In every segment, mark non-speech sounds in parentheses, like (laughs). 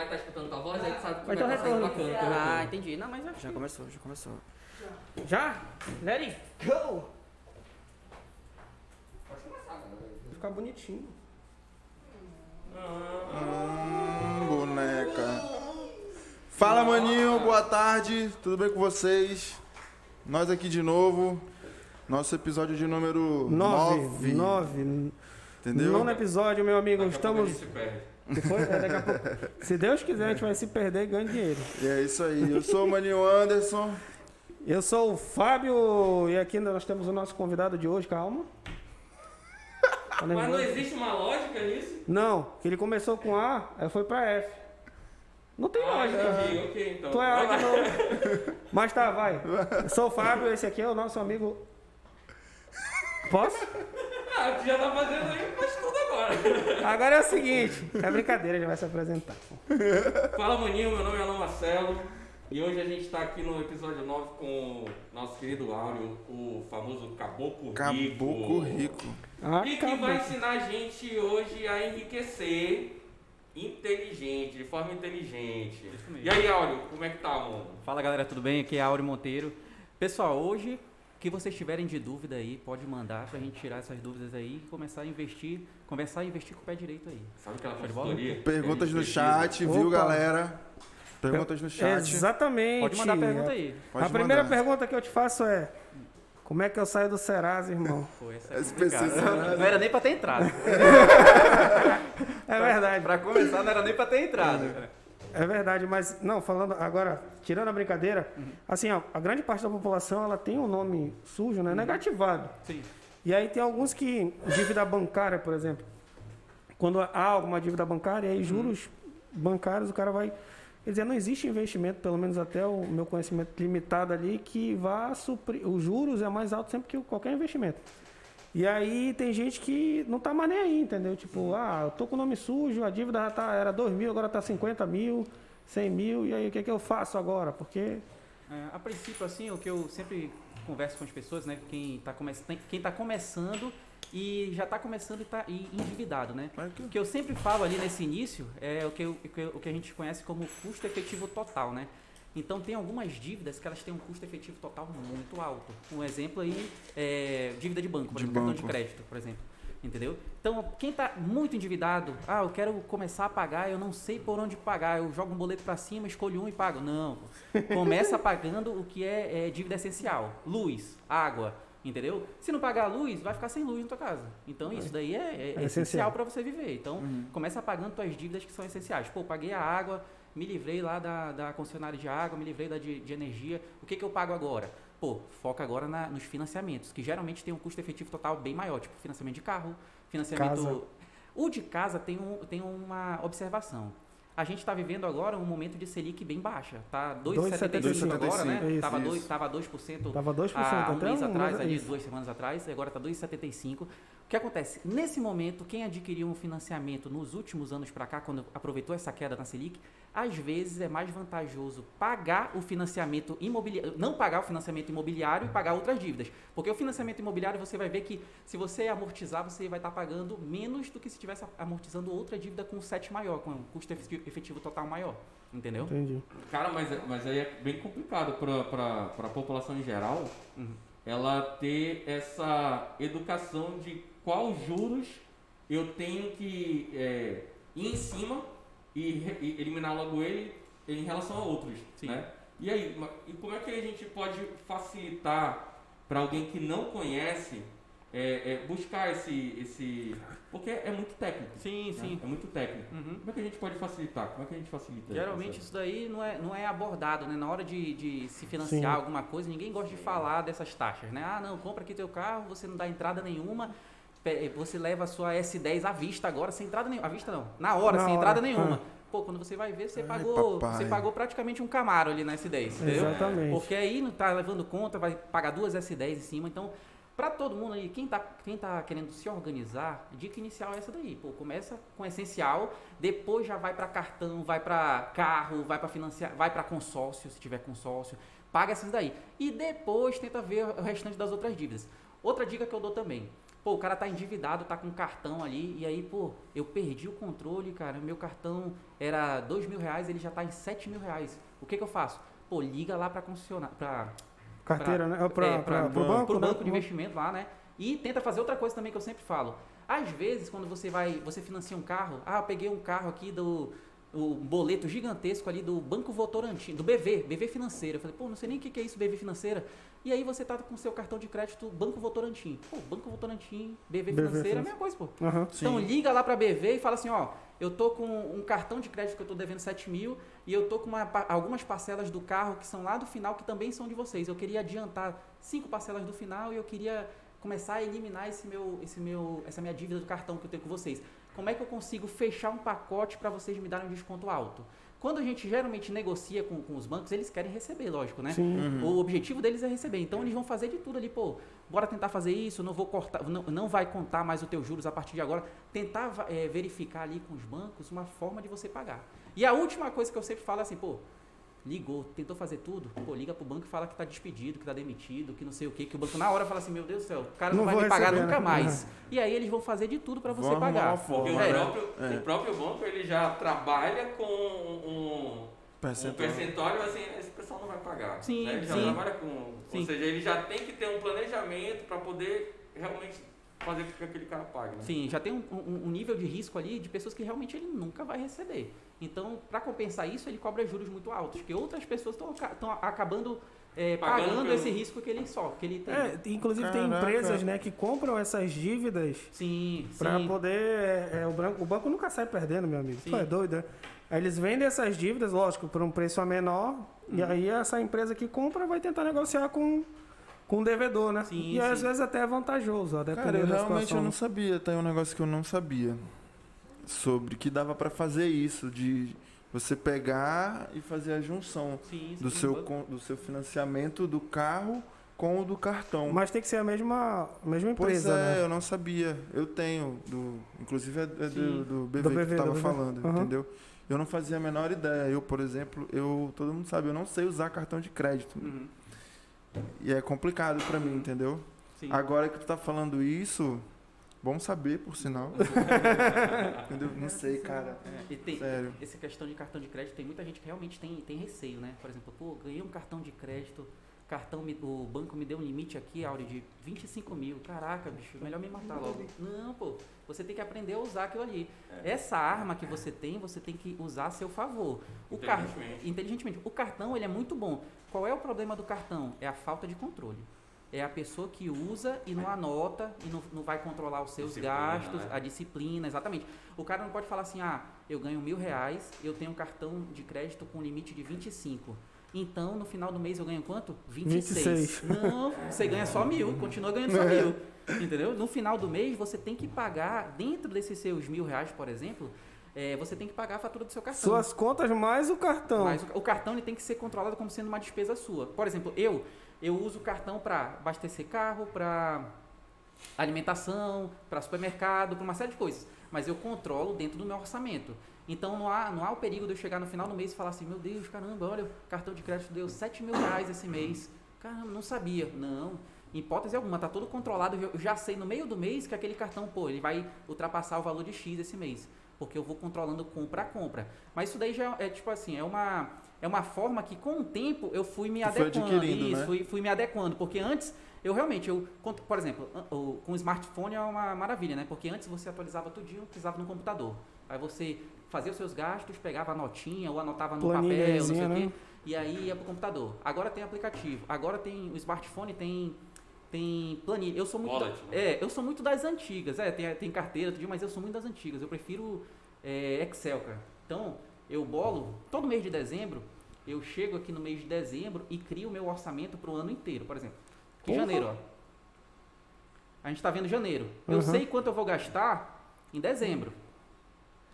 vai estar escutando tua voz, aí tu sabe que Vai vai ter um estar retorno. bacana. teu Ah, entendi. Não, mas Já começou, já começou. Já? Let it go! Pode começar, né? Vai ficar bonitinho. Hum, boneca. Fala, maninho, boa tarde, tudo bem com vocês? Nós aqui de novo, nosso episódio de número 9. 9. 9. Entendeu? Nono episódio, meu amigo. Estamos. É, daqui a pouco. (laughs) Se Deus quiser, a gente vai se perder e ganhar dinheiro. E é isso aí, eu sou o maninho Anderson. Eu sou o Fábio e aqui nós temos o nosso convidado de hoje, calma. Tá Mas não existe uma lógica nisso? Não, que ele começou com A, aí foi pra F. Não tem Ah, lógica. entendi, ok, então. Tu é A de novo. (laughs) Mas tá, vai. Eu sou o Fábio, esse aqui é o nosso amigo. Posso? Ah, tu já tá fazendo aí, faz tudo agora. Agora é o seguinte, é brincadeira, ele vai se apresentar. Fala, maninho, meu nome é Alan Marcelo. E hoje a gente tá aqui no episódio 9 com o nosso querido Áureo, o famoso Caboclo Rico. Caboclo Rico. Ah, E que vai ensinar a gente hoje a enriquecer inteligente, de forma inteligente. E aí, Áureo, como é que tá, mano? Fala galera, tudo bem? Aqui é Áureo Monteiro. Pessoal, hoje, que vocês tiverem de dúvida aí, pode mandar pra gente tirar essas dúvidas aí e começar a investir, conversar e investir com o pé direito aí. Sabe aquela Show de bola? consultoria? Perguntas a no chat, viu, Opa. galera? Perguntas no chat. Exatamente. Pode mandar pergunta aí. Pode a primeira mandar. pergunta que eu te faço é: Como é que eu saio do Serasa, irmão? Pô, essa é. Serasa. Não era nem pra ter entrado. (laughs) É verdade. pra começar, não era nem pra ter entrado. É verdade, mas não, falando agora, tirando a brincadeira, Uhum. assim, ó, a grande parte da população ela tem um nome sujo, né? Negativado. Sim. E aí tem alguns que, dívida bancária, por exemplo, quando há alguma dívida bancária, Uhum. aí juros bancários, o cara vai. Quer dizer, não existe investimento, pelo menos até o meu conhecimento limitado ali, que vá suprir. Os juros é mais alto sempre que qualquer investimento. E aí tem gente que não tá mais nem aí, entendeu? Tipo, ah, eu tô com o nome sujo, a dívida já tá, era 2 mil, agora tá 50 mil, 100 mil, e aí o que, que eu faço agora? Porque. É, a princípio, assim, o que eu sempre converso com as pessoas, né? Quem está come quem tá começando e já está começando e tá endividado, né? O que eu sempre falo ali nesse início é o que, eu- o que, eu- o que a gente conhece como custo efetivo total, né? Então tem algumas dívidas que elas têm um custo efetivo total muito alto. Um exemplo aí é dívida de banco, por De exemplo, cartão de banco. crédito, por exemplo. Entendeu? Então, quem está muito endividado, ah, eu quero começar a pagar, eu não sei por onde pagar, eu jogo um boleto para cima, escolho um e pago. Não. (laughs) Começa pagando o que é, é dívida essencial: luz, água, entendeu? Se não pagar a luz, vai ficar sem luz na tua casa. Então, isso daí é, é- é essencial. para você viver. Então, começa pagando tuas dívidas que são essenciais. Pô, paguei a água, me livrei lá da, da concessionária de água, me livrei da de, de energia. O que, que eu pago agora? Pô, foca agora na- nos financiamentos, que geralmente tem um custo efetivo total bem maior, tipo financiamento de carro, financiamento. Casa. O de casa tem, um, tem uma observação. A gente está vivendo agora um momento de Selic bem baixa. Tá 2,75 agora, né? 2,75, Tava, isso. dois, tava 2% Tava 2% há um até mês um- atrás, ali isso. duas semanas atrás, agora está 2,75. O que acontece? Nesse momento, quem adquiriu um financiamento nos últimos anos para cá, quando aproveitou essa queda na Selic, às vezes é mais vantajoso pagar o financiamento imobiliário, não pagar o financiamento imobiliário e pagar outras dívidas. Porque o financiamento imobiliário você vai ver que se você amortizar, você vai estar pagando menos do que se estivesse amortizando outra dívida com um set maior, com um custo efetivo total maior. Entendeu? Entendi. Cara, mas, mas aí é bem complicado para a população em geral ela ter essa educação de qual juros eu tenho que é, ir em cima e, e eliminar logo ele em relação a outros. Sim. Né? E aí, e como é que a gente pode facilitar para alguém que não conhece é, é, buscar esse, esse. Porque é muito técnico. Sim, né? sim. É muito técnico. Uhum. Como é que a gente pode facilitar? Como é que a gente facilita Geralmente isso daí não é, não é abordado, né? Na hora de, de se financiar Sim. alguma coisa, ninguém gosta de falar dessas taxas, né? Ah, não, compra aqui teu carro, você não dá entrada nenhuma, você leva a sua S10 à vista agora, sem entrada nenhuma. À vista não, na hora, Na sem hora, entrada nenhuma. ah. Pô, quando você vai ver, você Ai, pagou, papai. você pagou praticamente um Camaro ali na S10, entendeu? Exatamente. Porque aí não tá levando conta, vai pagar duas S10 em cima. Então, para todo mundo aí, quem tá, quem tá querendo se organizar, dica inicial é essa daí. Pô, começa com essencial, depois já vai para cartão, vai para carro, vai para financiar, vai para consórcio, se tiver consórcio, paga essas daí. E depois tenta ver o restante das outras dívidas. Outra dica que eu dou também. Pô, o cara tá endividado, tá com um cartão ali, e aí, pô, eu perdi o controle, cara. Meu cartão era dois mil reais, ele já tá em sete mil reais. O que que eu faço? Pô, liga lá pra concessionária, pra, Carteira, Pra- né? Pra, é, pra, pra- pro banco, pro né? banco de investimento lá, né? E tenta fazer outra coisa também que eu sempre falo. Às vezes, quando você vai, você financia um carro, ah, eu peguei um carro aqui do o boleto gigantesco ali do Banco Votorantim, do BV, BV Financeira. Eu falei, pô, não sei nem o que que é isso, BV Financeira. E aí você tá com seu cartão de crédito Banco Votorantim. Pô, Banco Votorantim, BV BV Financeira, é a mesma coisa, pô. Aham. Então liga lá pra BV e fala assim, ó, eu tô com um cartão de crédito que eu tô devendo 7 mil e eu tô com uma algumas parcelas do carro que são lá do final que também são de vocês. Eu queria adiantar cinco parcelas do final e eu queria começar a eliminar esse meu, esse meu, essa minha dívida do cartão que eu tenho com vocês. Como é que eu consigo fechar um pacote para vocês me darem um desconto alto? Quando a gente geralmente negocia com, com os bancos, eles querem receber, lógico, né? Sim. O objetivo deles é receber. Então eles vão fazer de tudo ali, pô, bora tentar fazer isso, não vou cortar, não, não vai contar mais o teu juros a partir de agora. Tentar eh, verificar ali com os bancos uma forma de você pagar. E a última coisa que eu sempre falo é assim, pô, ligou, tentou fazer tudo, pô, liga pro banco e fala que tá despedido, que tá demitido, que não sei o quê, que o banco na hora fala assim, meu Deus do céu, o cara não, Não vai me pagar receber, nunca né? mais. E aí eles vão fazer de tudo para você pagar. forma. Porque o, É. próprio, É. o próprio banco ele já trabalha com um, um Percentual. percentual assim, esse pessoal não vai pagar. Sim, né? Ele já sim. trabalha com. Sim. Ou seja, ele já tem que ter um planejamento para poder realmente fazer com que aquele cara pague. Né? Sim, já tem um, um- um nível de risco ali de pessoas que realmente ele nunca vai receber. Então, para compensar isso, ele cobra juros muito altos, que outras pessoas estão acabando é, Pagando pagando, pelo- esse risco que ele só, que ele tem. É, inclusive tem Caraca. empresas né, que compram essas dívidas sim. poder. é, o, branco, o banco nunca sai perdendo, meu amigo. Sim. Tu é doido, né? Aí eles vendem essas dívidas, lógico, por um preço a menor. Uhum. E aí essa empresa que compra vai tentar negociar com, com o devedor, né? Sim, e às sim. vezes até é vantajoso, Cara, eu realmente situação. eu não sabia. Tem um negócio que eu não sabia. Sobre que dava pra fazer isso, de você pegar e fazer a junção sim, sim, do seu, do seu financiamento do carro com o do cartão. Mas tem que ser a mesma, a mesma Pois empresa, é, né? eu não sabia. Eu tenho, do, inclusive é, é do, do BV, Do que BV, eu tava do BV. falando, Aham. entendeu? Eu não fazia a menor ideia. Eu, por exemplo, eu todo mundo sabe, eu não sei usar cartão de crédito. Uhum, E é complicado pra mim, entendeu? sim. Agora que tu tá falando isso, bom saber, por sinal. (laughs) entendeu? Não sei, cara. É, e tem, Sério. essa questão de cartão de crédito, tem muita gente que realmente tem, tem receio, né? Por exemplo, pô, ganhei um cartão de crédito, cartão me- o banco me deu um limite aqui, Auri, de 25 mil. Caraca, bicho, melhor me matar logo. Não, pô, você tem que aprender a usar aquilo ali. Essa arma que você tem, você tem que usar a seu favor. O car- Inteligentemente. inteligentemente. O cartão, ele é muito bom. Qual é o problema do cartão? É a falta de controle. É a pessoa que usa e não anota e não, não vai controlar os seus Disciplina, gastos, né? a disciplina, exatamente. O cara não pode falar assim, ah, eu ganho mil reais, eu tenho um cartão de crédito com limite de 25. Então, no final do mês eu ganho quanto? 26. 26. Não, você ganha só mil, continua ganhando só mil. Entendeu? No final do mês, você tem que pagar, dentro desses seus mil reais, por exemplo, eh, você tem que pagar a fatura do seu cartão. Suas contas mais o cartão. Mas o, o cartão ele tem que ser controlado como sendo uma despesa sua. Por exemplo, eu eu uso o cartão para abastecer carro, para alimentação, para supermercado, para uma série de coisas. Mas eu controlo dentro do meu orçamento. Então não há, não há o perigo de eu chegar no final do mês e falar assim, meu Deus, caramba, olha, o cartão de crédito deu 7 mil reais esse mês. Caramba, não sabia. Não. Em hipótese alguma, tá tudo controlado. Eu já sei no meio do mês que aquele cartão, pô, ele vai ultrapassar o valor de X esse mês. Porque eu vou controlando compra a compra. Mas isso daí já é tipo assim, é uma, é uma forma que com o tempo eu fui me foi adequando. adquirindo, Isso, né? fui, fui me adequando. Porque antes, eu realmente, eu, por exemplo, com o smartphone é uma maravilha, né? Porque antes você atualizava tudinho, precisava no computador. Aí você fazia os seus gastos, pegava a notinha ou anotava no papel, não sei o quê. né? E aí ia pro computador. Agora tem aplicativo. Agora tem o smartphone tem tem planilha. Eu sou muito Wallet, da- é, eu sou muito das antigas. É, tem tem carteira, tudinho, mas eu sou muito das antigas. Eu prefiro é, Excel, cara. Então, eu bolo todo mês de dezembro, eu chego aqui no mês de dezembro e crio o meu orçamento pro ano inteiro, por exemplo. Aqui Porra. janeiro, ó. A gente tá vendo janeiro. Eu Uhum. sei quanto eu vou gastar em dezembro.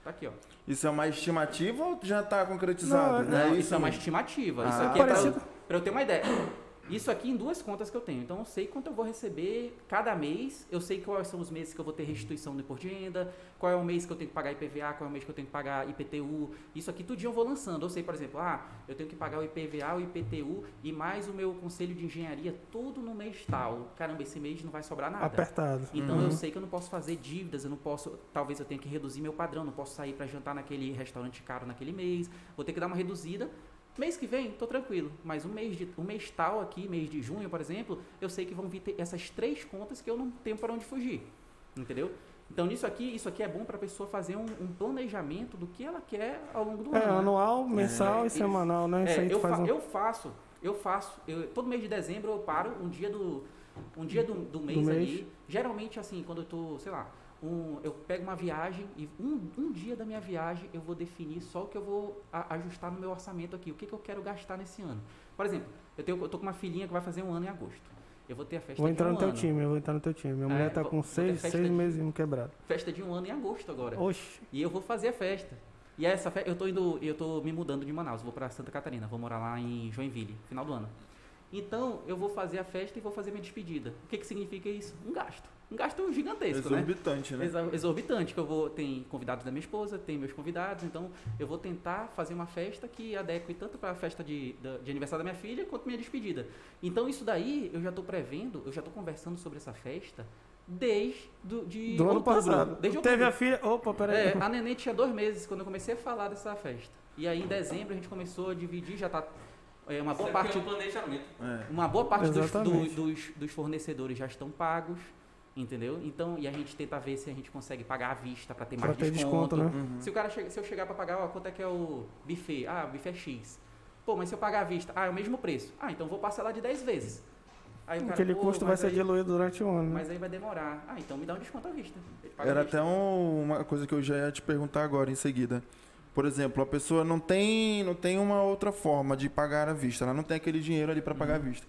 Tá aqui, ó. Isso é uma estimativa ou já tá concretizado? Não? Não, isso isso é uma estimativa. Ah. Isso aqui é pra eu ter uma ideia. Isso aqui em duas contas que eu tenho. Então eu sei quanto eu vou receber cada mês. Eu sei quais são os meses que eu vou ter restituição do imposto de renda, qual é o mês que eu tenho que pagar IPVA, qual é o mês que eu tenho que pagar IPTU. Isso aqui tudinho eu vou lançando. Eu sei, por exemplo, ah, eu tenho que pagar o IPVA, o IPTU e mais o meu conselho de engenharia tudo no mês tal. Caramba, esse mês não vai sobrar nada. Apertado. Então Uhum. eu sei que eu não posso fazer dívidas, eu não posso, talvez eu tenha que reduzir meu padrão, não posso sair para jantar naquele restaurante caro naquele mês, vou ter que dar uma reduzida. Mês que vem, tô tranquilo, mas um mês de um mês tal aqui, mês de junho, por exemplo, eu sei que vão vir ter essas três contas que eu não tenho para onde fugir. Entendeu? Então nisso aqui, isso aqui é bom para a pessoa fazer um, um planejamento do que ela quer ao longo do É, ano. né? anual, mensal e Isso. semanal, né? Isso É, eu, fa- um... eu faço, eu faço, eu- todo mês de dezembro eu paro um dia do um dia do, do mês mês. ali. Geralmente assim, quando eu tô, sei lá, um, eu pego uma viagem e um, um dia da minha viagem eu vou definir só o que eu vou a- ajustar no meu orçamento aqui, o que, que eu quero gastar nesse ano. Por exemplo, eu, tenho, eu tô com uma filhinha que vai fazer um ano em agosto. Eu vou ter a festa Vou entrar um no teu ano. time, eu vou entrar no teu time. Minha É, mulher tá vou- com seis, seis de- meses quebrado. Festa de um ano em agosto agora. Oxe, E eu vou fazer a festa. E essa festa, eu tô indo, eu tô me mudando de Manaus, vou para Santa Catarina, vou morar lá em Joinville, final do ano. Então, eu vou fazer a festa e vou fazer minha despedida. O que que significa isso? Um gasto. Um gasto gigantesco, né? Exorbitante, né? Exa- Exorbitante, que eu vou tem convidados da minha esposa, tem meus convidados, então eu vou tentar fazer uma festa que adeque tanto para a festa de, de aniversário da minha filha quanto minha despedida. Então isso daí eu já estou prevendo, eu já estou conversando sobre essa festa desde do, de do ano outubro, passado. Desde Teve outubro. a filha. Opa, peraí. É, a neném tinha dois meses quando eu comecei a falar dessa festa. E aí em dezembro a gente começou a dividir, já tá é, uma boa Isso aqui parte é um planejamento. É. uma boa parte dos, dos, dos fornecedores já estão pagos, entendeu? Então, e a gente tenta ver se a gente consegue pagar à vista para ter Pra mais ter desconto, né? Uhum. Se o cara chega, se eu chegar para pagar, ó, quanto é que é o buffet? Ah, o buffet é X. Pô, mas se eu pagar à vista, ah, é o mesmo preço. Ah, então vou parcelar de 10 vezes. Aí o cara, Aquele custo vai ser aí- diluído durante o ano. né? Mas aí vai demorar. Ah, então me dá um desconto à vista. À Era vista. até um- uma coisa que eu já ia te perguntar agora em seguida. Por exemplo, a pessoa não tem, não tem uma outra forma de pagar à vista, ela não tem aquele dinheiro ali para pagar à vista.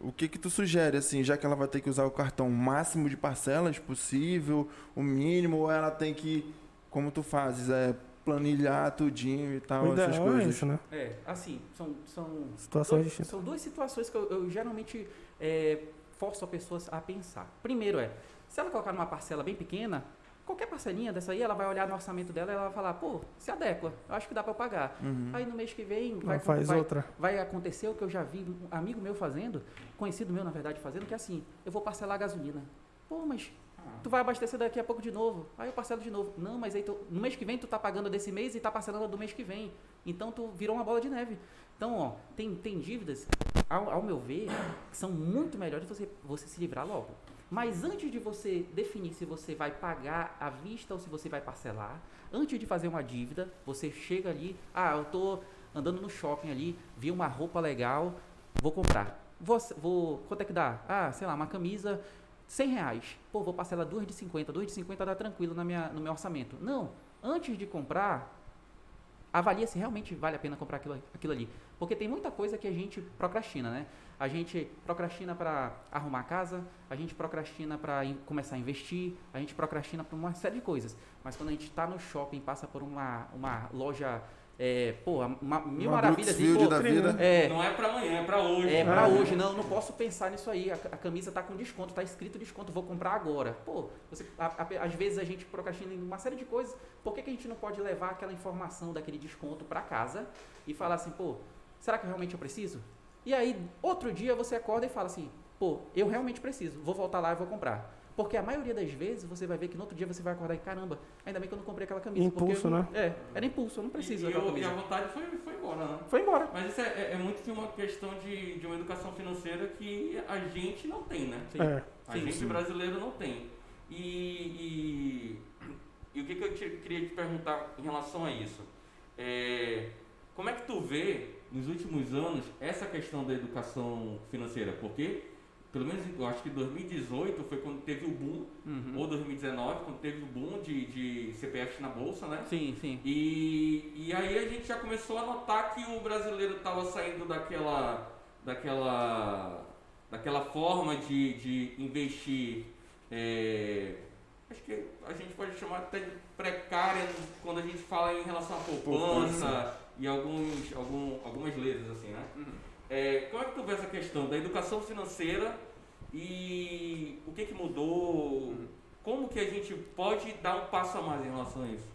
O que que tu sugere, assim, já que ela vai ter que usar o cartão máximo de parcelas possível, o mínimo, ou ela tem que, como tu fazes, é planilhar tudinho e tal, o essas é coisas? isso, né? É, assim, são, são Situações dois-. São duas situações que eu, eu geralmente é, forço a pessoa a pensar. Primeiro é, se ela colocar numa parcela bem pequena, qualquer parcelinha dessa aí, ela vai olhar no orçamento dela e ela vai falar, pô, se adequa, eu acho que dá para pagar. Uhum. Aí no mês que vem vai, faz vai, outra. vai acontecer o que eu já vi um amigo meu fazendo, conhecido meu na verdade fazendo, que é assim, eu vou parcelar a gasolina. Pô, mas tu vai abastecer daqui a pouco de novo. Aí eu parcelo de novo. Não, mas aí tu- no mês que vem tu tá pagando desse mês e tá parcelando do mês que vem. Então tu virou uma bola de neve. Então, ó, tem, tem dívidas, ao, ao meu ver, que são muito melhores você, você se livrar logo. Mas antes de você definir se você vai pagar à vista ou se você vai parcelar, antes de fazer uma dívida, você chega ali, ah, eu tô andando no shopping ali, vi uma roupa legal, vou comprar. Vou, vou, quanto é que dá? Ah, sei lá, uma camisa 100 reais. Pô, vou parcelar duas de 50. Duas de 50 dá tranquilo na minha, no meu orçamento. Não. Antes de comprar, avalia se realmente vale a pena comprar aquilo, aquilo ali. Porque tem muita coisa que a gente procrastina, né? A gente procrastina para arrumar a casa, a gente procrastina para começar a investir, a gente procrastina para uma série de coisas. Mas quando a gente está no shopping, passa por uma, uma loja, é, pô, uma, mil Uma maravilhas. e, Brooksfield pô, da vida. é, Não é pra amanhã, é pra hoje. é, pra Ah. hoje, não, não posso pensar nisso aí. A, a camisa tá com desconto, tá escrito desconto, vou comprar agora. Pô, você, a- a- às vezes a gente procrastina em uma série de coisas. Por que, que a gente não pode levar aquela informação daquele desconto pra casa e falar assim, pô, será que realmente eu preciso? E aí, outro dia você acorda e fala assim, pô, eu realmente preciso, vou voltar lá e vou comprar. Porque a maioria das vezes você vai ver que no outro dia você vai acordar e caramba, ainda bem que eu não comprei aquela camisa. porque Impulso, eu não- né? É, era impulso, eu não preciso e, e, o- e a vontade foi, foi embora, né? Foi embora. Mas isso é, é- é muito de uma questão de, de uma educação financeira que a gente não tem, né? Sim. É. A Sim, gente sim. brasileiro não tem. E, e, e o que, que eu te- queria te perguntar em relação a isso? É, como é que tu vê, nos últimos anos, essa questão da educação financeira? Porque, pelo menos eu acho que 2018 foi quando teve o boom, Uhum. ou 2019, quando teve o boom de, de CPFs na Bolsa, né? Sim, sim. E, e aí a gente já começou a notar que o brasileiro estava saindo daquela, daquela, daquela forma de, de investir, é, acho que a gente pode chamar até de precária quando a gente fala em relação à poupança, Poupança. E alguns, algum, algumas letras assim, né? é, como é que tu vê essa questão da educação financeira e o que, que mudou? Como que a gente pode dar um passo a mais em relação a isso?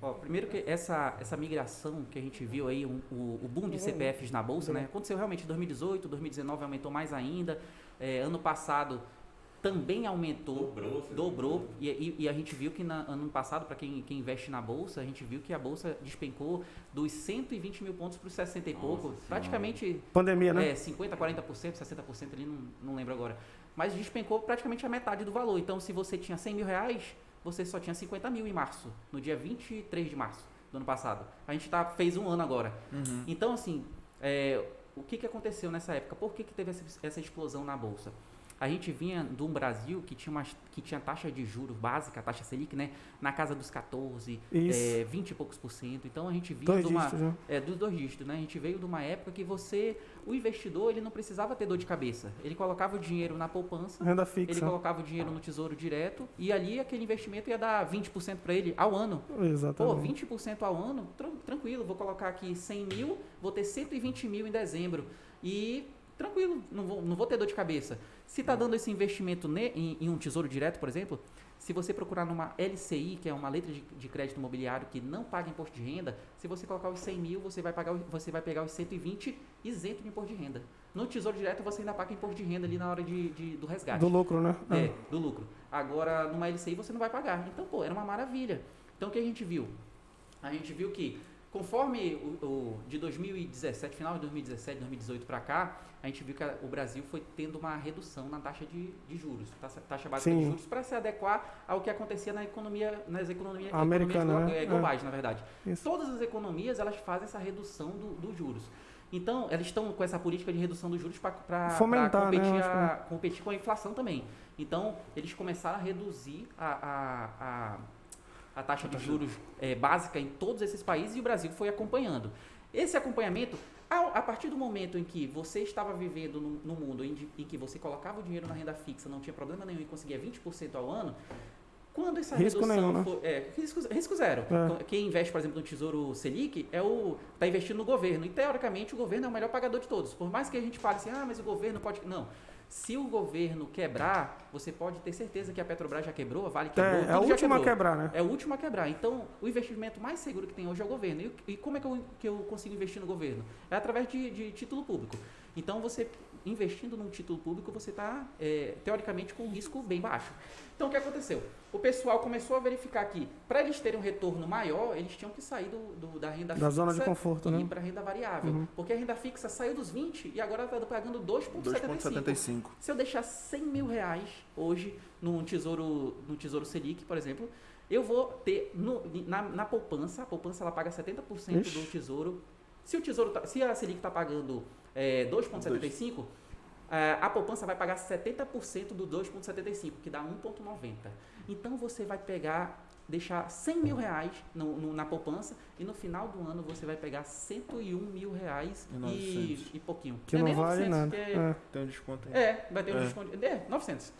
Ó, primeiro que essa, essa migração que a gente viu aí, um- o, o boom de CPFs na bolsa, né? Aconteceu realmente em 2018, 2019 aumentou mais ainda. É, ano passado também aumentou, Dobrou, dobrou. E, e- e a gente viu que na, ano passado, para quem, quem investe na bolsa, a gente viu que a bolsa despencou dos 120 mil pontos para os 60 e Nossa pouco. Senhora. Praticamente Pandemia, né? é, 50%, 40%, 60% ali, não, não lembro agora. Mas despencou praticamente a metade do valor. Então, se você tinha 100 mil reais, você só tinha 50 mil em março, no dia 23 de março do ano passado. A gente tá, fez um ano agora. Uhum. Então, assim, é, o que, que aconteceu nessa época? Por que, que teve essa, essa explosão na Bolsa? A gente vinha de um Brasil que tinha, uma, que tinha taxa de juros básica, a taxa Selic, né? Na casa dos 14, Isso. é, 20 e poucos por cento. Então, a gente vinha Dois de uma... dígitos, né? É, dos dois dígitos, né? A gente veio de uma época que você, o investidor, ele não precisava ter dor de cabeça. Ele colocava o dinheiro na poupança, Renda ele fixa. colocava o dinheiro no tesouro direto e ali aquele investimento ia dar 20% para ele ao ano. Pô, Exatamente. 20% ao ano, tran- tranquilo, vou colocar aqui 100 mil, vou ter 120 mil em dezembro. E tranquilo, não vou, não vou ter dor de cabeça. Se está dando esse investimento ne- em, em um tesouro direto, por exemplo, se você procurar numa LCI, que é uma letra de, de crédito imobiliário que não paga imposto de renda, se você colocar os 100 mil, você vai, pagar, você vai pegar os 120 isento de imposto de renda. No tesouro direto, você ainda paga imposto de renda ali na hora de, de- do resgate. Do lucro, né? É, do lucro. Agora, numa LCI você não vai pagar. Então, pô, era uma maravilha. Então, o que a gente viu? A gente viu que, conforme o, o- de 2017, final de 2017, 2018 para cá, a gente viu que a- o Brasil foi tendo uma redução na taxa de, de juros, taxa, taxa básica de Sim. juros, para se adequar ao que acontecia na economia, nas economia, Americana, economias glo- né? eh, globais, na verdade. Isso. Todas as economias, elas fazem essa redução do- dos juros. Então, elas estão com essa política de redução dos juros para né? competir, a, competir com a inflação também. Então, eles começaram a reduzir a, a, a, a taxa de juros eh, básica em todos esses países e o Brasil foi acompanhando. Esse acompanhamento, ao- a partir do momento em que você estava vivendo no, no mundo em, em que você colocava o dinheiro na renda fixa, não tinha problema nenhum e conseguia 20% ao ano, quando essa Risco redução nenhum, né? for, é, risco, risco zero. É. Então, Quem investe, por exemplo, no Tesouro Selic é o está investindo no governo. E teoricamente o governo é o melhor pagador de todos. Por mais que a gente fale assim, ah, mas o governo pode. Não. Se o governo quebrar, você pode ter certeza que a Petrobras já quebrou, a Vale quebrou. É, é a já última a quebrar, né? É o último a quebrar. Então, o investimento mais seguro que tem hoje é o governo. E, e como é que eu, que eu consigo investir no governo? É através de, de título público. Então, você investindo num título público, você está, teoricamente, com um risco bem baixo. Então, o que aconteceu? O pessoal começou a verificar que, para eles terem um retorno maior, eles tinham que sair do, do- da renda Da fixa zona de conforto, e né? ir para a renda variável. Uhum. Porque a renda fixa saiu dos 20 e agora está pagando 2,75. 2,75. Se eu deixar 100 mil reais hoje num tesouro, no tesouro Selic, por exemplo, eu vou ter no- na, na poupança, a poupança ela paga 70% Ixi. do tesouro. Se o tesouro, tá- se a Selic está pagando é, 2,75, é, a poupança vai pagar 70% do 2,75, que dá 1,90. Então você vai pegar, deixar 100 mil reais no- no- na poupança e no final do ano você vai pegar 101 mil reais E e, 900. e pouquinho. Que é não nem vale 900, nada. que é- É. Tem um desconto aí. é, vai ter um É. desconto. É, 900.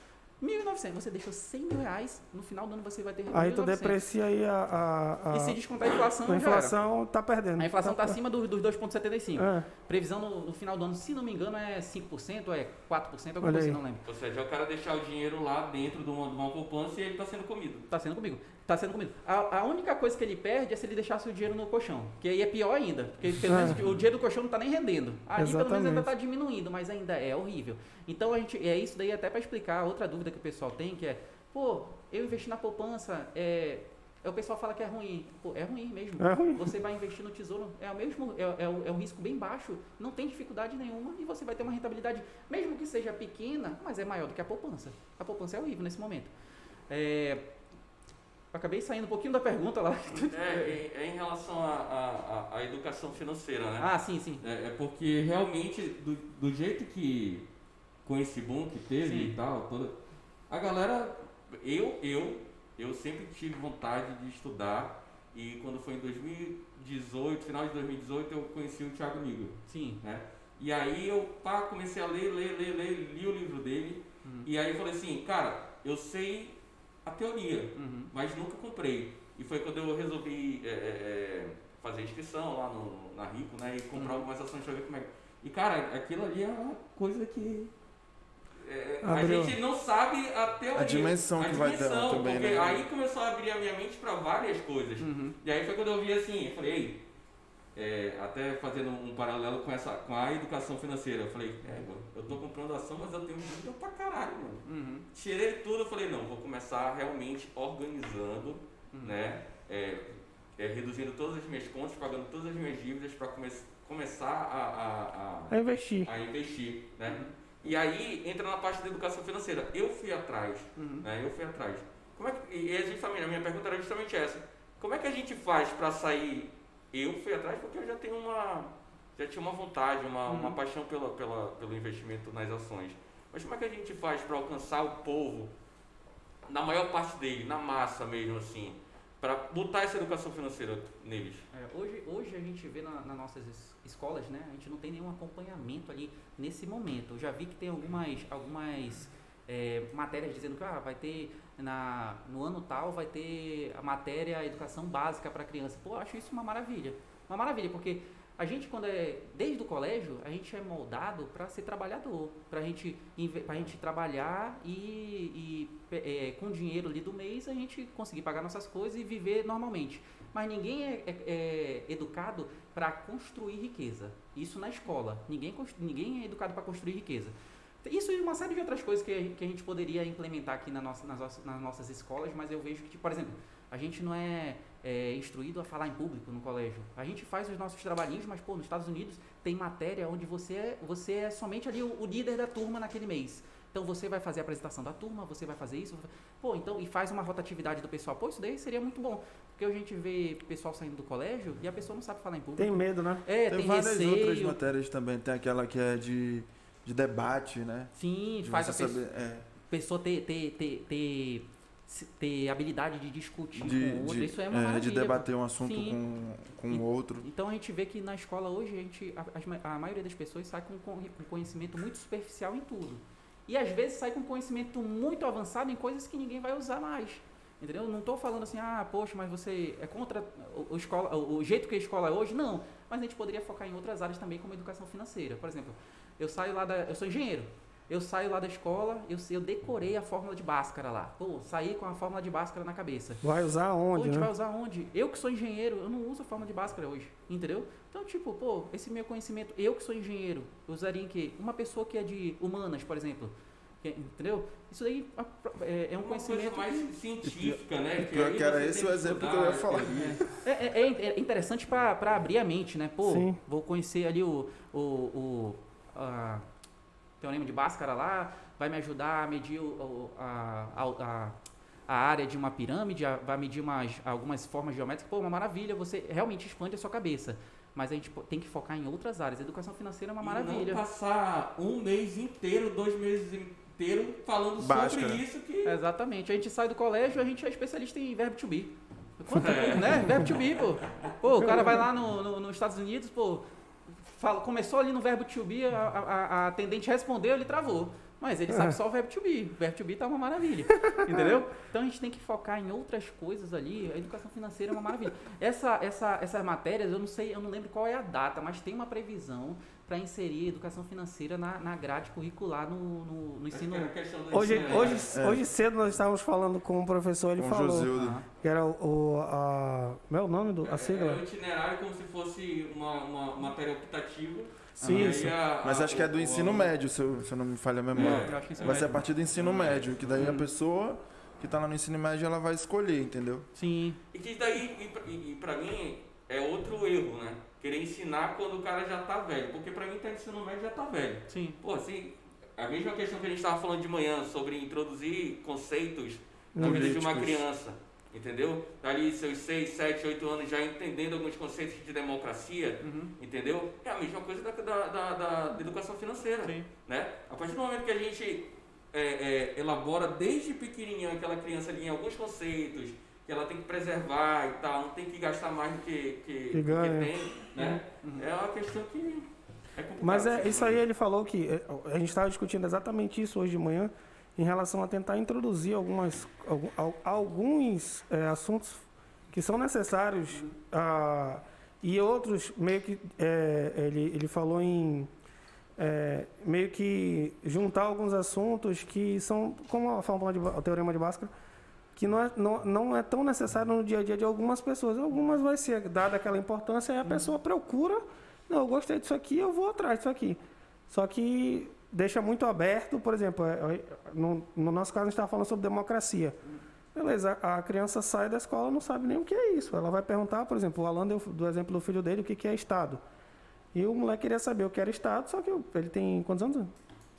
1.900. Você deixou 100 mil reais, no final do ano você vai ter Aí tu 1.900. deprecia aí a, a, a, E se descontar a inflação, a inflação, tá perdendo. A inflação está Tá- acima do- dos 2,75. É, Previsão no, no final do ano, se não me engano, é 5% ou é 4%, alguma coisa, não lembro. Ou seja, é o cara deixar o dinheiro lá dentro de uma, de uma poupança e ele está sendo comido. Tá sendo comigo. Tá sendo comigo. A, a única coisa que ele perde é se ele deixasse o dinheiro no colchão. Que aí é pior ainda. Porque pelo É. menos (laughs) o dinheiro do colchão não tá nem rendendo. Ali pelo menos ainda Exatamente. tá diminuindo, mas ainda é horrível. Então a gente. É isso daí até para explicar outra dúvida que o pessoal tem, que é, pô, eu investi na poupança, é. é o pessoal fala que é ruim. Pô, é ruim mesmo. é ruim. Você vai investir no tesouro, é o mesmo, é, é, é um risco bem baixo, não tem dificuldade nenhuma e você vai ter uma rentabilidade, mesmo que seja pequena, mas é maior do que a poupança. A poupança é horrível nesse momento. É, acabei saindo um pouquinho da pergunta lá. É, é, é em relação à educação financeira, né? Ah, sim, sim. É, é porque realmente, do, do jeito que com esse boom que teve Sim. e tal, toda, a galera, eu, eu, eu sempre tive vontade de estudar e quando foi em 2018, final de 2018, eu conheci o Thiago Nigro, Sim. né? E aí eu pá, comecei a ler, ler, ler, ler, li o livro dele Uhum. e aí eu falei assim, cara, eu sei a teoria, Uhum. mas nunca comprei. E foi quando eu resolvi é, é, é, fazer inscrição lá no, na Rico, né? E comprar Uhum. algumas ações pra ver como é. E, cara, aquilo ali é uma coisa que. é, a gente não sabe a teoria. A dimensão a que vai dar dimensão, também, porque né? aí começou a abrir a minha mente para várias coisas. Uhum. E aí foi quando eu vi assim, eu falei, ei, é, até fazendo um paralelo com, essa, com a educação financeira, eu falei, é, mano, eu tô comprando ação, mas eu tenho dívida pra caralho, mano. Uhum. Tirei tudo, eu falei, não, vou começar realmente organizando, Uhum. né? é, é, reduzindo todas as minhas contas, pagando todas as minhas dívidas para come começar a, a- a- A investir. a investir, né? E aí entra na parte da educação financeira. Eu fui atrás, Uhum. né? Eu fui atrás. Como é que, e também, a minha pergunta era justamente essa. Como é que a gente faz para sair? Eu fui atrás porque eu já tenho uma, já tinha uma vontade, uma, uma Uhum. paixão pela, pela, pelo investimento nas ações. Mas como é que a gente faz para alcançar o povo, na maior parte dele, na massa mesmo assim, para botar essa educação financeira neles? É, hoje, hoje a gente vê na, nas nossas es- escolas, né? A gente não tem nenhum acompanhamento ali nesse momento. Eu já vi que tem algumas, algumas é, matérias dizendo que ah, vai ter na, no ano tal vai ter a matéria educação básica para criança. Pô, eu acho isso uma maravilha. Uma maravilha, porque a gente quando é desde o colégio, a gente é moldado para ser trabalhador, para gente pra gente trabalhar e, e é, com dinheiro ali do mês a gente conseguir pagar nossas coisas e viver normalmente. Mas ninguém é, é- é educado para construir riqueza. Isso na escola. Ninguém, ninguém é educado para construir riqueza. Isso e uma série de outras coisas que, a- que a gente poderia implementar aqui na nossa, nas, nossas- nas nossas escolas, mas eu vejo que, tipo, por exemplo, a gente não é, é, instruído a falar em público no colégio. A gente faz os nossos trabalhinhos, mas, pô, nos Estados Unidos tem matéria onde você é, você é somente ali o, o líder da turma naquele mês. Então você vai fazer a apresentação da turma, você vai fazer isso, pô, então e faz uma rotatividade do pessoal. Pô, isso daí seria muito bom, porque a gente vê pessoal saindo do colégio e a pessoa não sabe falar em público. Tem medo, né? é, tem, tem, várias receio. outras matérias também. Tem aquela que é de, de debate, né? Sim, De faz a pessoa, saber. É, pessoa ter, ter, ter, ter, ter habilidade de discutir de, com o outro. de, Isso é uma é, de maravilha. debater um assunto Sim. com, com o outro. Então a gente vê que na escola hoje a, gente, a, a maioria das pessoas sai com, com conhecimento muito superficial em tudo. E às vezes sai com conhecimento muito avançado em coisas que ninguém vai usar mais. Entendeu? Eu Não estou falando assim, ah, poxa, mas você é contra o, escola, o jeito que a escola é hoje? Não. Mas a gente poderia focar em outras áreas também, como educação financeira. Por exemplo, eu saio lá da. Eu sou engenheiro. Eu saio lá da escola, eu, sei- eu decorei a fórmula de Bhaskara lá. Pô, saí com a fórmula de Bhaskara na cabeça. Vai usar Pô, a onde, gente né? vai usar onde? Eu que sou engenheiro, eu não uso a forma de Bhaskara hoje, entendeu? Então, tipo, pô, esse meu conhecimento, eu que sou engenheiro, eu usaria em quê? Uma pessoa que é de humanas, por exemplo, que- entendeu? Isso daí a- é, é um Uma conhecimento... coisa mais científica, né? e aí que era esse o exemplo que eu ia falar. teoria. É, é- é interessante para abrir a mente, né? Pô, Sim. vou conhecer ali o, o, o a, teorema de Bhaskara lá, vai me ajudar a medir o, a, a, a, a área de uma pirâmide, a- vai medir umas, algumas formas geométricas. Pô, uma maravilha, você realmente expande a sua cabeça. Mas a gente tem que focar em outras áreas. Educação financeira é uma E maravilha. não passar um mês inteiro, dois meses inteiros falando Básica, sobre isso que. Exatamente. A gente sai do colégio, a gente é especialista em verbo to be. (laughs) Quanto, É. né? Verbo to be, pô. Pô, o cara vai lá no, no- nos Estados Unidos, pô, fala- começou ali no verbo to be, a, a- a- atendente respondeu, ele travou. Mas ele sabe só o verbo to be. O verbo to be tá uma maravilha. (laughs) Entendeu? Então a gente tem que focar em outras coisas ali. A educação financeira é uma maravilha. Essa, essa, essas matérias, eu não sei, eu não lembro qual é a data, mas tem uma previsão para inserir educação financeira na, na grade curricular no, no, no ensino. Hoje, ensino hoje, médio. É. hoje cedo nós estávamos falando com o professor, ele Com falou Josildo. Que era o, o a, como é o nome do, É- a sigla? É um itinerário como se fosse uma, uma matéria optativa. Sim, isso. a- Mas a- acho que é do o- ensino o- médio, se eu, se eu não me falha a memória. Que ensino Vai ser a partir do ensino médio, que daí a Hum. pessoa que tá lá no ensino médio ela vai escolher, entendeu? Sim. E que daí, e pra, e, e pra mim, é outro erro, né? Querer ensinar quando o cara já tá velho. Porque pra mim, tá ensino médio já tá velho. Sim. Pô, assim, a mesma questão que a gente estava falando de manhã sobre introduzir conceitos na vida de uma criança. Entendeu? Ali seus 6, 7, 8 anos já entendendo alguns conceitos de democracia, Uhum. entendeu? É a mesma coisa da, da, da- da- da educação financeira. Sim. Né? A partir do momento que a gente é, é, elabora desde pequenininho aquela criança ali em alguns conceitos, que ela tem que preservar e tal, não tem que gastar mais do que, que, Que do ganha. tem, né? Uhum. É uma questão que é. Mas é, assim, isso aí ele falou que é, a gente estava discutindo exatamente isso hoje de manhã em relação a tentar introduzir algumas, algum- al- alguns é, assuntos que são necessários ah, e outros meio que é, ele, ele falou em é, meio que juntar alguns assuntos que são, como a fórmula de, o teorema de Bhaskara, que não é, não, não é tão necessário no dia a dia de algumas pessoas. Algumas vai ser dada aquela importância e a pessoa procura, não, eu gostei disso aqui, eu vou atrás disso aqui. Só que deixa muito aberto, por exemplo, é, é, no, no nosso caso a gente estava falando sobre democracia. Beleza, a criança sai da escola não sabe nem o que é isso. Ela vai perguntar, por exemplo, o Alan deu do exemplo do filho dele, o que, que é Estado. E o moleque queria saber o que era Estado, só que ele tem quantos anos?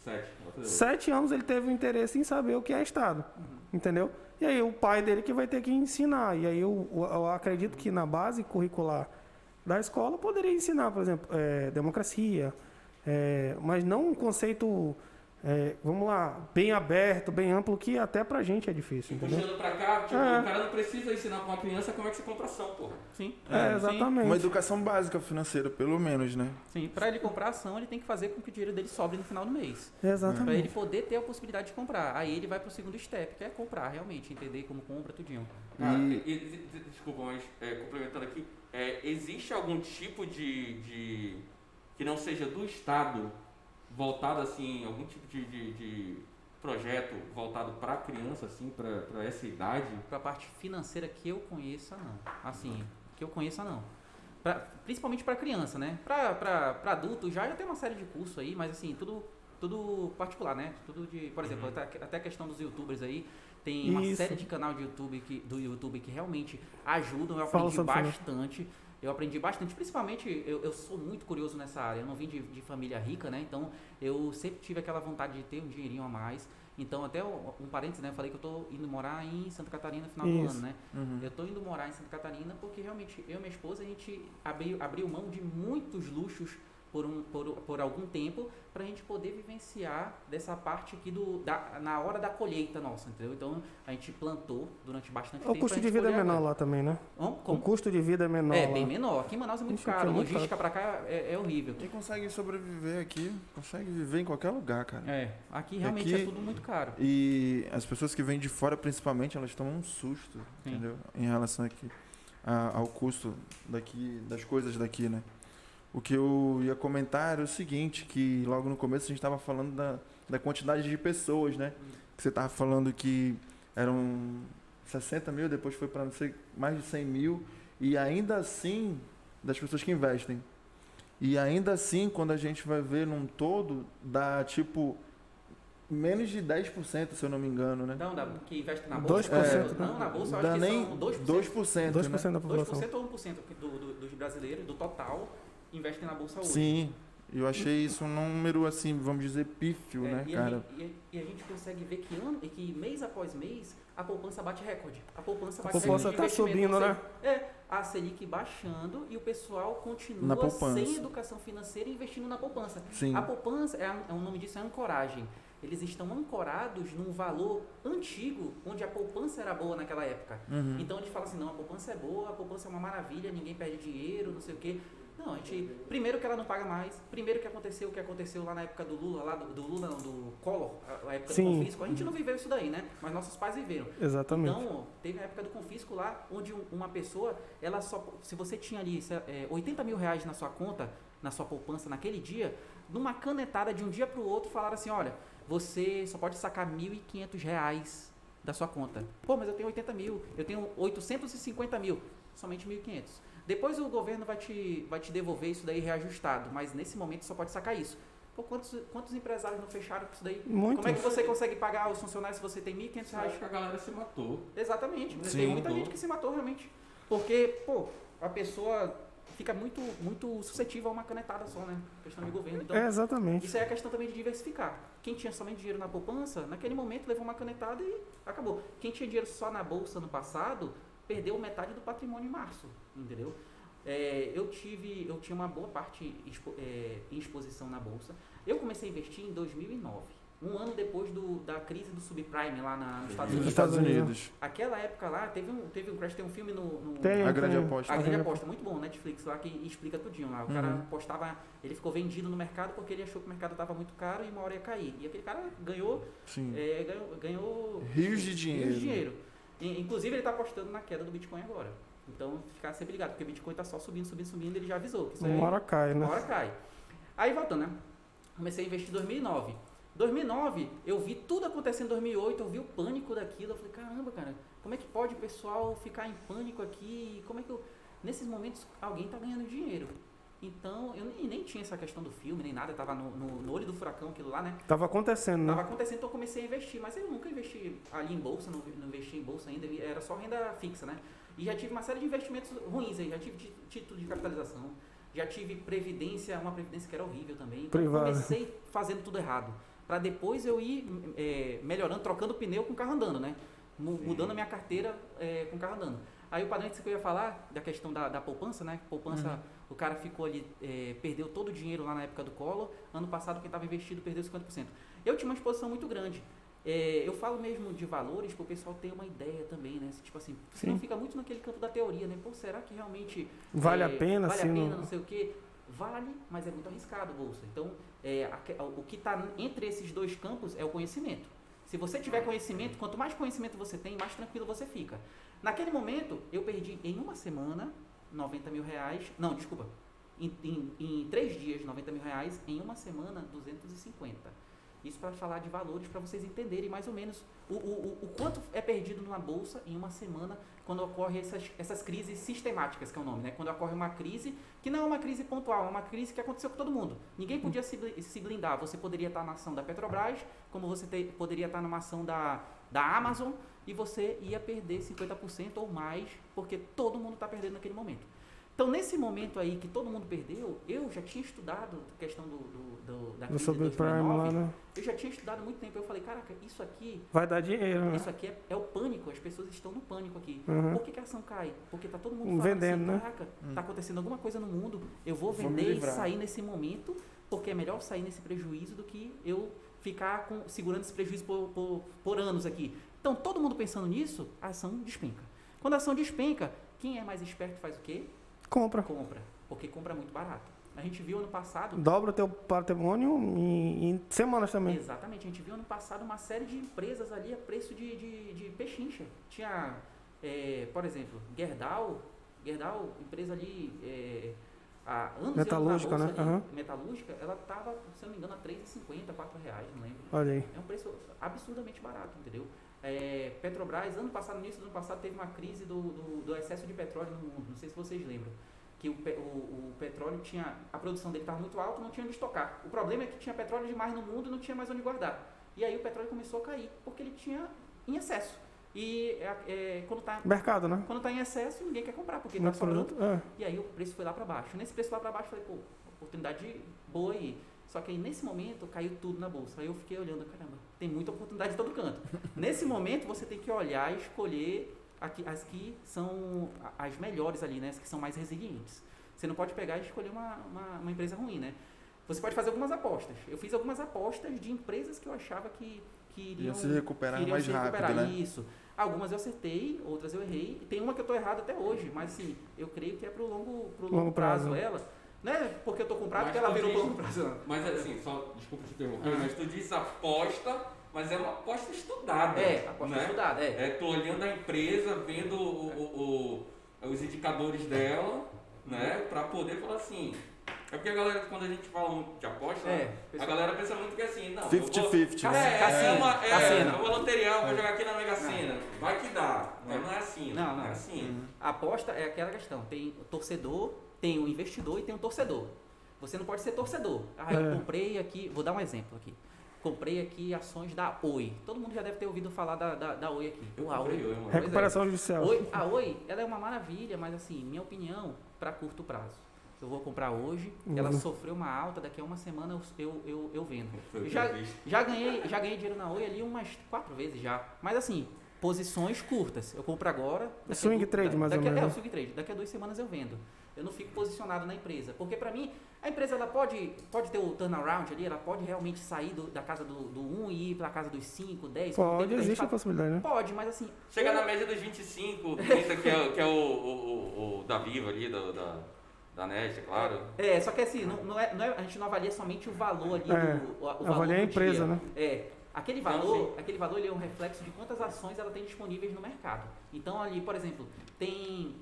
Sete. Sete anos ele teve o interesse em saber o que é Estado. Entendeu? E aí o pai dele que vai ter que ensinar. E aí eu, eu acredito que na base curricular da escola poderia ensinar, por exemplo, é, democracia, é, mas não um conceito, é, vamos lá, bem aberto, bem amplo, que até pra gente é difícil. E Entendeu? puxando pra cá, tipo, É. o cara não precisa ensinar pra uma criança como é que se compra ação, porra. Sim. É, Sim. exatamente. Uma educação básica financeira, pelo menos, né? Sim, para ele comprar ação, ele tem que fazer com que o dinheiro dele sobre no final do mês. Para Exatamente. ele poder ter a possibilidade de comprar. Aí ele vai pro segundo step, que é comprar realmente, entender como compra tudinho. Cara, E- e- e- e- desculpa, mas é, complementando aqui, é, existe algum tipo de, de. que não seja do Estado voltado assim, algum tipo de, de, de projeto voltado para criança, assim, para essa idade? Pra parte financeira que eu conheça, não. Assim, que eu conheça, não. Pra- principalmente para criança, né? Pra adulto já, já tem uma série de cursos aí, mas assim, tudo, tudo particular, né? Tudo de, por exemplo, Uhum. até, até a questão dos youtubers aí, tem uma Isso. série de canal de YouTube que, do YouTube que realmente ajudam, eu aprendi isso, bastante. Eu aprendi bastante, principalmente eu, eu sou muito curioso nessa área. Eu não vim de, de família rica, né? Então eu sempre tive aquela vontade de ter um dinheirinho a mais. Então, até um, parênteses, né? Eu falei que eu tô indo morar em Santa Catarina no final do Isso. ano, né? Uhum. Eu tô indo morar em Santa Catarina porque realmente eu e minha esposa a gente abriu, abriu mão de muitos luxos por, um, por, por algum tempo pra gente poder vivenciar dessa parte aqui do, da, na hora da colheita nossa, entendeu? Então a gente plantou durante bastante O tempo. custo pra de vida é menor agora. lá também, né? O Como? custo de vida é menor É, lá. bem menor. Aqui em Manaus é muito Ixi, caro. é muito Logística pra cá é, é horrível. Quem consegue sobreviver aqui, consegue viver em qualquer lugar, cara. É, aqui realmente é Aqui- tudo muito caro. E as pessoas que vêm de fora, principalmente, elas tomam um susto, Sim. entendeu? Em relação aqui, a- ao custo daqui, das coisas daqui, né? O que eu ia comentar era o seguinte, que logo no começo a gente estava falando da, da quantidade de pessoas, né? Que você estava falando que eram 60 mil, depois foi para não sei, mais de 100 mil, e ainda assim, das pessoas que investem. E ainda assim, quando a gente vai ver num todo, dá tipo menos de 10%, se eu não me engano, né? Não, da, que investe na 2%, bolsa. né? Não, na bolsa eu Dá acho que nem são 2%. 2%, 2% né? da população. 2% ou 1% do, do, dos brasileiros, do total, investem na bolsa hoje. Sim, eu achei isso um número assim, vamos dizer, pífio, É, né, e, a cara? gente, e, a, a gente consegue ver que, ano, e que mês após mês a poupança bate recorde. A poupança A bate poupança recorde de tá investimento, subindo, né? É, a Selic baixando e o pessoal continua poupança. sem educação financeira investindo na poupança. Sim. A poupança, é, a- é o nome disso é ancoragem. Eles estão ancorados num valor antigo, onde a poupança era boa naquela época. Uhum. Então a gente fala assim, não, a poupança é boa, a poupança é uma maravilha, ninguém perde dinheiro, não sei o quê. Não, a gente. Primeiro que ela não paga mais, primeiro que aconteceu o que aconteceu lá na época do Lula, lá do, do Lula, não, do Collor, a, a época Sim. do confisco. A gente não viveu isso daí, né? Mas nossos pais viveram. Exatamente. Então, teve a época do confisco lá, onde um- uma pessoa, ela só. Se você tinha ali é, 80 mil reais na sua conta, na sua poupança naquele dia, numa canetada de um dia para o outro, falaram assim: olha, você só pode sacar 1.500 reais da sua conta. Pô, mas eu tenho 80 mil, eu tenho 850 mil, somente 1.500. Depois o governo vai te, vai te devolver isso daí reajustado, mas nesse momento só pode sacar isso. Pô, quantos, quantos empresários não fecharam com isso daí? Muito. Como é que você consegue pagar os funcionários se você tem 1.500 reais? acho que a galera se matou. Exatamente. Sim. Tem muita gente que se matou realmente. Porque, pô, a pessoa fica muito, muito suscetível a uma canetada só, né? Questão de governo. Então, É, exatamente. isso é a questão também de diversificar. Quem tinha somente dinheiro na poupança, naquele momento levou uma canetada e acabou. Quem tinha dinheiro só na bolsa no passado, perdeu metade do patrimônio em março, entendeu? É, eu tive, eu tinha uma boa parte expo- é, em exposição na bolsa. Eu comecei a investir em 2009, um ano depois do, da crise do subprime lá na, nos Estados Unidos. Estados Unidos. Aquela época lá, teve um, teve um crash, tem um filme no, no Tem, A grande tem. aposta. a grande aposta, muito bom, Netflix lá que explica tudinho lá. O cara Uhum. postava, ele ficou vendido no mercado porque ele achou que o mercado estava muito caro e uma hora ia cair. E aquele cara ganhou, Sim. é, ganhou, ganhou Rios de dinheiro. rios de dinheiro. Inclusive ele está apostando na queda do Bitcoin agora. Então ficar sempre ligado, porque o Bitcoin está só subindo, subindo, subindo, ele já avisou que Uma hora cai, né? uma hora cai. Aí voltando, né? Comecei a investir em 2009. 2009, eu vi tudo acontecendo em 2008, eu vi o pânico daquilo. Eu falei, caramba, cara, como é que pode o pessoal ficar em pânico aqui? Como é que eu. Nesses momentos, alguém tá ganhando dinheiro. Então, eu nem, nem tinha essa questão do filme, nem nada, eu tava no, no, no olho do furacão, aquilo lá, né? Tava acontecendo, né? Tava acontecendo, então eu comecei a investir, mas eu nunca investi ali em bolsa, não, não investi em bolsa ainda, era só renda fixa, né? E já tive uma série de investimentos ruins aí, já tive tí- título de capitalização, já tive previdência, uma previdência que era horrível também. Então Privada. comecei fazendo tudo errado, para depois eu ir é, melhorando, trocando pneu com o carro andando, né? Mu- Mudando a minha carteira é, com o carro andando. Aí o padrão que eu ia falar da questão da, da poupança, né? Poupança, o cara ficou ali, é, perdeu todo o dinheiro lá na época do Collor. Ano passado, quem estava investido perdeu 50%. Eu tinha uma exposição muito grande. É, eu falo mesmo de valores para o pessoal ter uma ideia também, né? Tipo assim, Sim. não fica muito naquele campo da teoria, né? Pô, será que realmente Vale é, a pena, vale a pena, não- não sei o quê? Vale, mas é muito arriscado, bolsa. Então, é, aque- o que está entre esses dois campos é o conhecimento. Se você tiver conhecimento, quanto mais conhecimento você tem, mais tranquilo você fica. Naquele momento, eu perdi em uma semana 90 mil reais. Não, desculpa. Em, em, em três dias, 90 mil reais. Em uma semana, 250. Isso para falar de valores, para vocês entenderem mais ou menos o, o, o- quanto é perdido numa bolsa em uma semana quando ocorre essas, essas crises sistemáticas, que é o nome, né? Quando ocorre uma crise que não é uma crise pontual, é uma crise que aconteceu com todo mundo. Ninguém podia se blindar. Você poderia estar na ação da Petrobras, como você te- poderia estar numa ação da, da Amazon, e você ia perder 50% ou mais, porque todo mundo está perdendo naquele momento. Então, nesse momento aí que todo mundo perdeu, eu já tinha estudado a questão do, do, do- da crise de subprime 2009, lá, né? eu já tinha estudado há muito tempo. Eu falei, caraca, isso aqui, Vai dar dinheiro, né? isso aqui é, é o pânico. As pessoas estão no pânico aqui. Uhum. Por que, que a ação cai? Porque tá todo mundo falando vendendo, assim, né? caraca, tá acontecendo alguma coisa no mundo, eu vou Vou vender e livrar. sair nesse momento, porque é melhor sair nesse prejuízo do que eu ficar com, segurando esse prejuízo por, por, por anos aqui. Então, todo mundo pensando nisso, a ação despenca. Quando a ação despenca, quem é mais esperto faz o quê? Compra. Compra. Porque compra muito barato. A gente viu ano passado Dobra o teu patrimônio em, em semanas também. Exatamente, a gente viu ano passado uma série de empresas ali a preço de, de, de pechincha. Tinha, é, por exemplo, Gerdau, Gerdau, empresa ali, é, há anos Metalúrgica, né? ali, Aham. metalúrgica, ela estava, se eu não me engano, a R$ 3,50, 4 reais, não lembro. Olha aí. É um preço absurdamente barato, entendeu? É, Petrobras, ano passado, no início do ano passado, teve uma crise do, do, do excesso de petróleo no mundo. Não sei se vocês lembram. Que o, o, o petróleo tinha. A produção dele estava muito alta, não tinha onde estocar. O problema é que tinha petróleo demais no mundo e não tinha mais onde guardar. E aí o petróleo começou a cair, porque ele tinha em excesso. E é, é, quando está Mercado, né? quando tá em excesso, ninguém quer comprar, porque está sobrando produto. É. e aí o preço foi lá para baixo. Nesse preço lá para baixo, eu falei, pô, oportunidade boa aí. Só que aí nesse momento caiu tudo na bolsa. Aí eu fiquei olhando, caramba, tem muita oportunidade em todo canto. (laughs) nesse momento você tem que olhar e escolher aqui- as que são as melhores ali, né? As que são mais resilientes. Você não pode pegar e escolher uma, uma, uma empresa ruim, né? Você pode fazer algumas apostas. Eu fiz algumas apostas de empresas que eu achava que, que iriam Ia se recuperar que iriam mais se rápido, recuperar. né? Isso. Algumas eu acertei, outras eu errei. Tem uma que eu estou errado até hoje, mas assim, eu creio que é pro longo, pro longo, Longo prazo. prazo. ela. Não é porque eu tô comprado Mas que ela virou diz- não. Mas assim, só desculpa te interromper, Ah. mas tu disse aposta, mas é uma aposta estudada. É, aposta né? estudada, é. É, tô olhando a empresa, vendo o, o- o- os indicadores dela, né? Pra poder falar assim. É porque a galera, quando a gente fala muito de aposta, É, a galera pensa muito que assim, não. eu vou- 50-50, Cass- né? É, Cassino, é uma, é, eu vou loteriar, eu vou jogar aqui na Mega Sena. Vai que dá. Mas não é assim. Não, não. é assim. A aposta é aquela questão. Tem o torcedor, tem o investidor e tem o torcedor. Você não pode ser torcedor. Ah, eu É. comprei aqui, vou dar um exemplo aqui. Comprei aqui ações da Oi. Todo mundo já deve ter ouvido falar da, da, da Oi aqui. Eu a Oi. mano. Pois é. Recuperação judicial. Oi, a Oi, ela é uma maravilha, mas assim, minha opinião, para curto prazo. Eu vou comprar hoje, ela Uhum. sofreu uma alta, daqui a uma semana eu, eu, eu, eu vendo. Já, já, ganhei, já ganhei dinheiro na Oi ali umas quatro vezes já. Mas assim, posições curtas. Eu compro agora. a Swing du- trade, da- mais ou daqui a- É, menos. o swing trade. Daqui a duas semanas eu vendo. Eu não fico posicionado na empresa. Porque pra mim, a empresa ela pode, pode ter o turnaround ali, ela pode realmente sair do- da casa do, do 1 e ir pra casa dos 5, 10. como tem Pode, existe a possibilidade, né? Pode, mas assim. Chega eu- na média dos 25, 30, que é, o- que é o, o, o, o da Viva ali, do, da, da Nest, é claro. É, só que assim, não, não é, não é- a gente não avalia somente o valor ali É, do o, o valor Avalia a do empresa, dia. né? É, aquele Não, valor, aquele valor ele é um reflexo de quantas ações ela tem disponíveis no mercado. Então ali, por exemplo, tem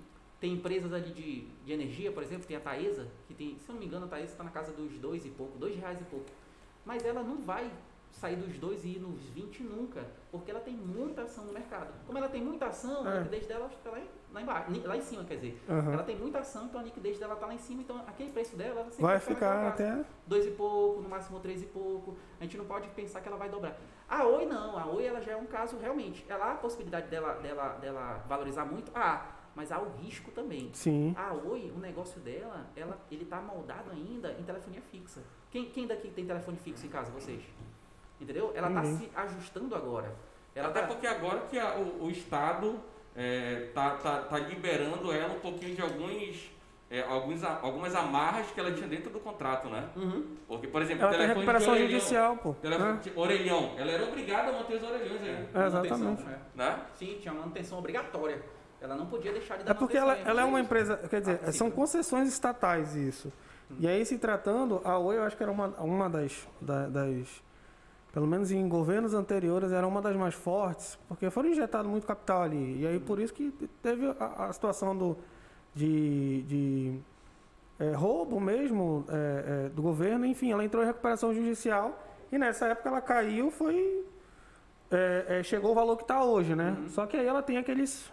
tem empresas ali de, de energia, por exemplo, tem a Taesa, que tem, se eu não me engano, a Taesa está na casa dos dois e pouco, dois reais e pouco. Mas ela não vai sair dos dois e ir nos 20 nunca, porque ela tem muita ação no mercado. Como ela tem muita ação, a É. liquidez dela está lá, lá embaixo, lá em cima, quer dizer. Aham. Ela tem muita ação, então a liquidez dela está lá em cima, então aquele preço dela ela Vai ficar até. dois e pouco, no máximo três e pouco. A gente não pode pensar que ela vai dobrar. A Oi não, a Oi ela já é um caso realmente. Ela há a possibilidade dela, dela, dela valorizar muito, ah, mas há o risco também. Sim. A Oi, o negócio dela, ela, ele está moldado ainda em telefonia fixa. Quem, quem daqui tem telefone fixo em casa, vocês? Entendeu? Ela está Ninguém. se ajustando agora. Ela Até tá, porque agora que a- o, o Estado é, tá, tá, tá liberando ela um pouquinho de alguns, é, alguns, algumas amarras que ela tinha dentro do contrato, né? Uhum. Porque, por exemplo, Ela tem telefone de recuperação orelhão, judicial, pô. telefone né? de orelhão, ela era obrigada a manter os orelhões aí, É, exatamente. Manutenção, é. né? Sim, tinha manutenção obrigatória. Ela não podia deixar de dar É porque ela, ela é uma empresa, quer dizer, Ah, são concessões estatais isso. E aí se tratando, a Oi eu acho que era uma, uma das, da- das, pelo menos em governos anteriores, era uma das mais fortes, porque foram injetados muito capital ali. E aí por isso que teve a, a situação do, de, de é, roubo mesmo é, é, do governo, enfim, ela entrou em recuperação judicial e nessa época ela caiu, foi é, é, chegou o valor que está hoje, né? Uhum. Só que aí ela tem aqueles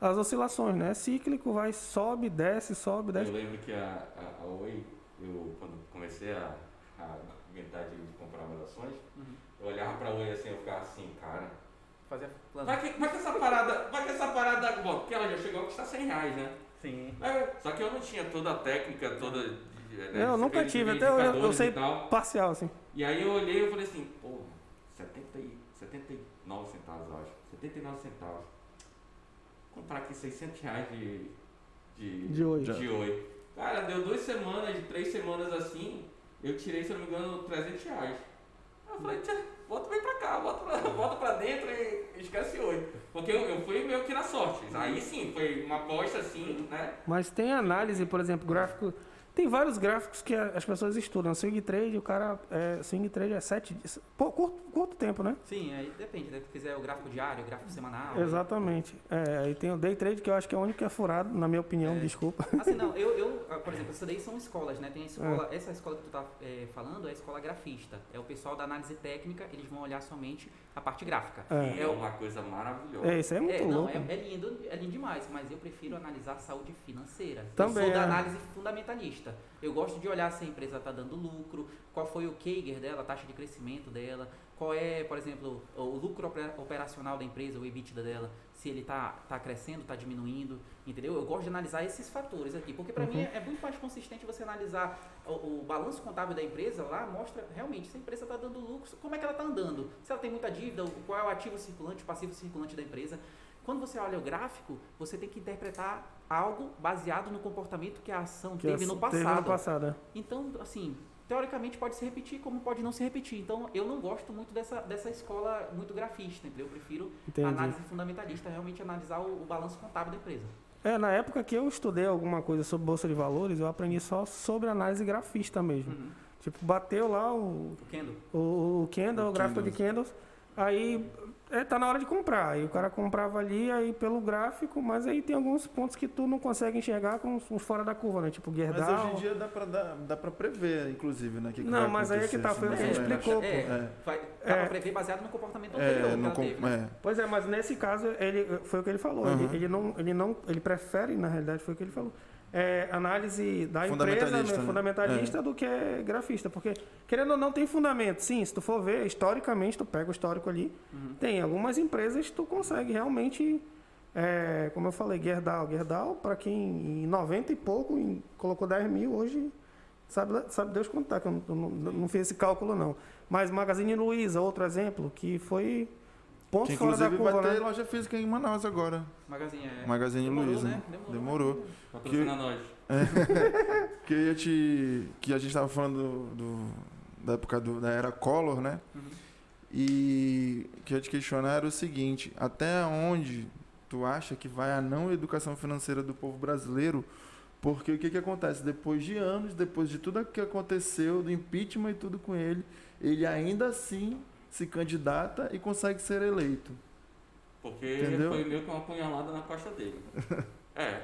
as oscilações, né? É cíclico, vai, sobe, desce, sobe, desce. Eu lembro que a, a, a Oi, eu quando comecei a, a inventar de comprar umas ações, Uhum. eu olhava pra Oi assim, eu ficava assim, cara, Fazia plano. vai que, vai que essa parada, vai que essa parada, bom, porque ela já chegou a custar 100 reais, né? Sim. É, só que eu não tinha toda a técnica, toda. de- né, Eu nunca tive, até eu- eu sei-. Parcial, assim. E aí eu olhei e falei assim, pô, 70 e, 79 centavos, eu acho. 79 centavos. Comprar aqui 600 reais de. de, De Oi. de Oi. Cara, deu duas semanas, três semanas assim, eu tirei, se eu não me engano, 300 reais. Aí eu falei, tia, volta bem pra cá, (laughs) volta pra, dentro e esquece Oi. Porque eu, eu fui meio que na sorte. Aí sim, foi uma aposta assim, né? Mas tem análise, por exemplo, gráfico. Tem vários gráficos que as pessoas estudam. Swing trade, o cara. É, swing trade é sete dias. Pô, curto, curto tempo, né? Sim, aí depende, né? Se quiser o gráfico diário, o gráfico semanal. Exatamente. É, aí tem o day trade, que eu acho que é o único que é furado, na minha opinião, É. desculpa. (laughs) Assim, não, eu, eu, ah, por exemplo, isso daí são escolas, né? Tem a escola, essa escola que tu tá é, falando é a escola grafista. É o pessoal da análise técnica, eles vão olhar somente a parte gráfica. É. É uma coisa maravilhosa. É, isso aí é muito É, não, louco. é, é lindo, é lindo demais, mas eu prefiro analisar a saúde financeira. Também, eu sou da é. análise fundamentalista. Eu gosto de olhar se a empresa está dando lucro, qual foi o CAGR dela, a taxa de crescimento dela, qual é, por exemplo, o lucro opera- operacional da empresa, o EBITDA dela, se ele está tá crescendo, está diminuindo, entendeu? Eu gosto de analisar esses fatores aqui, porque para Uhum. mim é, é muito mais consistente você analisar o, o balanço contábil da empresa lá, mostra realmente se a empresa está dando lucro, como é que ela está andando, se ela tem muita dívida, o- qual é o ativo circulante, o passivo circulante da empresa. Quando você olha o gráfico, você tem que interpretar algo baseado no comportamento que a ação Que teve no Teve no passado. passado, é. Então, assim, teoricamente pode se repetir, como pode não se repetir. Então, eu não gosto muito dessa, dessa escola muito grafista, entendeu? Eu prefiro Entendi. análise fundamentalista, realmente analisar o, o balanço contábil da empresa. É, na época que eu estudei alguma coisa sobre Bolsa de Valores, eu aprendi só sobre análise grafista mesmo. Uhum. Tipo, bateu lá o, O Kendo. o, o candle, o, O gráfico de candles. candles, aí é, tá na hora de comprar. Aí o cara comprava ali aí pelo gráfico, mas aí tem alguns pontos que tu não consegue enxergar com uns, fora da curva, né? Tipo Mas Gerdau. hoje em dia dá pra, dar, dá pra prever, inclusive, né? que que Não, vai mas aí é que tá, foi o que assim, ele mais ou explicou, pô. É. Vai, dá É. pra prever baseado no comportamento anterior É, que no ela com- teve, né? é. Pois é, mas nesse caso ele foi o que ele falou. Ele, Uhum. ele não, ele não, ele prefere, na realidade, foi o que ele falou. É, análise da empresa Fundamentalista, né, né? fundamentalista do que grafista, porque querendo ou não tem fundamento. Sim, se tu for ver historicamente, tu pega o histórico ali, Uhum. tem algumas empresas que tu consegue realmente, é, como eu falei, Gerdau, Gerdau para quem em 90 e pouco em- colocou 10 mil hoje sabe, sabe Deus contar que eu não, não, não fiz esse cálculo não. Mas Magazine Luiza, outro exemplo, que foi ponto Que fora da inclusive curva, vai ter né? loja física em Manaus agora. Magazine é. Magazine Demorou, Luiza. né? Demorou. Demorou. Patrocina nós. (laughs) Que eu ia te. Que a gente tava falando do, do- da época do- da era Collor, né? Uhum. E o que eu ia te questionar era o seguinte: até onde tu acha que vai a não educação financeira do povo brasileiro? Porque o que, que acontece? Depois de anos, depois de tudo que aconteceu, do impeachment e tudo com ele, ele ainda assim se candidata e consegue ser eleito. Porque Entendeu? foi meio que uma punhalada na costa dele. (laughs) é.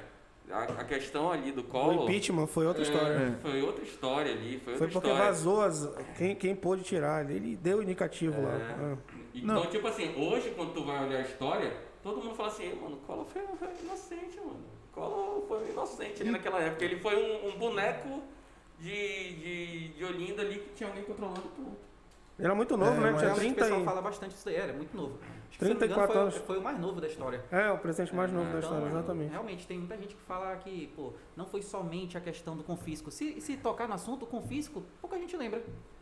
a, a questão ali do O Collor. impeachment foi outra é, história. Foi outra história ali. Foi, Foi porque história. vazou as, quem, quem pôde tirar. Ele deu o indicativo É. lá. Ah. Então, tipo assim, hoje quando tu vai olhar a história, todo mundo fala assim, mano, Collor foi, foi inocente, mano. Collor foi inocente ali naquela época. Ele foi um, um boneco de, de, de Olinda ali que tinha alguém controlando tudo. Ele era muito novo, É, né? Tinha Geralmente 30 o pessoal e... fala bastante disso aí, era muito novo. Acho que, se eu não me 34 engano, anos. foi, foi o mais novo da história. É, o presidente mais novo da Então, história, exatamente. Realmente, tem muita gente que fala que, pô, não foi somente a questão do confisco. Se, se tocar no assunto, o confisco, pouca gente lembra.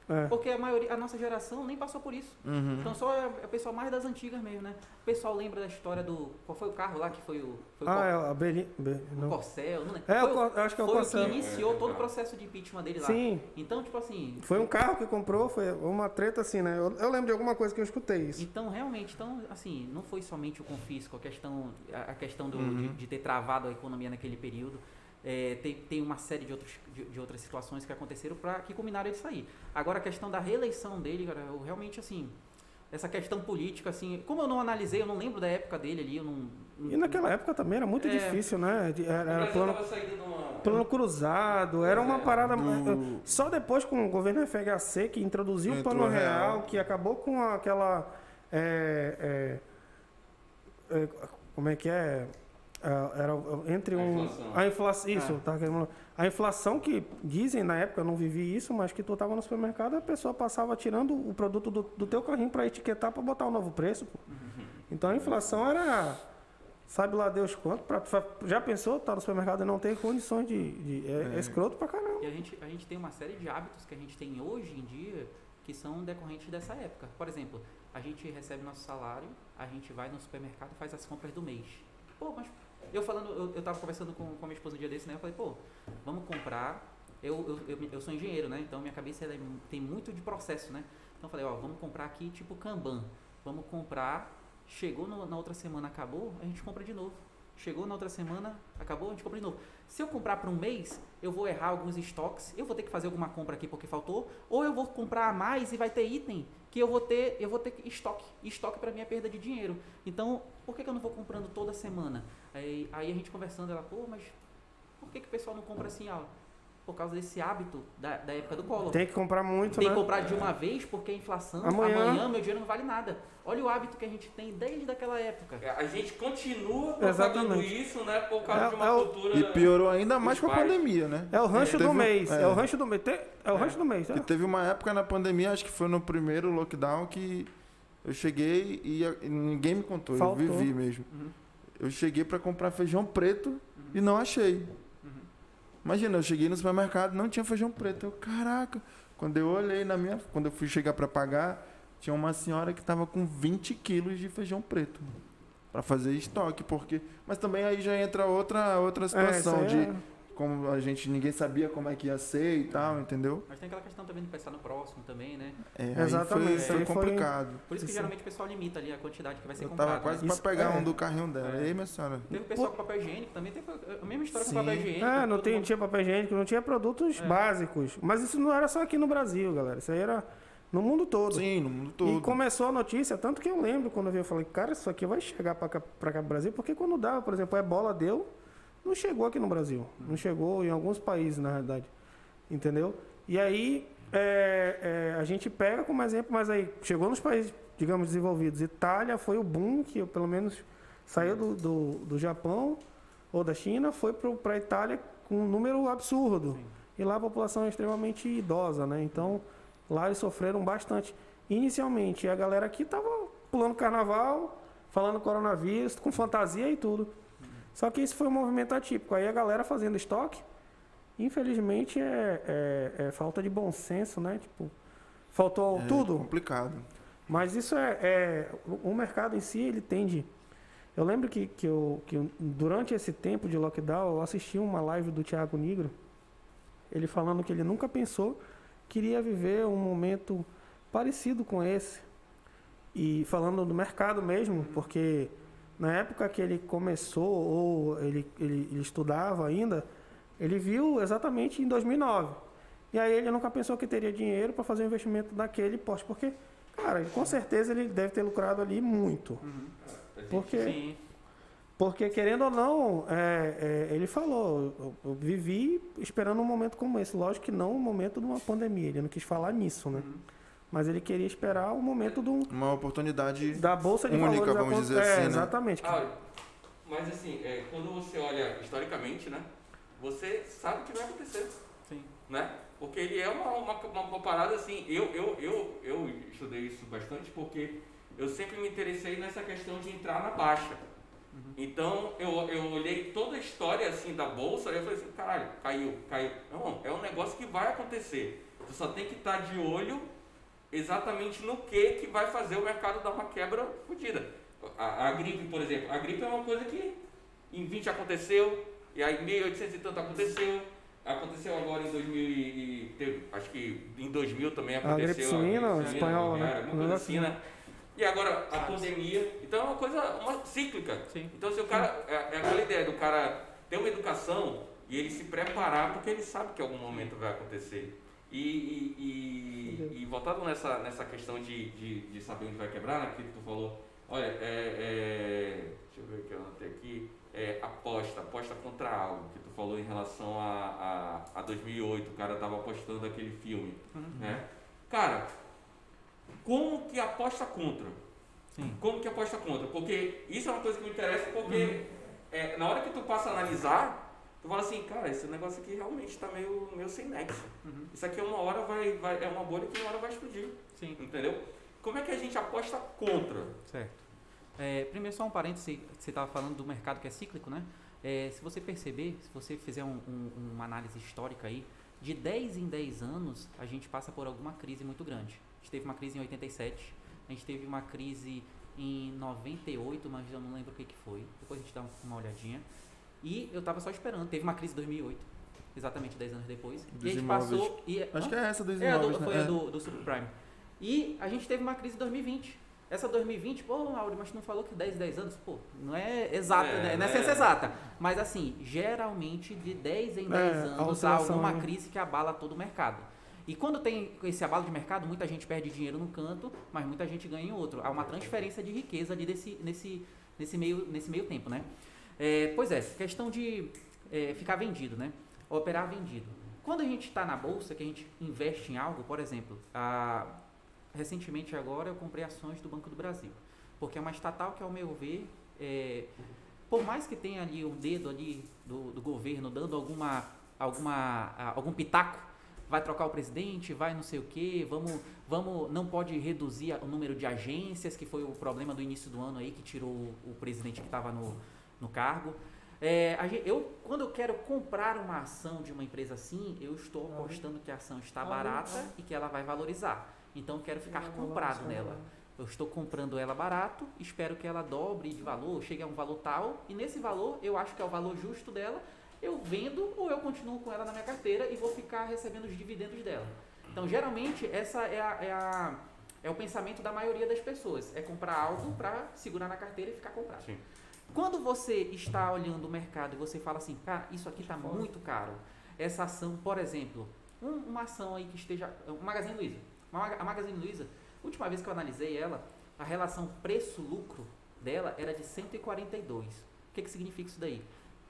É. Porque a maioria, a nossa geração nem passou por isso. Uhum. Então só é o pessoal mais das antigas mesmo, né? O pessoal lembra da história do. Qual foi o carro lá que foi o. Foi o Ah, Cor- é, a Beli... Be- o não. Corcel, não lembro. É, foi o acho que é o foi Corcel. que iniciou todo o processo de impeachment dele lá. Sim, Então, tipo assim. foi um carro que comprou, foi uma treta assim, né? Eu, eu lembro de alguma coisa que eu escutei isso. Então, realmente, então, assim, não foi somente o confisco, a questão, a questão do, Uhum. de, de ter travado a economia naquele período. É, tem, tem uma série de, outros, de, de outras situações que aconteceram para que culminaram ele sair. Agora, a questão da reeleição dele, cara, eu realmente, assim, essa questão política, assim, como eu não analisei, eu não lembro da época dele ali, eu não... E naquela época também era muito É. difícil, né? Era, O era plano, uma... plano cruzado, era uma É. parada. Do- Só depois com o governo FHC que introduziu o Entrou plano real, real. que acabou com aquela. é, é, é, como é que é? Ah, Era entre A um. inflação. A inflação. Isso, Ah. tá querendo- A inflação que dizem na época, eu não vivi isso, mas que tu tava no supermercado, a pessoa passava tirando o produto do, do teu carrinho para etiquetar para botar o novo preço. pô. Então a inflação era. Sabe lá Deus quanto? Pra, já pensou, tá no supermercado e não tem condições de. de é, é escroto pra caramba. E a gente, a gente tem uma série de hábitos que a gente tem hoje em dia que são decorrentes dessa época. Por exemplo, a gente recebe nosso salário, a gente vai no supermercado e faz as compras do mês. Pô, mas eu falando, eu, eu tava conversando com, com a minha esposa um dia desse, né? Eu falei, pô, vamos comprar. Eu, eu, eu, eu sou engenheiro, né? Então minha cabeça é- tem muito de processo, né? Então eu falei, ó, vamos comprar aqui tipo Kanban. Vamos comprar. Chegou no- na outra semana, acabou, a gente compra de novo. Chegou na outra semana, acabou, a gente compra de novo. Se eu comprar para um mês, eu vou errar alguns estoques, eu vou ter que fazer alguma compra aqui porque faltou, ou eu vou comprar a mais e vai ter item que eu vou ter, eu vou ter estoque. Estoque para mim é perda de dinheiro. Então, por que, que eu não vou comprando toda semana? Aí, aí a gente conversando, ela, pô, mas por que, que o pessoal não compra assim, ó? Por causa desse hábito da, da época do colo. Tem que comprar muito, Tem né? que comprar de uma vez porque a inflação, Amanhã- amanhã, meu dinheiro não vale nada. Olha o hábito que a gente tem desde aquela época. A gente continua Exatamente. isso, né? Por causa É- de uma é o- cultura... E piorou ainda mais com a pandemia, né? É o rancho Teve do mês. É, é. o rancho do mês. É o rancho do mês. é. E teve uma época na pandemia, acho que foi no primeiro lockdown, que eu cheguei e, a- e ninguém me contou, Faltou. eu vivi mesmo. Uhum. Eu cheguei pra comprar feijão preto e não achei. Imagina, eu cheguei no supermercado não tinha feijão preto. Eu, caraca, quando eu olhei na minha. Quando eu fui chegar pra pagar, tinha uma senhora que tava com 20 quilos de feijão preto. Pra fazer estoque, porque. Mas também aí já entra outra, outra É, situação aí de é- como a gente ninguém sabia como é que ia ser e tal, entendeu? Mas tem aquela questão também de pensar no próximo também, né? É, aí Exatamente, foi, isso foi aí complicado. Por isso que Isso. geralmente o pessoal limita ali a quantidade que vai ser Eu comprada. tava quase né? Pra pegar é. um do carrinho dela. É. Ei, minha senhora. Teve o pessoal com papel higiênico também, teve a mesma história Sim. com papel higiênico. É, não tem, mundo- tinha papel higiênico, não tinha produtos É. básicos. Mas isso não era só aqui no Brasil, galera. Isso aí era no mundo todo. Sim, no mundo E todo. começou a notícia, tanto que eu lembro quando eu vi, eu falei, cara, isso aqui vai chegar pra cá, cá pro Brasil, porque quando dava, por exemplo, a ebola deu, não chegou aqui no Brasil. Não chegou em alguns países, na realidade. Entendeu? E aí, é, é, a gente pega como exemplo, mas aí chegou nos países, digamos, desenvolvidos. Itália foi o boom que, pelo menos, saiu do, do, do Japão ou da China, foi para a Itália com um número absurdo. Sim. E lá a população é extremamente idosa, né? Então, lá eles sofreram bastante. Inicialmente, a galera aqui tava pulando carnaval, falando coronavírus, com fantasia e tudo. Só que isso foi um movimento atípico. Aí a galera fazendo estoque, infelizmente, é, é- é falta de bom senso, né? Tipo, faltou É tudo. complicado. Mas isso é, é- o mercado em si ele tende. Eu lembro que, que, eu, que eu- durante esse tempo de lockdown eu assisti uma live do Thiago Negro, ele falando que ele nunca pensou que iria viver um momento parecido com esse e falando do mercado mesmo, porque na época que ele começou ou ele, ele, ele estudava ainda, ele viu exatamente em 2009. E aí ele nunca pensou que teria dinheiro para fazer um investimento daquele poste, porque, cara, com certeza ele deve ter lucrado ali muito. Uhum. Porque Sim. Porque, querendo ou não, é, é, ele falou, eu, eu vivi esperando um momento como esse. Lógico que não um momento de uma pandemia, ele não quis falar nisso, né? Mas ele queria esperar o momento do, Uma oportunidade. da Bolsa de Única, Valores. vamos dizer é, assim, né? Exatamente. Ah, mas assim, é, quando você olha historicamente, né? Você sabe o que vai acontecer, Sim. né? Porque ele é uma, uma, uma, uma parada assim, eu, eu, eu, eu estudei isso bastante porque eu sempre me interessei nessa questão de entrar na baixa. Então eu, eu olhei toda a história assim da bolsa e eu falei assim, caralho, caiu, caiu. Não, é um negócio que vai acontecer. Tu só tem que estar de olho exatamente no que que vai fazer o mercado dar uma quebra fodida. A, a gripe, por exemplo, a gripe é uma coisa que em 20 aconteceu, e aí em 1800 e tanto aconteceu, aconteceu agora em 2000 e, teve, acho que em 2000 também A aconteceu. gripe suína, espanhola, né? aviária, alguma Um coisa assim, né? E agora a pandemia, então é uma coisa uma cíclica. Sim. Então se o cara, é, é aquela ideia do cara ter uma educação e ele se preparar porque ele sabe que em algum momento vai acontecer. E, e, e, e voltado nessa, nessa questão de, de, de saber onde vai quebrar, né, que tu falou, olha, é, é, deixa eu ver o que eu anotei aqui, é, aposta, aposta contra algo, que tu falou em relação a, a, a 2008, o cara tava apostando aquele filme, né? Cara, como que aposta contra? Sim. Como que aposta contra? Porque isso é uma coisa que me interessa, porque é, na hora que tu passa a analisar, tu fala assim, cara, esse negócio aqui realmente está meio, meio sem nexo. Uhum. Isso aqui uma hora vai, vai, é uma bolha que uma hora vai explodir, Sim. entendeu? Como é que a gente aposta contra? Certo. É, primeiro, só um parêntese, você estava falando do mercado que é cíclico, né? É, se você perceber, se você fizer um- um- uma análise histórica aí, de 10 em 10 anos, a gente passa por alguma crise muito grande. A gente teve uma crise em 87, a gente teve uma crise em 98, mas eu não lembro o que, que foi. Depois a gente dá um- uma olhadinha. E eu estava só esperando, teve uma crise em 2008, exatamente 10 anos depois. Dos e a gente imóveis. passou... E, Acho Hã? que é essa dos É, a do- imóveis, foi né? a É. do, do subprime. E a gente teve uma crise em 2020. Essa 2020, pô, Mauro, mas tu não falou que 10, 10 anos? Pô, não é exata, É, né? não é né? ciência exata. Mas assim, geralmente de 10 em 10 É, anos há alguma né? crise que abala todo o mercado. E quando tem esse abalo de mercado, muita gente perde dinheiro num canto, mas muita gente ganha em outro. Há uma transferência de riqueza ali desse, nesse, nesse, meio, nesse meio tempo, né? É, pois é, questão de é, ficar vendido, né? Operar vendido. Quando a gente está na bolsa, que a gente investe em algo, por exemplo, a, recentemente agora eu comprei ações do Banco do Brasil, porque é uma estatal que, ao meu ver, é, por mais que tenha ali um dedo ali do, do governo dando alguma, alguma, algum pitaco, vai trocar o presidente, vai não sei o que, vamos, vamos, não pode reduzir o número de agências, que foi o problema do início do ano aí que tirou o, o presidente que estava no, no cargo. É, a gen- eu, quando eu quero comprar uma ação de uma empresa assim, eu estou apostando que a ação está barata e que ela vai valorizar. Então eu quero ficar comprado nela. Eu estou comprando ela barato, espero que ela dobre de valor, chegue a um valor tal, e nesse valor eu acho que é o valor justo dela, eu vendo ou eu continuo com ela na minha carteira e vou ficar recebendo os dividendos dela. Então geralmente essa é, a, é, a- é o pensamento da maioria das pessoas, é comprar algo para segurar na carteira e ficar comprado. Sim. Quando você está olhando o mercado e você fala assim, cara, isso aqui está muito caro. Essa ação, por exemplo, um- uma ação aí que esteja. O Magazine Luiza. Uma A Magazine Luiza, última vez que eu analisei ela, a relação preço-lucro dela era de 142. O que, que significa isso daí?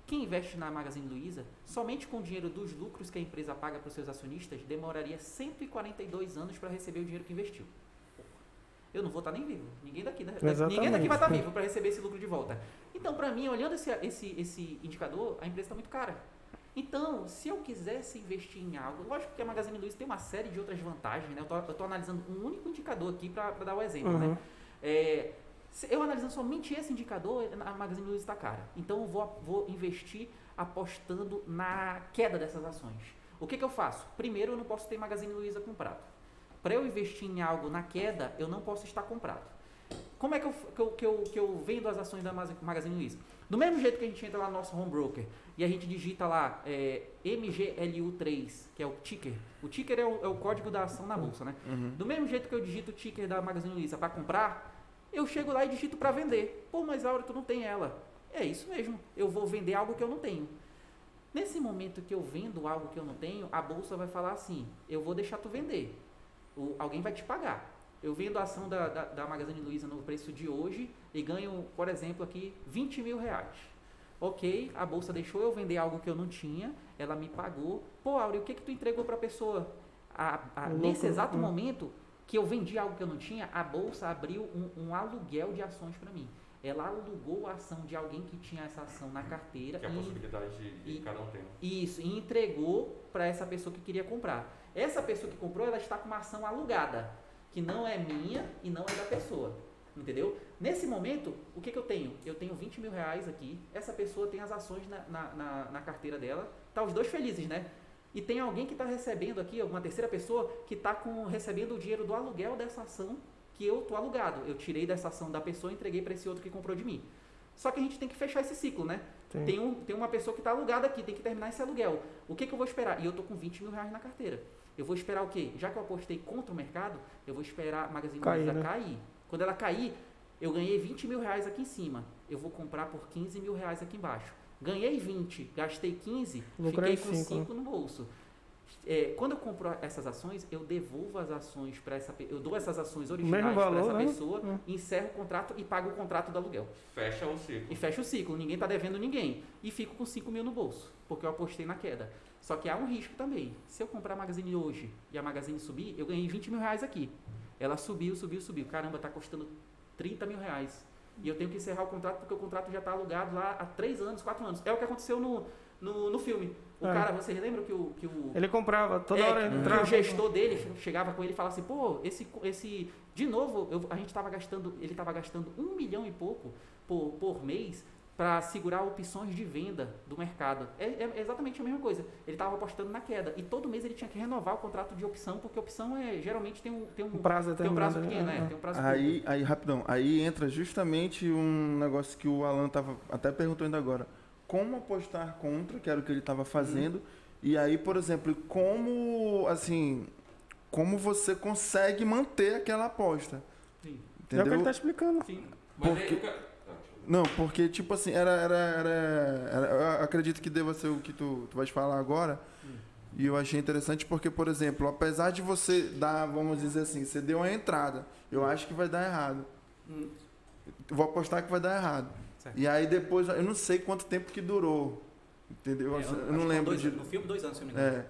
Quem investe na Magazine Luiza, somente com o dinheiro dos lucros que a empresa paga para os seus acionistas, demoraria 142 anos para receber o dinheiro que investiu. Eu não vou estar nem vivo. Ninguém daqui, né? ninguém daqui vai estar vivo para receber esse lucro de volta. Então, para mim, olhando esse, esse, esse indicador, a empresa está muito cara. Então, se eu quisesse investir em algo, lógico que a Magazine Luiza tem uma série de outras vantagens, né? Eu estou analisando um único indicador aqui para dar o exemplo, né? Uhum. É, se eu analisando somente esse indicador, a Magazine Luiza está cara. Então eu vou, vou investir apostando na queda dessas ações. O que, que eu faço? Primeiro, eu não posso ter Magazine Luiza comprado. Para eu investir em algo na queda, eu não posso estar comprado. Como é que eu, que eu, que eu, que eu vendo as ações da Maga- Magazine Luiza? Do mesmo jeito que a gente entra lá no nosso home broker e a gente digita lá é, MGLU3, que é o ticker. O ticker é o, é o código da ação na bolsa, né? Uhum. Do mesmo jeito que eu digito o ticker da Magazine Luiza para comprar, eu chego lá e digito para vender. Pô, mas Aura, tu não tem ela. É isso mesmo. Eu vou vender algo que eu não tenho. Nesse momento que eu vendo algo que eu não tenho, a bolsa vai falar assim: eu vou deixar tu vender. O- alguém vai te pagar. Eu vendo a ação da, da, da Magazine Luiza no preço de hoje e ganho, por exemplo, aqui 20 mil reais. Ok, a bolsa deixou eu vender algo que eu não tinha, ela me pagou. Pô, Auri, o que que tu entregou para a pessoa? A, a, O nesse exato hum. momento que eu vendi algo que eu não tinha, a bolsa abriu um, um aluguel de ações para mim. Ela alugou a ação de alguém que tinha essa ação na carteira Que é a e possibilidade de, de e- cada um ter. isso, e entregou para essa pessoa que queria comprar. Essa pessoa que comprou, ela está com uma ação alugada, que não é minha e não é da pessoa. Entendeu? Nesse momento, o que, que eu tenho? Eu tenho 20 mil reais aqui, essa pessoa tem as ações na, na, na, na carteira dela, tá os dois felizes, né? E tem alguém que está recebendo aqui, uma terceira pessoa, que está recebendo o dinheiro do aluguel dessa ação que eu tô alugado. Eu tirei dessa ação da pessoa e entreguei para esse outro que comprou de mim. Só que a gente tem que fechar esse ciclo, né? Sim. Tem, um, tem uma pessoa que está alugada aqui, tem que terminar esse aluguel. O que, que eu vou esperar? E eu tô com 20 mil reais na carteira. Eu vou esperar o quê? Já que eu apostei contra o mercado, eu vou esperar a Magazine Cair, Luiza né? cair. Quando ela cair, eu ganhei 20 mil reais aqui em cima. Eu vou comprar por 15 mil reais aqui embaixo. Ganhei 20, gastei 15, Lucrei fiquei com cinco, né? 5 no bolso. É, quando eu compro essas ações, eu devolvo as ações para essa eu dou essas ações originais para essa né? pessoa, Hum. encerro o contrato e pago o contrato do aluguel. Fecha o ciclo. E fecha o ciclo, ninguém está devendo ninguém. E fico com 5 mil no bolso, porque eu apostei na queda. Só que há um risco também. Se eu comprar a Magazine hoje e a Magazine subir, eu ganhei 20 mil reais aqui. Ela subiu, subiu, subiu. Caramba, está custando 30 mil reais. E eu tenho que encerrar o contrato porque o contrato já está alugado lá há 3 anos, 4 anos. É o que aconteceu no, no, no filme. O É. cara, vocês lembram que o, que o, Ele comprava, toda é, hora que entrava. o gestor dele chegava com ele e falava assim, pô, esse, esse de novo, eu- a gente estava gastando, ele estava gastando um milhão e pouco por, por mês para segurar opções de venda do mercado. É, é exatamente a mesma coisa. Ele estava apostando na queda e todo mês ele tinha que renovar o contrato de opção, porque opção é geralmente tem um, tem um, Um prazo tem um prazo pequeno, né? né? Tem um prazo Aí, aí, rapidão, aí entra justamente um negócio que o Alan tava até perguntando agora. Como apostar contra, que era o que ele estava fazendo, e aí, por exemplo, como, assim, como você consegue manter aquela aposta, Sim. É o que entendeu? ele tá explicando. Sim. Mas Porque- aí, Não, porque, tipo assim, era, era, era, era- Eu acredito que deva ser o que tu, tu vais falar agora. E eu achei interessante porque, por exemplo, apesar de você dar, vamos dizer assim, você deu uma entrada, eu acho que vai dar errado. Hum, Eu vou apostar que vai dar errado. Certo. E aí depois, eu não sei quanto tempo que durou. Entendeu? é, eu, que não lembro dois de. anos. No filme, dois anos, se eu não me engano. É.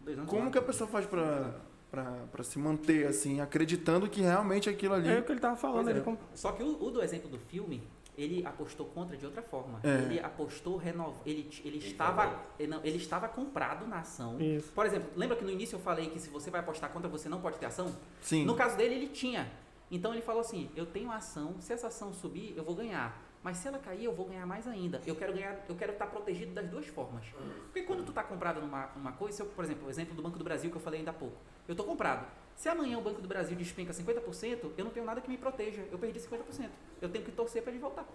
Dois anos, Como um que a pessoa faz pra, pra, pra se manter, assim, acreditando que realmente aquilo ali. É o que ele tava falando. É. Ele Só que o, o do exemplo do filme, ele apostou contra de outra forma. É. Ele apostou renov... ele, ele Ele estava ele, não, ele estava comprado na ação. Isso. Por exemplo, lembra que no início eu falei que se você vai apostar contra você não pode ter ação? Sim. No caso dele ele tinha. Então ele falou assim: "Eu tenho ação, se essa ação subir, eu vou ganhar. Mas se ela cair, eu vou ganhar mais ainda. Eu quero ganhar, eu quero estar protegido das duas formas. Porque quando tu está comprado numa, numa coisa, se eu, por exemplo, o exemplo do Banco do Brasil que eu falei ainda há pouco. Eu estou comprado. Se amanhã o Banco do Brasil despenca 50%, eu não tenho nada que me proteja. Eu perdi 50%. Eu tenho que torcer para ele voltar.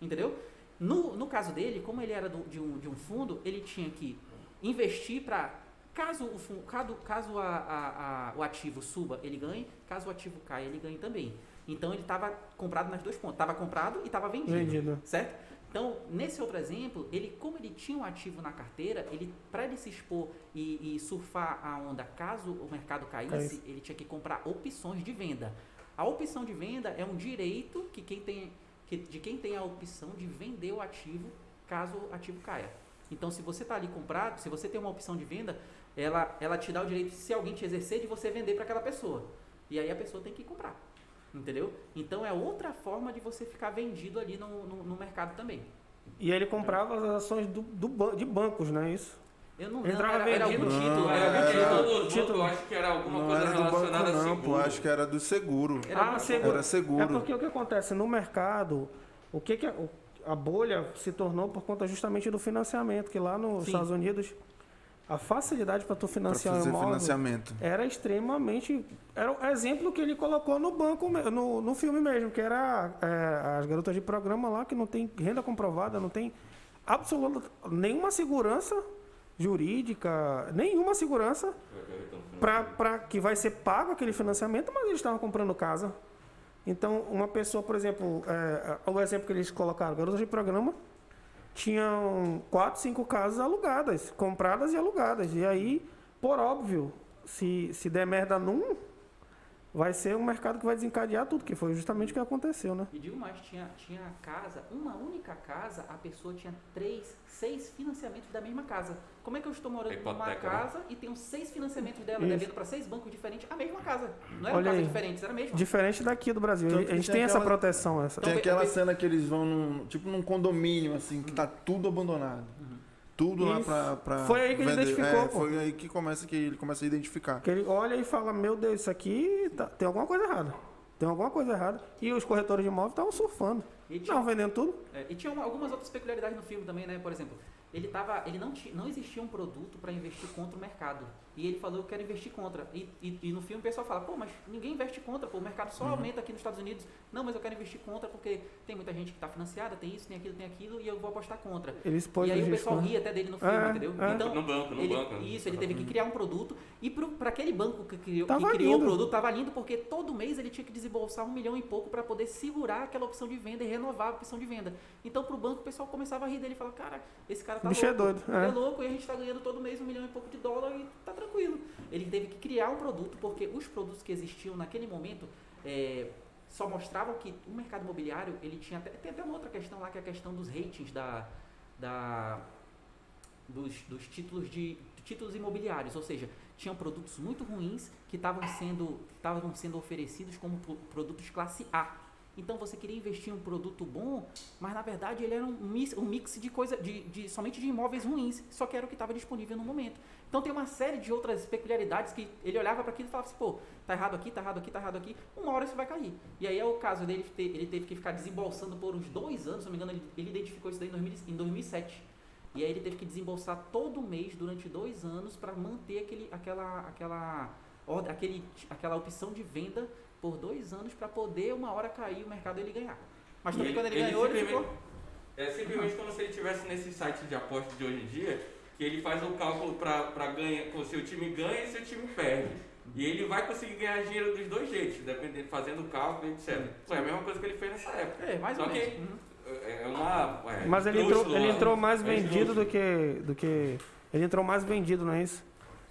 Entendeu? No, no caso dele, como ele era do- de, um, de um fundo, ele tinha que investir para caso o fundo, caso, caso a, a- a- o ativo suba, ele ganhe, caso o ativo caia, ele ganhe também. Então ele estava comprado nas duas pontas, estava comprado e estava vendido, Vendido. certo? Então nesse outro exemplo, ele como ele tinha um ativo na carteira, ele para ele se expor e, e surfar a onda caso o mercado caísse, ele tinha que comprar opções de venda. A opção de venda é um direito que quem tem que- de quem tem a opção de vender o ativo caso o ativo caia. Então, se você está ali comprado, se você tem uma opção de venda, ela, ela te dá o direito, se alguém te exercer, de você vender para aquela pessoa. E aí a pessoa tem que comprar. Entendeu? Então é outra forma de você ficar vendido ali no, no, no mercado também. E ele comprava as ações do, do ban- de bancos, não é isso? Eu não, Entrava não era, era algum título, Não, era era- algum título. título, do título. banco, eu acho que era alguma Não coisa era do banco, relacionada a não, seguro. pô. Acho que era do seguro. Era Ah, seguro. Era seguro. É porque o que acontece no mercado, o que, que a, o- a bolha se tornou por conta justamente do financiamento, que lá nos Sim. Estados Unidos a facilidade para tu Pra financiar um fazer imóvel financiamento. era extremamente. Era o exemplo que ele colocou no banco, no, no filme mesmo, que era é, as garotas de programa lá que não tem renda comprovada, não tem absoluta nenhuma segurança jurídica, nenhuma segurança para que vai ser pago aquele financiamento, mas eles estavam comprando casa. Então, uma pessoa, por exemplo, é, o exemplo que eles colocaram, garotas de programa, tinham quatro, cinco casas alugadas, compradas e alugadas. E aí, por óbvio, se, se der merda num, vai ser um mercado que vai desencadear tudo, que foi justamente o que aconteceu, né? E digo mais, tinha, tinha casa, uma única casa, a pessoa tinha três, seis financiamentos da mesma casa. Como é que eu estou morando numa Hipoteca, né? casa e tenho seis financiamentos dela, Isso. devendo para seis bancos diferentes, a mesma casa. Não casas aí. diferentes, era a mesma. Diferente daqui do Brasil. Tanto a gente tem tem essa aquela- proteção. Essa... Tem Então, aquela eu- cena que eles vão num, tipo num condomínio, assim, que tá tudo abandonado. Tudo lá pra, pra Foi aí que ele vender. identificou, É, pô. foi aí que começa que ele começa a identificar. Que ele olha e fala, meu Deus, isso aqui tá- tem alguma coisa errada. Tem alguma coisa errada. E os corretores de imóvel estavam surfando. E Não, vendendo tudo. é, e tinha uma- algumas outras peculiaridades no filme também, né? Por exemplo, ele tava, ele não tinha, não existia um produto para investir contra o mercado. E ele falou, eu quero investir contra. E, e, e no filme o pessoal fala, pô, mas ninguém investe contra, pô, o mercado só aumenta aqui nos Estados Unidos. Não, mas eu quero investir contra porque tem muita gente que está financiada, tem isso, tem aquilo, tem aquilo, e eu vou apostar contra. Ele expôs e aí o pessoal ria até dele no filme, É, entendeu? é. Então, No banco, no ele- banco. né? Isso, ele teve que criar um produto e para aquele banco que criou, que criou o produto estava lindo porque todo mês ele tinha que desembolsar um milhão e pouco para poder segurar aquela opção de venda e renovar a opção de venda. Então para o banco o pessoal começava a rir dele e falava, cara, esse cara tá Bicho é louco, doido, ele é. é louco e a gente está ganhando todo mês um milhão e pouco de dólar e tá tranquilo. Ele teve que criar um produto porque os produtos que existiam naquele momento é, só mostravam que o mercado imobiliário ele tinha até, tem até uma outra questão lá que é a questão dos ratings da, da dos, dos títulos de títulos imobiliários, ou seja, tinham produtos muito ruins que estavam sendo estavam sendo oferecidos como pro- produtos classe A. Então você queria investir em um produto bom, mas na verdade ele era um mix, um mix de coisa de, de- somente de imóveis ruins, só que era o que estava disponível no momento. Então tem uma série de outras peculiaridades que ele olhava para aquilo e falava assim, pô, tá errado aqui, tá errado aqui, tá errado aqui, uma hora isso vai cair. E aí é o caso dele, ele teve que ficar desembolsando por uns dois anos, se não me engano, ele, ele identificou isso daí em, 2000 em 2007. E aí ele teve que desembolsar todo mês durante dois anos para manter aquele, aquela, aquela, aquele, aquela opção de venda por dois anos para poder uma hora cair o mercado e ele ganhar. Mas também E quando ele, ele ganhou, ele ficou. É simplesmente como se ele estivesse nesse site de apostas de hoje em dia, que ele faz o cálculo para ganhar, com o seu time ganha e seu time perde. E ele vai conseguir ganhar dinheiro dos dois jeitos, dependendo, fazendo o cálculo, etc. Foi a mesma coisa que ele fez nessa época. É, mais Só ou que- menos. Uhum. É uma. é, Mas ele entrou, ele entrou mais É vendido do que, do que. Ele entrou mais vendido, não é isso?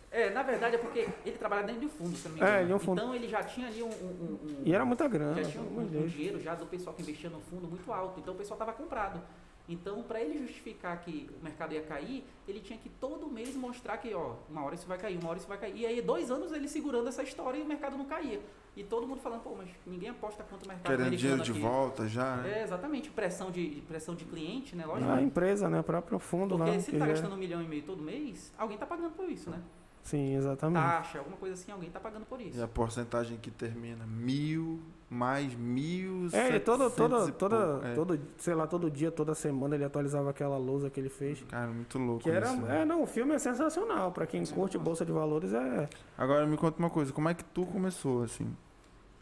É, na verdade é porque ele trabalha dentro de um fundo, se não me É, engano. de um fundo. Então ele já tinha ali um. um- um- E era muita grana. já tinha um, um dinheiro já do pessoal que investia no fundo muito alto. Então o pessoal estava comprado. Então, para ele justificar que o mercado ia cair, ele tinha que todo mês mostrar que, ó, uma hora isso vai cair, uma hora isso vai cair. E aí, dois anos ele segurando essa história e o mercado não caía. E todo mundo falando, pô, mas ninguém aposta contra o mercado Querendo dinheiro americano de aqui. volta já, né? É, exatamente. Pressão de, pressão de cliente, né? Lógico. A empresa, né? O próprio fundo Porque lá. se que ele tá gastando um milhão e meio todo mês, alguém tá pagando por isso, né? Sim, exatamente. Taxa, alguma coisa assim, alguém tá pagando por isso. E a porcentagem que termina mil mais mil. É, todo, todo, toda. É. todo, sei lá, todo dia, toda semana ele atualizava aquela lousa que ele fez. Cara, muito louco Que era, isso. né? é, não, o filme é sensacional. Pra quem curte bolsa de valores é. Agora me conta uma coisa, como é que tu começou, assim?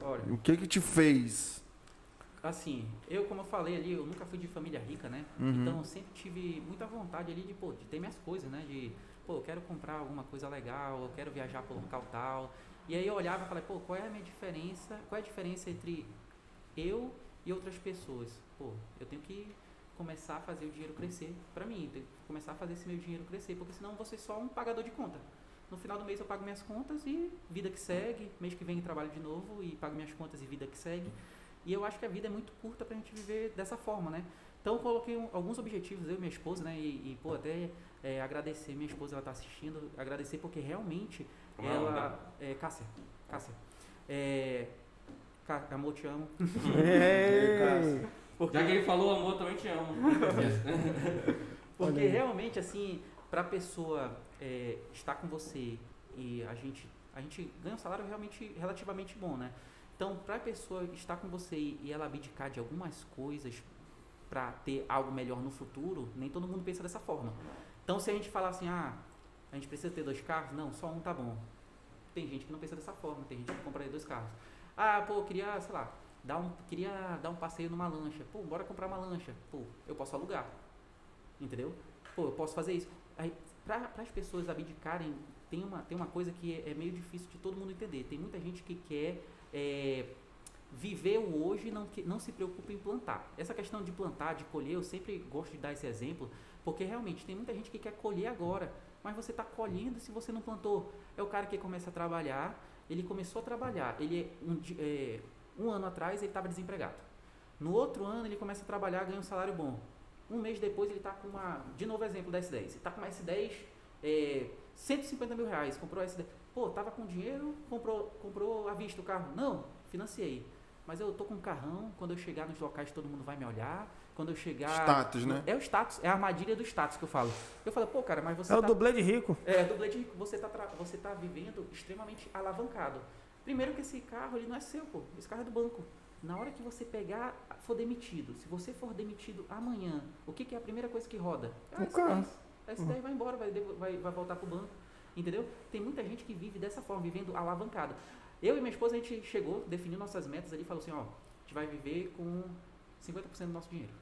Olha, O que que te fez? assim, eu como eu falei ali, eu nunca fui de família rica, né? Uhum. Então eu sempre tive muita vontade ali de, pô, de ter minhas coisas, né? De, pô, eu quero comprar alguma coisa legal, eu quero viajar para local tal. E aí eu olhava e falei, pô, qual é a minha diferença? Qual é a diferença entre eu e outras pessoas? Pô, eu tenho que começar a fazer o dinheiro crescer para mim, tenho que começar a fazer esse meu dinheiro crescer, porque senão ser só um pagador de conta. No final do mês eu pago minhas contas e vida que segue, mês que vem trabalho de novo e pago minhas contas e vida que segue. E eu acho que a vida é muito curta pra gente viver dessa forma, né? Então eu coloquei um- alguns objetivos, eu e minha esposa, né? E, e, pô, até é, agradecer, minha esposa ela tá assistindo, agradecer porque realmente Como é o nome ela. É, Cássia. Cássia. É, Cá- amor, te amo. É. (laughs) Porque, Já que ele falou amor, eu também te amo. (laughs) porque realmente, assim, pra pessoa é, estar com você e a gente, a gente ganha um salário realmente relativamente bom, né? Então, pra pessoa estar com você e e ela abdicar de algumas coisas para ter algo melhor no futuro, nem todo mundo pensa dessa forma. Então, se a gente falar assim, ah, a gente precisa ter dois carros, não, só um tá bom. Tem gente que não pensa dessa forma, tem gente que compraria dois carros. Ah, pô, queria, sei lá, dar um, queria dar um passeio numa lancha. Pô, bora comprar uma lancha. Pô, eu posso alugar. Entendeu? Pô, eu posso fazer isso. Aí, para as pessoas abdicarem, tem uma, tem uma coisa que é, é meio difícil de todo mundo entender. Tem muita gente que quer é, viver o hoje e não, que- não se preocupa em plantar. Essa questão de plantar, de colher, eu sempre gosto de dar esse exemplo, porque realmente tem muita gente que quer colher agora, mas você está colhendo se você não plantou. É o cara que começa a trabalhar, ele começou a trabalhar. Ele um, é, um ano atrás ele estava desempregado. No outro ano ele começa a trabalhar, ganha um salário bom. Um mês depois ele está com uma, de novo exemplo da S10. Ele está com uma S10, é, 150 mil reais, comprou a S10. Pô, tava com dinheiro, comprou, comprou à vista o carro. Não, financiei. Mas eu tô com um carrão, quando eu chegar nos locais todo mundo vai me olhar. Quando eu chegar. Status, né? É o status, é a armadilha do status que eu falo. Eu falo, pô, cara, mas você É o tá. dublê de rico. É, dublê de rico, você tá, tra- você tá vivendo extremamente alavancado. Primeiro que esse carro ele não é seu, pô. Esse carro é do banco. Na hora que você pegar, for demitido, se você for demitido amanhã, o que, que é a primeira coisa que roda? Ah, O carro. 10. Esse 10 vai embora, vai, vai, vai voltar pro banco. Entendeu? Tem muita gente que vive dessa forma, vivendo alavancado. Eu e minha esposa, a gente chegou, definiu nossas metas ali e falou assim, ó, a gente vai viver com 50% do nosso dinheiro.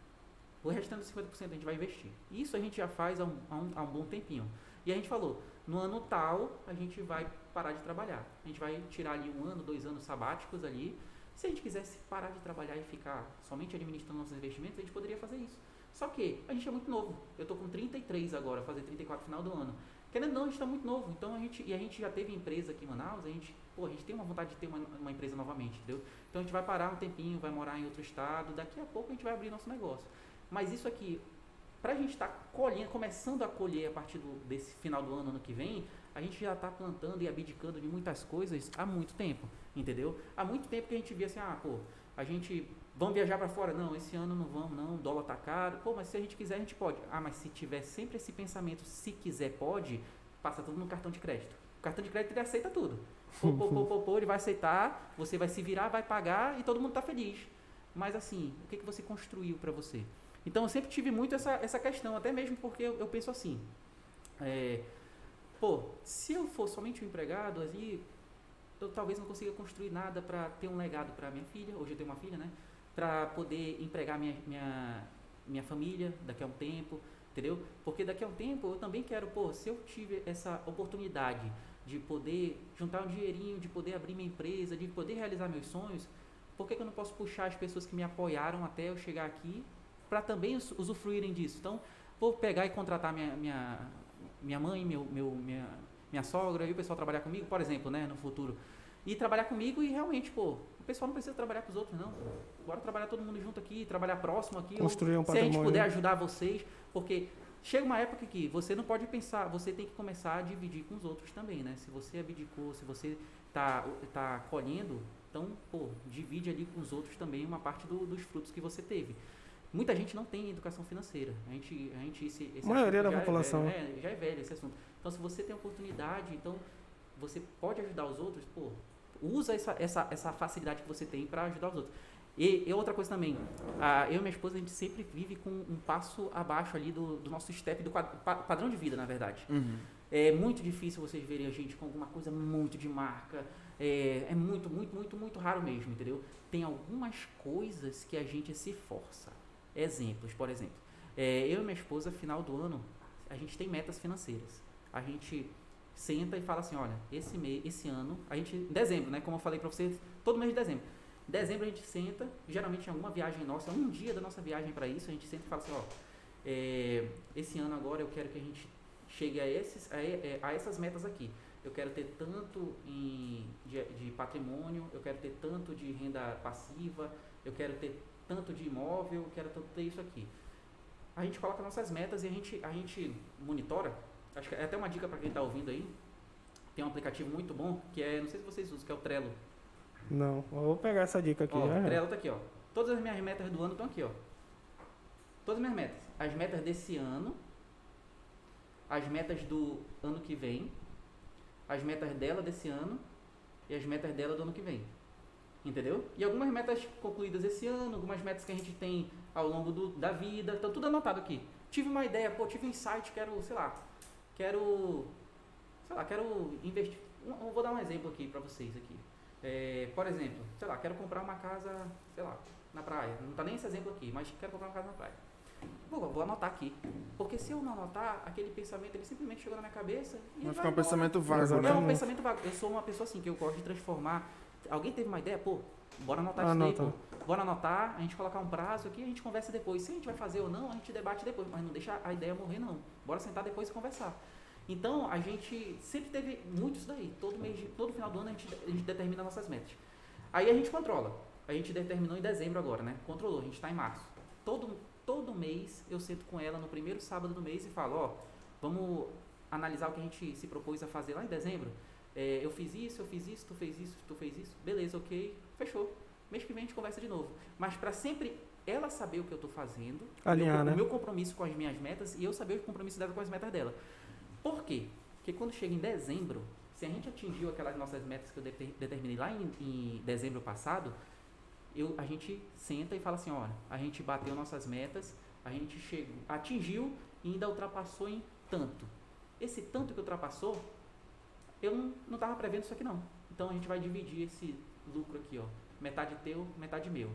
O restante dos 50% a gente vai investir. Isso a gente já faz há um, há um, há um bom tempinho. E a gente falou, no ano tal a gente vai parar de trabalhar. A gente vai tirar ali um ano, dois anos sabáticos ali. Se a gente quisesse parar de trabalhar e ficar somente administrando nossos investimentos, a gente poderia fazer isso. Só que a gente é muito novo. Eu tô com 33 agora, fazer 34 no final do ano. Querendo ou não, a gente está muito novo. Então a gente, e a gente já teve empresa aqui em Manaus, a gente, pô, a gente tem uma vontade de ter uma, uma empresa novamente, entendeu? Então a gente vai parar um tempinho, vai morar em outro estado, daqui a pouco a gente vai abrir nosso negócio. Mas isso aqui, para a gente estar colhendo, começando a colher a partir do, desse final do ano, ano que vem, a gente já está plantando e abdicando de muitas coisas há muito tempo, entendeu? Há muito tempo que a gente via assim, ah, pô, a gente vamos viajar para fora? Não, esse ano não vamos, não, o dólar tá caro. Pô, mas se a gente quiser, a gente pode. Ah, mas se tiver sempre esse pensamento, se quiser, pode, passa tudo no cartão de crédito. O cartão de crédito ele aceita tudo. Pô, pô, pô, pô, pô, ele vai aceitar, você vai se virar, vai pagar e todo mundo tá feliz. Mas assim, o que, que você construiu para você? Então eu sempre tive muito essa, essa questão, até mesmo porque eu, eu penso assim, é, pô, se eu for somente um empregado ali, eu talvez não consiga construir nada para ter um legado para minha filha, hoje eu tenho uma filha, né? Para poder empregar minha, minha, minha família daqui a um tempo, entendeu? Porque daqui a um tempo eu também quero, pô, se eu tive essa oportunidade de poder juntar um dinheirinho, de poder abrir minha empresa, de poder realizar meus sonhos, por que, que eu não posso puxar as pessoas que me apoiaram até eu chegar aqui para também us- usufruírem disso? Então, vou pegar e contratar minha, minha, minha mãe, meu, meu, minha, minha sogra e o pessoal trabalhar comigo, por exemplo, né, no futuro. E trabalhar comigo e realmente, pô, o pessoal não precisa trabalhar com os outros, não. Bora trabalhar todo mundo junto aqui, trabalhar próximo aqui. ou Construir um se a gente patrimônio. puder ajudar vocês, porque chega uma época que você não pode pensar, você tem que começar a dividir com os outros também, né? Se você abdicou, se você tá, tá colhendo, então, pô, divide ali com os outros também uma parte do- dos frutos que você teve. Muita gente não tem educação financeira. A gente, a gente esse, esse A maioria da já é população. velho, é, já é velho esse assunto. Então, se você tem oportunidade, então você pode ajudar os outros, pô, usa essa, essa, essa facilidade que você tem para ajudar os outros. E, e outra coisa também, a, eu e minha esposa, a gente sempre vive com um passo abaixo ali do, do nosso step, do quad- pa- padrão de vida, na verdade. Uhum. É muito difícil vocês verem a gente com alguma coisa muito de marca. É, é muito, muito, muito, muito raro mesmo, entendeu? Tem algumas coisas que a gente se força. Exemplos, por exemplo. É, eu e minha esposa, final do ano, a gente tem metas financeiras. A gente senta e fala assim, olha, esse mês, esse ano, a gente, em dezembro, né? Como eu falei pra vocês, todo mês de dezembro. Em dezembro a gente senta, geralmente em alguma viagem nossa, um dia da nossa viagem para isso, a gente senta e fala assim, ó, é, esse ano agora eu quero que a gente chegue a, esses, a, e- a essas metas aqui. Eu quero ter tanto em, de, de patrimônio, eu quero ter tanto de renda passiva, eu quero ter tanto de imóvel, quero tanto ter isso aqui. A gente coloca nossas metas e a gente, a gente monitora. Acho que é até uma dica para quem está ouvindo aí. Tem um aplicativo muito bom que é, não sei se vocês usam, que é o Trello. Não, eu vou pegar essa dica aqui. Ó, o. Trello tá aqui, ó. Todas as minhas metas do ano estão aqui, ó. Todas as minhas metas. As metas desse ano, as metas do ano que vem, as metas dela desse ano e as metas dela do ano que vem. Entendeu? E algumas metas concluídas esse ano, algumas metas que a gente tem ao longo do, da vida, tá tudo anotado aqui. Tive uma ideia, pô, tive um insight, quero, sei lá, quero, sei lá, quero investir. um- vou dar um exemplo aqui pra vocês aqui. É, por exemplo, sei lá, quero comprar uma casa, sei lá, na praia. Não tá nem esse exemplo aqui, mas quero comprar uma casa na praia. Vou, vou anotar aqui. Porque se eu não anotar, aquele pensamento ele simplesmente chegou na minha cabeça e Vai ficar um pensamento vago, É Exatamente. né? um pensamento vago. Eu sou uma pessoa assim, que eu gosto de transformar. Alguém teve uma ideia, pô, bora anotar isso Anota. daí, pô. Bora anotar, a gente colocar um prazo aqui, a gente conversa depois. Se a gente vai fazer ou não, a gente debate depois, mas não deixa a ideia morrer, não. Bora sentar depois e conversar. Então, a gente sempre teve muito isso daí. Todo, mês, todo final do ano a gente, a gente determina nossas metas. Aí a gente controla. A gente determinou em dezembro agora, né? Controlou, a gente está em março. Todo, todo mês eu sento com ela no primeiro sábado do mês e falo, ó, vamos analisar o que a gente se propôs a fazer lá em dezembro. É, eu fiz isso, eu fiz isso, tu fez isso, tu fez isso. Beleza, ok, fechou. Mês que vem a gente conversa de novo. Mas para sempre ela saber o que eu estou fazendo, Alinhar, o meu, né? o meu compromisso com as minhas metas e eu saber o compromisso dela com as metas dela. Por quê? Porque quando chega em dezembro, se a gente atingiu aquelas nossas metas que eu deter- determinei lá em, em dezembro passado, eu, a gente senta e fala assim, olha, a gente bateu nossas metas, a gente chegou, atingiu e ainda ultrapassou em tanto. Esse tanto que ultrapassou, eu não, não tava prevendo isso aqui não. Então a gente vai dividir esse lucro aqui, ó. Metade teu, metade meu.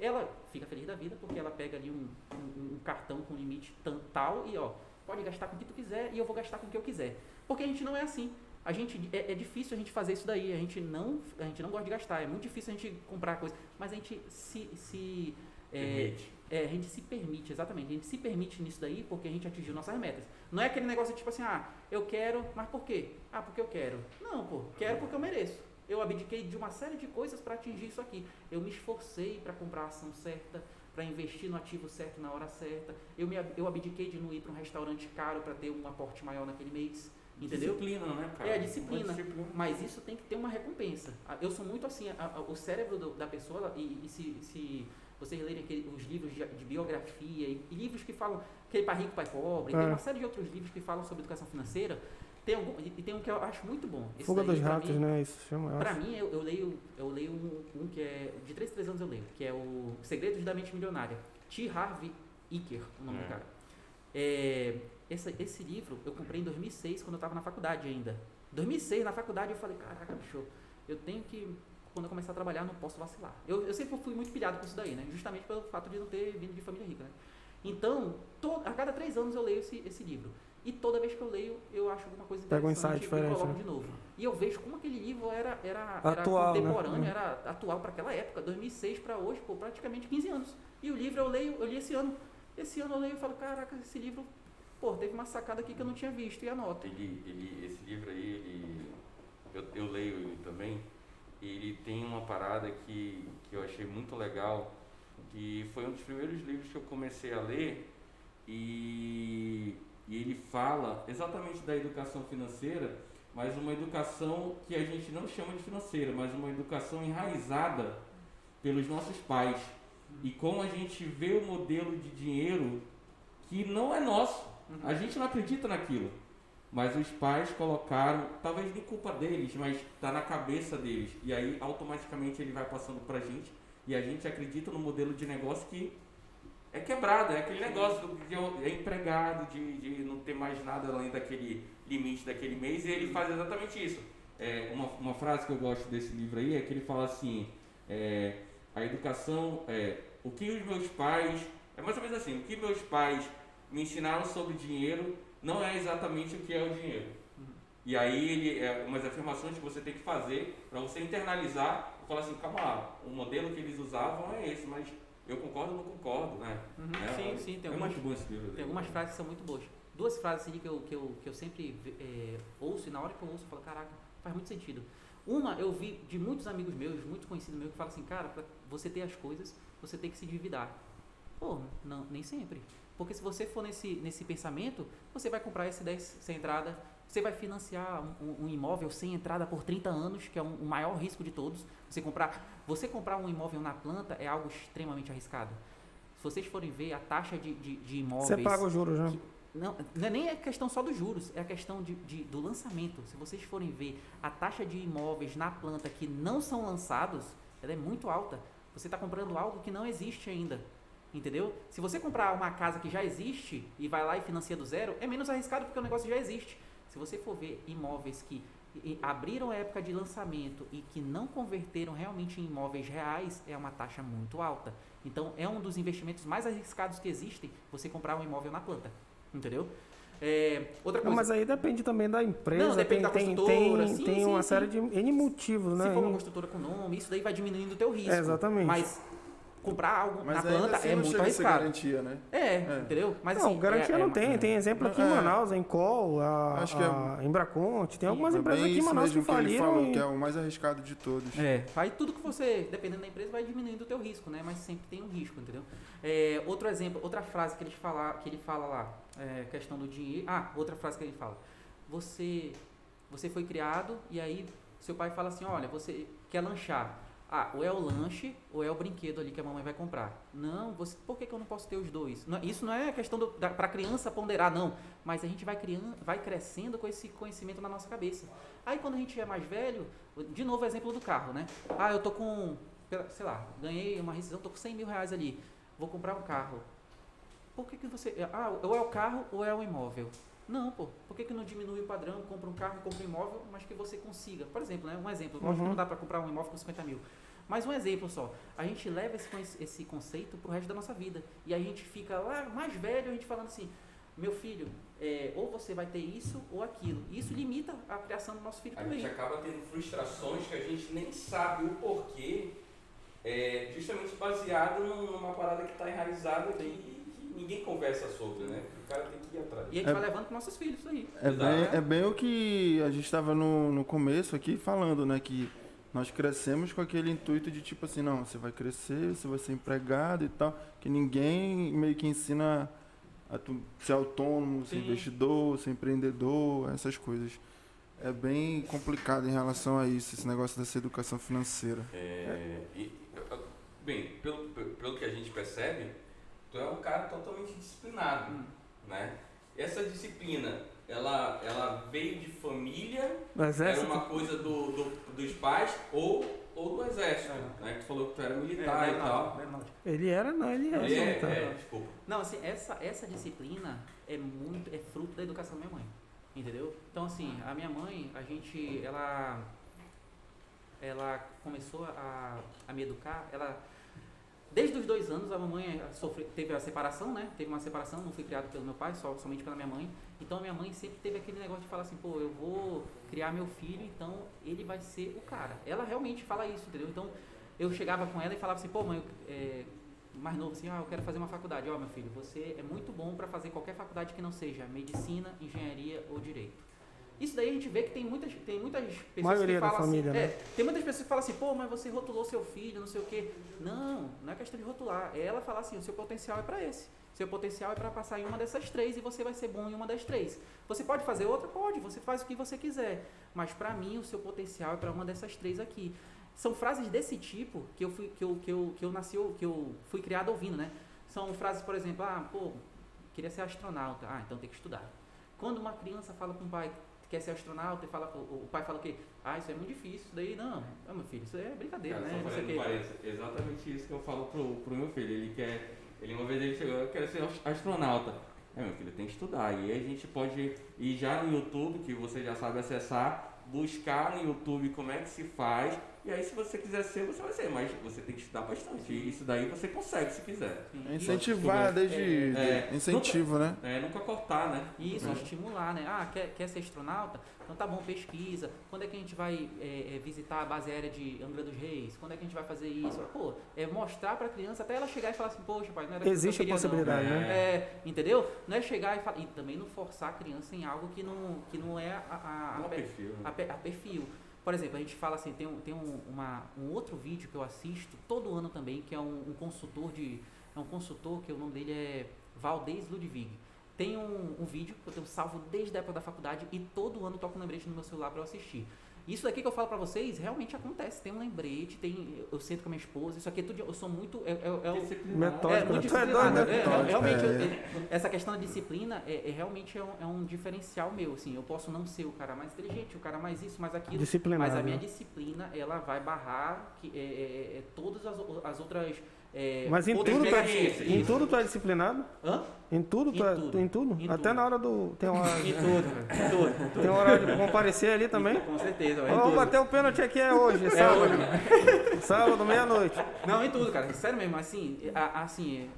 Ela fica feliz da vida porque ela pega ali um, um- um cartão com limite tal e ó, pode gastar com o que tu quiser e eu vou gastar com o que eu quiser. Porque a gente não é assim. A gente é, é difícil a gente fazer isso daí. A gente não a gente não gosta de gastar. É muito difícil a gente comprar coisa, mas a gente se, se é, Permite. É, a gente se permite, exatamente. A gente se permite nisso daí porque a gente atingiu nossas metas. Não é aquele negócio tipo assim, ah, eu quero, mas por quê? Ah, porque eu quero. Não, pô, quero porque eu mereço. Eu abdiquei de uma série de coisas para atingir isso aqui. Eu me esforcei para comprar a ação certa, para investir no ativo certo na hora certa. Eu, me, eu abdiquei de não ir para um restaurante caro para ter um aporte maior naquele mês. Entendeu? Disciplina, né, cara? É disciplina. Disciplina. Mas isso tem que ter uma recompensa. Ah, Eu sou muito assim, a- a- o cérebro do- da pessoa, e, e se, se vocês lerem aquele- os livros de, de biografia e, e livros que falam que é para rico, pai pobre, É. tem uma série de outros livros que falam sobre educação financeira, tem algum, e e tem um que eu acho muito bom. Esse Fuga daí, dos pra ratos, mim, né? Isso chama. eu Pra acho. mim, eu, eu leio, eu leio um, um que é. De 3 em 3 anos eu leio, que é o Segredos da Mente Milionária. T. Harvey Iker, o nome É. do cara. É, esse, esse livro eu comprei em 2006, quando eu tava na faculdade ainda. 2006, na faculdade, eu falei: caraca, bicho, eu tenho que. Quando eu começar a trabalhar, não posso vacilar. Eu, eu sempre fui muito pilhado com isso daí, né? Justamente pelo fato de não ter vindo de família rica, né? Então, to- a cada três anos eu leio esse, esse livro. E toda vez que eu leio, eu acho alguma coisa Pega um interessante insight e diferente, coloco né? de novo. E eu vejo como aquele livro era, era, Atual, né? era contemporâneo, Uhum. era atual para aquela época, 2006 para hoje, pô, praticamente 15 anos. E o livro eu leio, eu li esse ano. Esse ano eu leio e falo, caraca, esse livro, pô, teve uma sacada aqui que eu não tinha visto, e anoto. Ele, ele, esse livro aí, ele, eu, eu leio ele também, e ele tem uma parada que, que eu achei muito legal, que foi um dos primeiros livros que eu comecei a ler, e, e ele fala exatamente da educação financeira, mas uma educação que a gente não chama de financeira, mas uma educação enraizada pelos nossos pais. E como a gente vê o modelo de dinheiro que não é nosso. A gente não acredita naquilo. Mas os pais colocaram, talvez nem culpa deles, mas está na cabeça deles. E aí automaticamente ele vai passando pra gente e a gente acredita no modelo de negócio que é quebrado, é aquele negócio de é empregado, de, de não ter mais nada além daquele limite daquele mês, e ele faz exatamente isso. É, uma, uma frase que eu gosto desse livro aí é que ele fala assim, é, a educação, é, o que os meus pais, é mais ou menos assim, o que meus pais me ensinaram sobre dinheiro não é exatamente o que é o dinheiro. E aí ele é umas afirmações que você tem que fazer para você internalizar e falar assim, calma lá, o modelo que eles usavam é esse, mas eu concordo ou não concordo, né? Uhum, É, sim, sim, tem é algumas, livro. tem algumas frases que são muito boas. Duas frases assim, que, eu, que, eu, que eu sempre é, ouço, e na hora que eu ouço, eu falo, caraca, faz muito sentido. Uma, eu vi de muitos amigos meus, muitos conhecidos meus, que falam assim, cara, pra você ter as coisas, você tem que se endividar. Pô, não, nem sempre. Porque se você for nesse, nesse pensamento, você vai comprar esse 10 sem entrada, você vai financiar um, um- imóvel sem entrada por 30 anos, que é um- o maior risco de todos. Você comprar, você comprar um imóvel na planta é algo extremamente arriscado. Se vocês forem ver a taxa de, de, de imóveis. Você paga os juros, né? não, não é nem a questão só dos juros, é a questão de, de- do lançamento. Se vocês forem ver a taxa de imóveis na planta que não são lançados, ela é muito alta. Você está comprando algo que não existe ainda. Entendeu? Se você comprar uma casa que já existe e vai lá e financia do zero, é menos arriscado porque o negócio já existe. Se você for ver imóveis que abriram a época de lançamento e que não converteram realmente em imóveis reais, é uma taxa muito alta. Então, é um dos investimentos mais arriscados que existem você comprar um imóvel na planta. Entendeu? É, outra Não, coisa, mas aí depende também da empresa. Não, depende tem, da construtora, tem, sim, tem sim, uma sim. série de N motivos, né? se for uma construtora com nome, isso daí vai diminuindo o teu risco. É, exatamente. Mas comprar algo Mas na ainda planta assim é não muito chega a ser arriscado. garantia, né? É, É. entendeu? Mas não, assim, garantia é- não é- tem. Tem exemplo aqui em É. Manaus, a Encol, a, Acho que é- a Embraconte. Tem algumas É empresas aqui em Manaus que que faliram. falou, e- que é o mais arriscado de todos. É, aí tudo que você, dependendo da empresa, vai diminuindo o teu risco, né? Mas sempre tem um risco, entendeu? É, outro exemplo, outra frase que ele fala, que ele fala lá, é, questão do dinheiro. Ah, outra frase que ele fala. Você, você foi criado e aí seu pai fala assim, olha, você quer lanchar. Ah, ou é o lanche ou é o brinquedo ali que a mamãe vai comprar. Não, você, por que, que eu não posso ter os dois? Não- isso não é questão para a criança ponderar, não. Mas a gente vai, criando, vai crescendo com esse conhecimento na nossa cabeça. Aí quando a gente é mais velho, de novo o exemplo do carro, né? Ah, eu tô com, sei lá, ganhei uma rescisão, tô com 100 mil reais ali, vou comprar um carro. Por que, que você. Ah, ou é o carro ou é o imóvel? Não, pô. Por que, que não diminui o padrão, compra um carro e compra um imóvel, mas que você consiga? Por exemplo, né? Um exemplo. Lógico que Uhum. não dá para comprar um imóvel com 50 mil. Mas um exemplo só. A gente leva esse, esse conceito pro resto da nossa vida. E a gente fica lá, mais velho, a gente falando assim, meu filho, é, ou você vai ter isso ou aquilo. E isso limita a criação do nosso filho A também. gente acaba tendo frustrações que a gente nem sabe o porquê, é, justamente baseado num- numa parada que está enraizada que, que ninguém conversa sobre, né? O cara tem que ir atrás. E a gente É- vai levando pros nossos filhos isso aí. É bem, é bem o que a gente estava no, no começo aqui falando, né? Que nós crescemos com aquele intuito de tipo assim, não, você vai crescer, você vai ser empregado e tal, que ninguém meio que ensina a tu ser autônomo, ser Sim. investidor, ser empreendedor, essas coisas. É bem complicado em relação a isso, esse negócio dessa educação financeira. É, e, bem, pelo, pelo que a gente percebe, tu é um cara totalmente disciplinado, Hum. né? Essa disciplina, ela, ela veio de família, era uma coisa do, do- dos pais ou, ou do exército, né? Que tu falou que tu era militar e tal. Ele era, não, ele é. Ele é, tá. é, desculpa. Não, assim, essa, essa disciplina é muito, é fruto da educação da minha mãe. Entendeu? Então, assim, a minha mãe, a gente, ela, ela começou a, a me educar, ela, desde os dois anos, a mamãe sofre, teve a separação, né? Teve uma separação, não fui criado pelo meu pai, só, somente pela minha mãe. Então, a minha mãe sempre teve aquele negócio de falar assim, pô, eu vou criar meu filho, então ele vai ser o cara. Ela realmente fala isso, entendeu? Então, eu chegava com ela e falava assim, pô, mãe, eu, é, mais novo assim, ah, eu quero fazer uma faculdade. Ó, meu filho, você é muito bom para fazer qualquer faculdade que não seja medicina, engenharia ou direito. Isso daí a gente vê que tem muitas, tem muitas pessoas Maioria que da falam família, assim, né? é, tem muitas pessoas que falam assim, pô, mas você rotulou seu filho, não sei o quê. Não, não é questão de rotular. É ela falar assim, o seu potencial é para esse. Seu potencial é para passar em uma dessas três e você vai ser bom em uma das três. Você pode fazer outra? Pode, você faz o que você quiser. Mas para mim, o seu potencial é para uma dessas três aqui. São frases desse tipo que eu fui que eu, que eu, que eu nasci, que eu fui criado ouvindo, né? São frases, por exemplo, ah, pô, queria ser astronauta. Ah, então tem que estudar. Quando uma criança fala com o pai quer ser astronauta e fala, o, pai fala o quê? Ah, isso é muito difícil. Isso daí, não, não, meu filho, isso é brincadeira, Cara, né? Não sei parênteses, exatamente isso que eu falo pro, pro meu filho. Ele quer. Ele uma vez ele chegou, eu quero ser ast- astronauta. É, meu filho, tem que estudar. E aí a gente pode ir já no YouTube, que você já sabe acessar, buscar no YouTube como é que se faz. E aí se você quiser ser, você vai ser. Mas você tem que estudar bastante. E isso daí você consegue se quiser. É incentivar desde É, de- incentivo, né? É, nunca cortar, né? Isso, Uhum. estimular, né? Ah, quer, quer ser astronauta? Então tá bom, pesquisa. Quando é que a gente vai é, é, visitar a base aérea de Angra dos Reis? Quando é que a gente vai fazer isso? Pô, é mostrar pra criança até ela chegar e falar assim, poxa, pai, não era isso que eu Existe a queria, não. possibilidade, não. né? É, entendeu? Não é chegar e falar. E também não forçar a criança em algo que não, que não é a, a, a, é perfil. a, pe- a perfil. Por exemplo, a gente fala assim, tem, um, tem um, uma, um outro vídeo que eu assisto todo ano também, que é um, um consultor de. É um consultor que o nome dele é Valdez Ludwig. Tem um, um vídeo que eu tenho salvo desde a época da faculdade e todo ano toco um lembrete no meu celular para eu assistir. Isso daqui que eu falo pra vocês realmente acontece. Tem um lembrete, tem, eu, sento com a minha esposa, isso aqui é tudo. Eu sou muito. É, é, é. Metódico. é, muito Tu é disciplinado. né? É, é, realmente, é. eu- essa questão da disciplina é, é realmente é um, é um diferencial meu. Assim, eu posso não ser o cara mais inteligente, o cara mais isso, mais aquilo. Disciplinado. Mas a minha né? disciplina, ela vai barrar que, é, é, é, todas as, as outras. É, Mas em tudo, tu é, experiências. em Isso. tudo tu é disciplinado? Hã? Em tudo? Em tu é, tudo. Em tudo? Em Até tudo. na hora do... Tem uma, (laughs) Em tudo, em tudo. tem uma hora de comparecer ali também? Com certeza, Ó, Vamos tudo. bater o pênalti aqui é hoje, É sábado. hoje. (laughs) Sábado, meia-noite. Não, em tudo, cara. Sério mesmo, assim, assim,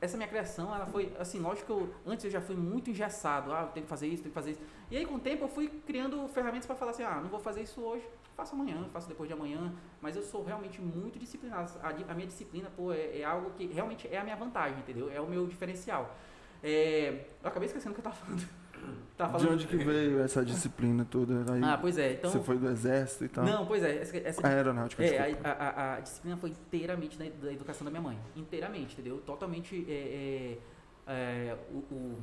essa minha criação, ela foi, assim, lógico que eu, antes eu já fui muito engessado. Ah, eu tenho que fazer isso, tenho que fazer isso. E aí, com o tempo, eu fui criando ferramentas para falar assim, ah, não vou fazer isso hoje, faço amanhã, faço depois de amanhã, mas eu sou realmente muito disciplinado. A, a minha disciplina, pô, é, é algo que realmente é a minha vantagem, entendeu? É o meu diferencial. É, eu acabei esquecendo o que eu tava falando. (laughs) Tava De falando onde que (laughs) veio essa disciplina toda? Aí Ah, pois é. Então, você foi do exército e tal? não, pois é. Essa, essa A aeronáutica, É, a, a- a disciplina foi inteiramente da, da educação da minha mãe. Inteiramente, entendeu? Totalmente. É, é, é, o, o,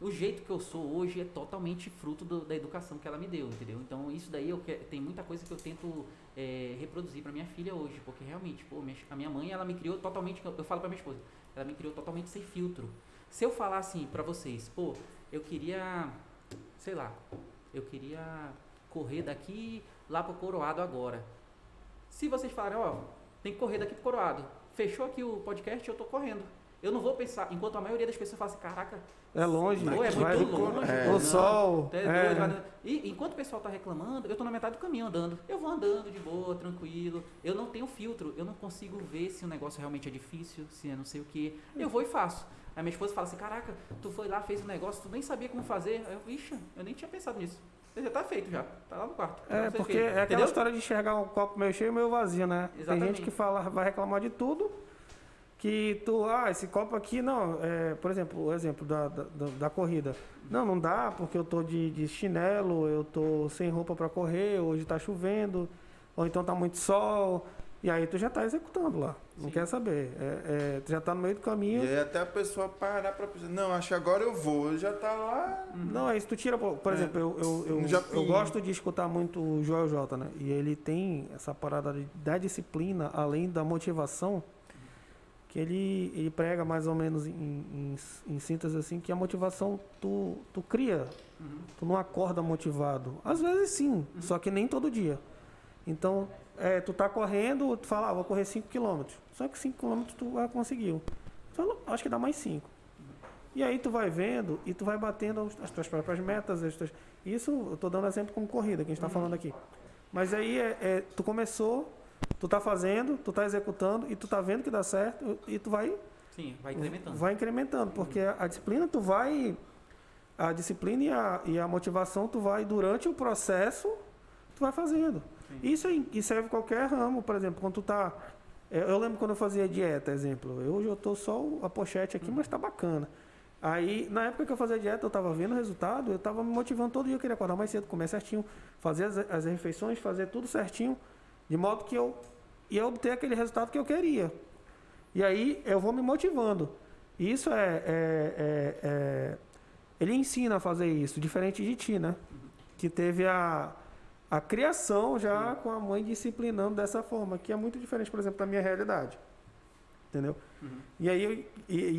o jeito que eu sou hoje é totalmente fruto do- da educação que ela me deu, entendeu? Então, isso daí eu que, tem muita coisa que eu tento é, reproduzir para minha filha hoje, porque realmente, pô, minha- a minha mãe, ela me criou totalmente. Eu, falo para minha esposa, ela me criou totalmente sem filtro. Se eu falar assim para vocês, pô, eu queria, sei lá, eu queria correr daqui lá pro Coroado agora. Se vocês falarem, ó, tem que correr daqui pro Coroado. Fechou aqui o podcast, eu tô correndo. Eu não vou pensar, enquanto a maioria das pessoas fala assim, caraca, É longe. pô, é vai- muito longe. é. pô, O não, sol. é é. doido, vai- E enquanto o pessoal tá reclamando, eu tô na metade do caminho andando. Eu vou andando de boa, tranquilo. Eu não tenho filtro, eu não consigo ver se o negócio realmente é difícil, se é não sei o que. Eu vou e faço. Aí minha esposa fala assim, caraca, tu foi lá, fez um negócio, tu nem sabia como fazer. Aí eu, ixi, eu nem tinha pensado nisso. Já tá feito já, tá lá no quarto. É, Não o porque quê. é aquela Entendeu? história de enxergar um copo meio cheio e meio vazio, né? Tem Exatamente. gente que fala, vai reclamar de tudo, que tu, ah, esse copo aqui, não, é, por exemplo, o exemplo da, da, da- da corrida. Não, não dá porque eu tô de, de chinelo, eu tô sem roupa para correr, hoje tá chovendo, ou então tá muito sol, e aí tu já tá executando lá, não Sim. quer saber. É, é, tu já tá no meio do caminho. E aí até a pessoa parar pra pensar, não, acho que agora eu vou, já tá lá. Não, é isso. Tu tira, por É. exemplo, eu, eu, eu, eu gosto de escutar muito o Joel J, né? E ele tem essa parada da disciplina, além da motivação, que ele, ele prega mais ou menos em, em, em síntese assim, que a motivação tu, tu cria, Uhum. tu não acorda motivado. Às vezes sim, só que nem todo dia. Então, é, tu tá correndo, tu fala, ah, vou correr 5 km. Só que 5 km tu já conseguiu. Fala, acho que dá mais 5. E aí tu vai vendo e tu vai batendo as- as tuas próprias metas. As tuas... Isso eu tô dando exemplo como corrida, que a gente está falando aqui. Mas aí é, é, tu começou, tu tá fazendo, tu tá executando e tu tá vendo que dá certo e tu vai Sim, vai incrementando. vai incrementando, porque a disciplina tu vai a disciplina e a, e a motivação tu vai durante o processo tu vai fazendo. Sim. Isso aí e serve qualquer ramo, por exemplo, quando tu tá eu lembro quando eu fazia dieta, exemplo. Eu, hoje eu tô só a pochete aqui, mas tá bacana. Aí, na época que eu fazia dieta, eu tava vendo o resultado, eu tava me motivando todo dia, eu queria acordar mais cedo, comer certinho, fazer as, as refeições, fazer tudo certinho, de modo que eu ia obter aquele resultado que eu queria. E aí eu vou me motivando. Isso é, é- é- é- Ele ensina a fazer isso, diferente de ti, né? Que teve a, a criação já com a mãe disciplinando dessa forma, que é muito diferente, por exemplo, da minha realidade. Entendeu? Uhum. E, aí eu, e,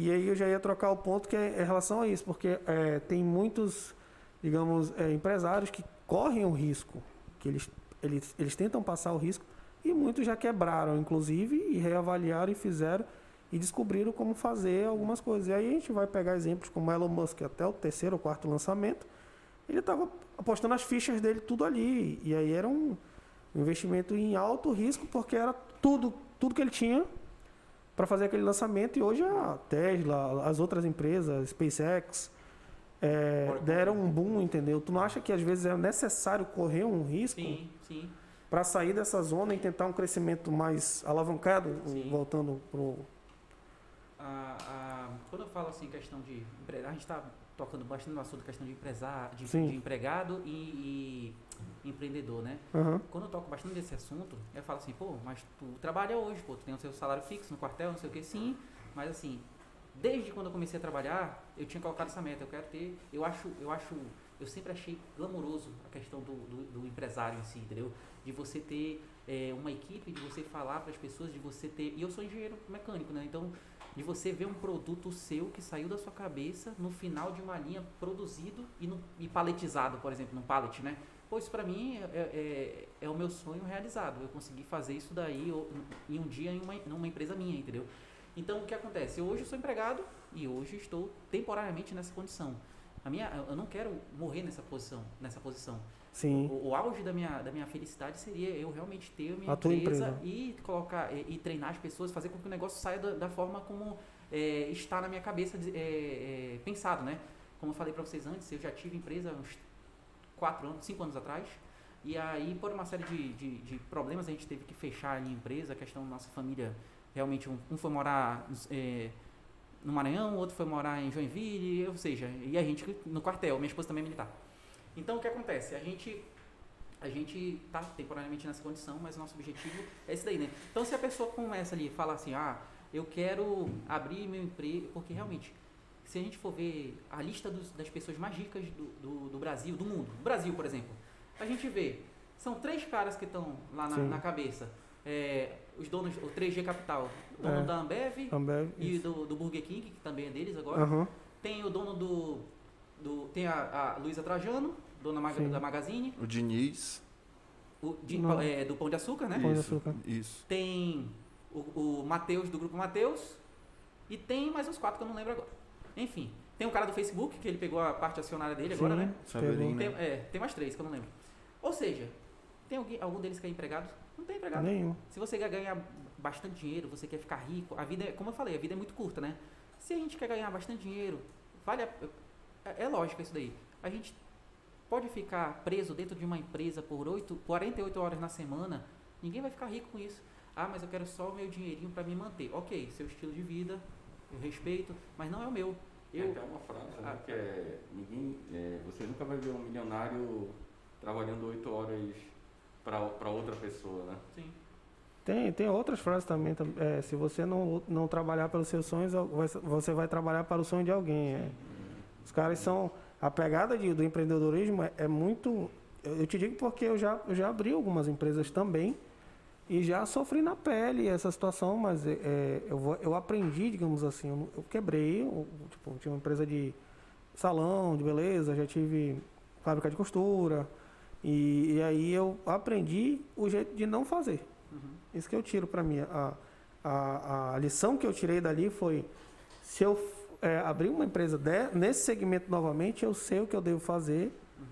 e aí eu já ia trocar o ponto que é em relação a isso, porque é, tem muitos, digamos, é, empresários que correm o risco, que eles, eles, eles tentam passar o risco, e muitos já quebraram, inclusive, e reavaliaram e fizeram e descobriram como fazer algumas coisas. E aí a gente vai pegar exemplos como Elon Musk, até o terceiro ou quarto lançamento, ele estava apostando as fichas dele tudo ali. E aí era um investimento em alto risco, porque era tudo, tudo que ele tinha para fazer aquele lançamento. E hoje a Tesla, as outras empresas, SpaceX, é, deram um boom, entendeu? Tu não acha que às vezes é necessário correr um risco para sair dessa zona e tentar um crescimento mais alavancado, Sim. voltando pro a- a- quando eu falo assim, questão de. A gente está tocando bastante no assunto questão de, empresar, de, de empregado e, e empreendedor, né? Aham. Quando eu toco bastante desse assunto, eu falo assim, pô, mas tu trabalha hoje, pô, tu tem o seu salário fixo no quartel, não sei o que, sim, mas assim, desde quando eu comecei a trabalhar, eu tinha colocado essa meta, eu quero ter, eu acho, eu acho, eu sempre achei glamouroso a questão do, do, do empresário em si, entendeu? De você ter é, uma equipe, de você falar para as pessoas, de você ter, e eu sou engenheiro mecânico, né? Então, de você ver um produto seu que saiu da sua cabeça no final de uma linha produzido e, no, e paletizado, por exemplo, num pallet, né? Pô, isso pra mim é, é, é o meu sonho realizado. Eu consegui fazer isso daí em um dia em uma, numa empresa minha, entendeu? Então, o que acontece? Eu hoje sou empregado e hoje estou temporariamente nessa condição. A minha, eu não quero morrer nessa posição, nessa posição. Sim. O, o auge da minha, da minha felicidade seria eu realmente ter a minha A empresa, empresa. e colocar e, e treinar as pessoas, fazer com que o negócio saia da, da forma como é, está na minha cabeça de- é, é, pensado, né? Como eu falei para vocês antes, eu já tive empresa uns quatro anos, cinco anos atrás. E aí, por uma série de, de, de problemas, a gente teve que fechar a empresa, a questão da nossa família, realmente, um, um foi morar é, no Maranhão, o outro foi morar em Joinville, ou seja, e a gente no quartel, minha esposa também é militar. Então, o que acontece? A gente a gente está temporariamente nessa condição, mas o nosso objetivo é esse daí, né? Então, se a pessoa começa ali e fala assim, ah, eu quero abrir meu emprego, porque realmente, se a gente for ver a lista dos, das pessoas mais ricas do, do, do, Brasil, do mundo, Brasil, por exemplo, a gente vê, são três caras que estão lá na, na cabeça. É, os donos, o 3G Capital, o dono é. da Ambev, Ambev e do, do, Burger King, que também é deles agora. Uhum. Tem o dono do. do tem a, a Luísa Trajano, dona Mag da Magazine. O Diniz. O, de, é, do Pão de Açúcar, né? Pão de Açúcar. Isso. Tem o, o Matheus, do grupo Matheus. E tem mais uns quatro que eu não lembro agora. Enfim, tem um cara do Facebook, que ele pegou a parte acionária dele Sim, agora, né? Severino. Tem, é, tem mais três que eu não lembro. Ou seja, tem alguém, algum deles que é empregado? Não tem empregado. Nenhum. Se você quer ganhar bastante dinheiro, você quer ficar rico, a vida é, como eu falei, a vida é muito curta, né? Se a gente quer ganhar bastante dinheiro, vale a, é, é lógico isso daí. A gente pode ficar preso dentro de uma empresa por 8, 48 horas na semana, ninguém vai ficar rico com isso. Ah, mas eu quero só o meu dinheirinho para me manter. Ok, seu estilo de vida, eu respeito, mas não é o meu. Eu, Tem até uma frase né, ah, que é, ninguém, é, você nunca vai ver um milionário trabalhando 8 horas para outra pessoa, né? Sim. Tem, tem outras frases também. É, se você não, não trabalhar pelos seus sonhos, você vai trabalhar para o sonho de alguém. É. Os caras são a pegada de, do empreendedorismo é, é, muito. Eu te digo porque eu já, eu já abri algumas empresas também e já sofri na pele essa situação, mas é, é eu, vou, eu aprendi, digamos assim, eu, eu quebrei, eu, tipo, tinha uma empresa de salão, de beleza, já tive fábrica de costura, e, e aí eu aprendi o jeito de não fazer. Uhum. Isso que eu tiro para mim. A, a, a lição que eu tirei dali foi, se eu é, abrir uma empresa de, nesse segmento novamente, eu sei o que eu devo fazer uhum.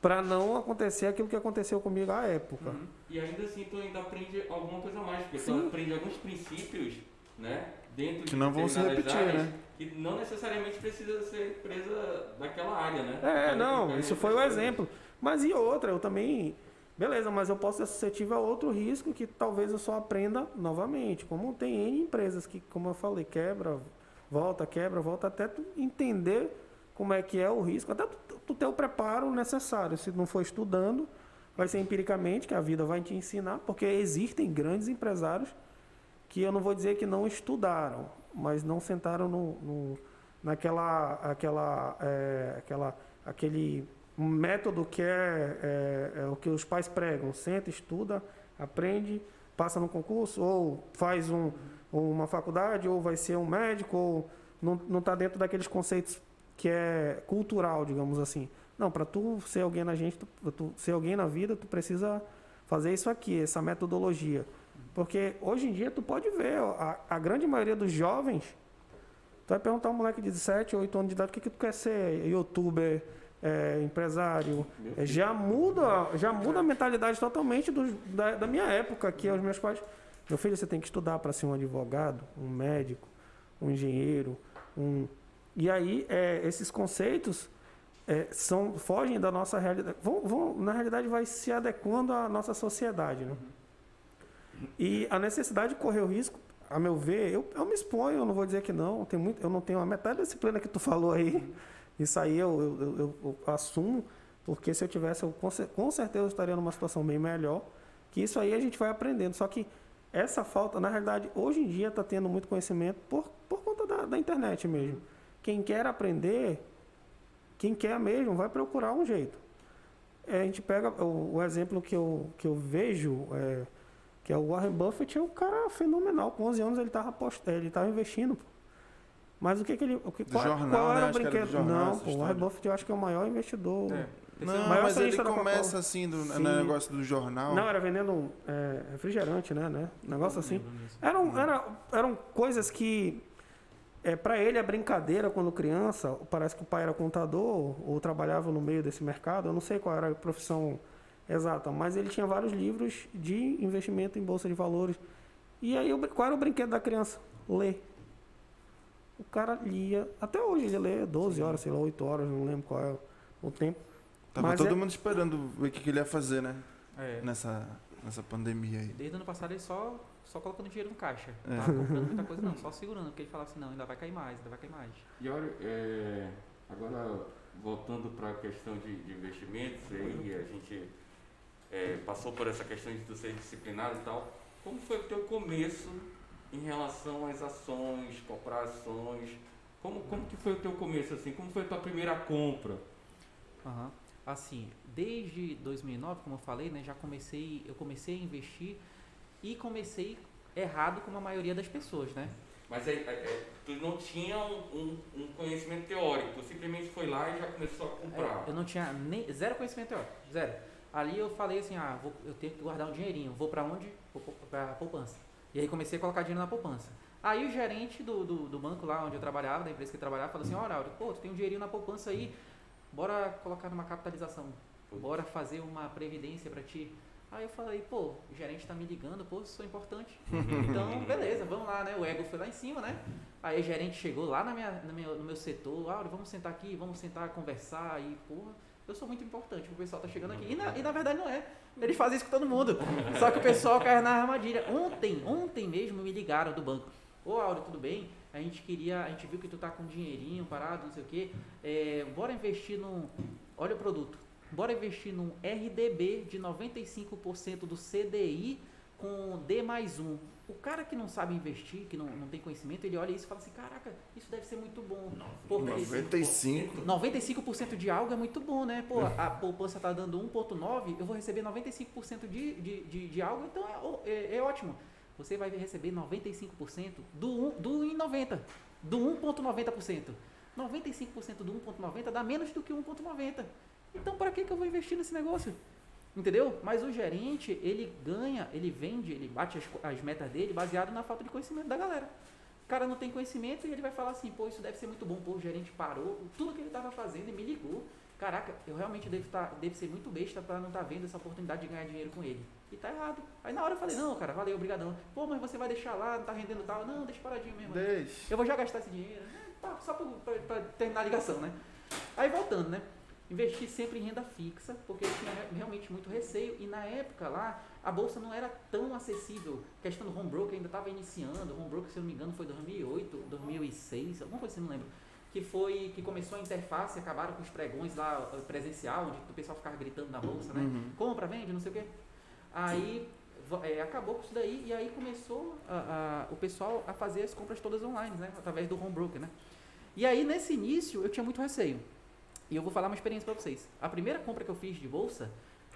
para não acontecer aquilo que aconteceu comigo à época. Uhum. E ainda assim tu ainda aprende alguma coisa a mais, porque Sim. tu aprende alguns princípios, né? Dentro que de não vão se repetir, áreas, né? Que não necessariamente precisa ser empresa daquela área, né? É, não, isso foi o exemplo. Mas e outra, eu também Beleza, mas eu posso ser suscetível a outro risco que talvez eu só aprenda novamente. Como tem N empresas que, como eu falei, quebra, volta, quebra, volta, até tu entender como é que é o risco, até tu, tu ter o preparo necessário. Se não for estudando, vai ser empiricamente, que a vida vai te ensinar, porque existem grandes empresários que eu não vou dizer que não estudaram, mas não sentaram no, no naquela aquela, é, aquela, aquele método que é, é, é, o que os pais pregam. Senta, estuda, aprende, passa no concurso, ou faz um, uma faculdade, ou vai ser um médico, ou não está dentro daqueles conceitos que é cultural, digamos assim. Não, para tu ser alguém na gente, tu, tu, ser alguém na vida, tu precisa fazer isso aqui, essa metodologia. Porque hoje em dia tu pode ver, a, a grande maioria dos jovens, tu vai perguntar a um moleque de 17, 8 anos de idade, o que, que tu quer ser? Youtuber, é, empresário. É, já muda, já muda a mentalidade totalmente do, da, da minha época, que os meus pais meu filho, você tem que estudar para ser um advogado, um médico, um engenheiro, um. E aí, é, esses conceitos é, são, fogem da nossa realidade. Vão, vão, na realidade, vai se adequando à nossa sociedade. Né? E a necessidade de correr o risco, a meu ver, eu, eu me exponho, eu não vou dizer que não. Tem muito, eu não tenho a metade da disciplina que tu falou aí. Isso aí eu, eu, eu, eu assumo, porque se eu tivesse, eu, com certeza eu estaria numa situação bem melhor. Que isso aí a gente vai aprendendo. Só que essa falta, na realidade, hoje em dia está tendo muito conhecimento por, por conta da, da, internet mesmo. Quem quer aprender, quem quer mesmo, vai procurar um jeito. É, a gente pega o, o, exemplo que eu, que eu vejo, é, que é o Warren Buffett, é um cara fenomenal. Com 11 anos ele estava ele investindo. Mas o que, que ele. O que, qual, jornal, qual era né? o brinquedo? Jornal, não, pô, o Warren Buffett eu acho que é o maior investidor. É. Não, mas ele começa assim do no negócio do jornal. Não, era vendendo é, refrigerante, né, né? Negócio assim. Eram, era, eram coisas que é, para ele é brincadeira quando criança. Parece que o pai era contador ou trabalhava no meio desse mercado. Eu não sei qual era a profissão exata, mas ele tinha vários livros de investimento em bolsa de valores. E aí, qual era o brinquedo da criança? Ler. O cara lia, até hoje ele lê 12 horas, sei lá, 8 horas, não lembro qual é o tempo. Tava Mas todo é- mundo esperando ver o que, que ele ia fazer, né? É. Nessa, nessa pandemia aí. Desde o ano passado ele só, só colocando dinheiro no caixa. É. Não tava comprando muita coisa não, (laughs) só segurando, porque ele falava assim, não, ainda vai cair mais, ainda vai cair mais. E olha, é, agora voltando para a questão de, de investimentos, aí a gente é, passou por essa questão de tu ser disciplinado e tal. Como foi o teu começo em relação às ações, comprar ações? Como, como que foi o teu começo assim? Como foi a tua primeira compra? Aham. Assim, desde 2009, como eu falei, né, já comecei, eu comecei a investir e comecei errado como a maioria das pessoas, né? Mas é, é, é, tu não tinha um, um- um conhecimento teórico, tu simplesmente foi lá e já começou a comprar. É, eu não tinha nem, zero conhecimento teórico, zero. Ali eu falei assim, ah, vou, eu tenho que guardar um dinheirinho, vou pra onde? Vou pra poupança. E aí comecei a colocar dinheiro na poupança. Aí o gerente do, do, do banco lá onde eu trabalhava, da empresa que eu trabalhava, falou assim, olha, Áureo, pô, tu tem um dinheirinho na poupança aí, bora colocar numa capitalização, bora fazer uma previdência pra ti. Aí eu falei, pô, o gerente tá me ligando, pô, sou importante. (laughs) Então, beleza, vamos lá, né? O ego foi lá em cima, né? Aí o gerente chegou lá na minha, no, meu, no meu setor, Áureo, vamos sentar aqui, vamos sentar, conversar, aí, porra, eu sou muito importante, o pessoal tá chegando aqui. E na, e na verdade não é. Eles fazem isso com todo mundo. Só que o pessoal cai na armadilha. Ontem, ontem mesmo me ligaram do banco. Ô Áureo, tudo bem? A gente queria, a gente viu que tu tá com dinheirinho parado, não sei o quê. É, bora investir num. Olha o produto. Bora investir num RDB de 95% do CDI com D mais um. O cara que não sabe investir, que não, não tem conhecimento, ele olha isso e fala assim: caraca, isso deve ser muito bom. Porque 95. 95% de algo é muito bom, né? Pô, a poupança tá dando 1,9, eu vou receber 95% de, de, de, de algo, então é, é, é ótimo. Você vai receber 95% do, um- do 1,90, do 1,90%. 95% do 1,90 dá menos do que 1,90. Então, para que, que eu vou investir nesse negócio? Entendeu? Mas o gerente, ele ganha, ele vende, ele bate as, as metas dele baseado na falta de conhecimento da galera. O cara não tem conhecimento e ele vai falar assim, pô, isso deve ser muito bom, pô, o gerente parou, tudo que ele estava fazendo e me ligou. Caraca, eu realmente devo, tá, devo ser muito besta para não estar vendo essa oportunidade de ganhar dinheiro com ele. E tá errado. Aí na hora eu falei, não, cara, valeu, obrigadão. Pô, mas você vai deixar lá, não tá rendendo tal. Não, deixa paradinho mesmo. Deixa. Eu vou já gastar esse dinheiro. Tá, só pra, pra- pra terminar a ligação, né? Aí voltando, né? Investi sempre em renda fixa, porque eu tinha re- realmente muito receio. E na época lá, a bolsa não era tão acessível. A questão do home broker ainda estava iniciando. O home broker, se eu não me engano, foi 2008, 2006, alguma coisa assim, não lembro. Que foi que começou a interface, acabaram com os pregões lá eh, presencial, onde o pessoal ficava gritando na bolsa, né? Uhum. compra, vende, não sei o quê. Aí é, acabou com isso daí e aí começou a- a- o pessoal a fazer as compras todas online, né? Através do home broker, né? E aí nesse início eu tinha muito receio. E eu vou falar uma experiência para vocês. A primeira compra que eu fiz de bolsa,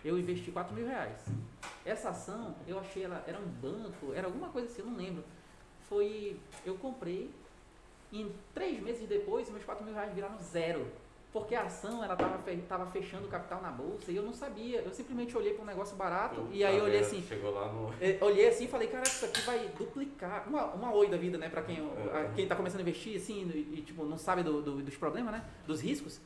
eu investi 4 mil reais. Essa ação, eu achei ela, era um banco, era alguma coisa assim, eu não lembro. Foi, eu comprei, em três meses depois, meus 4 mil reais viraram zero. Porque a ação, ela tava, tava fechando o capital na bolsa e eu não sabia. Eu simplesmente olhei para um negócio barato e aí eu olhei assim, Chegou lá no. é, olhei assim e falei, cara, isso aqui vai duplicar. Uma, uma oi da vida, né? Pra quem, a- quem tá começando a investir, assim, e, e, tipo, não sabe do- do- dos problemas, né? Dos riscos.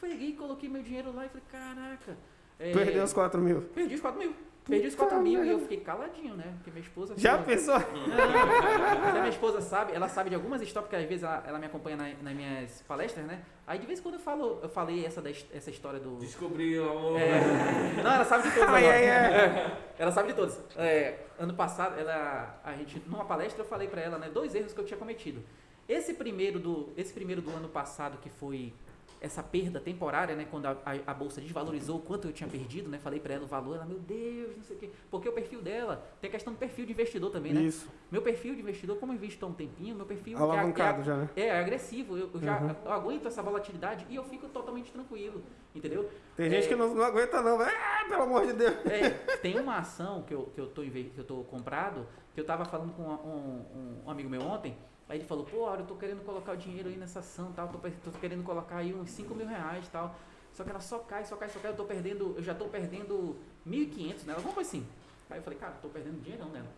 Peguei e coloquei meu dinheiro lá e falei, caraca. é, Perdeu os 4 mil. Perdi os 4 mil. Perdi os 4 mil e eu fiquei caladinho, né? Porque minha esposa. Já falou- pensou? (laughs) não, minha esposa sabe, ela sabe de algumas histórias, porque às vezes ela, ela me acompanha na- nas minhas palestras, né? Aí de vez em quando eu falo, eu falei essa, da essa história do. Descobriu o É, não, ela sabe de todos. Ai, agora. ai, ai. É, ela sabe de todos. É, ano passado, ela, a gente, numa palestra, eu falei pra ela, né, dois erros que eu tinha cometido. Esse primeiro do, esse primeiro do ano passado, que foi essa perda temporária, né, quando a, a- a bolsa desvalorizou o quanto eu tinha perdido, né, falei pra ela o valor, ela, meu Deus, não sei o quê. Porque o perfil dela, tem a questão do perfil de investidor também, né? Isso. Meu perfil de investidor, como eu invisto há um tempinho, meu perfil é- Alavancado é, já, né? é, é agressivo, eu, eu já Uhum. eu aguento essa volatilidade e eu fico totalmente tranquilo, entendeu? Tem gente É. que não, não aguenta não, velho. Ah, pelo amor de Deus. É, tem uma ação que eu, que eu, tô, que eu tô comprado, que eu tava falando com um, um- um amigo meu ontem, aí ele falou, pô, Áureo, eu tô querendo colocar o dinheiro aí nessa ação, tal, tô, tô querendo colocar aí uns 5 mil reais tal. Só que ela só cai, só cai, só cai, eu tô perdendo, eu já tô perdendo 1.500 nela, alguma coisa assim. Aí eu falei, cara, tô perdendo dinheirão nela.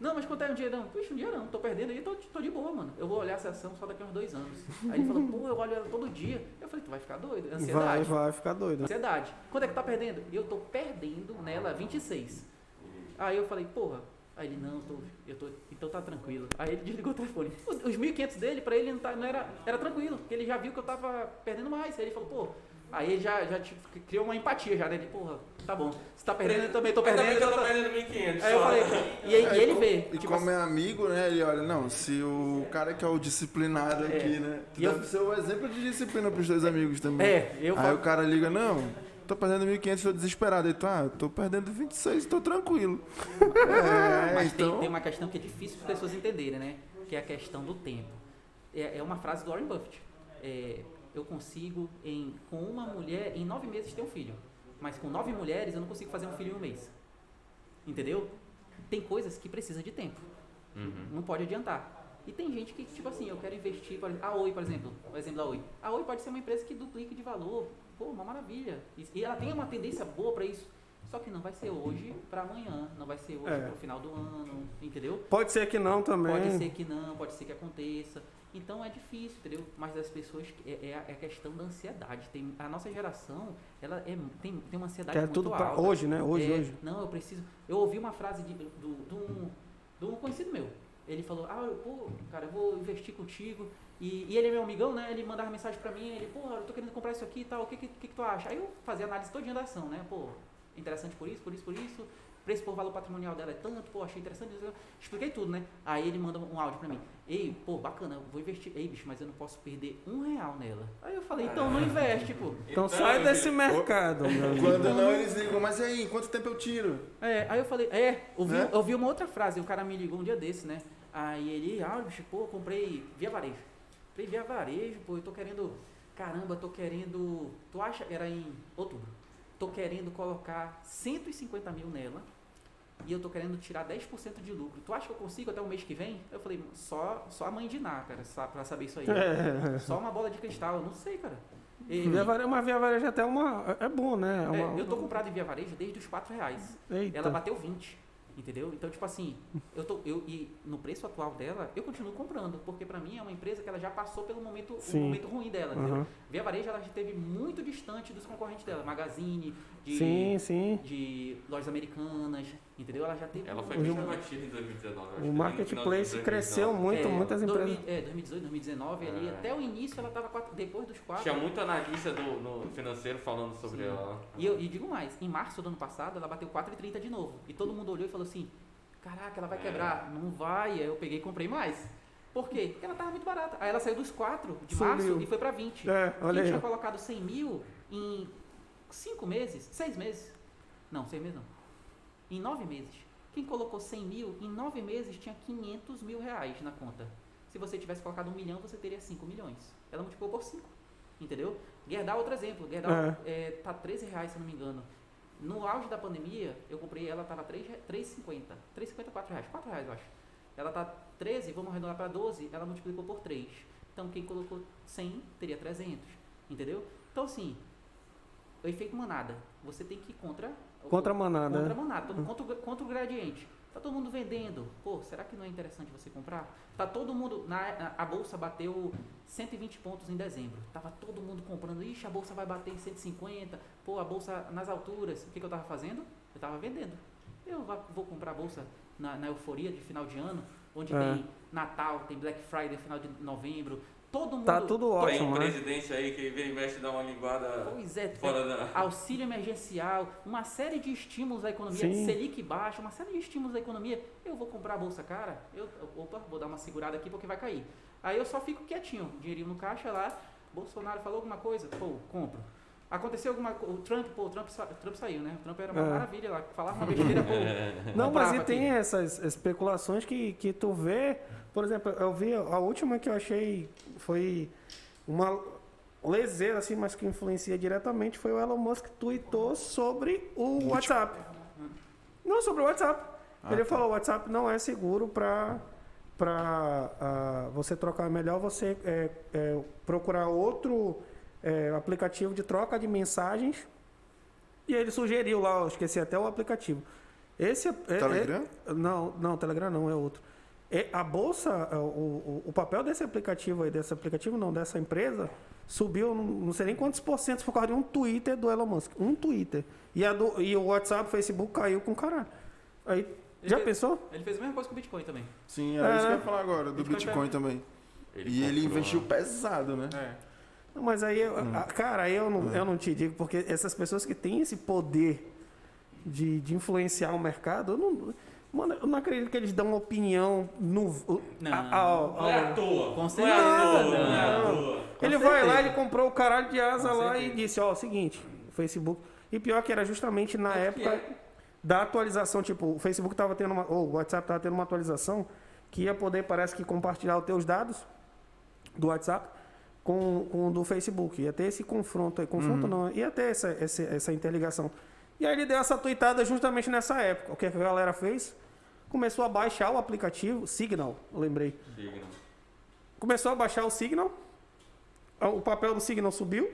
Não, mas quanto é um dinheirão? Puxa, um dinheirão, tô perdendo aí, tô, tô de boa, mano. Eu vou olhar essa ação só daqui a uns dois anos. Aí ele falou, pô, eu olho ela todo dia. Eu falei, tu vai ficar doido? Vai, Ansiedade. vai ficar doido. Ansiedade. Quanto é que tá perdendo? Eu tô perdendo nela 26. Aí eu falei, porra. Aí ele, não, eu tô, eu tô, então tá tranquilo. Aí ele desligou o telefone. Os, os 1.500 dele, pra ele não, tá, não era, era tranquilo, porque ele já viu que eu tava perdendo mais. Aí ele falou, pô, Aí ele já, já tipo, criou uma empatia já, né? Ele, porra, tá bom. Você tá perdendo, eu também tô perdendo. eu tô tô- perdendo 1.500 Aí eu falei, e, aí- e ele vê. E tipo como é amigo, né? Ele olha, não, se o cara que é o disciplinado É. aqui, né? Tu E eu- deve ser o exemplo de disciplina pros teus amigos também. É, eu Aí falo. o cara liga, não, tô perdendo 1.500, tô desesperado. Aí tu, ah, tô perdendo 26, tô tranquilo. É, Mas tem, então... tem uma questão que é difícil as pessoas entenderem, né? Que é a questão do tempo. É, é uma frase do Warren Buffett. É, eu consigo, em, com uma mulher, em nove meses ter um filho. Mas com nove mulheres, eu não consigo fazer um filho em um mês. Entendeu? Tem coisas que precisam de tempo. Uhum. Não pode adiantar. E tem gente que, tipo assim, eu quero investir, por a Oi, por exemplo, o exemplo da Oi. A Oi pode ser uma empresa que duplique de valor. Pô, uma maravilha. E, e ela tem uma tendência boa para isso. Só que não vai ser hoje para amanhã, não vai ser hoje É. para o final do ano, entendeu? Pode ser que não também. Pode ser que não, pode ser que aconteça. Então é difícil, entendeu? Mas as pessoas é, é a é a questão da ansiedade. Tem, a nossa geração, ela é, tem, tem uma ansiedade Quer muito tudo pra alta. hoje, né? Hoje, É, hoje. Não, eu preciso. Eu ouvi uma frase de, do, do, um, de um conhecido meu. Ele falou: Ah, eu, pô, cara, eu vou investir contigo. E, e ele é meu amigão, né? Ele mandava mensagem pra mim. Ele, pô, eu tô querendo comprar isso aqui e tal. O que, que, que, que tu acha? Aí eu fazia análise todinha da ação, né? Pô, interessante por isso, por isso, por isso. Preço por valor patrimonial dela é tanto, pô, achei interessante. Expliquei tudo, né? Aí ele manda um áudio pra mim. Ei, pô, bacana, eu vou investir. Ei, bicho, mas eu não posso perder um real nela. Aí eu falei, então não investe, pô. Então sai meu desse mercado, meu amigo. Quando não, eles ligam, mas e aí, quanto tempo eu tiro? É, aí eu falei, é, ouvi, Né? ouvi uma outra frase, o cara me ligou um dia desse, né? Aí ele, ah, bicho, pô, comprei via varejo. Comprei via varejo, pô, eu tô querendo, caramba, tô querendo, tu acha, era em outubro, tô querendo colocar 150 mil nela e eu tô querendo tirar 10% de lucro. Tu acha que eu consigo até o mês que vem? Eu falei, só, só a mãe de Ná, cara, pra saber isso aí. É. (laughs) Só uma bola de cristal, eu não sei, cara. E- Via varejo, mas via varejo até é uma. É bom, né? É é, uma- eu tô comprado em via varejo desde os 4 reais. Eita. Ela bateu 20, entendeu? Então, tipo assim, eu tô, eu, e no preço atual dela, eu continuo comprando, porque pra mim é uma empresa que ela já passou pelo momento, o Sim. momento ruim dela, entendeu? Aham. Via Varejo, ela esteve muito distante dos concorrentes dela, Magazine, de, Sim, sim. de lojas americanas, entendeu? Ela já teve... Ela foi O- bem batida em 2019. acho que O ali marketplace cresceu 2019. muito, é, muitas 2000 empresas. É, 2018, 2019, ali, É. até o início ela tava quatro, depois dos quatro. Tinha muito analista do, no financeiro falando sobre Sim. ela. E eu e digo mais, em março do ano passado, ela bateu 4,30 de novo. E todo mundo olhou e falou assim: Caraca, ela vai É. quebrar. Não vai. Aí eu peguei e comprei mais. Por quê? Porque ela tava muito barata. Aí ela saiu dos 4 de Subiu. março e foi pra 20. É, olha Quem aí. tinha colocado 100 mil em 5 meses, 6 meses. Não, 6 meses não. Em 9 meses. Quem colocou 100 mil, em 9 meses tinha 500 mil reais na conta. Se você tivesse colocado 1 milhão, você teria 5 milhões. Ela multiplicou por 5. Entendeu? Gerdau, outro exemplo. Gerdau é. tá 13 reais, se não me engano. No auge da pandemia, eu comprei ela, tava 3 re- 3,50. 3,50, 4 reais. 4 reais, eu acho. Ela tá 13, vamos arredondar para 12, ela multiplicou por 3. Então, quem colocou 100 teria 300. Entendeu? Então, assim, o efeito manada. Você tem que ir contra... Contra a manada. Contra a né? manada, contra, o- contra o gradiente. Tá todo mundo vendendo. Pô, será que não é interessante você comprar? Tá todo mundo. Na, a bolsa bateu 120 pontos em dezembro. Tava todo mundo comprando. Ixi, a bolsa vai bater em 150. Pô, a bolsa nas alturas. O que, que eu tava fazendo? Eu tava vendendo. Eu vou comprar a bolsa na, na euforia de final de ano, onde É. tem Natal, tem Black Friday, final de novembro. Todo mundo. Tá tudo todo- Tem ótimo, né? presidente aí que vem investe dar uma linguada Pois é, fora da. auxílio emergencial, uma série de estímulos à economia, Sim. Selic baixa, uma série de estímulos à economia. Eu vou comprar a bolsa cara, eu, opa, vou dar uma segurada aqui porque vai cair. Aí eu só fico quietinho, dinheirinho no caixa lá, Bolsonaro falou alguma coisa, pô, compro. Aconteceu alguma coisa, o Trump, pô, o Trump, sa- o Trump saiu, né? O Trump era uma É. maravilha lá, falava uma besteira, pô. (laughs) Não, mas e tem aqui. essas especulações que, que tu vê. Por exemplo, eu vi a última que eu achei foi uma leseira, assim, mas que influencia diretamente, foi o Elon Musk tweetou sobre o WhatsApp. Não, sobre o WhatsApp. Ah, Ele tá. falou, o WhatsApp não é seguro para para você trocar. É melhor você é, é, procurar outro é, aplicativo de troca de mensagens. E ele sugeriu lá, eu esqueci até o aplicativo. Esse é, é- Telegram? é- não, não, Telegram não, é outro. É, a bolsa, é, o, o, o papel desse aplicativo aí, desse aplicativo não, dessa empresa, subiu não, não sei nem quantos por cento por causa de um Twitter do Elon Musk. Um Twitter. E, a do- e o WhatsApp, o Facebook caiu com caralho. Aí, já Ele- pensou? Ele fez a mesma coisa com o Bitcoin também. Sim, era É, isso que eu ia falar agora, do Bitcoin Bitcoin também. Ele e ele comprou, investiu né? pesado, né? É. Mas aí, eu- a- cara, aí eu não, eu não te digo, porque essas pessoas que têm esse poder de, de influenciar o mercado, eu não. Mano, eu não acredito que eles dão opinião no. Não. a- ao- Não é à toa. Com Não é à certeza, toa, não é à não. Com ele vai lá, ele comprou o caralho de asa Com lá certeza. e disse, ó, o seguinte, Facebook. E pior que era justamente na É época é. da atualização, tipo, o Facebook tava tendo uma. Ou o WhatsApp tava tendo uma atualização que ia poder, parece que, compartilhar os teus dados do WhatsApp com, com o do Facebook. Ia ter esse confronto aí. Confronto não, ia ter essa, essa, essa interligação. E aí ele deu essa tuitada justamente nessa época. O que a galera fez? Começou a baixar o aplicativo, Signal, lembrei. Digno. Começou a baixar o Signal, o papel do Signal subiu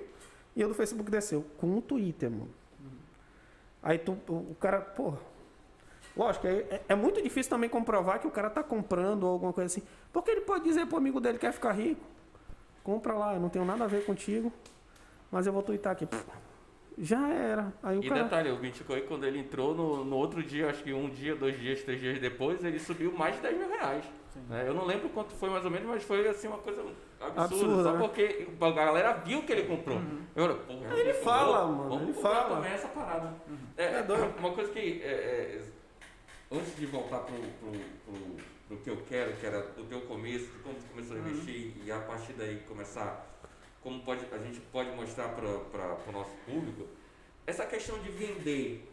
e o do Facebook desceu. Com o Twitter, mano. Aí tu, o o cara, porra. Lógico, é, é- é muito difícil também comprovar que o cara tá comprando ou alguma coisa assim. Porque ele pode dizer pro amigo dele que quer ficar rico. Compra lá, eu não tenho nada a ver contigo. Mas eu vou twittar aqui. Pff, Já era. Aí o E cara. detalhe, o Bitcoin, quando ele entrou no, no outro dia, acho que um dia, dois dias, três dias depois, ele subiu mais de 10 mil reais. né? Eu não lembro quanto foi mais ou menos, mas foi assim uma coisa absurda. Absurda, só né? porque a galera viu que ele comprou. Eu falei, porra, Ele comprou, fala, mano, Vamos ele fala. também essa parada. É, É doido. uma coisa que. é, é, antes de voltar pro, pro, pro, pro que eu quero, que era o teu começo, de como tu começou a investir e a partir daí começar, como pode, a gente pode mostrar para o nosso público, essa questão de vender.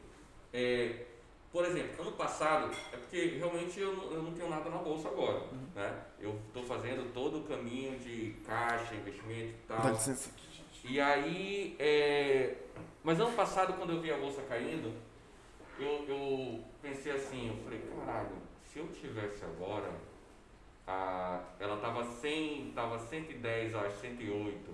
é, por exemplo, ano passado, é porque realmente eu não, eu não tenho nada na bolsa agora. Né? Eu estou fazendo todo o caminho de caixa, investimento e tal. Dá licença. E aí, é... mas ano passado, quando eu vi a bolsa caindo, eu, eu pensei assim, eu falei, caralho, se eu tivesse agora, a... ela tava 100, tava 110, eu acho, 108.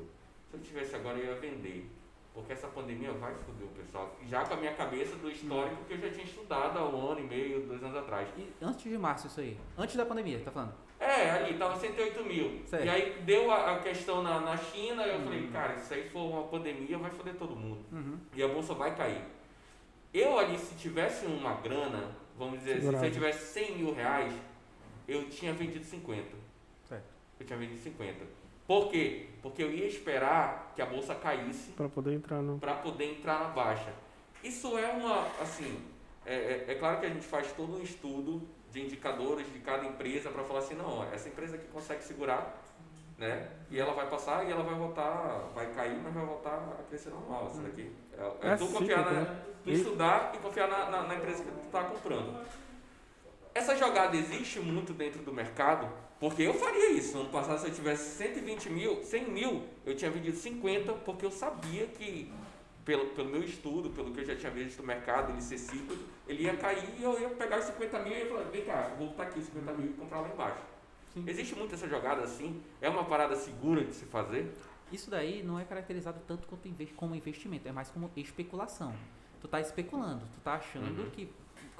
Se eu tivesse agora, eu ia vender. Porque essa pandemia vai foder o pessoal. Já com a minha cabeça do histórico que eu já tinha estudado há um ano e meio, dois anos atrás. E antes de março isso aí. Antes da pandemia, tá falando? É, ali, tava 108 mil. Certo. E aí deu a, a questão na, na China, eu falei, cara, se aí for uma pandemia, vai foder todo mundo. Uhum. E a bolsa vai cair. Eu ali, se tivesse uma grana, vamos dizer assim, se eu tivesse 100 mil reais, eu tinha vendido 50. Certo. Eu tinha vendido 50. Por quê? Porque eu ia esperar que a bolsa caísse Pra poder entrar no. para poder entrar na baixa. Isso é uma, assim, é, é- é claro que a gente faz todo um estudo de indicadores de cada empresa para falar assim, não, essa empresa aqui consegue segurar, né? E ela vai passar e ela vai voltar, vai cair, mas vai voltar a crescer normal, essa daqui. É, é, É tu confiar na, né? tu estudar e confiar na, na- na empresa que tu está comprando. Essa jogada existe muito dentro do mercado, porque eu faria isso. Ano passado, se eu tivesse 120 mil, 100 mil, eu tinha vendido 50, porque eu sabia que, pelo, pelo meu estudo, pelo que eu já tinha visto no mercado, ele ser cíclico, ele ia cair e eu ia pegar os 50 mil e ia falar, vem cá, vou botar aqui os 50 mil e comprar lá embaixo. Sim. Existe muito essa jogada assim? É uma parada segura de se fazer? Isso daí não é caracterizado tanto quanto como investimento, é mais como especulação. Tu tá especulando, tu tá achando Uhum. que,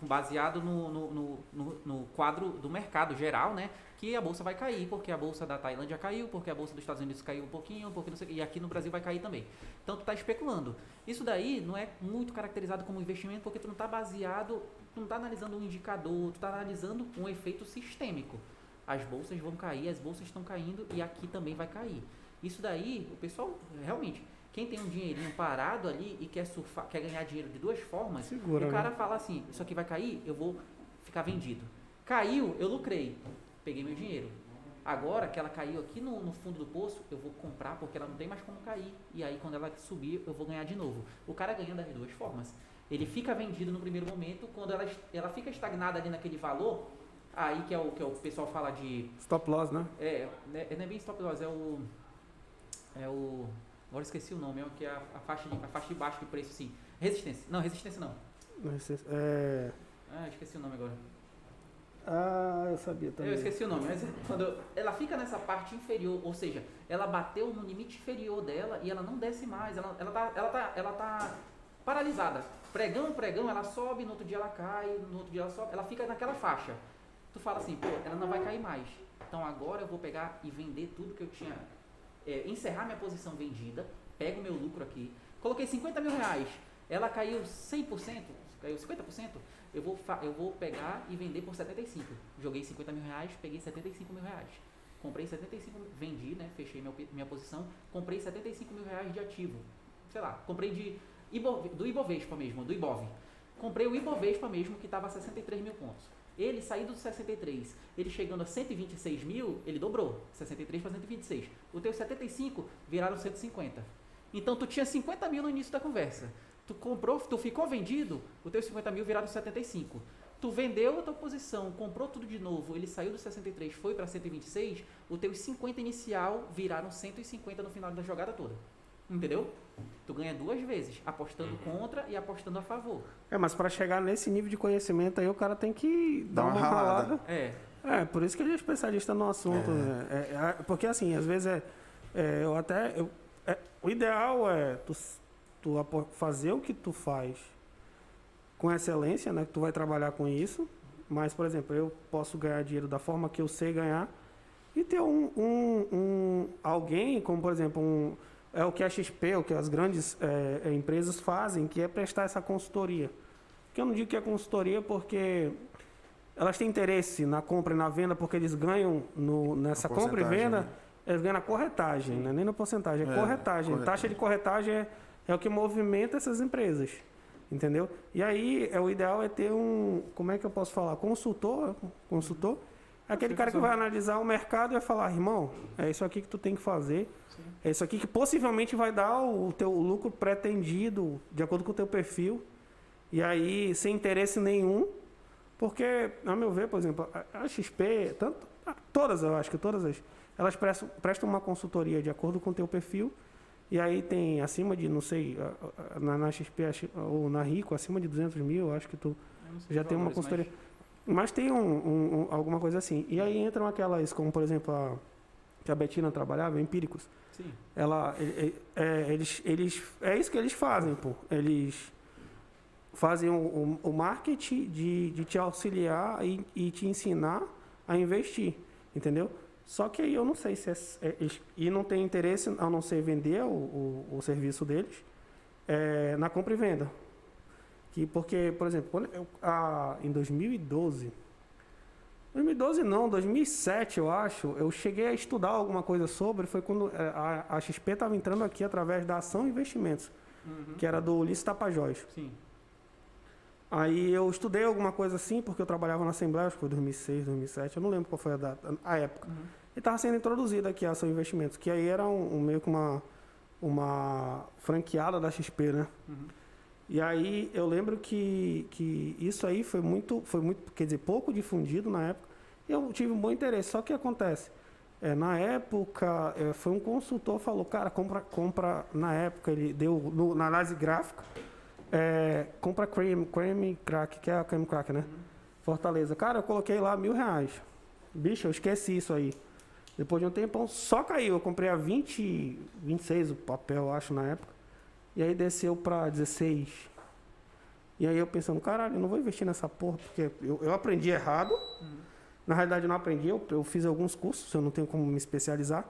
baseado no, no, no, no- quadro do mercado geral, né? Que a bolsa vai cair, porque a bolsa da Tailândia caiu, porque a bolsa dos Estados Unidos caiu um pouquinho, porque sei, e aqui no Brasil vai cair também. Então tu tá especulando. Isso daí não é muito caracterizado como investimento, porque tu não tá baseado, tu não tá analisando um indicador, tu tá analisando um efeito sistêmico. As bolsas vão cair, as bolsas estão caindo e aqui também vai cair. Isso daí, o pessoal, realmente, quem tem um dinheirinho parado ali e quer surfar, quer ganhar dinheiro de duas formas, Segura, o cara né? fala assim, isso aqui vai cair, eu vou ficar vendido. Caiu, eu lucrei, peguei meu dinheiro. Agora que ela caiu aqui no, no fundo do poço, eu vou comprar porque ela não tem mais como cair. E aí quando ela subir, eu vou ganhar de novo. O cara ganha das duas formas. Ele fica vendido no primeiro momento, quando ela, ela fica estagnada ali naquele valor, aí que é o que é o pessoal fala de Stop loss, né? é, né, não é bem stop loss, é o. É o. Agora esqueci o nome, é o que é a, a faixa de, a faixa de baixo de preço, sim. Resistência. Não, resistência não. É... Ah, esqueci o nome agora. Ah, eu sabia também. Eu esqueci o nome, mas quando ela fica nessa parte inferior, ou seja, ela bateu no limite inferior dela e ela não desce mais, ela, ela, tá, ela, tá, ela tá paralisada. Pregão, pregão, ela sobe, no outro dia ela cai, no outro dia ela sobe, ela fica naquela faixa. Tu fala assim, pô, ela não vai cair mais. Então agora eu vou pegar e vender tudo que eu tinha, é, encerrar minha posição vendida, pego meu lucro aqui, coloquei 50 mil reais, ela caiu 100%, caiu 50%, eu vou, eu vou pegar e vender por 75. Joguei 50 mil reais, peguei 75 mil reais. Comprei 75, vendi, né? Fechei minha, minha posição, comprei 75 mil reais de ativo. Sei lá, comprei de Ibov, do Ibovespa mesmo, do Ibov. Comprei o Ibovespa mesmo, que estava a 63 mil pontos. Ele saindo do 63, ele chegando a 126 mil, ele dobrou. 63 para 126. O teu 75 viraram 150. Então tu tinha 50 mil no início da conversa. Tu comprou, tu ficou vendido, o teu 50 mil viraram 75. Tu vendeu a tua posição, comprou tudo de novo, ele saiu do 63, foi para 126, o teu 50 inicial viraram 150 no final da jogada toda. Entendeu? Tu ganha duas vezes, apostando uhum. contra e apostando a favor. É, mas para chegar nesse nível de conhecimento aí, o cara tem que dar, uma, uma ralada. ralada. É. É, por isso que ele é especialista no assunto. É. Né? É, é, porque assim, às vezes é. é eu até. Eu, é, o ideal é tu, tu fazer o que tu faz com excelência, né? Que tu vai trabalhar com isso. Mas, por exemplo, eu posso ganhar dinheiro da forma que eu sei ganhar e ter um, um, um alguém, como por exemplo, um, é o que a XP, o que as grandes é, é, empresas fazem, que é prestar essa consultoria. Que eu não digo que é consultoria porque elas têm interesse na compra e na venda porque eles ganham no, nessa compra e venda, né? eles ganham na corretagem, né? nem na porcentagem, é, é corretagem. Corretagem. Taxa de corretagem é, é o que movimenta essas empresas. Entendeu? E aí, é, o ideal é ter um, como é que eu posso falar? Consultor, consultor, aquele cara que vai analisar o mercado e vai falar, irmão, é isso aqui que tu tem que fazer, Sim. é isso aqui que possivelmente vai dar o teu lucro pretendido, de acordo com o teu perfil, e aí, sem interesse nenhum, porque, a meu ver, por exemplo, a XP, tanto, todas, eu acho que todas as, elas prestam, prestam uma consultoria de acordo com o teu perfil, e aí tem acima de, não sei, na, na XP ou na Rico, acima de 200 mil, acho que tu já tem uma consultoria. Mas, mas tem um, um, um, alguma coisa assim. E aí entram aquelas, como por exemplo a que a Betina trabalhava, empíricos. Sim. Ela, é, é, eles, eles, é isso que eles fazem, pô. Eles fazem o, o, o marketing de, de te auxiliar e, e te ensinar a investir, entendeu? Só que aí eu não sei se é, é, e não tem interesse a não ser vender o, o, o serviço deles é, na compra e venda. Que, porque, por exemplo, quando eu, a, em 2012, 2012 não, 2007 eu acho, eu cheguei a estudar alguma coisa sobre, foi quando é, a, a XP estava entrando aqui através da Ação Investimentos, uhum. que era do Ulisses Tapajós. Sim. Aí eu estudei alguma coisa assim, porque eu trabalhava na Assembleia, acho que foi 2006, 2007, eu não lembro qual foi a data, a época. Uhum. E estava sendo introduzida aqui a Ação Investimentos, que aí era um, um, meio que uma, uma franqueada da XP, né? Uhum. E aí eu lembro que, que isso aí foi muito, foi muito, quer dizer, pouco difundido na época. Eu tive um bom interesse, só que acontece, é, na época, é, foi um consultor falou, cara, compra, compra, na época ele deu no, na análise gráfica, é, compra cream, cream crack, que é a cream crack, né? Uhum. Fortaleza. Cara, eu coloquei lá mil reais. Bicho, eu esqueci isso aí. Depois de um tempão, só caiu. Eu comprei a 20, 26 o papel, eu acho, na época. E aí desceu pra 16. E aí eu pensando, caralho, eu não vou investir nessa porra, porque eu, eu aprendi errado. Uhum. Na realidade, eu não aprendi, eu, eu fiz alguns cursos, eu não tenho como me especializar.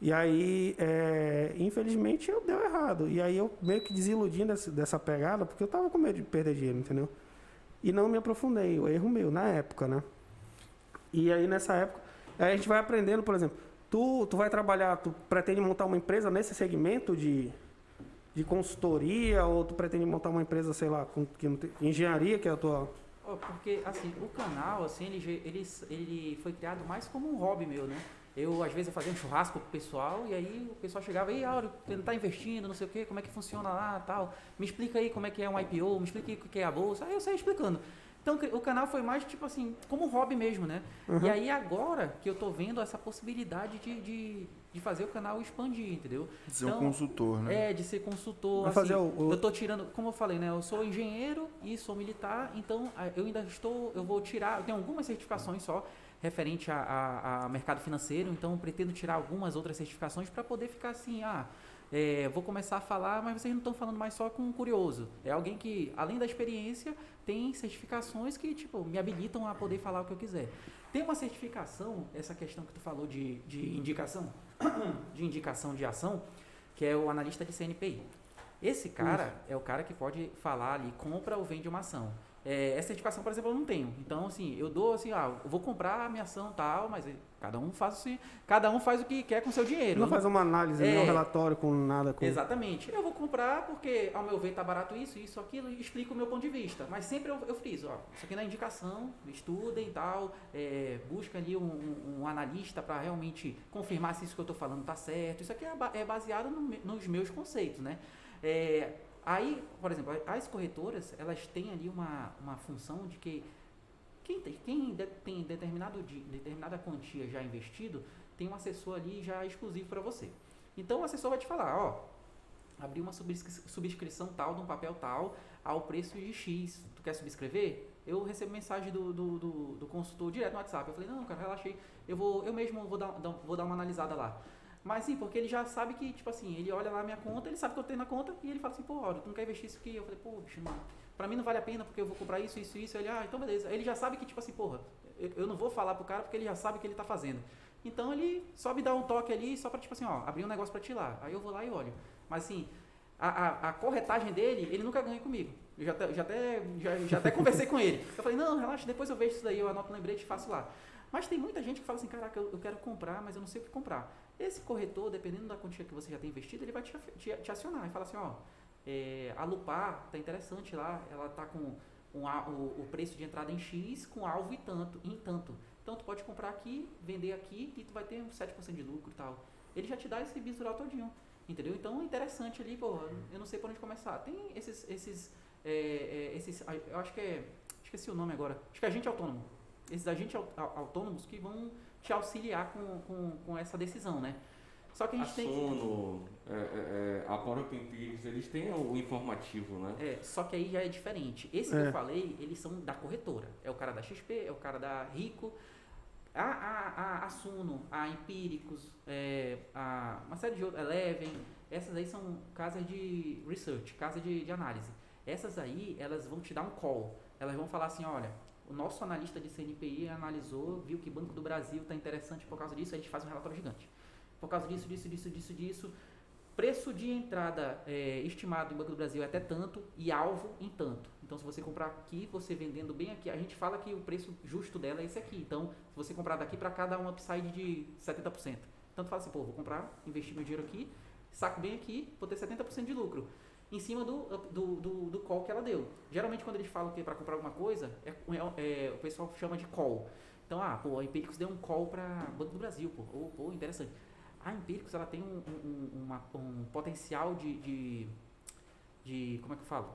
E aí, é, infelizmente, eu deu errado. E aí eu meio que desiludi dessa, dessa pegada, porque eu tava com medo de perder dinheiro, entendeu? E não me aprofundei, o erro meu, na época, né? E aí nessa época, aí a gente vai aprendendo, por exemplo, tu, tu vai trabalhar, tu pretende montar uma empresa nesse segmento de, de consultoria, ou tu pretende montar uma empresa, sei lá, com, que, engenharia, que é a tua. Porque, assim, o canal, assim, ele, ele, ele foi criado mais como um hobby meu, né? Eu, às vezes, eu fazia um churrasco pessoal e aí o pessoal chegava, e Áureo, você não tá investindo, não sei o quê, como é que funciona lá tal. Me explica aí como é que é um IPO, me explica aí o que é a bolsa. Aí eu saí explicando. Então o canal foi mais tipo assim, como hobby mesmo, né? Uhum. E aí agora que eu tô vendo essa possibilidade de, de, de fazer o canal expandir, entendeu? De ser então, um consultor, né? É, de ser consultor. Assim, fazer o, o... Eu tô tirando, como eu falei, né? Eu sou engenheiro e sou militar, então eu ainda estou, eu vou tirar, eu tenho algumas certificações só referente a, a, a mercado financeiro, então pretendo tirar algumas outras certificações para poder ficar assim, ah, é, vou começar a falar, mas vocês não estão falando mais só com um curioso. É alguém que, além da experiência, tem certificações que, tipo, me habilitam a poder falar o que eu quiser. Tem uma certificação, essa questão que tu falou de, de indicação, (coughs) de indicação de ação, que é o analista de CNPI. Esse cara Isso. é o cara que pode falar ali, compra ou vende uma ação. É, essa certificação, por exemplo, eu não tenho. Então, assim, eu dou assim, ah, eu vou comprar a minha ação tal, mas cada um faz, assim, cada um faz o que quer com o seu dinheiro. Não Eu faz uma análise, nem É. um relatório com nada. Com... Exatamente. Eu vou comprar porque, ao meu ver, tá barato isso, isso, aquilo, e explico o meu ponto de vista. Mas sempre eu, eu friso, ó, isso aqui na indicação, estudem e tal, é, busca ali um, um- um analista para realmente confirmar se isso que eu estou falando tá certo. Isso aqui é, é baseado no nos meus conceitos, né? É, aí, por exemplo, as corretoras, elas têm ali uma, uma função de que quem tem, quem de- tem determinado, determinada quantia já investido, tem um assessor ali já exclusivo para você. Então o assessor vai te falar, ó, abri uma subscri- subscrição tal de um papel tal ao preço de X. Tu quer subscrever? Eu recebo mensagem do, do, do, do consultor direto no WhatsApp. Eu falei, não, cara, relaxei. Eu vou, eu mesmo vou dar- vou dar uma analisada lá. Mas sim, porque ele já sabe que, tipo assim, ele olha lá minha conta, ele sabe que eu tenho na conta e ele fala assim, pô, olha, tu não quer investir isso aqui? Eu falei, bicho, não. Pra mim não vale a pena porque eu vou comprar isso, isso, isso. Ele, ah, então beleza. Ele já sabe que, tipo assim, porra, eu, não vou falar pro cara porque ele já sabe o que ele tá fazendo. Então ele só me dá um toque ali só pra, tipo assim, ó, abrir um negócio pra ti lá. Aí eu vou lá e olho. Mas assim, a, a, a corretagem dele, ele nunca ganha comigo. Eu já, até- já, até, já, já até conversei com ele. Eu falei, não, relaxa, depois eu vejo isso daí, eu anoto um lembrete e faço lá. Mas tem muita gente que fala assim, caraca, eu, quero comprar, mas eu não sei o que comprar. Esse corretor, dependendo da quantia que você já tem investido, ele vai te, te, te acionar e falar assim, ó, é, a Lupar tá interessante lá, ela tá com um o, o preço de entrada em X com alvo e tanto, em tanto. Então tu pode comprar aqui, vender aqui e tu vai ter uns 7% de lucro e tal. Ele já te dá esse visual todinho. Entendeu? Então é interessante ali, pô, eu não sei por onde começar. Tem esses, esses, é, é, esses, eu acho que é, esqueci o nome agora, acho que é agente autônomo. Esses agentes au- au- autônomos que vão te auxiliar com, com, com essa decisão, né? Só que a A gente tem que... Sono, é, é, é, a própria Empíricos, eles têm o informativo, né? É, só que aí já é diferente. Esse que É. eu falei, eles são da corretora. É o cara da XP, é o cara da Rico. A, a, a, a Suno, a Empíricos, é, a, uma série de outras, Eleven, essas aí são casas de research, casa de, de análise. Essas aí, elas vão te dar um call. Elas vão falar assim, olha, o nosso analista de CNPI analisou, viu que Banco do Brasil está interessante por causa disso, a gente faz um relatório gigante. Por causa disso, disso, disso, disso, disso, preço de entrada é, estimado em Banco do Brasil é até tanto e alvo em tanto. Então, se você comprar aqui, você vendendo bem aqui, a gente fala que o preço justo dela é esse aqui. Então, se você comprar daqui para cá, dá um upside de 70%. Então, tu fala assim, pô, vou comprar, investir meu dinheiro aqui, saco bem aqui, vou ter 70% de lucro. Em cima do, do, do, do call que ela deu. Geralmente, quando eles falam que é para comprar alguma coisa, é, é- é- o pessoal chama de call. Então, ah, pô, a Empíricos deu um call para Banco do Brasil, pô, Ô, pô, interessante. A Empíricos, ela tem um, um, uma- um potencial de, de, de, como é que eu falo?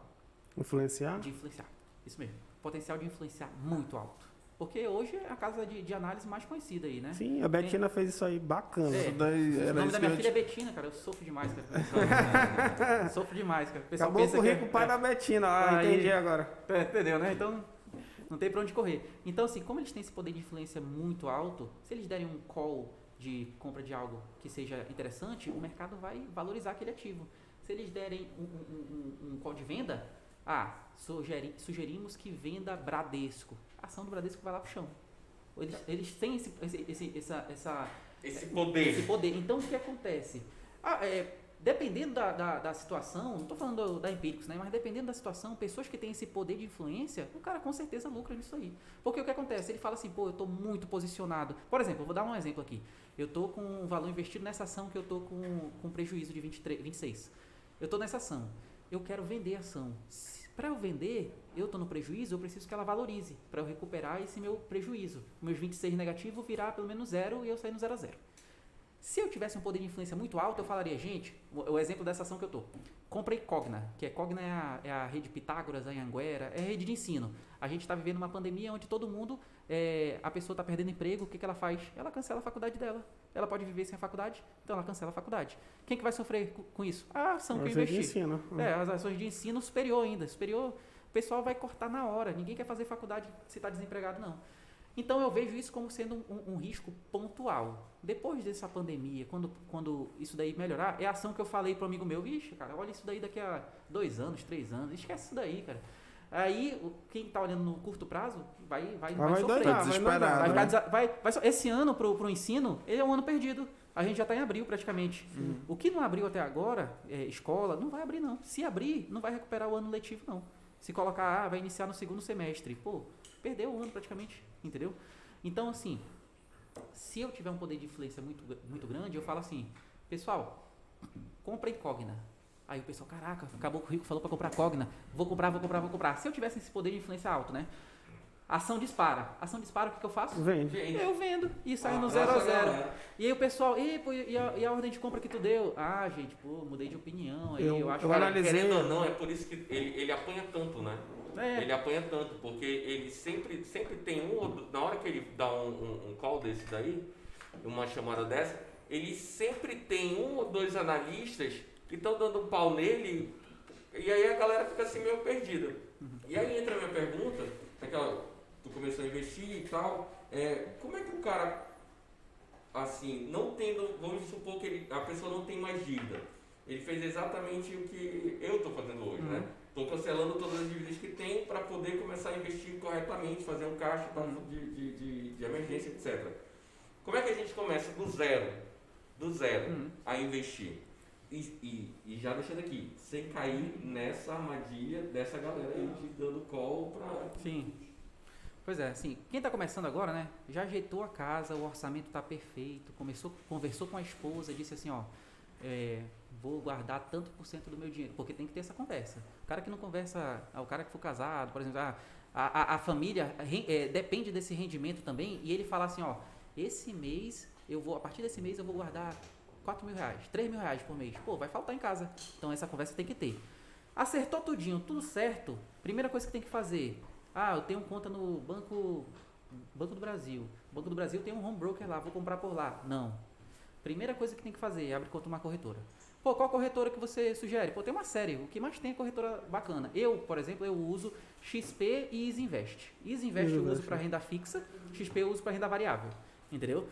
Influenciar? De influenciar. Isso mesmo. Potencial de influenciar muito alto. Porque hoje é a casa de, de análise mais conhecida aí, né? Sim, a Betina fez isso aí bacana. É. Isso daí O nome da que minha filha é Betina, cara. Eu sofro demais, cara. (laughs) sofro demais, cara. O pessoal Acabou pensa com o que rico é- pai da Betina. Ah, Aí- entendi agora. (laughs) É, entendeu, né? Então, não tem pra onde correr. Então, assim, como eles têm esse poder de influência muito alto, se eles derem um call de compra de algo que seja interessante, o mercado vai valorizar aquele ativo. Se eles derem um, um- um- um call de venda, ah, sugeri- sugerimos que venda Bradesco. Ação do Bradesco vai lá pro chão. Eles, eles têm esse, esse, esse- essa, essa, Esse poder. esse poder. Então, o que acontece? Ah, é, dependendo da, da, da situação, não estou falando do- da Empíricos, né? mas dependendo da situação, pessoas que têm esse poder de influência, o cara com certeza lucra nisso aí. Porque o que acontece? Ele fala assim, pô, eu estou muito posicionado. Por exemplo, eu vou dar um exemplo aqui. Eu estou com um valor investido nessa ação que eu estou com, com prejuízo de 23, 26. Eu estou nessa ação. Eu quero vender a ação. Para eu vender, eu estou no prejuízo, eu preciso que ela valorize para eu recuperar esse meu prejuízo. Meus 26 negativo virar pelo menos zero e eu sair no zero a zero. Se eu tivesse um poder de influência muito alto, eu falaria, gente, o, exemplo dessa ação que eu tô. Comprei Cogna, que é Cogna é a, é a rede Pitágoras, a Anhanguera, é a rede de ensino. A gente está vivendo uma pandemia onde todo mundo, é, a pessoa está perdendo emprego, o que, que ela faz? Ela cancela a faculdade dela. Ela pode viver sem a faculdade, então ela cancela a faculdade. Quem que vai sofrer co- com isso? A ação que eu Você de ensino. É, as ações de ensino superior ainda. Superior, o pessoal vai cortar na hora. Ninguém quer fazer faculdade se está desempregado, não. Então eu vejo isso como sendo um, um risco pontual. Depois dessa pandemia, quando, quando isso daí melhorar, é a ação que eu falei para um amigo meu, vixe, cara, olha isso daí daqui a dois anos, três anos, esquece isso daí, cara. Aí, o- quem está olhando no curto prazo vai, vai, vai, vai sofrer. doidar, Tá vai. Vai né? vai- vai so- esse ano pro, pro ensino, ele é um ano perdido. A gente já está em abril praticamente. O que não abriu até agora, é, escola, não vai abrir não. Se abrir, não vai recuperar o ano letivo não. Se colocar, ah, vai iniciar no segundo semestre. Pô, perdeu o ano praticamente, entendeu? Então, assim, se eu tiver um poder de influência muito, muito grande, eu falo assim, pessoal, compra Incógna. Aí o pessoal, caraca, acabou o rico falou para comprar Cogna. Vou comprar, vou comprar, vou comprar. Se eu tivesse esse poder de influência alto, né? Ação dispara. Ação dispara, o que, que eu faço? Vende. Eu vendo e saio Ah, no zero a nossa, zero. galera. E aí o pessoal, e, pô, e, a, e a ordem de compra que tu deu? Ah, gente, pô, mudei de opinião. Aí eu, Eu- acho eu que analisei- Querendo ou não, é por isso que ele, ele apanha tanto, né? É. Ele apanha tanto, porque ele sempre, sempre tem um, na hora que ele dá um, um, um call desse daí, uma chamada dessa, ele sempre tem um ou dois analistas que estão dando um pau nele, e aí a galera fica assim meio perdida. E aí entra a minha pergunta, aquela, tu começou a investir e tal, é, como é que o cara, assim, não tendo, vamos supor que ele- a pessoa não tem mais dívida, ele fez exatamente o que eu estou fazendo hoje, né? Estou cancelando todas as dívidas que tem para poder começar a investir corretamente, fazer um caixa pra- de, de, de, de emergência, etc. Como é que a gente começa do zero, do zero, Uhum. a investir? E, e, e já deixando aqui, sem cair nessa armadilha dessa galera aí de dando call para. Sim. Pois é, assim, quem está começando agora, né, já ajeitou a casa, o orçamento está perfeito, começou, conversou com a esposa, disse assim, ó, é, vou guardar tanto por cento do meu dinheiro, porque tem que ter essa conversa. O cara que não conversa, ah, o cara que for casado, por exemplo, ah, a, a, a família é, depende desse rendimento também, e ele fala assim, ó, esse mês, eu vou, a partir desse mês eu vou guardar 4 mil reais, 3 mil reais por mês. Pô, vai faltar em casa. Então essa conversa tem que ter. Acertou tudinho, tudo certo. Primeira coisa que tem que fazer. Ah, eu tenho conta no Banco Banco do Brasil. Banco do Brasil tem um home broker lá, vou comprar por lá. Não. Primeira coisa que tem que fazer, abre conta numa corretora. Pô, qual corretora que você sugere? Pô, tem uma série. O que mais tem é corretora bacana. Eu, por exemplo, eu uso XP e EasyInvest. EasyInvest eu uso para renda fixa, XP eu uso para renda variável. Entendeu?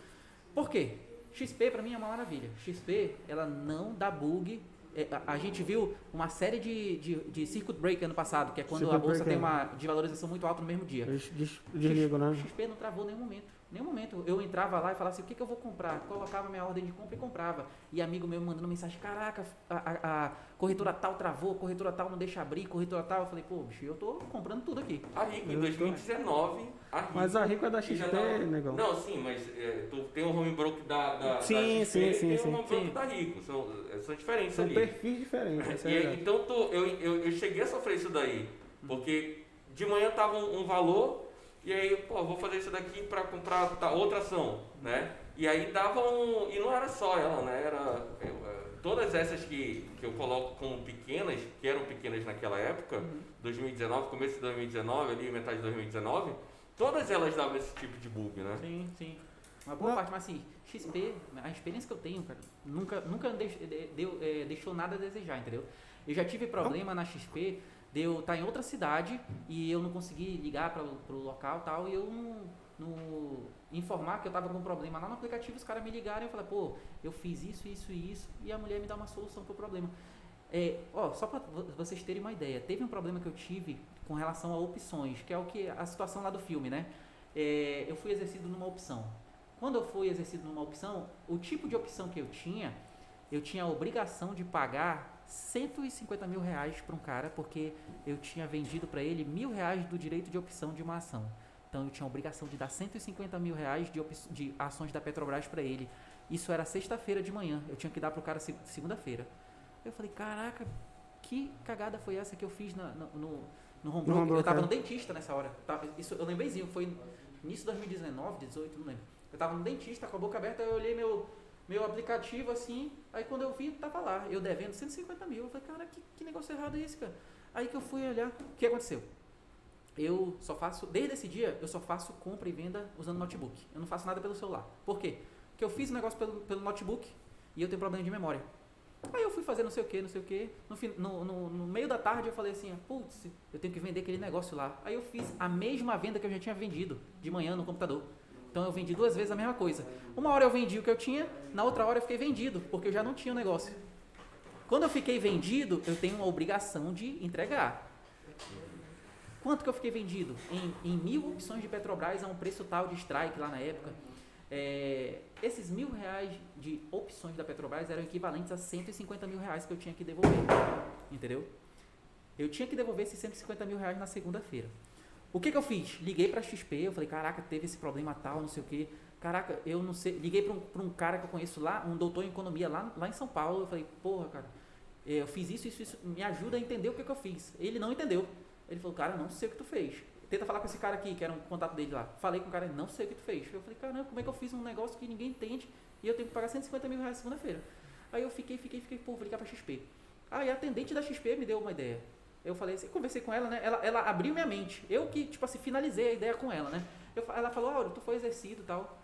Por quê? XP para mim é uma maravilha. XP, ela não dá bug. É, a, gente viu uma série de, de, de circuit break ano passado, que é quando Circuit a bolsa break, tem é. uma de valorização muito alta no mesmo dia. Eles des- desligam, né? XP não travou em nenhum momento. Nenhum momento. Eu entrava lá e falava assim, o que, que eu vou comprar? Colocava minha ordem de compra e comprava. E amigo meu me mandando mensagem, caraca, a, a- a corretora tal travou, corretora tal não deixa abrir, corretora tal. Eu falei, pô, bicho, eu tô comprando tudo aqui. A Rico, em Eu tô- 2019, a Rico. Mas a Rico é da XP, tava- negão. Não, sim, mas é, tu tem o home broker da, da, Sim, da XP sim, sim, e tem sim. o home broker Sim. da Rico. São, é, são diferentes São ali. perfis diferentes. é E então tu, eu, eu, eu cheguei a sofrer isso daí. Porque de manhã tava um, um valor, e aí, pô, vou fazer isso daqui para comprar outra ação, né? E aí dava um. E não era só ela, né? Era. eu, eh, todas essas que, que eu coloco como pequenas, que eram pequenas naquela época, 2019, começo de 2019, ali, metade de 2019, todas elas davam esse tipo de bug, né? Sim, sim. Uma boa Não. parte, mas assim, XP, a experiência que eu tenho, cara, nunca, nunca deix- de- deu, é, deixou nada a desejar, entendeu? Eu já tive problema na XP de eu estar em outra cidade e eu não consegui ligar para o local tal, e eu não, não informar que eu tava com um problema lá no aplicativo, os caras me ligaram e eu falei, pô, eu fiz isso, isso e isso, e a mulher me dá uma solução pro problema. É, ó, só para vocês terem uma ideia, teve um problema que eu tive com relação a opções, que é o que a situação lá do filme, né? É, eu fui exercido numa opção. Quando eu fui exercido numa opção, o tipo de opção que eu tinha, eu tinha a obrigação de pagar 150 mil reais para um cara, porque eu tinha vendido para ele mil reais do direito de opção de uma ação. Então eu tinha a obrigação de dar 150 mil reais de, de ações da Petrobras para ele. Isso era sexta-feira de manhã. Eu tinha que dar para o cara se- segunda-feira. Eu falei, caraca, que cagada foi essa que eu fiz na- no, no, no home broker? Eu tava broker. no dentista nessa hora. Tava- isso, eu lembrei, foi início de 2019, 18, não lembro. Eu tava no dentista com a boca aberta, eu olhei meu, meu aplicativo assim, aí quando eu vi, tava lá, eu devendo 150 mil. Eu falei, cara, que, que negócio errado é esse, cara? Aí que eu fui olhar, o que aconteceu? Eu só faço, desde esse dia, eu só faço compra e venda usando notebook. Eu não faço nada pelo celular. Por quê? Porque eu fiz o negócio pelo, pelo notebook e eu tenho problema de memória. Aí eu fui fazer não sei o que, não sei o que. No, no, no meio da tarde eu falei assim, putz, eu tenho que vender aquele negócio lá. Aí eu fiz a mesma venda que eu já tinha vendido de manhã no computador. Então eu vendi duas vezes a mesma coisa. Uma hora eu vendi o que eu tinha, na outra hora eu fiquei vendido, porque eu já não tinha o negócio. Quando eu fiquei vendido, eu tenho uma obrigação de entregar. Quanto que eu fiquei vendido? Em, em mil opções de Petrobras a um preço tal de strike lá na época. É, esses mil reais de opções da Petrobras eram equivalentes a 150 mil reais que eu tinha que devolver. Entendeu? Eu tinha que devolver esses 150 mil reais na segunda-feira. O que, que eu fiz? Liguei pra XP, eu falei, caraca, teve esse problema tal, não sei o quê. Caraca, eu não sei. Liguei pra um, um cara que eu conheço lá, um doutor em economia lá, lá em São Paulo. Eu falei, porra, cara, eh, eu fiz isso, isso, isso. Me ajuda a entender o que, que eu fiz. Ele não entendeu. Ele falou, cara, não sei o que tu fez. Tenta falar com esse cara aqui, que era um contato dele lá. Falei com o cara, não sei o que tu fez. Eu falei, caramba, como é que eu fiz um negócio que ninguém entende e eu tenho que pagar 150 mil reais segunda-feira? Aí eu fiquei, fiquei, fiquei, pô, vou ligar pra XP. Aí a atendente da XP me deu uma ideia. Eu falei assim, conversei com ela, né? Ela, ela abriu minha mente. Eu que, tipo assim, finalizei a ideia com ela, né? Eu, ela falou, Áureo, tu foi exercido e tal.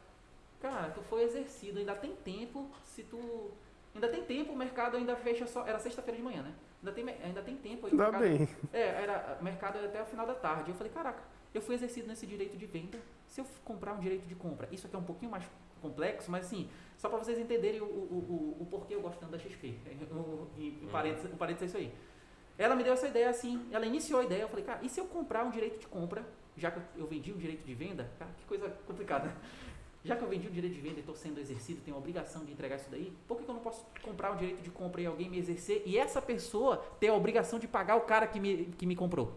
Cara, tu foi exercido, ainda tem tempo, se tu. Ainda tem tempo, o mercado ainda fecha só. Era sexta-feira de manhã, né? Ainda tem, ainda tem tempo Dá mercado- bem. É, era mercado até o final da tarde. Eu falei, caraca, eu fui exercido nesse direito de venda. Se eu comprar um direito de compra, isso aqui é um pouquinho mais complexo, mas assim, só para vocês entenderem o, o, o, o porquê eu gosto tanto da XP. O- (laughs) Em em parênteses, em parênteses é isso aí. Ela me deu essa ideia assim, ela iniciou a ideia, eu falei, cara, e se eu comprar um direito de compra, já que eu vendi um direito de venda, cara, que coisa complicada. né? (laughs) Já que eu vendi um direito de venda e estou sendo exercido, tenho a obrigação de entregar isso daí, por que, que eu não posso comprar um direito de compra e alguém me exercer e essa pessoa ter a obrigação de pagar o cara que me, que me comprou?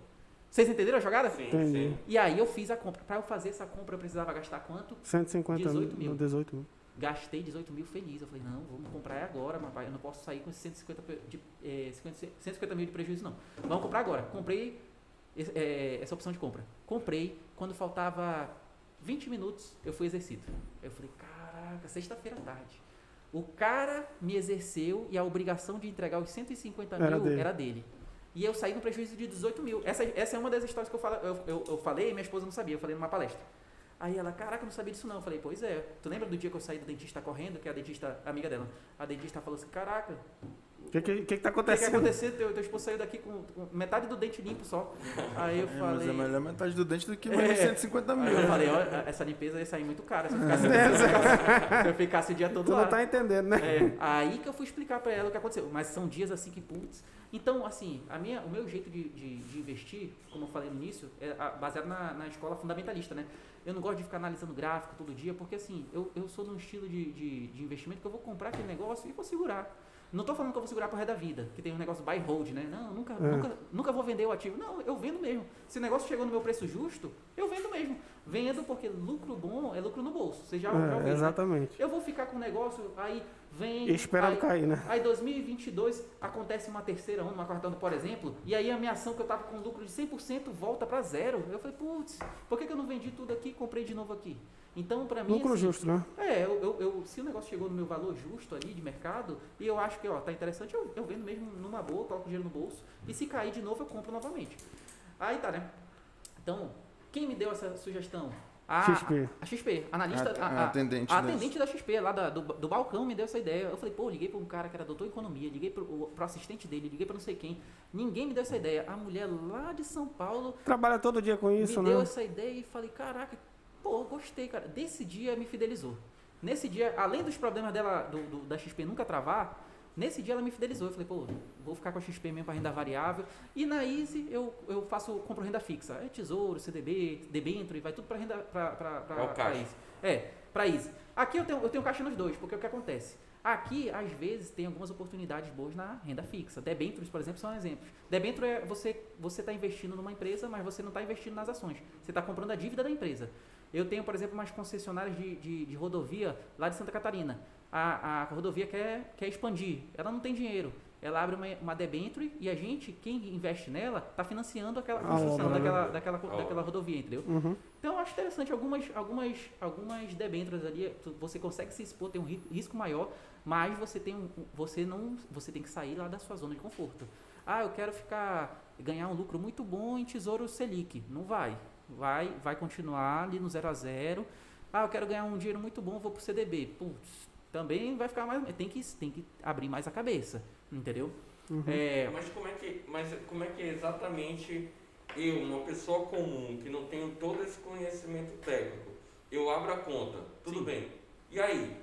Vocês entenderam a jogada? Sim, Entendi. sim. E aí eu fiz a compra. Para eu fazer essa compra, eu precisava gastar quanto? 150 18 mil. mil. 18 mil. Gastei 18 mil feliz. Eu falei, não, vamos comprar agora, mas eu não posso sair com esses 150, pe- de, eh, 50 150 mil de prejuízo, não. Vamos comprar agora. Comprei eh, essa opção de compra. Comprei. Quando faltava 20 minutos, eu fui exercido. Eu falei, caraca, sexta-feira à tarde. O cara me exerceu e a obrigação de entregar os 150 Era mil dele. era dele. E eu saí com prejuízo de 18 mil. Essa, essa é uma das histórias que eu, falo, eu, eu, eu falei e minha esposa não sabia. Eu falei numa palestra. Aí ela, caraca, não sabia disso não. Eu falei, pois é. Tu lembra do dia que eu saí do dentista correndo, que a dentista, amiga dela, a dentista falou assim, caraca, O que, que, que, que tá o que, que acontecendo? aconteceu? Teu, teu esposo saiu daqui com, metade do dente limpo só. Aí eu É, mas falei... é melhor metade do dente do que É. mais 150 mil. Aí eu falei, ó, essa limpeza ia sair muito cara se eu (laughs) ficasse, se eu ficasse, se eu ficasse o dia todo Tu lá. não tá entendendo, né? É, aí que eu fui explicar pra ela o que aconteceu. Mas são dias assim que, putz. Então, assim, a minha, o meu jeito de, de, de investir, como eu falei no início, é baseado na, na escola fundamentalista, né? Eu não gosto de ficar analisando gráfico todo dia, porque assim, eu, eu sou num estilo de, de, de investimento que eu vou comprar aquele negócio e vou segurar. Não tô falando que eu vou segurar pro resto da vida, que tem um negócio buy hold, né? Não, nunca, É. nunca, nunca vou vender o ativo. Não, eu vendo mesmo. Se o negócio chegou no meu preço justo, eu vendo mesmo. Vendo porque lucro bom é lucro no bolso. Você já, já É, ouviu, né? exatamente. Eu vou ficar com o negócio, aí vem. Esperando aí, cair, né? Aí 2022 acontece uma terceira onda, uma quarta onda, por exemplo, e aí a minha ação que eu tava com lucro de 100% volta para zero. Eu falei, putz, por que, que eu não vendi tudo aqui e comprei de novo aqui? Então, para mim, Lucro assim, justo, né? é, eu, eu, eu- se o negócio chegou no meu valor justo ali de mercado, e eu acho que ó, tá interessante, eu, eu vendo mesmo numa boa, coloco o dinheiro no bolso, e se cair de novo, eu compro novamente. Aí tá, né? Então, quem me deu essa sugestão? A XP. A XP, analista, A- a, atendente a atendente da XP, lá da- do, do balcão, me deu essa ideia. Eu falei, pô, liguei para um cara que era doutor em economia, liguei pro, o- assistente dele, liguei para não sei quem. Ninguém me deu essa ideia. A mulher lá de São Paulo Trabalha todo dia com isso, me deu né? essa ideia e falei, caraca, pô, gostei, cara. Desse dia me fidelizou. Nesse dia, além dos problemas dela, do, do- da XP nunca travar, nesse dia ela me fidelizou. Eu falei, pô, vou ficar com a XP mesmo para renda variável. E na Easy eu, eu faço, compro renda fixa. É tesouro, CDB, debênture, vai tudo para renda, pra, pra, É caixa. Easy. É, para Easy. Aqui eu tenho, eu tenho caixa nos dois, porque o que acontece? Aqui, às vezes, tem algumas oportunidades boas na renda fixa. Debêntures, por exemplo, são exemplos. Debênture é você está investindo numa empresa, mas você não está investindo nas ações. Você está comprando a dívida da empresa. Eu tenho, por exemplo, umas concessionárias de, de, de rodovia lá de Santa Catarina. A, a rodovia quer, quer expandir. Ela não tem dinheiro. Ela abre uma, uma debenture e a gente, quem investe nela, está financiando aquela construção obra, né? daquela, daquela, obra. daquela rodovia, entendeu? Uhum. Então eu acho interessante algumas algumas algumas debêntures ali, tu- você consegue se expor, tem um ri- risco maior, mas você tem um, você não você tem que sair lá da sua zona de conforto. Ah, eu quero ficar ganhar um lucro muito bom em Tesouro Selic. Não vai. Vai vai continuar ali no zero a zero. Ah, eu quero ganhar um dinheiro muito bom, vou pro CDB. Putz, também vai ficar mais tem que tem que abrir mais a cabeça, entendeu? Uhum. É, Mas como é que, mas como é que exatamente eu, uma pessoa comum, que não tenho todo esse conhecimento técnico, eu abro a conta, tudo Sim. bem. E aí?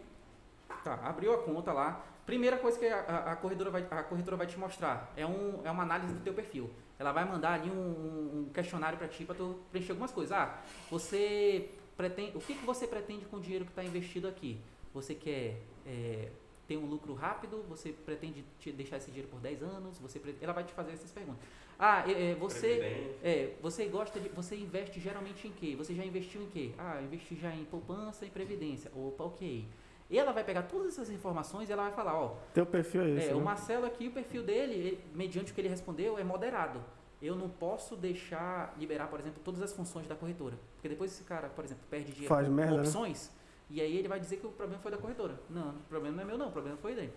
Tá, abriu a conta lá. Primeira coisa que a, a- a corretora, vai, a corretora vai te mostrar é, um, é uma análise do teu perfil. Ela vai mandar ali um, um questionário para ti para tu preencher algumas coisas. Ah, você pretende, o que, que você pretende com o dinheiro que está investido aqui? Você quer é, ter um lucro rápido? Você pretende te deixar esse dinheiro por 10 anos? Você pre- ela vai te fazer essas perguntas. Ah, é, é, você, é, você gosta de. Você investe geralmente em quê? Você já investiu em quê? Ah, eu investi já em poupança e previdência. Opa, ok. E ela vai pegar todas essas informações e ela vai falar, ó, Teu perfil é esse. é, o né? Marcelo aqui, o perfil dele, ele- mediante o que ele respondeu, é moderado. Eu não posso deixar liberar, por exemplo, todas as funções da corretora. Porque depois esse cara, por exemplo, perde dinheiro Faz com, merda, com né? E aí ele vai dizer que o problema foi da corretora. Não, o problema não é meu não, o problema foi dele.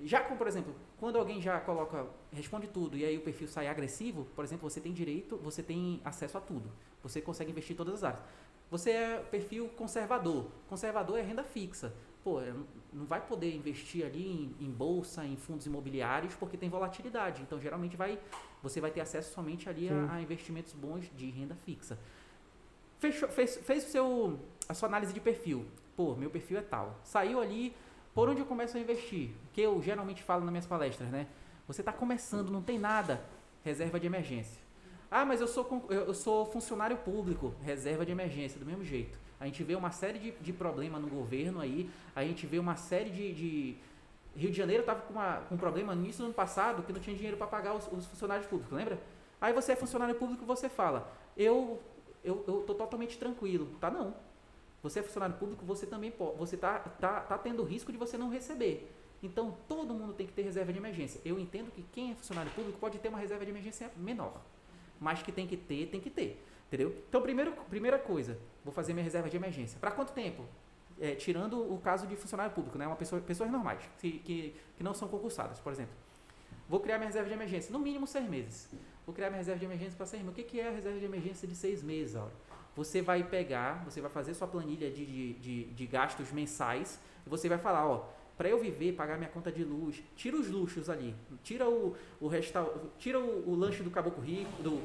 Já com, por exemplo, quando alguém já coloca, responde tudo e aí o perfil sai agressivo, por exemplo, você tem direito, você tem acesso a tudo. Você consegue investir em todas as áreas. Você é perfil conservador. Conservador é renda fixa. Pô, é, não vai poder investir ali em, em bolsa, em fundos imobiliários, porque tem volatilidade. Então, geralmente, vai, você vai ter acesso somente ali a, a investimentos bons de renda fixa. Fechou, fez, fez o seu, a sua análise de perfil. Pô, meu perfil é tal. Saiu ali, por onde eu começo a investir? Que eu geralmente falo nas minhas palestras, né? Você está começando, não tem nada, reserva de emergência. Ah, mas eu sou, eu sou funcionário público, reserva de emergência, do mesmo jeito. A gente vê uma série de, de problemas no governo aí, a gente vê uma série de. de- Rio de Janeiro estava com, uma- com um problema no início do ano passado que não tinha dinheiro para pagar os, os funcionários públicos, lembra? Aí você é funcionário público você fala, eu eu, eu tô totalmente tranquilo. Tá não. Você é funcionário público, você também pode. Você tá, tá, tá tendo risco de você não receber. Então todo mundo tem que ter reserva de emergência. Eu entendo que quem é funcionário público pode ter uma reserva de emergência menor. Mas que tem que ter, tem que ter. Entendeu? Então, primeiro, primeira coisa, vou fazer minha reserva de emergência. Para quanto tempo? É, tirando o caso de funcionário público, né? Uma pessoa, pessoas normais, que, que, que não são concursadas, por exemplo. Vou criar minha reserva de emergência, no mínimo seis meses. Vou criar minha reserva de emergência para seis meses. O que, que é a reserva de emergência de seis meses, Aura? Você vai pegar, você vai fazer sua planilha de, de, de, de gastos mensais e você vai falar, ó, para eu viver, pagar minha conta de luz, tira os luxos ali, tira o, o restaur, tira o, o lanche do caboclo rico, do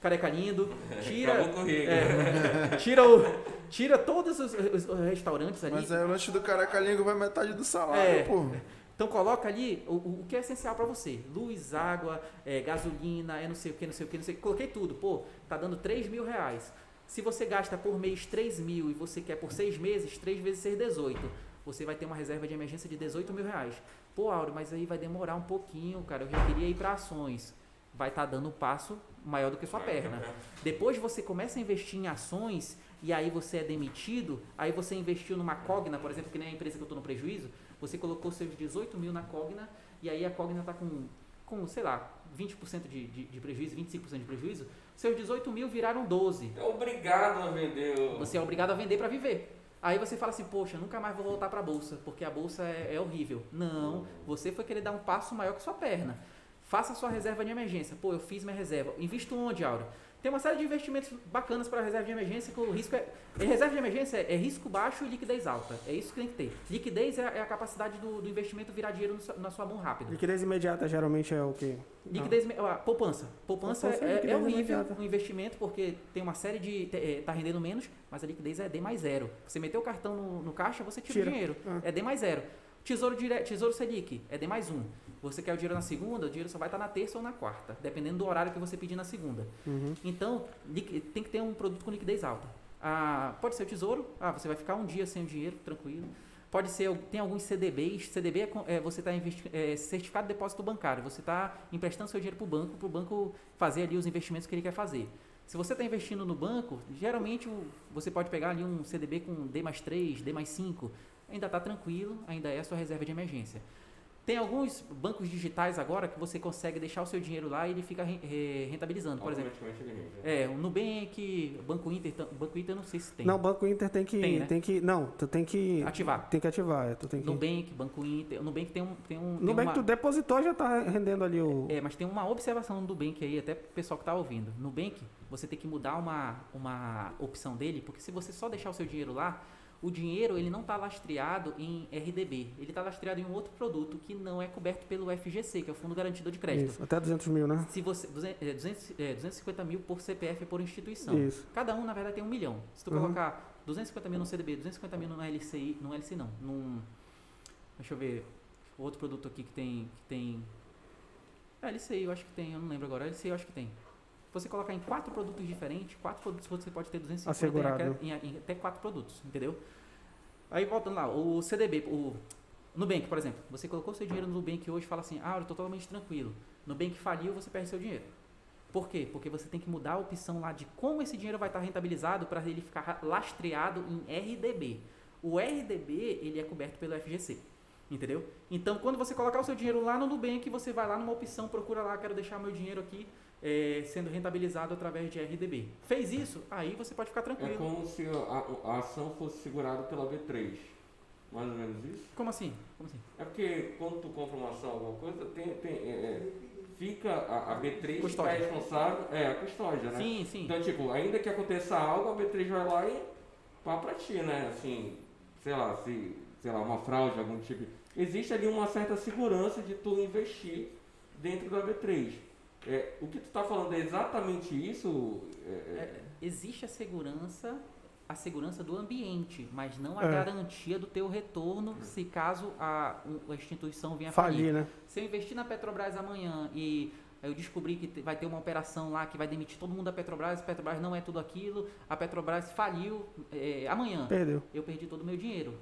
careca lindo, (laughs) tira, é, (laughs) tira o, tira todos os, os- os restaurantes ali. Mas aí o lanche do caraca língua vai metade do salário, É. pô. Então coloca ali o, o que é essencial para você. Luz, água, é, gasolina, é não sei o que, não sei o que, não sei o que. Coloquei tudo. Pô, tá dando 3 mil reais. Se você gasta por mês 3 mil e você quer por 6 meses, 3 vezes 6, 18. Você vai ter uma reserva de emergência de 18 mil reais. Pô, Auro, mas aí vai demorar um pouquinho, cara. Eu já queria ir para ações. Vai estar dando um passo maior do que sua perna. Depois você começa a investir em ações e aí você é demitido, aí você investiu numa Cogna, por exemplo, que nem a empresa que eu estou no prejuízo, você colocou seus 18 mil na Cogna e aí a Cogna está com, com, sei lá, 20% de, de, de prejuízo, 25% de prejuízo, seus 18 mil viraram 12. É obrigado a vender o... Você é obrigado a vender para viver. Aí você fala assim, poxa, nunca mais vou voltar para a bolsa, porque a bolsa é, é horrível. Não, você foi querer dar um passo maior que sua perna. Faça sua reserva de emergência. Pô, eu fiz minha reserva. Invisto onde, Aura? Tem uma série de investimentos bacanas para reserva de emergência, que o risco é. é reserva de emergência é, é risco baixo e liquidez alta. É isso que tem que ter. Liquidez é, a- é a capacidade do, do investimento virar dinheiro no na sua mão rápido. Liquidez imediata geralmente é o quê? Liquidez, ah, poupança. Poupança, Poupança é é, é, horrível imediata. o investimento porque tem uma série de. eh, tá rendendo menos, mas a liquidez é D mais zero. Você meteu o cartão no, no caixa, você tira, Tira. o dinheiro. Ah. É D mais zero. Tesouro, dire... Tesouro Selic é D mais um. Você quer o dinheiro na segunda, o dinheiro só vai estar na terça ou na quarta, dependendo do horário que você pedir na segunda. Uhum. Então, tem que ter um produto com liquidez alta. Ah, pode ser o tesouro, ah, você vai ficar um dia sem o dinheiro, tranquilo. Pode ser, tem alguns CDBs. CDB é, é você está é, certificado de depósito bancário. Você está emprestando seu dinheiro para o banco, para o banco fazer ali os investimentos que ele quer fazer. Se você está investindo no banco, geralmente você pode pegar ali um CDB com D mais 3, D mais 5. Ainda está tranquilo, ainda é a sua reserva de emergência. Tem alguns bancos digitais agora que você consegue deixar o seu dinheiro lá e ele fica re- re- rentabilizando. Por exemplo, rende. é, o Nubank, o Banco Inter, Banco Inter eu não sei se tem. Não, o Banco Inter tem que. Tem, Tem, né? que. Não, tu tem que. Ativar. Tem que ativar, é, tu tem que. Nubank, Banco Inter. O Nubank tem um. Tem um tem Nubank uma, tu depositou já tá rendendo ali o. É, mas tem uma observação no Nubank aí, até pro pessoal que tá ouvindo. Nubank, você tem que mudar uma, uma opção dele, porque se você só deixar o seu dinheiro lá, o dinheiro ele não está lastreado em RDB. Ele está lastreado em um outro produto que não é coberto pelo FGC, que é o Fundo Garantidor de Crédito. Isso, até 200 mil, né? Se você, 200, é, 200, é, 250 mil por CPF por instituição. Isso. Cada um, na verdade, tem um milhão. Se tu Uhum. colocar 250 mil no CDB, 250 mil no LCI, no LCI não, num, deixa eu ver, outro produto aqui que tem, que tem, é, LCI eu acho que tem, eu não lembro agora, LCI eu acho que tem. Você colocar em quatro produtos diferentes, quatro produtos você pode ter 250 Assegurado. em, em, em até quatro produtos, entendeu? Aí voltando lá, o CDB, o Nubank, por exemplo, você colocou seu dinheiro no Nubank hoje e fala assim, ah, eu estou totalmente tranquilo. Nubank faliu, você perde seu dinheiro. Por quê? Porque você tem que mudar a opção lá de como esse dinheiro vai estar rentabilizado para ele ficar lastreado em RDB. O RDB, ele é coberto pelo FGC. Entendeu? Então, quando você colocar o seu dinheiro lá no Nubank, você vai lá numa opção, procura lá, quero deixar meu dinheiro aqui é, sendo rentabilizado através de RDB. Fez isso? Aí você pode ficar tranquilo. É como se a, a ação fosse segurada pela B3. Mais ou menos isso? Como assim? Como assim? É porque quando tu compra uma ação, alguma coisa, tem, tem, é, é fica a, a B3 Custódia. está responsável. É, a custódia, né? Sim, sim. Então, tipo, ainda que aconteça algo, a B3 vai lá e pá pra ti, né? Assim, sei lá, se, sei lá, uma fraude, algum tipo. Existe ali uma certa segurança de tu investir dentro da B3. É, o que tu está falando é exatamente isso? É, É, existe a segurança, a segurança do ambiente, mas não a É. garantia do teu retorno se caso a, a instituição venha a falir. Falir, né? Se eu investir na Petrobras amanhã e eu descobrir que vai ter uma operação lá que vai demitir todo mundo da Petrobras, a Petrobras não é tudo aquilo, a Petrobras faliu é, amanhã, Perdeu. eu perdi todo o meu dinheiro.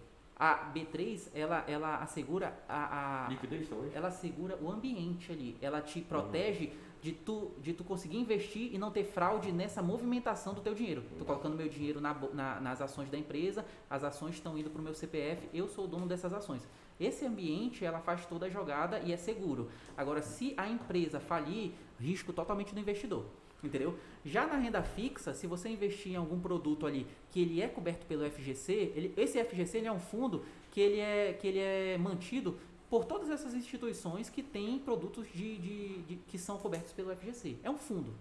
A B3, ela, ela assegura a, a- liquidez, talvez? ela segura o ambiente ali, ela te protege de tu, de tu conseguir investir e não ter fraude nessa movimentação do teu dinheiro. Tô colocando meu dinheiro na na- nas ações da empresa, as ações estão indo para o meu CPF, eu sou o dono dessas ações. Esse ambiente, ela faz toda a jogada e é seguro. Agora, se a empresa falir, risco totalmente do investidor. Entendeu? Já na renda fixa, se você investir em algum produto ali que ele é coberto pelo FGC, ele- esse FGC ele é um fundo que ele é, que ele é mantido por todas essas instituições que têm produtos de, de- de- que são cobertos pelo FGC. É um fundo.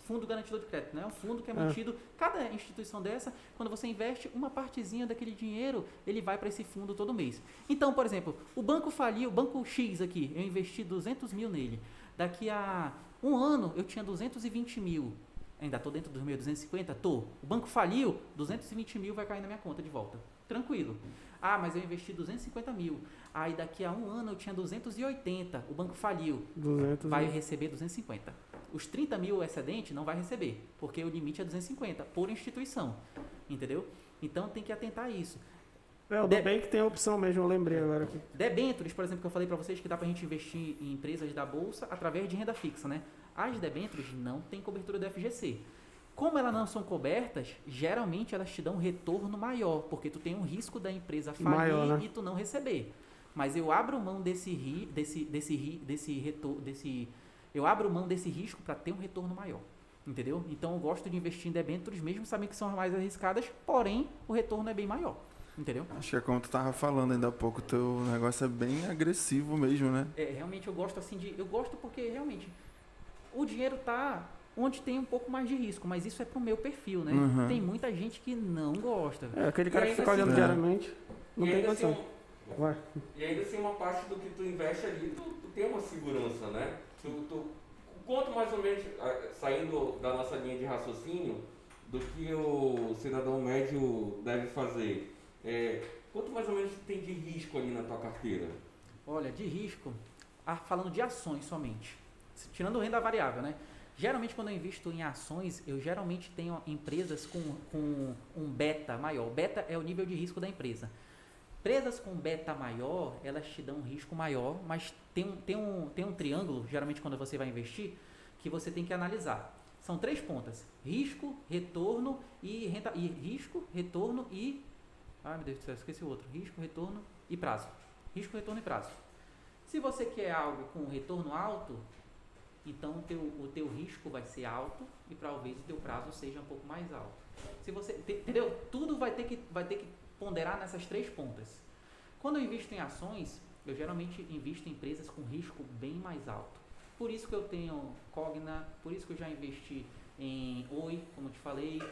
Fundo garantidor de crédito, né? É um fundo que é É. mantido. Cada instituição dessa, quando você investe uma partezinha daquele dinheiro, ele vai para esse fundo todo mês. Então, por exemplo, o banco faliu, o banco X aqui, eu investi 200 mil nele. Daqui a um ano eu tinha 220 mil. Ainda estou dentro dos meus 250? Tô. O banco faliu, 220 mil vai cair na minha conta de volta. Tranquilo. Ah, mas eu investi 250 mil. Aí daqui a um ano eu tinha 280. O banco faliu. 200 Vai receber 250. Os 30 mil excedente não vai receber, porque o limite é 250 por instituição. Entendeu? Então tem que atentar a isso. É, o De- Nubank tem a opção mesmo, eu lembrei agora aqui. Debêntures, por exemplo, que eu falei para vocês que dá para a gente investir em empresas da bolsa através de renda fixa, né? As debêntures não têm cobertura do FGC. Como elas não são cobertas, geralmente elas te dão um retorno maior, porque tu tem um risco da empresa falir Maior, né? e tu não receber. Mas eu abro mão desse ri, desse desse ri, desse retorno, desse eu abro mão desse risco para ter um retorno maior. Entendeu? Então eu gosto de investir em debêntures mesmo sabendo que são as mais arriscadas, porém o retorno é bem maior. Entendeu? Acho que é como tu tava falando ainda há pouco, teu negócio é bem agressivo mesmo, né? É, realmente eu gosto assim de. Eu gosto porque realmente o dinheiro tá onde tem um pouco mais de risco, mas isso é pro meu perfil, né? Uhum. Tem muita gente que não gosta. É, aquele cara que fica olhando assim- diariamente, não e, tem ainda assim, e ainda assim, uma parte do que tu investe ali, tu, tu tem uma segurança, né? Tu, tu, quanto mais ou menos, ah, saindo da nossa linha de raciocínio, do que o cidadão médio deve fazer, é, quanto mais ou menos tu tem de risco ali na tua carteira? Olha, de risco, ah, falando de ações somente, tirando renda variável, né? Geralmente quando eu invisto em ações, eu geralmente tenho empresas com, com um beta maior. Beta é o nível de risco da empresa. Empresas com beta maior, elas te dão um risco maior, mas tem um, tem um, tem um triângulo, geralmente quando você vai investir, que você tem que analisar. São três pontas: risco, retorno e renta, e risco, retorno e ai meu Deus do céu, esqueci o outro. Risco, retorno e prazo. Risco, retorno e prazo. Se você quer algo com retorno alto, então o teu, o teu risco vai ser alto e talvez o teu prazo seja um pouco mais alto. Se você, te- entendeu? Tudo vai ter que vai ter que ponderar nessas três pontas. Quando eu invisto em ações, eu geralmente invisto em empresas com risco bem mais alto. Por isso que eu tenho Cogna, por isso que eu já investi em Oi, como te falei.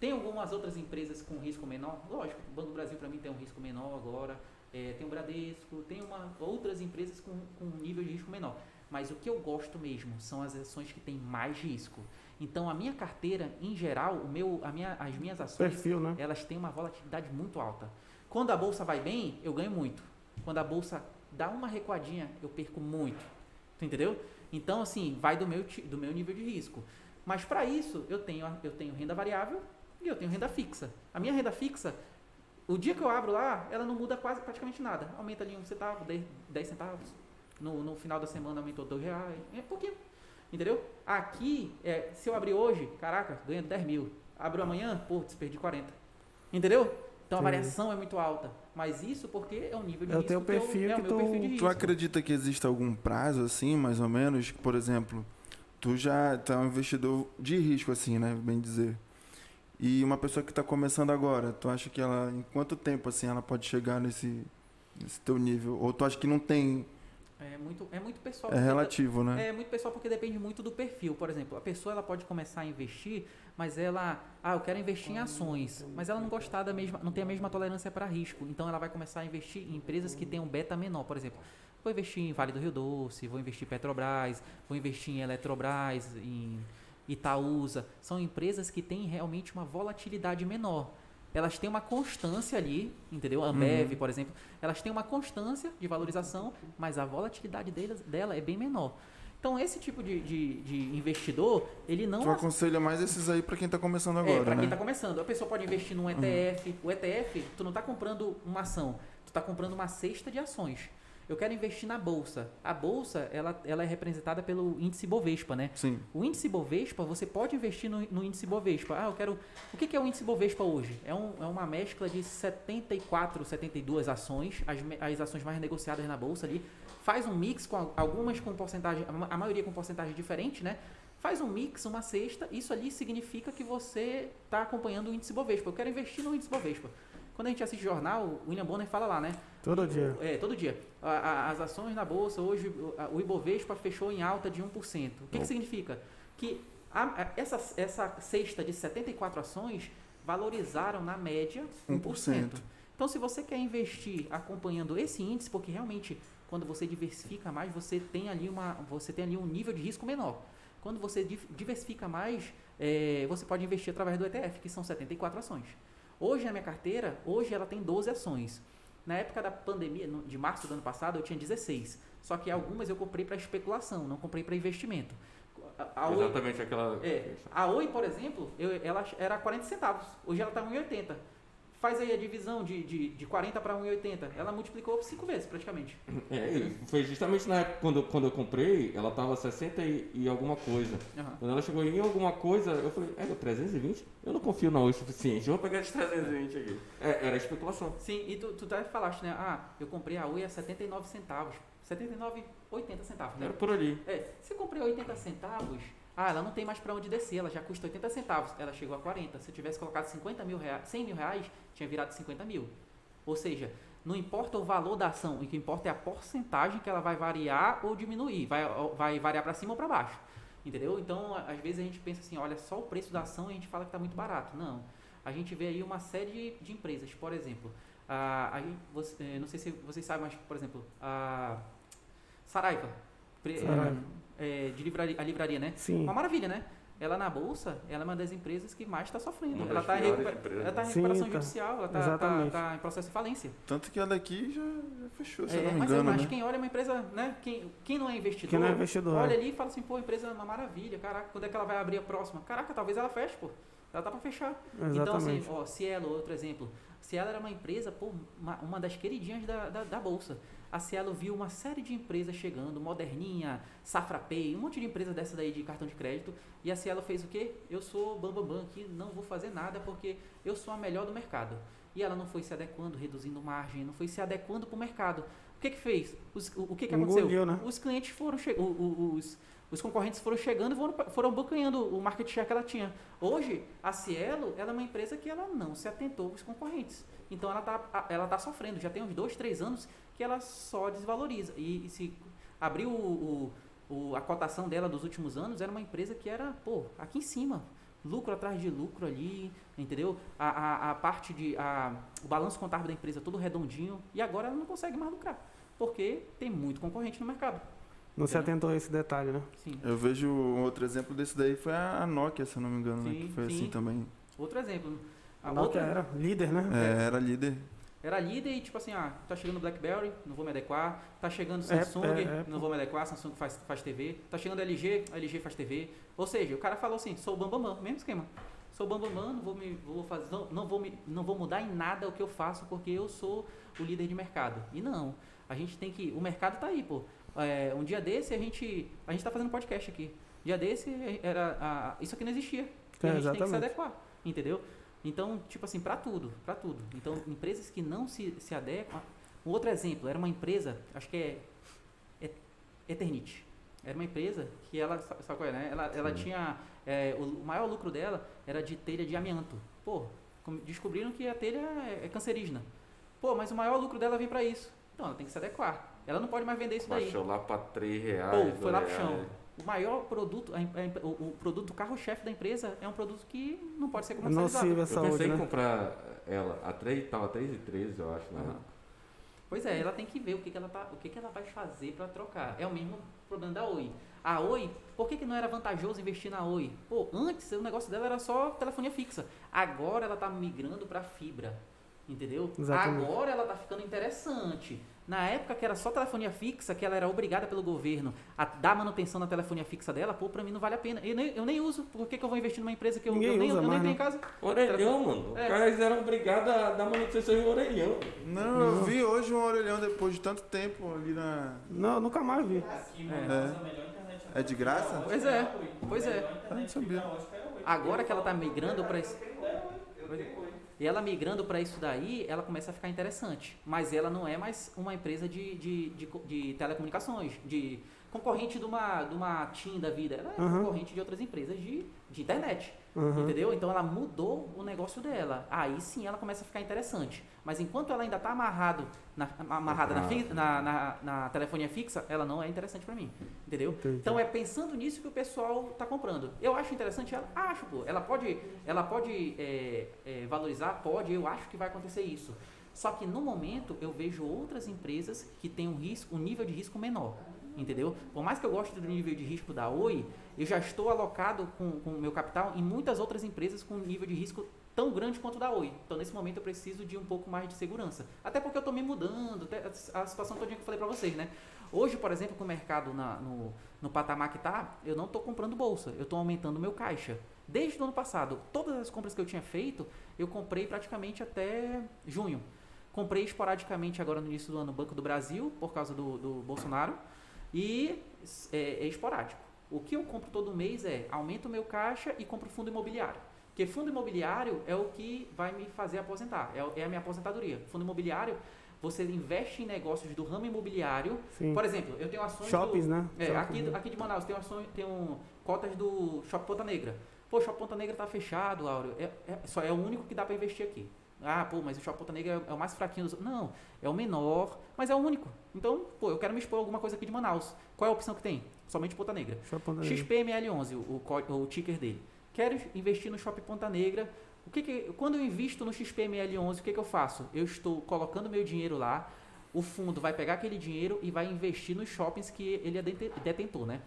Tem algumas outras empresas com risco menor, lógico, o Banco do Brasil para mim tem um risco menor agora, é, tem o Bradesco, tem uma, outras empresas com, com nível de risco menor. Mas o que eu gosto mesmo são as ações que têm mais risco. Então a minha carteira, em geral, o meu, a minha, as minhas ações, Perfil, né? elas têm uma volatilidade muito alta. Quando a bolsa vai bem, eu ganho muito. Quando a bolsa dá uma recuadinha, eu perco muito. Tu entendeu? Então, assim, vai do meu, do meu nível de risco. Mas para isso, eu tenho, eu tenho renda variável e eu tenho renda fixa. A minha renda fixa, o dia que eu abro lá, ela não muda quase praticamente nada. Aumenta ali um centavo, 10, 10 centavos. No, no final da semana aumentou dois reais. É pouquinho. Entendeu? Aqui, é, se eu abrir hoje, caraca, ganho 10 mil. Abro amanhã, pô, perdi 40. Entendeu? Então a Sim. variação é muito alta. Mas isso porque é o nível de É o risco. que eu- perfil é o que meu tu- perfil de Tu risco. acredita que existe algum prazo, assim, mais ou menos? Por exemplo, tu já tá um investidor de risco, assim, né? Bem dizer. E uma pessoa que está começando agora, tu acha que ela, em quanto tempo, assim, ela pode chegar nesse, nesse teu nível? Ou tu acha que não tem, É muito, é muito pessoal. é porque relativo, né? É muito pessoal porque depende muito do perfil. Por exemplo, a pessoa ela pode começar a investir, mas ela, ah, eu quero investir em ações, mas ela não gostar da mesma, não tem a mesma tolerância para risco. Então ela vai começar a investir em empresas que têm um beta menor, por exemplo. Vou investir em Vale do Rio Doce, vou investir em Petrobras, vou investir em Eletrobras, em Itaúsa. São empresas que têm realmente uma volatilidade menor. Elas têm uma constância ali, entendeu? A Ambev, Uhum. por exemplo, elas têm uma constância de valorização, mas a volatilidade delas, dela é bem menor. Então, esse tipo de, de, de investidor, ele não Tu aconselha mais esses aí para quem está começando agora, é, para né? quem está começando. A pessoa pode investir num ETF. O ETF, tu não está comprando uma ação, tu está comprando uma cesta de ações. Eu quero investir na bolsa. A bolsa, ela, ela é representada pelo índice Bovespa, né? Sim. O índice Bovespa, você pode investir no, no índice Bovespa. Ah, eu quero. O que, que é o índice Bovespa hoje? É, um, é uma mescla de 74, 72 ações, as, as ações mais negociadas na bolsa ali. Faz um mix com al- algumas com porcentagem, a maioria com porcentagem diferente, né? Faz um mix, uma cesta. Isso ali significa que você está acompanhando o índice Bovespa. Eu quero investir no índice Bovespa. Quando a gente assiste jornal, o William Bonner fala lá, né? Todo dia. É, todo dia. As ações na bolsa, hoje o- Ibovespa fechou em alta de 1%. O que, que significa? Que a- essa, essa cesta de 74 ações valorizaram na média 1%. 1%. Então, se você quer investir acompanhando esse índice, porque realmente quando você diversifica mais, você tem ali, uma, você tem ali um nível de risco menor. Quando você diversifica mais, é, você pode investir através do ETF, que são 74 ações. Hoje na minha carteira, hoje ela tem 12 ações. Na época da pandemia, de março do ano passado, eu tinha 16. Só que algumas eu comprei para especulação, não comprei para investimento. A, a Oi, Exatamente aquela. é, a Oi, por exemplo, eu- ela era 40 centavos. Hoje ela está 1,80. Faz aí a divisão de, de, de 40 para 1,80. Ela multiplicou cinco vezes praticamente. É, e foi justamente na época quando, quando eu comprei, ela tava 60 e, e alguma coisa. Aham. Quando ela chegou em alguma coisa, eu falei, é, 320? Eu não confio na Oi o suficiente, eu vou pegar de 320 aqui. É, era especulação. Sim, e tu, tu até falaste, né? Ah, eu comprei a Oi a 79 centavos. 79, 80 centavos, né? Era por ali. É, se eu comprei a 80 centavos, ah, ela não tem mais para onde descer, ela já custa 80 centavos, ela chegou a 40. Se eu tivesse colocado 50 mil reais, 100 mil reais, tinha virado 50 mil. Ou seja, não importa o valor da ação, o que importa é a porcentagem que ela vai variar ou diminuir, vai, vai variar para cima ou para baixo. Entendeu? Então, a- às vezes a gente pensa assim, olha, só o preço da ação e a gente fala que está muito barato. Não. A gente vê aí uma série de, de empresas, por exemplo, a, aí você, eh, não sei se vocês sabem, mas, por exemplo, a Saraiva, pre- Saraiva. É, de livraria, a livraria, né? Sim. Uma maravilha, né? Ela na bolsa, ela é uma das empresas que mais está sofrendo. Uma Ela está recuper- tá em Sim, recuperação tá. judicial, ela está Exatamente. em processo de falência. Tanto que ela aqui já, já fechou, se É, eu não me mas, engano, mas né? quem olha uma empresa, né? Quem, quem não é investidor, Quem não é investidor. olha é. ali e fala assim, pô, a empresa é uma maravilha, caraca, quando é que ela vai abrir a próxima? Caraca, talvez ela feche, pô. Ela tá para fechar. Então, assim, Exatamente. ó, Cielo, outro exemplo. Cielo era uma empresa, pô, uma, uma das queridinhas da, da, da Bolsa. A Cielo viu uma série de empresas chegando, Moderninha, Safra Pay, um monte de empresas dessa daí de cartão de crédito. E a Cielo fez o quê? Eu sou bambambam bam, bam, aqui, não vou fazer nada porque eu sou a melhor do mercado. E ela não foi se adequando, reduzindo margem, não foi se adequando para o mercado. O que que fez? Os- o, o que que aconteceu? Engoliu, né? Os clientes foram chegando, os, os concorrentes foram chegando e foram, foram abocanhando o market share que ela tinha. Hoje, a Cielo ela é uma empresa que ela não se atentou aos concorrentes. Então ela está ela tá sofrendo. Já tem uns dois, três anos que ela só desvaloriza. E, e se abriu o, o- a cotação dela dos últimos anos, era uma empresa que era, pô, aqui em cima. Lucro atrás de lucro ali, entendeu? A, a, a parte de. A, o balanço contábil da empresa todo redondinho. E agora ela não consegue mais lucrar. Porque tem muito concorrente no mercado. Não se atentou a esse detalhe, né? Sim. Eu vejo um outro exemplo desse daí foi a Nokia, se eu não me engano, né? Sim, Que foi sim. assim também. Outro exemplo. A A Nokia outra era líder, né? É, era líder. Era líder e tipo assim, ah, tá chegando BlackBerry, não vou me adequar. Tá chegando É, Samsung, é, é, não vou me adequar, Samsung faz, faz TV. Tá chegando LG, a LG faz TV. Ou seja, o cara falou assim, sou o Bambambam, mesmo esquema. Sou o Bambambam, não vou me vou fazer, não, não vou me, não vou mudar em nada o que eu faço porque eu sou o líder de mercado. E não, a gente tem que, o mercado tá aí, pô. É, um dia desse a gente, a gente tá fazendo podcast aqui. Dia desse era a, isso aqui não existia. É, a gente tem que se exatamente. adequar, entendeu? Então, tipo assim, para tudo, para tudo. Então, empresas que não se, se adequam. Um outro exemplo, era uma empresa, acho que é, é Eternit. Era uma empresa que ela, sa- sabe qual é, né? Ela, ela tinha, é, o, maior lucro dela era de telha de amianto. Pô, descobriram que a telha é, é cancerígena. Pô, mas o maior lucro dela vem para isso. Então, ela tem que se adequar. Ela não pode mais vender isso daí. Baixou lá pra 3 reais. Pô, foi lá pro dois chão. O maior produto, a, a- o, o produto carro-chefe da empresa é um produto que não pode ser comercializado. nocivo a Eu saúde, pensei em né? comprar ela a 3, tava 3 e 13, eu acho, né? Aham. Pois é, ela tem que ver o que, que ela tá, o que, que ela vai fazer para trocar. É o mesmo problema da Oi. A Oi, por que, que não era vantajoso investir na Oi? Pô, antes o negócio dela era só telefonia fixa. Agora ela tá migrando para fibra. Entendeu? Exatamente. Agora ela tá ficando interessante. Na época que era só telefonia fixa, que ela era obrigada pelo governo a dar manutenção na telefonia fixa dela, pô, pra mim não vale a pena. Eu nem, eu nem uso. Por que, que eu vou investir numa empresa que eu, Ninguém eu nem, usa eu nem mais, tenho em né? casa? Orelhão, mano. É. Os caras eram obrigados a dar manutenção em orelhão. Não, eu vi hoje um orelhão depois de tanto tempo ali na. Não, nunca mais vi. É de graça? Pois é, pois é. Não sabia. Agora que ela tá migrando para isso. E ela migrando para isso daí, ela começa a ficar interessante. Mas ela não é mais uma empresa de, de, de, de telecomunicações, de concorrente de uma, de uma TIM da vida. Ela é Uhum. concorrente de outras empresas de, de internet. Uhum. Entendeu? Então ela mudou o negócio dela. Aí sim ela começa a ficar interessante. Mas enquanto ela ainda está amarrado na, amarrada na, fi- na, na, na telefonia fixa, ela não é interessante para mim. Entendeu? Entendi. Então é pensando nisso que o pessoal está comprando. Eu acho interessante ela? Acho, pô. Ela pode, ela pode é, é, valorizar? Pode, eu acho que vai acontecer isso. Só que no momento eu vejo outras empresas que têm um risco, um nível de risco menor. Entendeu? Por mais que eu goste do nível de risco da Oi, eu já estou alocado com o meu capital em muitas outras empresas com nível de risco tão grande quanto da Oi. Então, nesse momento, eu preciso de um pouco mais de segurança. Até porque eu estou me mudando, a situação toda que eu falei para vocês, né? Hoje, por exemplo, com o mercado na- no, no patamar que está, eu não estou comprando bolsa, eu estou aumentando meu caixa. Desde o ano passado, todas as compras que eu tinha feito, eu comprei praticamente até junho. Comprei esporadicamente agora no início do ano Banco do Brasil, por causa do, do Bolsonaro, e é, é esporádico. O que eu compro todo mês é aumento o meu caixa e compro fundo imobiliário. Porque fundo imobiliário é o que vai me fazer aposentar, é, é a minha aposentadoria. Fundo imobiliário, você investe em negócios do ramo imobiliário. Sim. Por exemplo, eu tenho ações Shoppings, do, né? é, Shoppings, aqui, né? aqui de Manaus tem, ações, tem um, cotas do Shopping Ponta Negra. Pô, o Shopping Ponta Negra tá fechado, Áureo. É, é- só é o único que dá para investir aqui. Ah, pô, mas o Shopping Ponta Negra é, o mais fraquinho dos... Não, é o menor, mas é o único. Então, pô, eu quero me expor a alguma coisa aqui de Manaus. Qual é a opção que tem? Somente Ponta Negra. Shopping Ponta Negra. XPML11, o, o, o ticker dele. Quero investir no Shopping Ponta Negra. O que que, quando eu invisto no XPML11, o que, que eu faço? Eu estou colocando meu dinheiro lá, o fundo vai pegar aquele dinheiro e vai investir nos shoppings que ele é dete- detentor, né?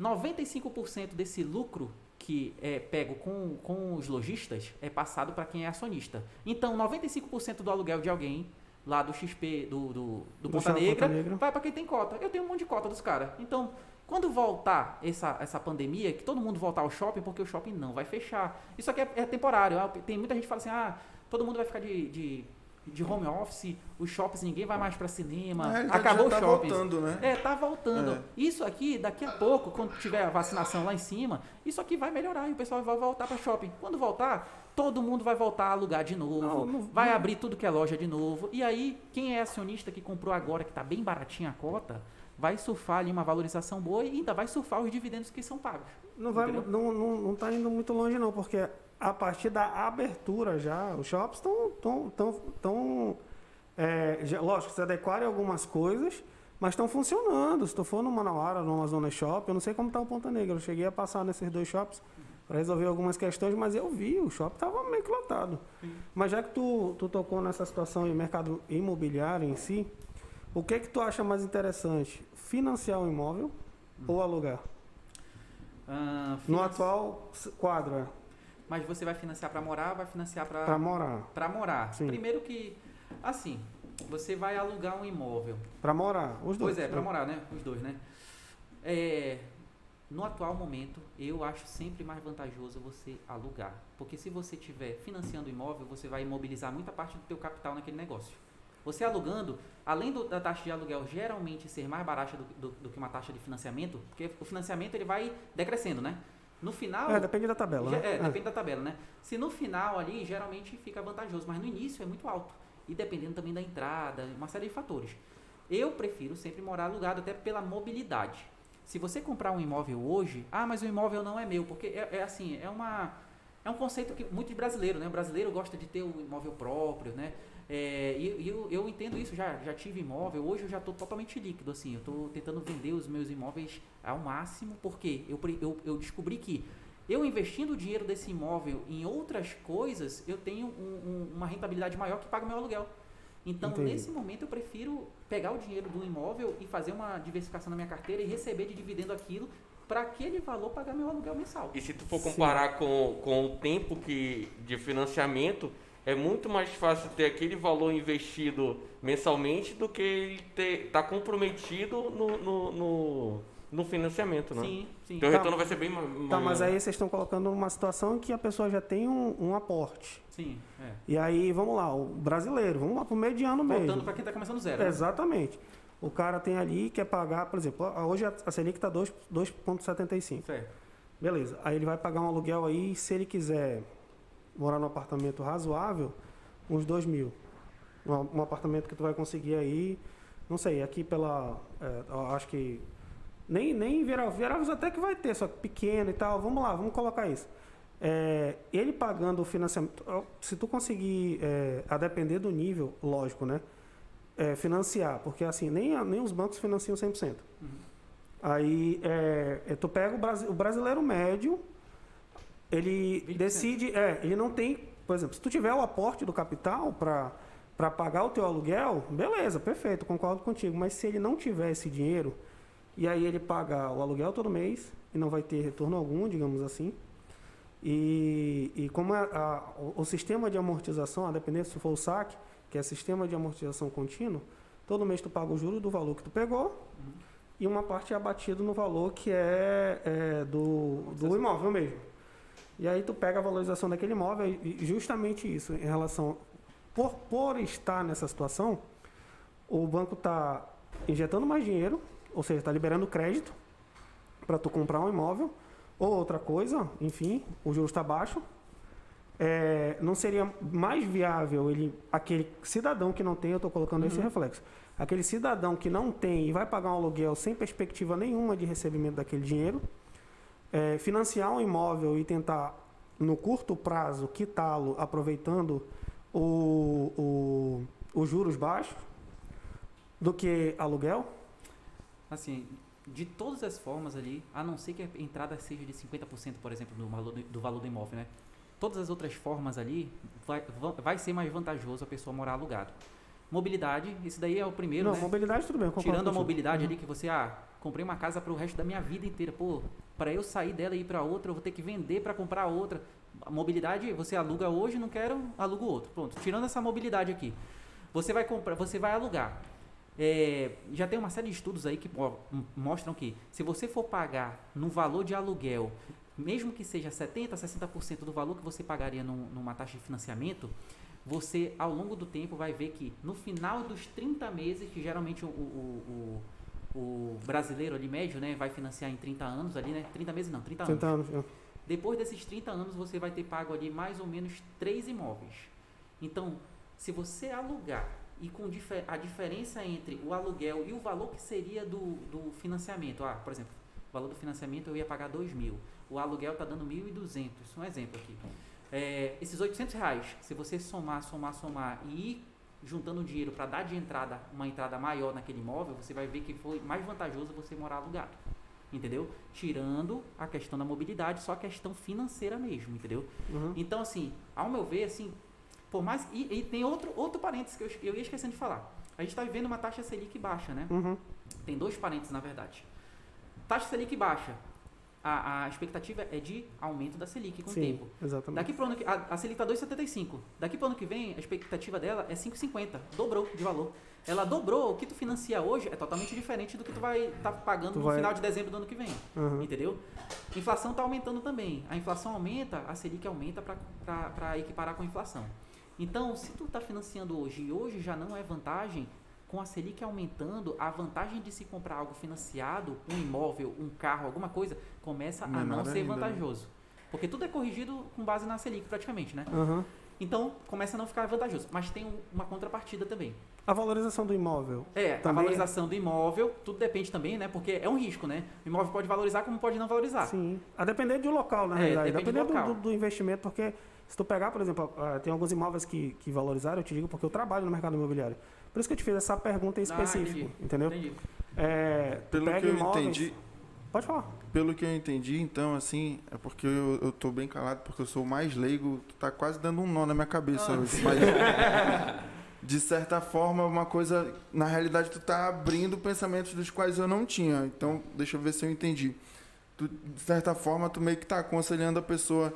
95% desse lucro que é pego com, com os lojistas é passado para quem é acionista. Então, 95% do aluguel de alguém lá do XP, do, do, do Do Ponta Negra, Negra. vai para quem tem cota. Eu tenho um monte de cota dos caras. Então, quando voltar essa, essa pandemia, que todo mundo voltar ao shopping, porque o shopping não vai fechar. Isso aqui é, é temporário. Ah, Tem muita gente que fala assim, ah, todo mundo vai ficar de, de, de home office, os shoppings, ninguém vai mais para cinema, Na realidade, acabou já o tá shopping. voltando, né? É, tá voltando. É. Isso aqui, daqui a pouco, quando tiver a vacinação lá em cima, isso aqui vai melhorar e o pessoal vai voltar para shopping. Quando voltar, todo mundo vai voltar a alugar de novo, Não, não- vai abrir tudo que é loja de novo. E aí, quem é acionista que comprou agora, que tá bem baratinha a cota, vai surfar ali uma valorização boa e ainda vai surfar os dividendos que são pagos. Não, vai, não, não, não tá indo muito longe, não, porque a partir da abertura já, os shops estão. Tão, tão, tão, é, já- lógico, se adequaram em algumas coisas, mas estão funcionando. Se tu for no Manauara, no Amazonas Shop, eu não sei como está o Ponta Negra. Eu cheguei a passar nesses dois shops para resolver algumas questões, mas eu vi, o shopping estava meio que lotado. Mas já que tu, tu tocou nessa situação em mercado imobiliário em si, o que que tu acha mais interessante? Financiar um imóvel ou alugar? Ah, No atual quadro, é. Mas você vai financiar para morar vai financiar para Pra morar. para morar? Sim. Primeiro que, assim, você vai alugar um imóvel. Pra morar. Os dois. Pois é, para morar, né? Os dois, né? É, no atual momento, eu acho sempre mais vantajoso você alugar. Porque se você estiver financiando o imóvel, você vai imobilizar muita parte do teu capital naquele negócio. Você alugando, além do- da taxa de aluguel geralmente ser mais barata do, do- do que uma taxa de financiamento, porque o financiamento ele vai decrescendo, né? No final, É, depende da tabela, ge- né? é, depende da tabela, né? Se no final ali, geralmente fica vantajoso, mas no início é muito alto. E dependendo também da entrada, uma série de fatores. Eu prefiro sempre morar alugado até pela mobilidade. Se você comprar um imóvel hoje, ah, mas o imóvel não é meu, porque é, é assim, é uma é um conceito que muito de brasileiro, né? O brasileiro gosta de ter o imóvel próprio, né? É, e eu, eu entendo isso, já, já tive imóvel, hoje eu já estou totalmente líquido, assim, eu estou tentando vender os meus imóveis ao máximo, porque eu, eu, eu descobri que eu investindo o dinheiro desse imóvel em outras coisas, eu tenho um- um- uma rentabilidade maior que paga o meu aluguel. Então, Entendi. nesse momento, eu prefiro pegar o dinheiro do imóvel e fazer uma diversificação na minha carteira e receber de dividendo aquilo para aquele valor pagar meu aluguel mensal. E se tu for Sim. comparar com, com o tempo que, de financiamento, é muito mais fácil ter aquele valor investido mensalmente do que estar comprometido no, no, no, no financiamento, né? Sim, sim. Então o Tá. retorno vai ser bem ma- maior. Tá, mas aí vocês estão colocando numa situação em que a pessoa já tem um, um aporte. Sim, é. E aí, vamos lá, o brasileiro, vamos lá pro mediano mesmo. Voltando para quem está começando zero. né? Exatamente. O cara tem ali, quer pagar, por exemplo, hoje a a Selic está 2,75. Certo. Beleza. Aí ele vai pagar um aluguel aí, se ele quiser morar num apartamento razoável, uns 2 mil. Um, um apartamento que tu vai conseguir aí, não sei, aqui pela. é, acho que. Nem, nem Vieira- Vieravos até que vai ter, só que pequeno e tal. Vamos lá, vamos colocar isso. É, ele pagando o financiamento. Se tu conseguir, é, a depender do nível, lógico, né? É, financiar, porque assim, nem, nem os bancos financiam 100%. Uhum. Aí é, é, tu pega o, brasi- o brasileiro médio, ele 20%. decide, é, ele não tem, por exemplo, se tu tiver o aporte do capital para pagar o teu aluguel, beleza, perfeito, concordo contigo. Mas se ele não tiver esse dinheiro e aí ele paga o aluguel todo mês e não vai ter retorno algum, digamos assim. E, e como a- a- o, o sistema de amortização, a depender se for o saque, que é sistema de amortização contínuo, todo mês tu paga o juro do valor que tu pegou e uma parte é abatido no valor que é, é, do, do imóvel mesmo. E aí tu pega a valorização daquele imóvel e justamente isso, em relação. Por, por estar nessa situação, o banco está injetando mais dinheiro, ou seja, está liberando crédito para tu comprar um imóvel ou outra coisa, enfim, o juros está baixo. É, não seria mais viável ele, aquele cidadão que não tem, eu estou colocando esse reflexo, aquele cidadão que não tem e vai pagar um aluguel sem perspectiva nenhuma de recebimento daquele dinheiro, é, financiar um imóvel e tentar, no curto prazo, quitá-lo aproveitando o, o, os juros baixos do que aluguel? Assim, de todas as formas ali, a não ser que a entrada seja de 50%, por exemplo, do valor do, do valor do imóvel, né? Todas as outras formas ali, vai, va- vai ser mais vantajoso a pessoa morar alugado. Mobilidade, esse daí é o primeiro, não, né? mobilidade tudo bem, Tirando a mobilidade Uhum. ali que você, ah, comprei uma casa para o resto da minha vida inteira. Pô, para eu sair dela e ir para outra, eu vou ter que vender para comprar outra. A mobilidade, você aluga hoje, não quero, alugo outro. Pronto. Tirando essa mobilidade aqui, você vai comprar, você vai alugar. É, já tem uma série de estudos aí que mostram que se você for pagar no valor de aluguel, mesmo que seja 70, 60% do valor que você pagaria num- numa taxa de financiamento, você ao longo do tempo vai ver que no final dos 30 meses, que geralmente o, o, o, o brasileiro ali médio, né, vai financiar em 30 anos ali, né? 30 meses não, 30 anos. 30 anos. é. Depois desses 30 anos, você vai ter pago ali mais ou menos três imóveis. Então, se você alugar e com a diferença entre o aluguel e o valor que seria do, do financiamento, ah, por exemplo, o valor do financiamento eu ia pagar 2 mil, o aluguel está dando 1.200, um exemplo aqui. É, esses 800 reais, se você somar, somar, somar e ir juntando dinheiro para dar de entrada uma entrada maior naquele imóvel, você vai ver que foi mais vantajoso você morar alugado entendeu? Tirando a questão da mobilidade, só a questão financeira mesmo, entendeu? Uhum. Então, assim, ao meu ver, assim, por mais. E, e tem outro, outro parênteses que eu, eu ia esquecendo de falar. A gente está vivendo uma taxa Selic baixa, né? Uhum. Tem dois parênteses, na verdade. Taxa Selic baixa. A, a expectativa é de aumento da Selic com o Sim, tempo. exatamente. Daqui pro ano que. A, a Selic está 2,75. Daqui pro ano que vem, a expectativa dela é 5,50. Dobrou de valor. Ela dobrou. O que tu financia hoje é totalmente diferente do que tu vai estar pagando Tu no vai- final de dezembro do ano que vem. Uhum. Entendeu? Inflação está aumentando também. A inflação aumenta, a Selic aumenta para equiparar com a inflação. Então, se tu está financiando hoje e hoje já não é vantagem, com a Selic aumentando, a vantagem de se comprar algo financiado, um imóvel, um carro, alguma coisa, começa a Menor não ser ainda, né? vantajoso. Porque tudo é corrigido com base na Selic, praticamente, né? Aham. Então, começa a não ficar vantajoso. Mas tem um- uma contrapartida também. A valorização do imóvel. É, a Também- valorização do imóvel, tudo depende também, né? Porque é um risco, né? O imóvel pode valorizar como pode não valorizar. Sim. A depender do local, na É, realidade. depende do Dependendo do, local. do- do investimento, porque se tu pegar, por exemplo, ah, tem alguns imóveis que, que valorizaram, eu te digo porque eu trabalho no mercado imobiliário. Por isso que eu te fiz essa pergunta em Ah, específico, entendi. entendeu? Entendi. É, Pelo que eu imóveis- entendi, Pode falar. pelo que eu entendi, então, assim, é porque eu, eu tô bem calado, porque eu sou o mais leigo, tu tá quase dando um nó na minha cabeça Ah. hoje. Mas, (laughs) de certa forma, uma coisa, na realidade, tu tá abrindo pensamentos dos quais eu não tinha. Então, deixa eu ver se eu entendi. Tu, de certa forma, tu meio que tá aconselhando a pessoa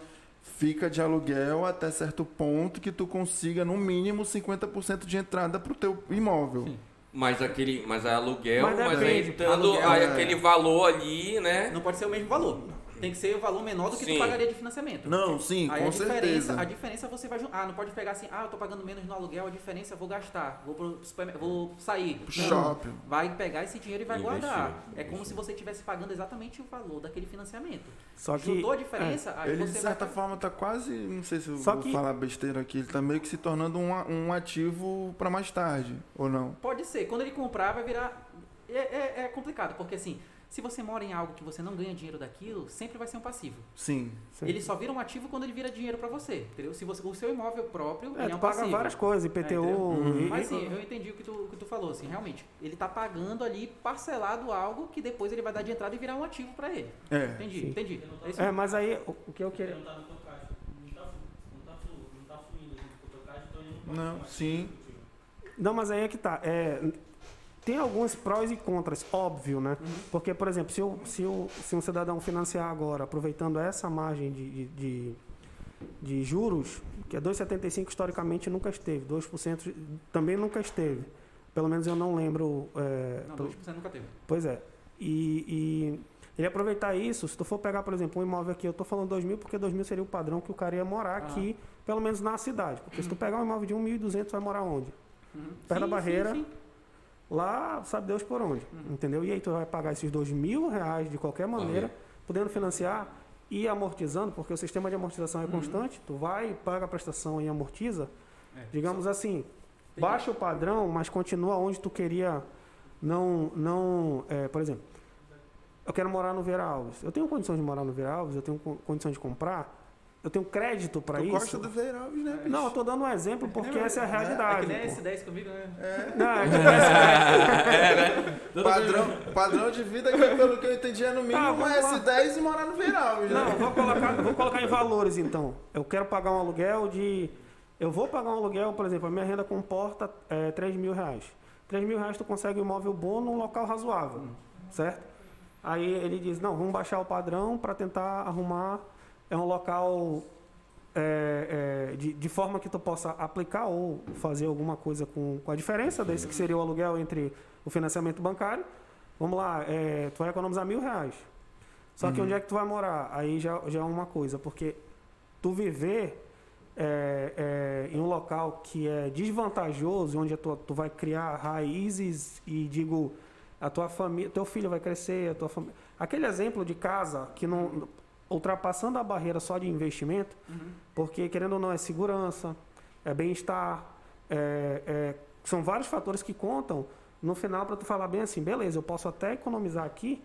fica de aluguel até certo ponto que tu consiga, no mínimo, 50% de entrada pro teu imóvel. Sim. Mas aquele. Mas é aluguel, Mas mas, depende. Aluguel, aí é. aquele valor ali, né? Não pode ser o mesmo valor. Tem que ser o valor menor do que Sim. tu pagaria de financiamento. Não, sim, Aí com a diferença, certeza. a diferença você vai juntar. Ah, não pode pegar assim, ah, eu tô pagando menos no aluguel, a diferença eu vou gastar, vou pro supermer- vou sair. Pro Não, shopping. Vai pegar esse dinheiro e vai Investir, guardar. É investir. como se você estivesse pagando exatamente o valor daquele financiamento. Só que. Juntou a diferença, aí Ele, de certa vai... forma, tá quase. Não sei se eu Só vou que- falar besteira aqui. Ele tá meio que se tornando um, um ativo para mais tarde, ou não? Pode ser. Quando ele comprar, vai virar... É, é- é complicado, porque assim, se você mora em algo que você não ganha dinheiro daquilo, sempre vai ser um passivo. Sim. Sim. Ele só vira um ativo quando ele vira dinheiro pra você, entendeu? Se você, o seu imóvel próprio, É, ele é um paga passivo. várias coisas, IPTU. entendeu? e- Mas e- sim, eu entendi o que, tu, o que tu falou, assim, realmente. Ele tá pagando ali parcelado algo que depois ele vai dar de entrada e virar um ativo pra ele. É. Entendi, Sim. entendi. É isso É, mas aí o, o que eu queria. Não tá no teu caixa. Não tá, flu- não tá, flu- não tá fluindo junto com o teu caixa, então ele não pode Não, tomar sim. Não, mas aí é que tá. É, tem alguns prós e contras, óbvio, né? Uhum. Porque, por exemplo, se, eu, se, eu, se um cidadão financiar agora, aproveitando essa margem de, de, de, juros, que é 2,75 historicamente nunca esteve, 2% também nunca esteve. Pelo menos eu não lembro. é, Não, pelo- 2% nunca teve. Pois é. E, e ele aproveitar isso, se tu for pegar, por exemplo, um imóvel aqui, eu tô falando 2 mil porque 2 mil seria o padrão que o cara ia morar Aham. aqui, pelo menos na cidade. Porque se tu pegar um imóvel de 1.200, vai morar onde? Uhum. Perto da Sim, barreira. sim, sim. Lá, sabe Deus por onde, Uhum. entendeu? E aí tu vai pagar esses dois mil reais de qualquer maneira, podendo financiar e amortizando, porque o sistema de amortização é Uhum. constante, tu vai, paga a prestação e amortiza, É, digamos assim, Entendi. baixa o padrão, mas continua onde tu queria, não, não, é, por exemplo, eu quero morar no Vera Alves, eu tenho condições de morar no Vera Alves, eu tenho co- condições de comprar, eu tenho crédito para isso. gosta do Vera Alves, né? bicho? Não, eu tô dando um exemplo porque essa é a É realidade. que nem esse 10 comigo, né? Não, é que (laughs) essa- Padrão, padrão de vida que, pelo que eu entendi, é no mínimo Tá, um vamos lá. S10 e morar no Vera Alves, né? Não, vou colocar, vou colocar em valores então. Eu quero pagar um aluguel de. Eu vou pagar um aluguel, por exemplo, a minha renda comporta é, 3 mil reais. 3 mil reais tu consegue um imóvel bom num local razoável, certo? Aí ele diz, não, vamos baixar o padrão para tentar arrumar é um local é, é, de, de forma que tu possa aplicar ou fazer alguma coisa com, com a diferença desse que seria o aluguel entre o financiamento bancário. Vamos lá, é, tu vai economizar mil reais. Só que onde é que tu vai morar? Aí já, já é uma coisa, porque tu viver é, é, em um local que é desvantajoso, onde a tua- tu vai criar raízes e digo a tua família, teu filho vai crescer, a tua família. Aquele exemplo de casa que não ultrapassando a barreira só de investimento, porque querendo ou não é segurança, é bem-estar, é- é- são vários fatores que contam no final para tu falar bem assim, beleza, eu posso até economizar aqui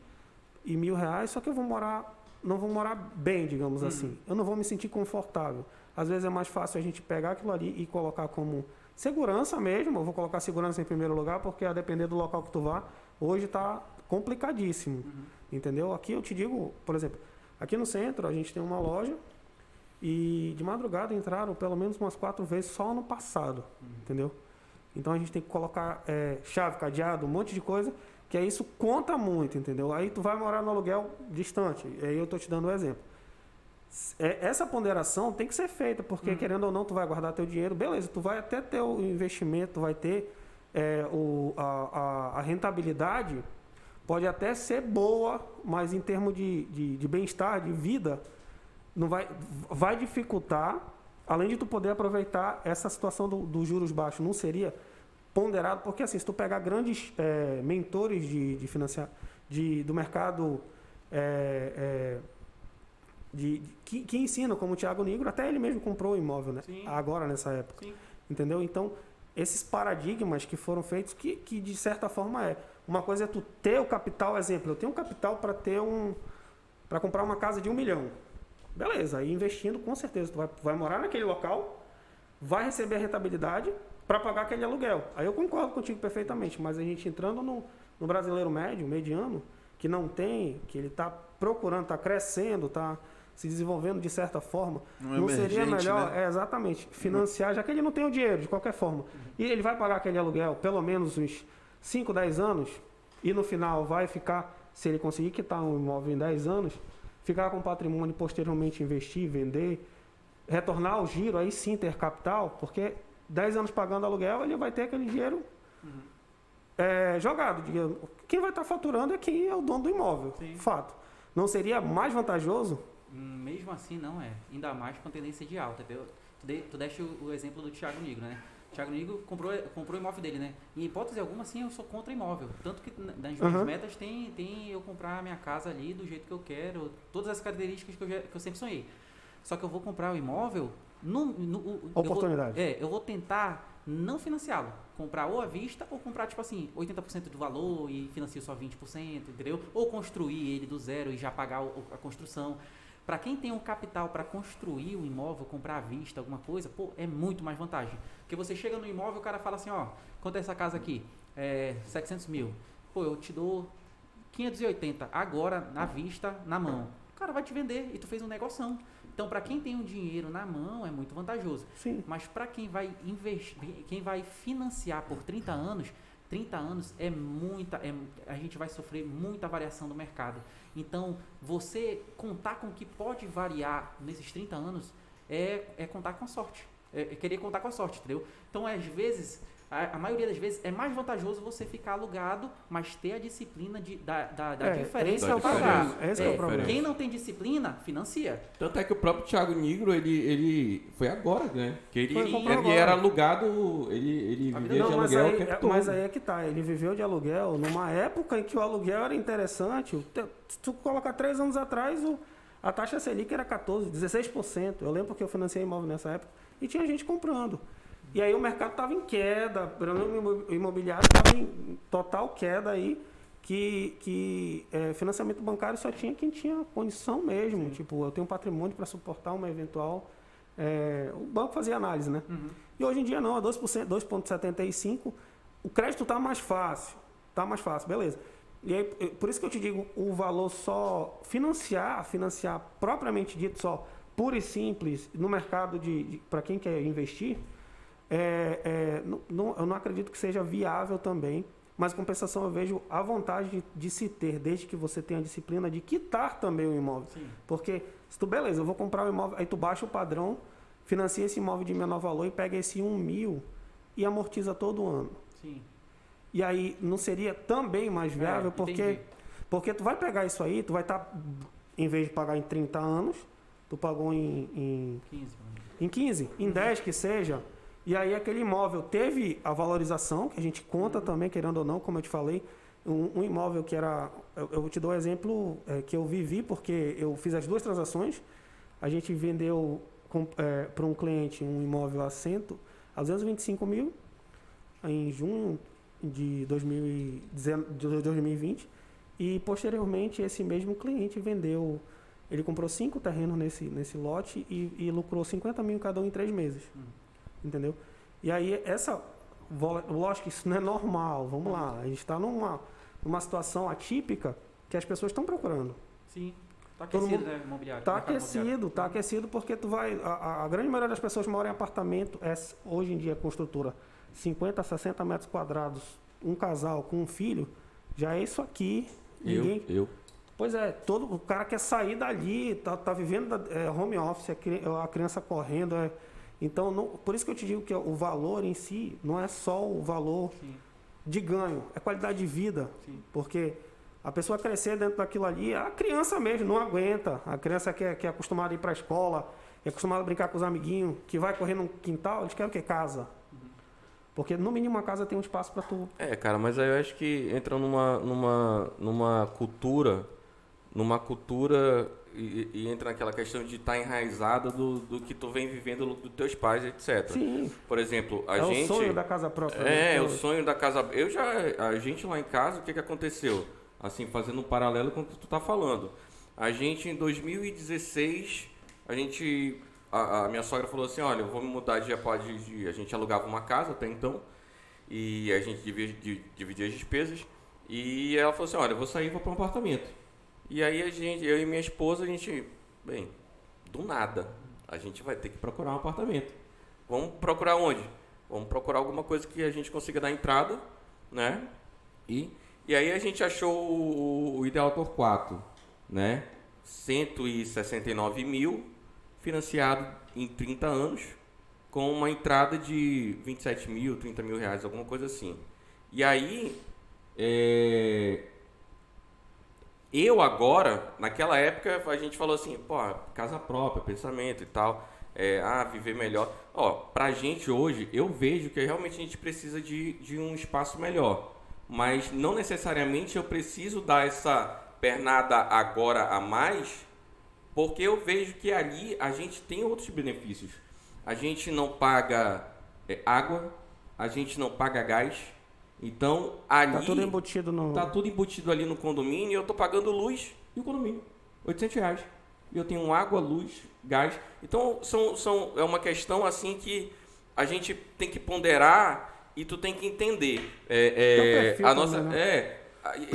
e mil reais, só que eu vou morar, não vou morar bem, digamos assim. Eu não vou me sentir confortável. Às vezes é mais fácil a gente pegar aquilo ali e colocar como segurança mesmo. Eu vou colocar segurança em primeiro lugar, porque a depender do local que tu vá, hoje está complicadíssimo. Entendeu? Aqui eu te digo, por exemplo, aqui no centro a gente tem uma loja e de madrugada entraram pelo menos umas quatro vezes só ano passado. Entendeu? Então a gente tem que colocar é, chave, cadeado, um monte de coisa, que aí isso conta muito, entendeu? Aí tu vai morar no aluguel distante. Aí eu tô te dando um exemplo. É, Essa ponderação tem que ser feita, porque querendo ou não, tu vai guardar teu dinheiro, beleza, tu vai até ter o investimento, tu vai ter é, o, a, a- a rentabilidade, pode até ser boa, mas em termos de, de, de bem-estar, de vida, não vai, vai dificultar além de tu poder aproveitar essa situação do- dos juros baixos, não seria ponderado? Porque assim, se tu pegar grandes é, mentores de, de financiar, de, do mercado é, é, de, de- que, que ensinam, como o Thiago Nigro, até ele mesmo comprou o imóvel, né? Sim. Agora, nessa época. Sim. Entendeu? Então, esses paradigmas que foram feitos, que, que de certa forma é. Uma coisa é tu ter o capital, exemplo, eu tenho um capital para ter um. para comprar uma casa de um milhão. Beleza, aí investindo, com certeza, tu vai, vai morar naquele local, vai receber a rentabilidade para pagar aquele aluguel. Aí eu concordo contigo perfeitamente, mas a gente entrando no, no brasileiro médio, mediano, que não tem, que ele está procurando, está crescendo, está se desenvolvendo de certa forma, Um não seria melhor, né? é exatamente, financiar, já que ele não tem o dinheiro de qualquer forma. E ele vai pagar aquele aluguel pelo menos uns 5, 10 anos, e no final vai ficar, se ele conseguir quitar um imóvel em 10 anos, ficar com patrimônio posteriormente investir, vender, retornar o giro, aí sim ter capital, porque 10 anos pagando aluguel, ele vai ter aquele dinheiro é, jogado. digamos. Quem vai estar faturando é quem é o dono do imóvel. Sim. Fato. Não seria mais vantajoso? Hum, Mesmo assim, não é. Ainda mais com tendência de alta? Tu, de, tu deste o, o exemplo do Thiago Nigro, né? Thiago Nigro comprou, comprou o imóvel dele, né? Em hipótese alguma, sim, eu sou contra imóvel. Tanto que nas minhas Aham. metas tem, tem eu comprar a minha casa ali do jeito que eu quero, todas as características que eu, já- que eu sempre sonhei. Só que eu vou comprar o imóvel no, no- o- eu vou- Oportunidade. é, eu vou tentar não financiá-lo. Comprar ou à vista ou comprar, tipo assim, 80% do valor e financio só 20%, entendeu? Ou construir ele do zero e já pagar a construção. Para quem tem um capital para construir o imóvel, comprar à vista, alguma coisa, pô, é muito mais vantagem. Porque você chega no imóvel, o cara fala assim, ó, quanto é essa casa aqui? É 700 mil. Pô, eu te dou 580 agora, na vista, na mão. O cara vai te vender e tu fez um negoção. Então, para quem tem o dinheiro na mão, é muito vantajoso. Sim. Mas para quem vai investir, quem vai financiar por 30 anos, 30 anos é muita, é, a gente vai sofrer muita variação do mercado. Então, você contar com o que pode variar nesses 30 anos é, é contar com a sorte. É, é querer contar com a sorte, entendeu? Então, às vezes, a, a maioria das vezes, é mais vantajoso você ficar alugado, mas ter a disciplina de, da, da, da É, diferença esse é o ao pagar. problema, esse é o problema. Quem não tem disciplina, financia. Tanto é que o próprio Thiago Nigro, ele, ele foi agora, né? Que ele, ele agora. era alugado, ele, ele vida vivia de Não, mas aluguel aí, o tempo é- todo. mas aí é que tá. Ele viveu de aluguel numa época em que o aluguel era interessante. Se tu colocar três anos atrás, o- a taxa Selic era 14%, 16%. Eu lembro que eu financiei imóvel nessa época e tinha gente comprando. E aí o mercado estava em queda, pelo menos o imo- o imobiliário estava em total queda aí, que, que é, financiamento bancário só tinha quem tinha condição mesmo. Tipo, eu tenho um patrimônio para suportar uma eventual. é, o banco fazia análise, né? E hoje em dia não, é 2%, 2,75%. O crédito está mais fácil. Está mais fácil, beleza. E aí, por isso que eu te digo, o valor só financiar, financiar propriamente dito, só puro e simples, no mercado de, para quem quer investir, é, é, não- eu não acredito que seja viável também. Mas, compensação, eu vejo a vantagem de, de se ter, desde que você tenha a disciplina de quitar também o imóvel. Sim. Porque, se tu, beleza, eu vou comprar o imóvel, aí tu baixa o padrão, financia esse imóvel de menor valor e pega esse 1 mil e amortiza todo ano. Sim. E aí não seria também mais viável, É, porque, entendi. porque tu vai pegar isso aí, tu vai estar, em vez de pagar em 30 anos, tu pagou em, em 15, pelo menos. em 15, em 10 que seja, e aí aquele imóvel teve a valorização, que a gente conta também, querendo ou não, como eu te falei, um, um imóvel que era. Eu, eu te dou um exemplo é, que eu vivi, porque eu fiz as duas transações. A gente vendeu para um cliente um imóvel assento a 225 mil em junho de 2019 de 2020 e posteriormente esse mesmo cliente vendeu ele comprou cinco terrenos nesse, nesse lote e, e lucrou 50 mil cada um em três meses. Entendeu? E aí, essa. Lógico que isso não é normal. Vamos lá. A gente está numa, numa situação atípica que as pessoas estão procurando. Sim. Tá aquecido, mundo- né, imobiliário? Tá imobiliário. aquecido, tá aquecido porque tu vai. A, a- grande maioria das pessoas mora em apartamento, é, hoje em dia com estrutura 50, 60 metros quadrados, um casal com um filho, já é isso aqui. Eu, Ninguém, eu. Pois é, todo o cara quer sair dali, tá, tá vivendo da- é, home office, a criança correndo. é. Então, não- por isso que eu te digo que o valor em si não é só o valor Sim, de ganho, é qualidade de vida. sim. Porque a pessoa crescer dentro daquilo ali, a criança mesmo não aguenta. A criança que é, que é acostumada a ir para a escola, é acostumado a brincar com os amiguinhos, que vai correr no quintal, eles querem o quê? Casa. Porque no mínimo uma casa tem um espaço para tu. É, cara, mas aí eu acho que entra numa, numa, numa cultura, numa cultura e, e entra naquela questão de estar enraizada do, do que tu vem vivendo dos teus pais, etc. Sim. Por exemplo, a é gente... o sonho da casa própria. né? É, o sonho da casa. Eu já. A gente lá em casa, o que, que aconteceu? Assim, fazendo um paralelo com o que tu tá falando. A gente em 2016, a gente. A, a minha sogra falou assim: olha, eu vou me mudar de, de, de. A gente alugava uma casa até então. E a gente dividia, di- dividia as despesas. E ela falou assim: olha, eu vou sair e vou para um apartamento. E aí a gente, eu e minha esposa, a gente. Bem, do nada. A gente vai ter que procurar um apartamento. Vamos procurar onde? Vamos procurar alguma coisa que a gente consiga dar entrada, né? E, e aí a gente achou o, o Ideal Torquato, né? 169 mil, financiado em 30 anos, com uma entrada de 27 mil, 30 mil reais, alguma coisa assim. E aí, é, eu agora, naquela época, a gente falou assim, pô, casa própria, pensamento e tal, é, ah, viver melhor. Ó, pra gente hoje, eu vejo que realmente a gente precisa de, de um espaço melhor. Mas não necessariamente eu preciso dar essa pernada agora a mais, porque eu vejo que ali a gente tem outros benefícios. A gente não paga é, água, a gente não paga gás. Então, ali... Tá tudo embutido no. Tá tudo embutido ali no condomínio e eu tô pagando luz e o condomínio. 800 reais. E eu tenho água, luz, gás. Então, são, são, é uma questão assim que a gente tem que ponderar e tu tem que entender. É, é, perfil a nossa, também, né? é,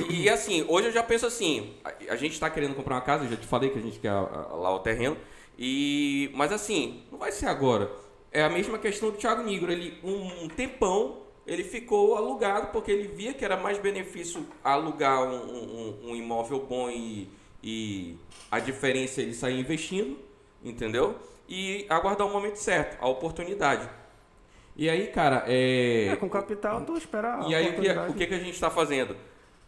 e, e assim, hoje eu já penso assim, a, a gente está querendo comprar uma casa, eu já te falei que a gente quer lá o terreno, e mas assim, não vai ser agora. É a mesma questão do Thiago Negro, ele um, um tempão ele ficou alugado porque ele via que era mais benefício alugar um, um- um imóvel bom e, e a diferença ele sair investindo, entendeu? E aguardar o momento certo, a oportunidade. E aí, cara, é. É, com capital, tu espera. E aí, o que, o que, que a gente está fazendo?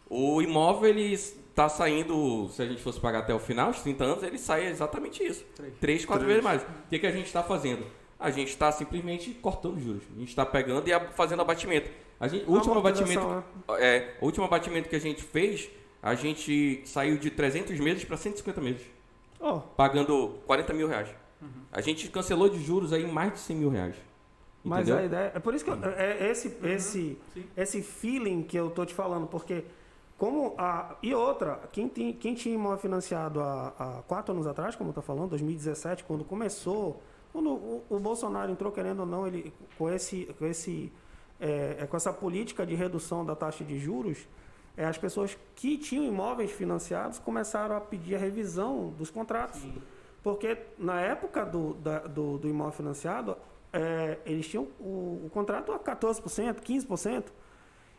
O imóvel, ele está saindo, se a gente fosse pagar até o final, os 30 anos, ele sai exatamente isso. Três, quatro vezes mais. O que, que a gente está fazendo? A gente está simplesmente cortando juros. A gente está pegando e fazendo abatimento. A gente, o último abatimento, é, o último abatimento que a gente fez, a gente saiu de 300 meses para 150 meses, Ó, pagando 40 mil reais. A gente cancelou de juros aí mais de 100 mil reais. Mas Entendeu? a ideia. É por isso que eu- é é esse, esse, esse feeling que eu tô te falando, porque como a. E outra, quem, tem, quem tinha imóvel financiado há, há quatro anos atrás, como eu tô falando, 2017, quando começou, quando o, o Bolsonaro entrou, querendo ou não, ele com esse. Com esse é, é, com essa política de redução da taxa de juros, é, as pessoas que tinham imóveis financiados começaram a pedir a revisão dos contratos. Porque na época do, da- do, do imóvel financiado, é, eles tinham o, o contrato a 14%, 15%.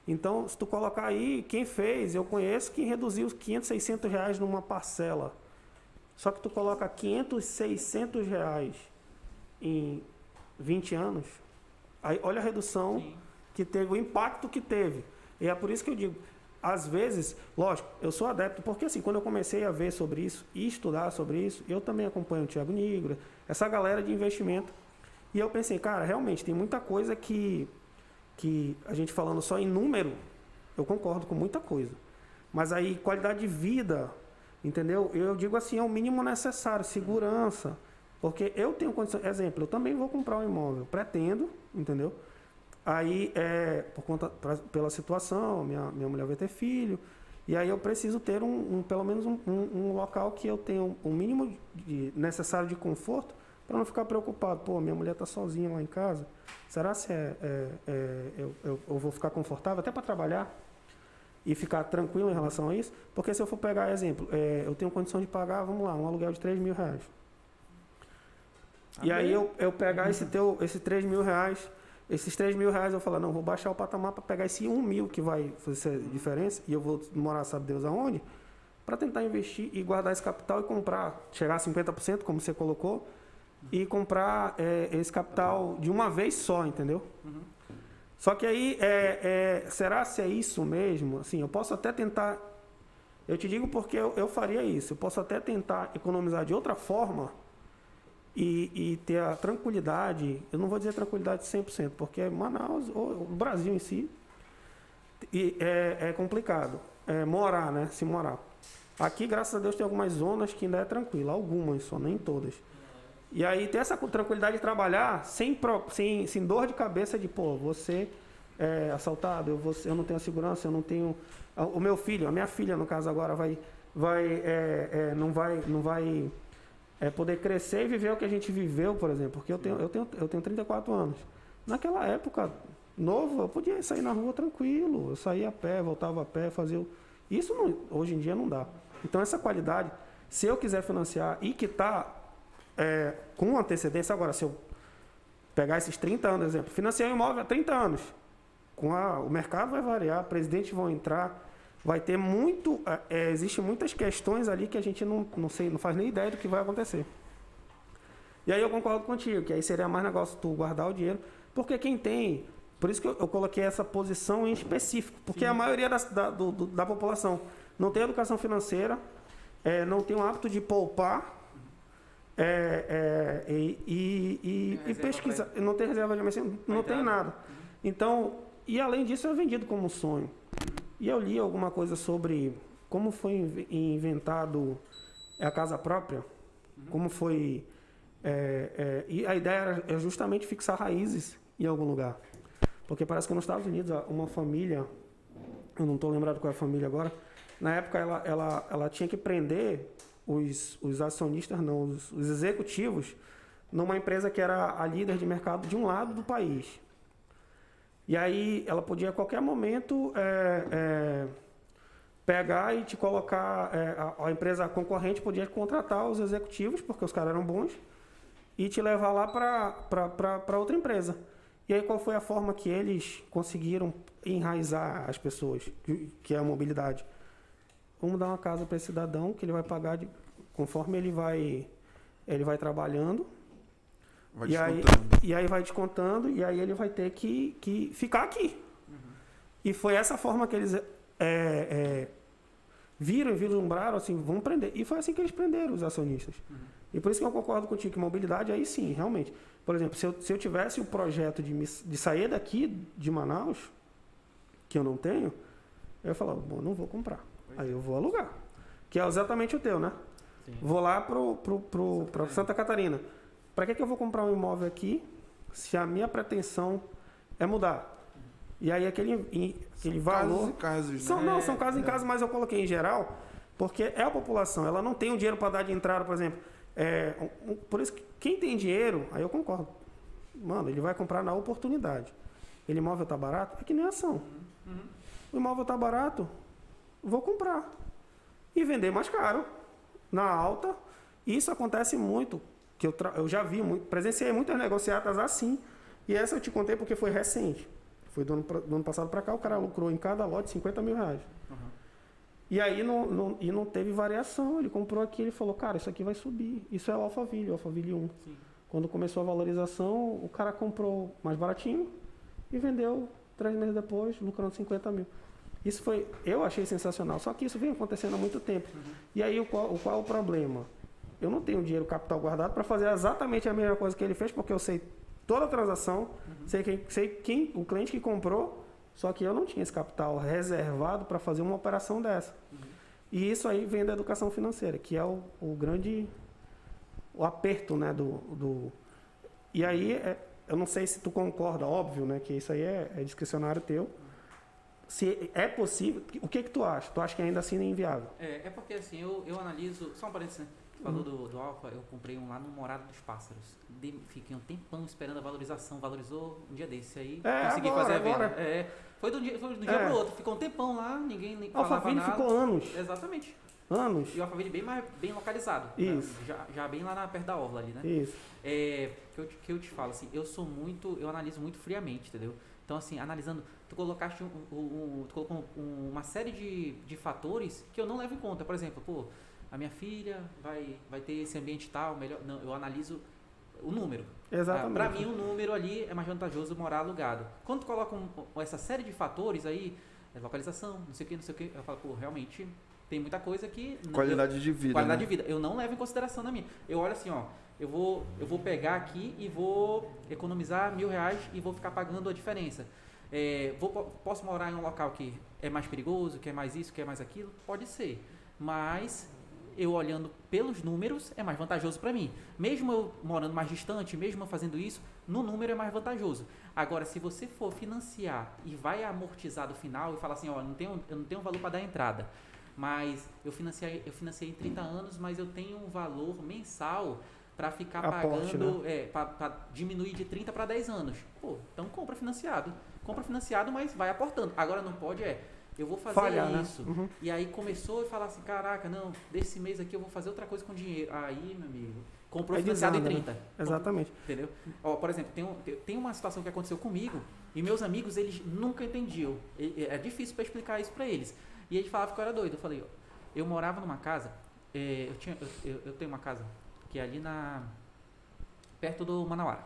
Então, se tu colocar aí, quem fez, eu conheço quem reduziu os 500, 600 reais numa parcela. Só que tu coloca 500, 600 reais em 20 anos, aí olha a redução que teve, o impacto que teve. E é por isso que eu digo, às vezes, lógico, eu sou adepto, porque assim, quando eu comecei a ver sobre isso e estudar sobre isso, eu também acompanho o Thiago Negro, essa galera de investimento. E eu pensei, cara, realmente tem muita coisa que, que a gente falando só em número, eu concordo com muita coisa. Mas aí, qualidade de vida, entendeu? Eu digo assim, é o mínimo necessário, segurança. Porque eu tenho condição. Exemplo, eu também vou comprar um imóvel, pretendo, entendeu? Aí, é, por conta, pra- pela situação, minha, minha mulher vai ter filho, e aí eu preciso ter um, um- pelo menos um, um- um local que eu tenha o um, mínimo de- necessário de conforto para não ficar preocupado. Pô, minha mulher está sozinha lá em casa, será se é, é- é- eu, eu- eu vou ficar confortável até para trabalhar? E ficar tranquilo em relação a isso? Porque se eu for pegar exemplo, é, eu tenho condição de pagar, vamos lá, um aluguel de 3 mil reais. E aí eu, eu pegar esse teu, esses 3 mil reais, esses 3 mil reais eu falar, não, vou baixar o patamar para pegar esse 1 mil que vai fazer diferença, e eu vou morar, sabe Deus aonde, para tentar investir e guardar esse capital e comprar, chegar a 50%, como você colocou, e comprar é, esse capital de uma vez só, entendeu? Só que aí, é, é, será se é isso mesmo? Assim, eu posso até tentar. Eu te digo porque eu, eu faria isso. Eu posso até tentar economizar de outra forma e, e ter a tranquilidade, eu não vou dizer tranquilidade 100%, porque Manaus, ou o Brasil em si, e é, é complicado é, morar, né? Se morar. Aqui, graças a Deus, tem algumas zonas que ainda é tranquilo, algumas só, nem todas. E aí ter essa tranquilidade de trabalhar sem, sem, sem dor de cabeça de, pô, você é assaltado, eu, vou, eu não tenho segurança, eu não tenho. O meu filho, a minha filha, no caso, agora vai. vai, é, é, não vai, não vai é, poder crescer e viver o que a gente viveu, por exemplo. Porque eu tenho, eu tenho, eu tenho 34 anos. Naquela época, novo, eu podia sair na rua tranquilo. Eu saía a pé, voltava a pé, fazia. Isso não- hoje em dia não dá. Então, essa qualidade, se eu quiser financiar e quitar é, com antecedência, agora, se eu pegar esses 30 anos, exemplo, financiar um imóvel há 30 anos, com a, o mercado vai variar, presidentes vão entrar, vai ter muito. É, é, Existem muitas questões ali que a gente não, não, sei, não faz nem ideia do que vai acontecer. E aí eu concordo contigo, que aí seria mais negócio tu guardar o dinheiro, porque quem tem. Por isso que eu, eu coloquei essa posição em específico, porque a maioria das- da, do- do- da população não tem educação financeira, é, não tem o hábito de poupar. é, é, e, e- e- e reserva pesquisa, não tem reserva de emergência, não tem nada. Então, e além disso, é vendido como um sonho. E eu li alguma coisa sobre como foi inve- inventado a casa própria, como foi. é, é, e a ideia era é justamente fixar raízes em algum lugar. Porque parece que nos Estados Unidos, uma família, eu não estou lembrado qual é a família agora, na época ela, ela, ela tinha que prender os, os acionistas, não, os, os executivos, numa empresa que era a líder de mercado de um lado do país. E aí ela podia a qualquer momento é, é, pegar e te colocar. é, a, a empresa concorrente podia contratar os executivos, porque os caras eram bons, e te levar lá para outra empresa. E aí qual foi a forma que eles conseguiram enraizar as pessoas, que, é a mobilidade? Vamos dar uma casa para esse cidadão que ele vai pagar de, conforme ele vai, ele vai trabalhando. Vai E aí, descontando. e aí vai descontando, e aí ele vai ter que, que ficar aqui. E foi essa forma que eles é, é, viram e vislumbraram assim, vamos prender. E foi assim que eles prenderam os acionistas. E por isso que eu concordo contigo que mobilidade aí sim, realmente. Por exemplo, se eu, se eu tivesse o projeto de, me- de sair daqui de Manaus, que eu não tenho, eu ia falar, bom, não vou comprar. Aí eu vou alugar. Que é exatamente o teu, né? Sim. Vou lá pro, pro, pro, Santa pra Santa Catarina. Para que, que eu vou comprar um imóvel aqui se a minha pretensão é mudar? E aí aquele, em- aquele valor. Casos e casos, São, né? não, são casos em casos, mas eu coloquei em geral, porque é a população, ela não tem o dinheiro para dar de entrada, por exemplo. É, um- um- por isso que quem tem dinheiro, aí eu concordo. Mano, ele vai comprar na oportunidade. Ele imóvel tá barato? É que nem ação. O imóvel tá barato, vou comprar. E vender mais caro, na alta. Isso acontece muito, que eu, eu já vi, muito, presenciei muitas negociatas assim. E essa eu te contei porque foi recente. Foi do ano, do ano passado para cá, o cara lucrou em cada lote 50 mil reais. E aí não, não- e não teve variação. Ele comprou aqui, ele falou, cara, isso aqui vai subir. Isso é o Alphaville, o Alphaville 1. Sim. Quando começou a valorização, o cara comprou mais baratinho e vendeu três meses depois, lucrando 50 mil. Isso foi, eu achei sensacional. Só que isso vem acontecendo há muito tempo. E aí o qual, o qual é o problema? Eu não tenho dinheiro capital guardado para fazer exatamente a mesma coisa que ele fez, porque eu sei toda a transação, sei, quem, sei quem, o cliente que comprou, só que eu não tinha esse capital reservado para fazer uma operação dessa. E isso aí vem da educação financeira, que é o, o grande o aperto, né, do, do e aí é- eu não sei se tu concorda, óbvio, né, que isso aí é, é discricionário teu. Se é possível, o que que tu acha? Tu acha que ainda assim é inviável? É, é porque assim, eu, eu analiso. Só um parênteses, né? Tu falou do, do Alfa, eu comprei um lá no Morado dos Pássaros. De- fiquei um tempão esperando a valorização. Valorizou um dia desse aí. É, consegui agora, fazer a venda. agora. É, foi do dia, foi do dia É. pro outro. Ficou um tempão lá, ninguém nem falava Alphaville nada. ficou anos, Exatamente. anos. E o Alphaville bem, mais, bem localizado. Isso. né? Já, já bem lá na, perto da Orla ali, né? Isso. É, que eu, te- que eu te falo, assim, eu sou muito, eu analiso muito friamente, entendeu? Então, assim, analisando, tu colocaste um, um- um- tu colocou um- uma série de, de fatores que eu não levo em conta. Por exemplo, pô, a minha filha vai, vai ter esse ambiente tal, melhor. Não, eu analiso o número. Exatamente. Para mim, o número ali é mais vantajoso morar alugado. Quando tu coloca um- essa série de fatores aí, é localização, não sei o que, não sei o que, eu falo, pô, realmente Tem muita coisa que. Qualidade de vida. qualidade né? de vida. Eu não levo em consideração na minha. Eu olho assim, ó. Eu vou, eu vou pegar aqui e vou economizar mil reais e vou ficar pagando a diferença. É, vou, po- posso morar em um local que é mais perigoso, que é mais isso, que é mais aquilo? Pode ser. Mas eu olhando pelos números é mais vantajoso para mim. Mesmo eu morando mais distante, mesmo eu fazendo isso, no número é mais vantajoso. Agora, se você for financiar e vai amortizar do final e falar assim, ó, eu não tenho, eu não tenho valor para dar entrada, mas eu financiei, eu financiei em 30 anos, mas eu tenho um valor mensal para ficar Aporte, pagando, é, para diminuir de 30 para 10 anos. Pô, então compra financiado. Compra financiado, mas vai aportando. Agora não pode é, eu vou fazer Falhar, né? isso. Uhum. E aí começou a falar assim, caraca, não, desse mês aqui eu vou fazer outra coisa com dinheiro. Aí, meu amigo, comprou Aí financiado em desanda, né? 30. Exatamente. Entendeu? Ó, por exemplo, tem, um- tem uma situação que aconteceu comigo e meus amigos, eles nunca entendiam. É difícil para explicar isso para eles. E eles falavam que eu era doido. Eu falei, ó, eu morava numa casa, é, eu, tinha, eu- eu tenho uma casa que é ali na. perto do Manauara.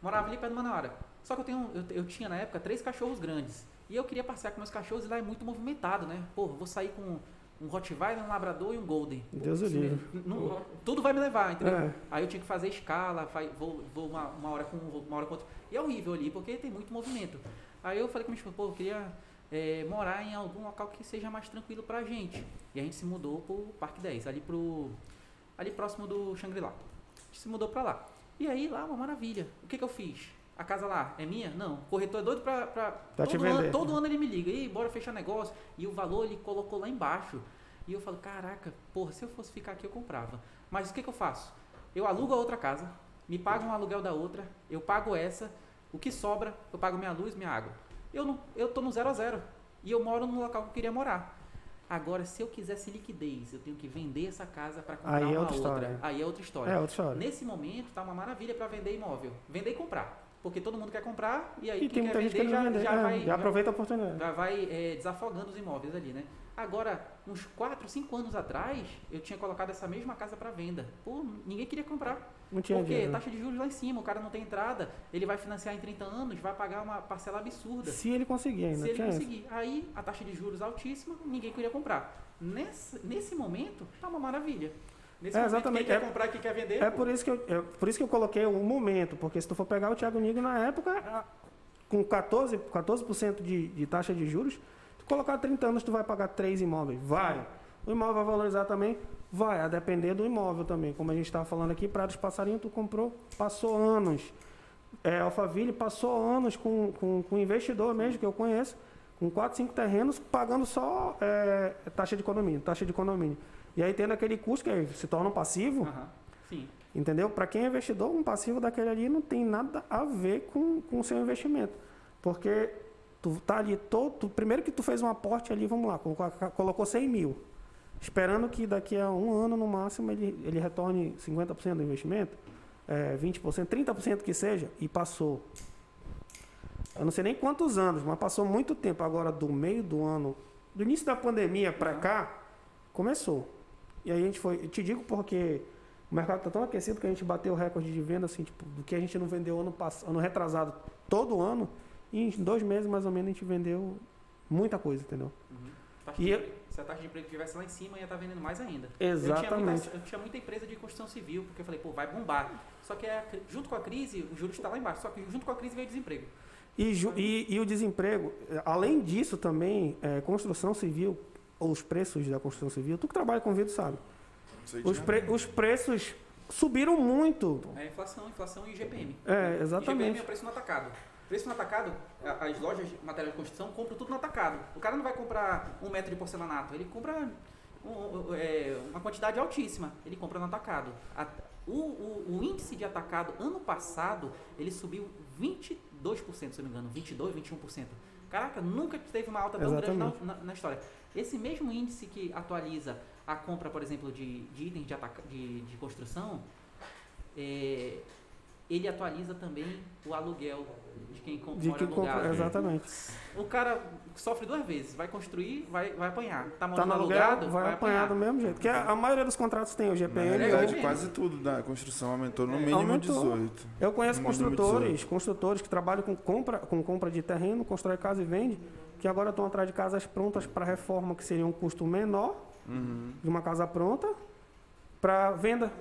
Morava ali perto do Manauara. Só que eu, tenho, eu, eu tinha na época três cachorros grandes. E eu queria passear com meus cachorros e lá é muito movimentado, né? Pô, vou sair com um Rottweiler, um Labrador e um Golden. Deus o livre. tudo vai me levar, entendeu? É. Aí eu tinha que fazer escala, vou, vou uma, uma hora com um, uma hora com outro. E é horrível ali, porque tem muito movimento. Aí eu falei com minha esposa, pô, eu queria é, morar em algum local que seja mais tranquilo pra gente. E a gente se mudou pro Parque 10, ali pro. ali próximo do Shangri-La. A gente se mudou pra lá. E aí lá, uma maravilha. O que que eu fiz? A casa lá é minha? Não. O corretor é doido pra. pra Pra te todo, ano, todo ano ele me liga, e bora fechar negócio. E o valor ele colocou lá embaixo. E eu falo, caraca, porra, se eu fosse ficar aqui eu comprava. Mas o que, que eu faço? Eu alugo a outra casa, me pago um aluguel da outra, eu pago essa, o que sobra, eu pago minha luz, minha água. Eu não, eu tô no zero a zero. E eu moro no local que eu queria morar. Agora, se eu quisesse liquidez, eu tenho que vender essa casa para comprar Aí é outra outra. história. Aí é outra história. É outra história. Nesse momento, tá uma maravilha para vender imóvel. Vender e comprar. Porque todo mundo quer comprar e aí E tem quem quer vender já, vender. já é, vai. já aproveita a oportunidade. já vai é, desafogando os imóveis ali, né? Agora, uns 4, 5 anos atrás, eu tinha colocado essa mesma casa para venda. Pô, ninguém queria comprar. Não tinha Por quê? dinheiro. Taxa de juros lá em cima, o cara não tem entrada, ele vai financiar em 30 anos, vai pagar uma parcela absurda. Se ele conseguir ainda. Se ele conseguir. Aí, a taxa de juros altíssima, ninguém queria comprar. Nesse, nesse momento, tá uma maravilha. Nesse É, momento, exatamente. quem quer É- comprar quem quer vender, É por isso que eu, é por isso que eu coloquei o momento, porque se tu for pegar o Thiago Nigro na época, a- com 14%, 14 de, de taxa de juros, tu colocar 30 anos, tu vai pagar três imóveis. Vai. O imóvel vai valorizar também? Vai, a depender do imóvel também. Como a gente estava falando aqui, Prados Passarinho, tu comprou, passou anos. É, Alphaville passou anos com, com, com investidor mesmo, que eu conheço, com 4, 5 terrenos, pagando só é, taxa de condomínio, taxa de condomínio. E aí tendo aquele custo que se torna um passivo, Aham, Sim. Entendeu? Para quem é investidor, um passivo daquele ali não tem nada a ver com com o seu investimento. Porque tu tá ali todo. primeiro que tu fez um aporte ali, vamos lá, colocou, colocou 100 mil. Esperando que daqui a um ano, no máximo, ele, ele retorne 50% do investimento, é, 20%, 30% que seja, e passou. Eu não sei nem quantos anos, mas passou muito tempo agora do meio do ano, do início da pandemia para cá, começou. E aí a gente foi. Eu te digo porque o mercado está tão aquecido que a gente bateu o recorde de venda, assim, tipo, do que a gente não vendeu ano passado, ano retrasado, todo ano. E em dois meses, mais ou menos, a gente vendeu muita coisa, entendeu? Taxa E eu-. Se a taxa de emprego estivesse lá em cima, ia estar vendendo mais ainda. Eu tinha, Exatamente. muita, eu tinha muita empresa de construção civil, porque eu falei, pô, vai bombar. Só que a cri- junto com a crise, o juros está lá embaixo. Só que junto com a crise veio o desemprego. E, ju- e- e o desemprego, além disso também, eh, construção civil, os preços da construção civil, tu que trabalha com vidro sabe. Os, pre- os preços subiram muito. É inflação, inflação e IGPM. É, IGPM é exatamente. o preço no atacado. Preço no atacado, a- as lojas de material de construção compram tudo no atacado. O cara não vai comprar um metro de porcelanato, ele compra um- é, uma quantidade altíssima. Ele compra no atacado. A- o, o- o índice de atacado ano passado, ele subiu 22%, se eu não me engano, 22, 21%. Caraca, nunca teve uma alta tão grande Exatamente. na, na- na história. Esse mesmo índice que atualiza a compra, por exemplo, de, de itens de, ataca- de, de construção, é, ele atualiza também o aluguel de quem com- De mora que compra, alugado. exatamente. O cara sofre duas vezes, vai construir, vai, vai apanhar. Tá Tá morando no aluguel, alugado, vai apanhar do mesmo jeito. Porque a, a maioria dos contratos tem o Na GPM. realidade, eu- quase tudo da construção aumentou no É, mínimo aumentou. 18. Eu conheço construtores, 18. construtores que trabalham com compra, com compra de terreno, constrói casa e vende, que agora estão atrás de casas prontas para reforma, que seria um custo menor Uhum. de uma casa pronta para venda.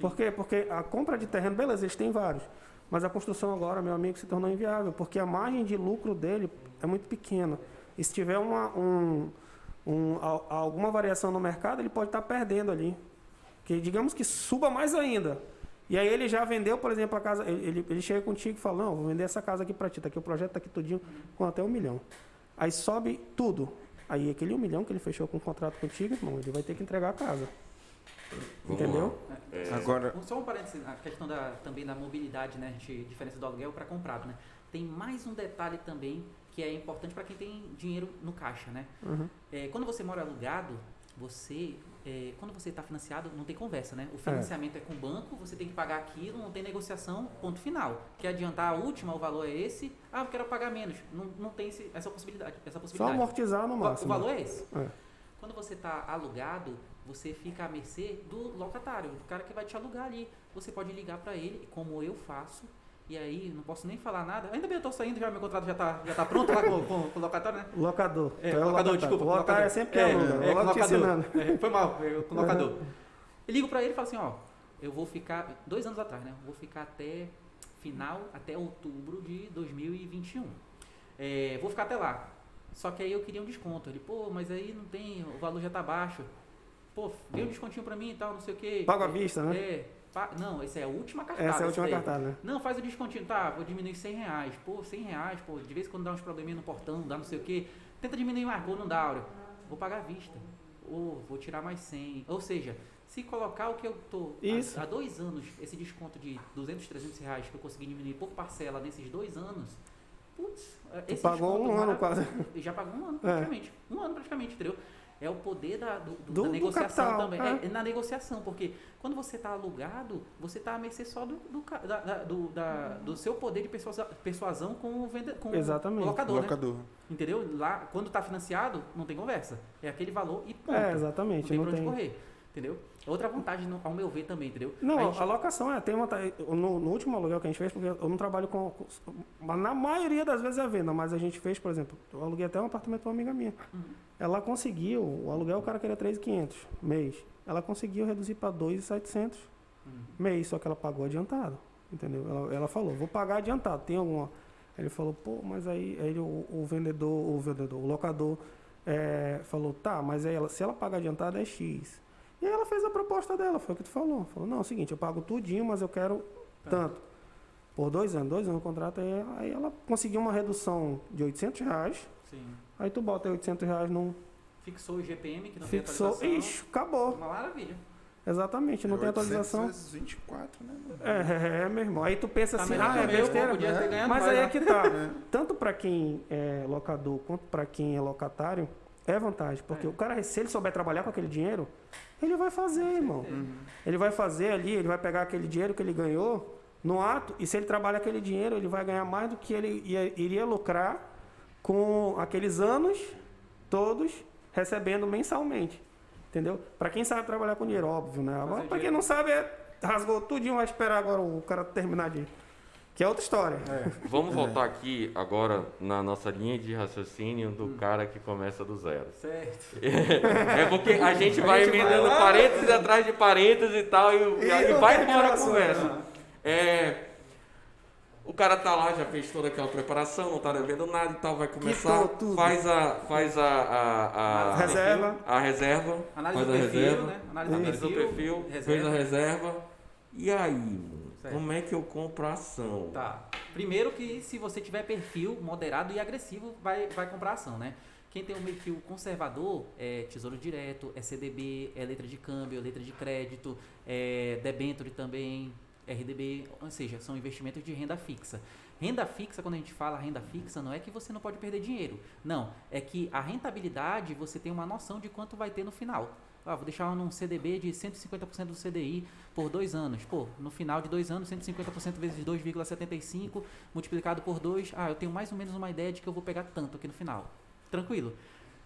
Por quê? Porque a compra de terreno, beleza, eles têm vários. Mas a construção agora, meu amigo, se tornou inviável, porque a margem de lucro dele é muito pequena. E se tiver uma, um, um, al- alguma variação no mercado, ele pode estar perdendo ali. Que digamos que suba mais ainda. E aí ele já vendeu, por exemplo, a casa. Ele, ele- ele chega contigo e fala, não, vou vender essa casa aqui para ti, tá aqui o projeto, tá aqui tudinho, com até um milhão. Aí sobe tudo. Aí aquele um milhão que ele fechou com o contrato contigo, irmão, ele vai ter que entregar a casa. Vamos Entendeu? É, Agora, Só um parênteses, a questão da, também da mobilidade, né? A gente, diferença do aluguel para comprado, né? Tem mais um detalhe também que é importante para quem tem dinheiro no caixa, né? Uhum. É, quando você mora alugado, você, é, quando você está financiado, não tem conversa, né? O financiamento é. com o banco, você tem que pagar aquilo, não tem negociação, ponto final. Quer adiantar a última, o valor é esse. Ah, eu quero pagar menos. Não, não tem esse- essa possibilidade. Essa Só possibilidade. amortizar no O máximo. O valor é esse. É. Quando você está alugado, você fica à mercê do locatário, do cara que vai te alugar ali. Você pode ligar para ele, como eu faço, e aí não posso nem falar nada. Ainda bem eu tô saindo, já meu contrato já tá, já tá pronto lá com, com, com o locatário, né? Locador. É, Tu é o locador, desculpa. O locatário é sempre que é, aluga. é, eu com logo te locador. ensinando. É, foi mal, eu, com o locador. Eu ligo pra ele e falo assim, ó, eu vou ficar, dois anos atrás, né? Vou ficar até final, até outubro de 2021. É, vou ficar até lá. Só que aí eu queria um desconto. Ele, pô, mas aí não tem, o valor já tá baixo. Pô, vê um descontinho pra mim e tal, não sei o quê. Paga à É, vista, né? É, não, essa é a última cartada. Essa é a última cartada, né? Não, faz o descontinho, tá, vou diminuir 100 reais. Pô, 100 reais, pô, de vez em quando dá uns probleminha no portão, dá não sei o quê. Tenta diminuir mais, pô, não dá, Áureo. Vou pagar à vista. Ou vou tirar mais 100. Ou seja, se colocar o que eu tô há- Isso. Há, dois anos, esse desconto de 200, 300 reais que eu consegui diminuir por parcela nesses dois anos, putz, Tu esse pagou desconto um ano quase. Já pagou um ano, É. praticamente. Um ano praticamente, entendeu? É o poder da, do- do- Do- da do negociação capital, também. é. É, é na negociação, porque quando você está alugado, você está à mercê só do, do, da- da- do, da- do seu poder de persuasão, persuasão com o, vende, com Exatamente. o locador, né? locador. Entendeu? Lá, quando está financiado, não tem conversa. É aquele valor e ponto. É, não exatamente. tem Não pra onde tem. correr. Entendeu? Outra vantagem, ao meu ver, também, entendeu? Não, A a, gente- locação é, tem vantagem. No, no último aluguel que a gente fez, porque eu não trabalho com, com- Na maioria das vezes é venda, mas a gente fez, por exemplo, eu aluguei até um apartamento para uma amiga minha. Uhum. Ela conseguiu, o aluguel o cara queria 3.500 mês. Ela conseguiu reduzir para 2.700 Uhum. mês, só que ela pagou adiantado. Entendeu? Ela, ela falou, vou pagar adiantado, tem alguma. Ele falou, pô, mas aí, aí o, o vendedor, o vendedor, o locador é, falou, tá, mas aí ela, se ela pagar adiantado é X. E aí ela fez a proposta dela, foi o que tu falou. Falou, não, é o seguinte, eu pago tudinho, mas eu quero tanto. Por dois anos, dois anos o contrato, aí, aí ela conseguiu uma redução de 800 reais. Sim. Aí tu bota aí 800 reais num. Fixou o GPM, que não Fixou. tem atualização. Ixi, acabou. Uma maravilha. Exatamente, não tem 800 atualização. vezes 24, né? mano? É, é, meu irmão. Aí tu pensa Tá assim, ah, é besteira. podia ter ganhado Mas aí é né? que tá. (laughs) Tanto para quem é locador quanto para quem é locatário, é vantagem. Porque É. o cara, se ele souber trabalhar com aquele dinheiro, ele vai fazer, irmão. certeza. Ele vai fazer ali, ele vai pegar aquele dinheiro que ele ganhou no ato, e se ele trabalha aquele dinheiro, ele vai ganhar mais do que ele ia- iria lucrar com aqueles anos todos recebendo mensalmente. Entendeu? Para quem sabe trabalhar com dinheiro, óbvio, né? Agora, para quem não sabe, é, rasgou tudinho, vai esperar agora o cara terminar de. Que é outra história. (laughs) Vamos voltar aqui agora na nossa linha de raciocínio do Hum. cara que começa do zero. Certo. (laughs) É porque a (laughs) gente vai gente emendando parênteses atrás de parênteses e tal, e, e- E vai embora o a conversa. né? É, o cara tá lá, já fez toda aquela preparação, não tá devendo nada e tal, vai começar, faz a faz a, a, a- Reserva. a reserva, Análise faz do a perfil, reserva, né? Análise do perfil, fez a reserva. E aí, mano, Certo. como é que eu compro ação? Tá. Primeiro que se você tiver perfil moderado e agressivo, vai, vai comprar ação, né? Quem tem um perfil conservador é tesouro direto, é CDB, é letra de câmbio, é letra de crédito, é debenture também, RDB, ou seja, são investimentos de renda fixa. Renda fixa, quando a gente fala renda fixa, não é que você não pode perder dinheiro. Não, é que a rentabilidade você tem uma noção de quanto vai ter no final. Ah, vou deixar num CDB de 150% do CDI por dois anos. Pô, no final de dois anos, 150% vezes 2,75 multiplicado por 2. Ah, eu tenho mais ou menos uma ideia de que eu vou pegar tanto aqui no final. Tranquilo.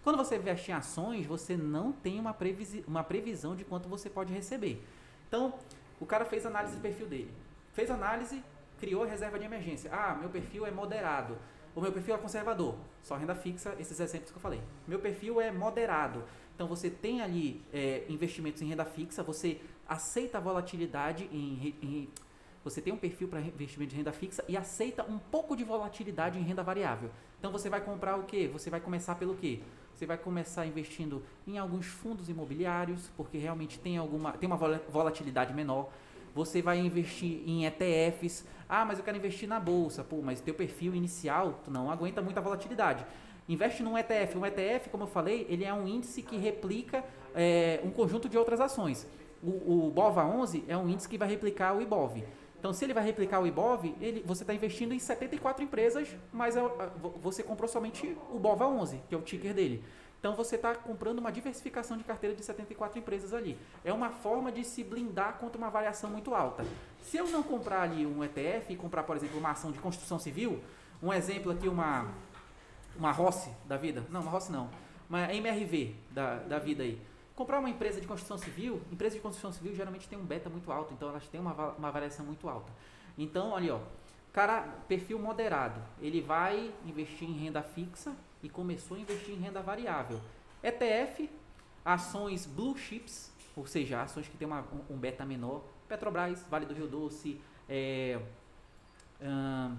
Quando você investe em ações, você não tem uma, previsi uma previsão de quanto você pode receber. Então, o cara fez análise do perfil dele. Fez análise, criou a reserva de emergência. Ah, meu perfil é moderado. O meu perfil é conservador, só renda fixa, esses exemplos que eu falei. Meu perfil é moderado. Então você tem ali é, investimentos em renda fixa, você aceita a volatilidade em, em você tem um perfil para investimento de renda fixa e aceita um pouco de volatilidade em renda variável. Então você vai comprar o quê? Você vai começar pelo quê? Você vai começar investindo em alguns fundos imobiliários, porque realmente tem alguma tem uma vola- volatilidade menor. Você vai investir em ETFs. Ah, mas eu quero investir na bolsa. Pô, mas teu perfil inicial tu não aguenta muita volatilidade. Investe num ETF. Um ETF, como eu falei, ele é um índice que replica é, um conjunto de outras ações. O, o BOVA 11 é um índice que vai replicar o IBOV. Então, se ele vai replicar o IBOV, ele, você está investindo em 74 empresas, mas é você comprou somente o BOVA 11, que é o ticker dele. Então, você está comprando uma diversificação de carteira de 74 empresas ali. É uma forma de se blindar contra uma variação muito alta. Se eu não comprar ali um ETF e comprar, por exemplo, uma ação de construção civil, um exemplo aqui, uma, uma Rossi da vida, não, uma Rossi não, uma MRV da, da vida aí. Comprar uma empresa de construção civil, empresa de construção civil geralmente tem um beta muito alto, então elas têm uma, uma variação muito alta. Então, ali ó, cara, perfil moderado, ele vai investir em renda fixa e começou a investir em renda variável. ETF, ações blue chips, ou seja, ações que têm uma- um, um beta menor, Petrobras, Vale do Rio Doce, é,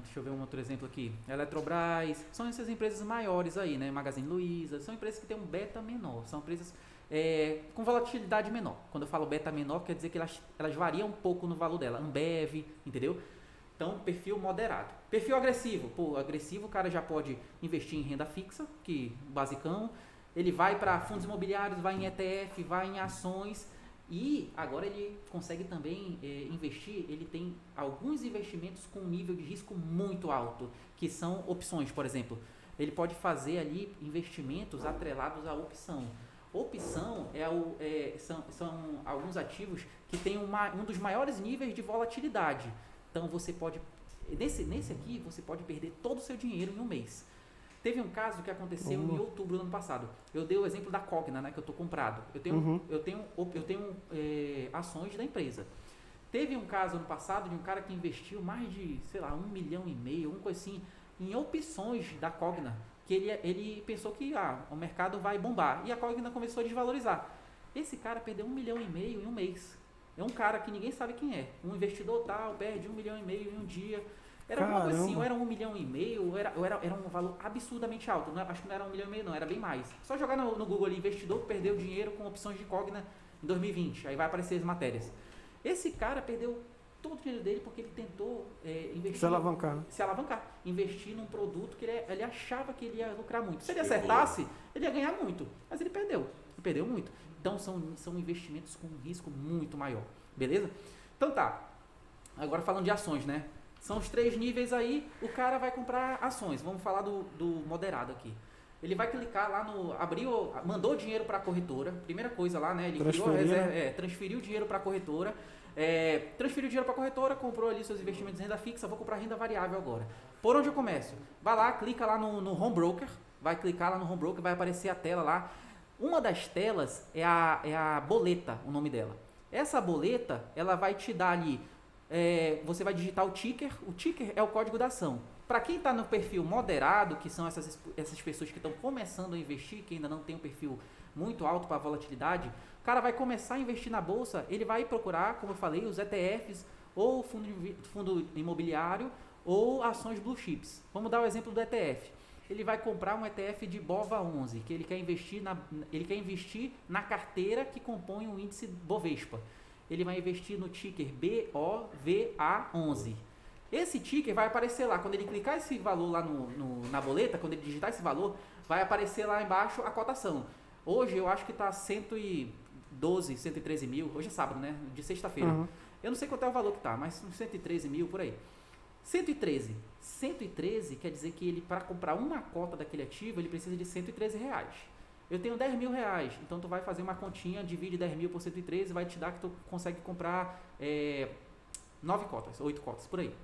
Deixa eu ver um outro exemplo aqui. Eletrobras, são essas empresas maiores aí, né? Magazine Luiza, são empresas que têm um beta menor, são empresas é, com volatilidade menor. Quando eu falo beta menor, quer dizer que elas, elas variam um pouco no valor dela. Ambev, entendeu? Então, perfil moderado. Perfil agressivo. Pô, agressivo, o cara já pode investir em renda fixa, que basicão. Ele vai para fundos imobiliários, vai em ETF, vai em ações. E agora ele consegue também eh, investir, ele tem alguns investimentos com um nível de risco muito alto, que são opções, por exemplo. Ele pode fazer ali investimentos atrelados à opção. Opção é o, é, são, são alguns ativos que têm uma, um dos maiores níveis de volatilidade. Então você pode, nesse, nesse aqui, você pode perder todo o seu dinheiro em um mês. Teve um caso que aconteceu em Uhum. outubro do ano passado. Eu dei o exemplo da Cogna, né, que eu estou comprado. Eu tenho, Uhum. eu tenho, eu tenho é, ações da empresa. Teve um caso ano passado de um cara que investiu mais de, sei lá, um milhão e meio, uma coisa assim, em opções da Cogna. Que ele, ele pensou que ah, o mercado vai bombar. E a Cogna começou a desvalorizar. Esse cara perdeu um milhão e meio em um mês. É um cara que ninguém sabe quem é. Um investidor tal, perde um milhão e meio em um dia. Era uma coisa assim, Caramba. ou era um milhão e meio, ou era, ou era, era um valor absurdamente alto. Não, é- acho que não era um milhão e meio, não, era bem mais. Só jogar no, no Google ali, investidor perdeu dinheiro com opções de Cogna em 2020. Aí vai aparecer as matérias. Esse cara perdeu todo o dinheiro dele porque ele tentou é, investir. Se alavancar. né? se alavancar, investir num produto que ele, ele achava que ele ia lucrar muito. Se ele acertasse, ele ia ganhar muito, mas ele perdeu. Ele perdeu muito. Então são, são investimentos com um risco muito maior. Beleza? Então tá. Agora falando de ações, né? São os três níveis aí, o cara vai comprar ações. Vamos falar do, do moderado aqui. Ele vai clicar lá no. Abriu, mandou dinheiro para a corretora. Primeira coisa lá, né? Ele criou a Transferiu, reserva, né? é, transferiu dinheiro para a corretora. É, transferiu dinheiro para a corretora, comprou ali seus investimentos em renda fixa, vou comprar renda variável agora. Por onde eu começo? Vai lá, clica lá no, no Home Broker, vai clicar lá no Home Broker, vai aparecer a tela lá. Uma das telas é a, é a boleta, o nome dela. Essa boleta, ela vai te dar ali, é, você vai digitar o ticker, o ticker é o código da ação. Para quem está no perfil moderado, que são essas, essas pessoas que estão começando a investir, que ainda não tem um perfil muito alto para volatilidade, o cara vai começar a investir na bolsa, ele vai procurar, como eu falei, os ETFs ou fundo, fundo imobiliário ou ações blue chips. Vamos dar o exemplo do ETF. Ele vai comprar um ETF de BOVA 11, que ele quer investir na, ele quer investir na carteira que compõe o índice Bovespa. Ele vai investir no ticker BOVA11. Esse ticker vai aparecer lá, quando ele clicar esse valor lá no, no- na boleta, quando ele digitar esse valor, vai aparecer lá embaixo a cotação. Hoje eu acho que está 112, 113 mil, hoje é sábado, né? De sexta-feira. Uhum. Eu não sei quanto é o valor que tá, mas uns 113 mil por aí. 113. 113 quer dizer que ele, para comprar uma cota daquele ativo, ele precisa de 113 reais. Eu tenho 10 mil reais, então tu vai fazer uma continha, divide 10 mil por 113, vai te dar que tu consegue comprar é, 9 cotas, 8 cotas, por aí.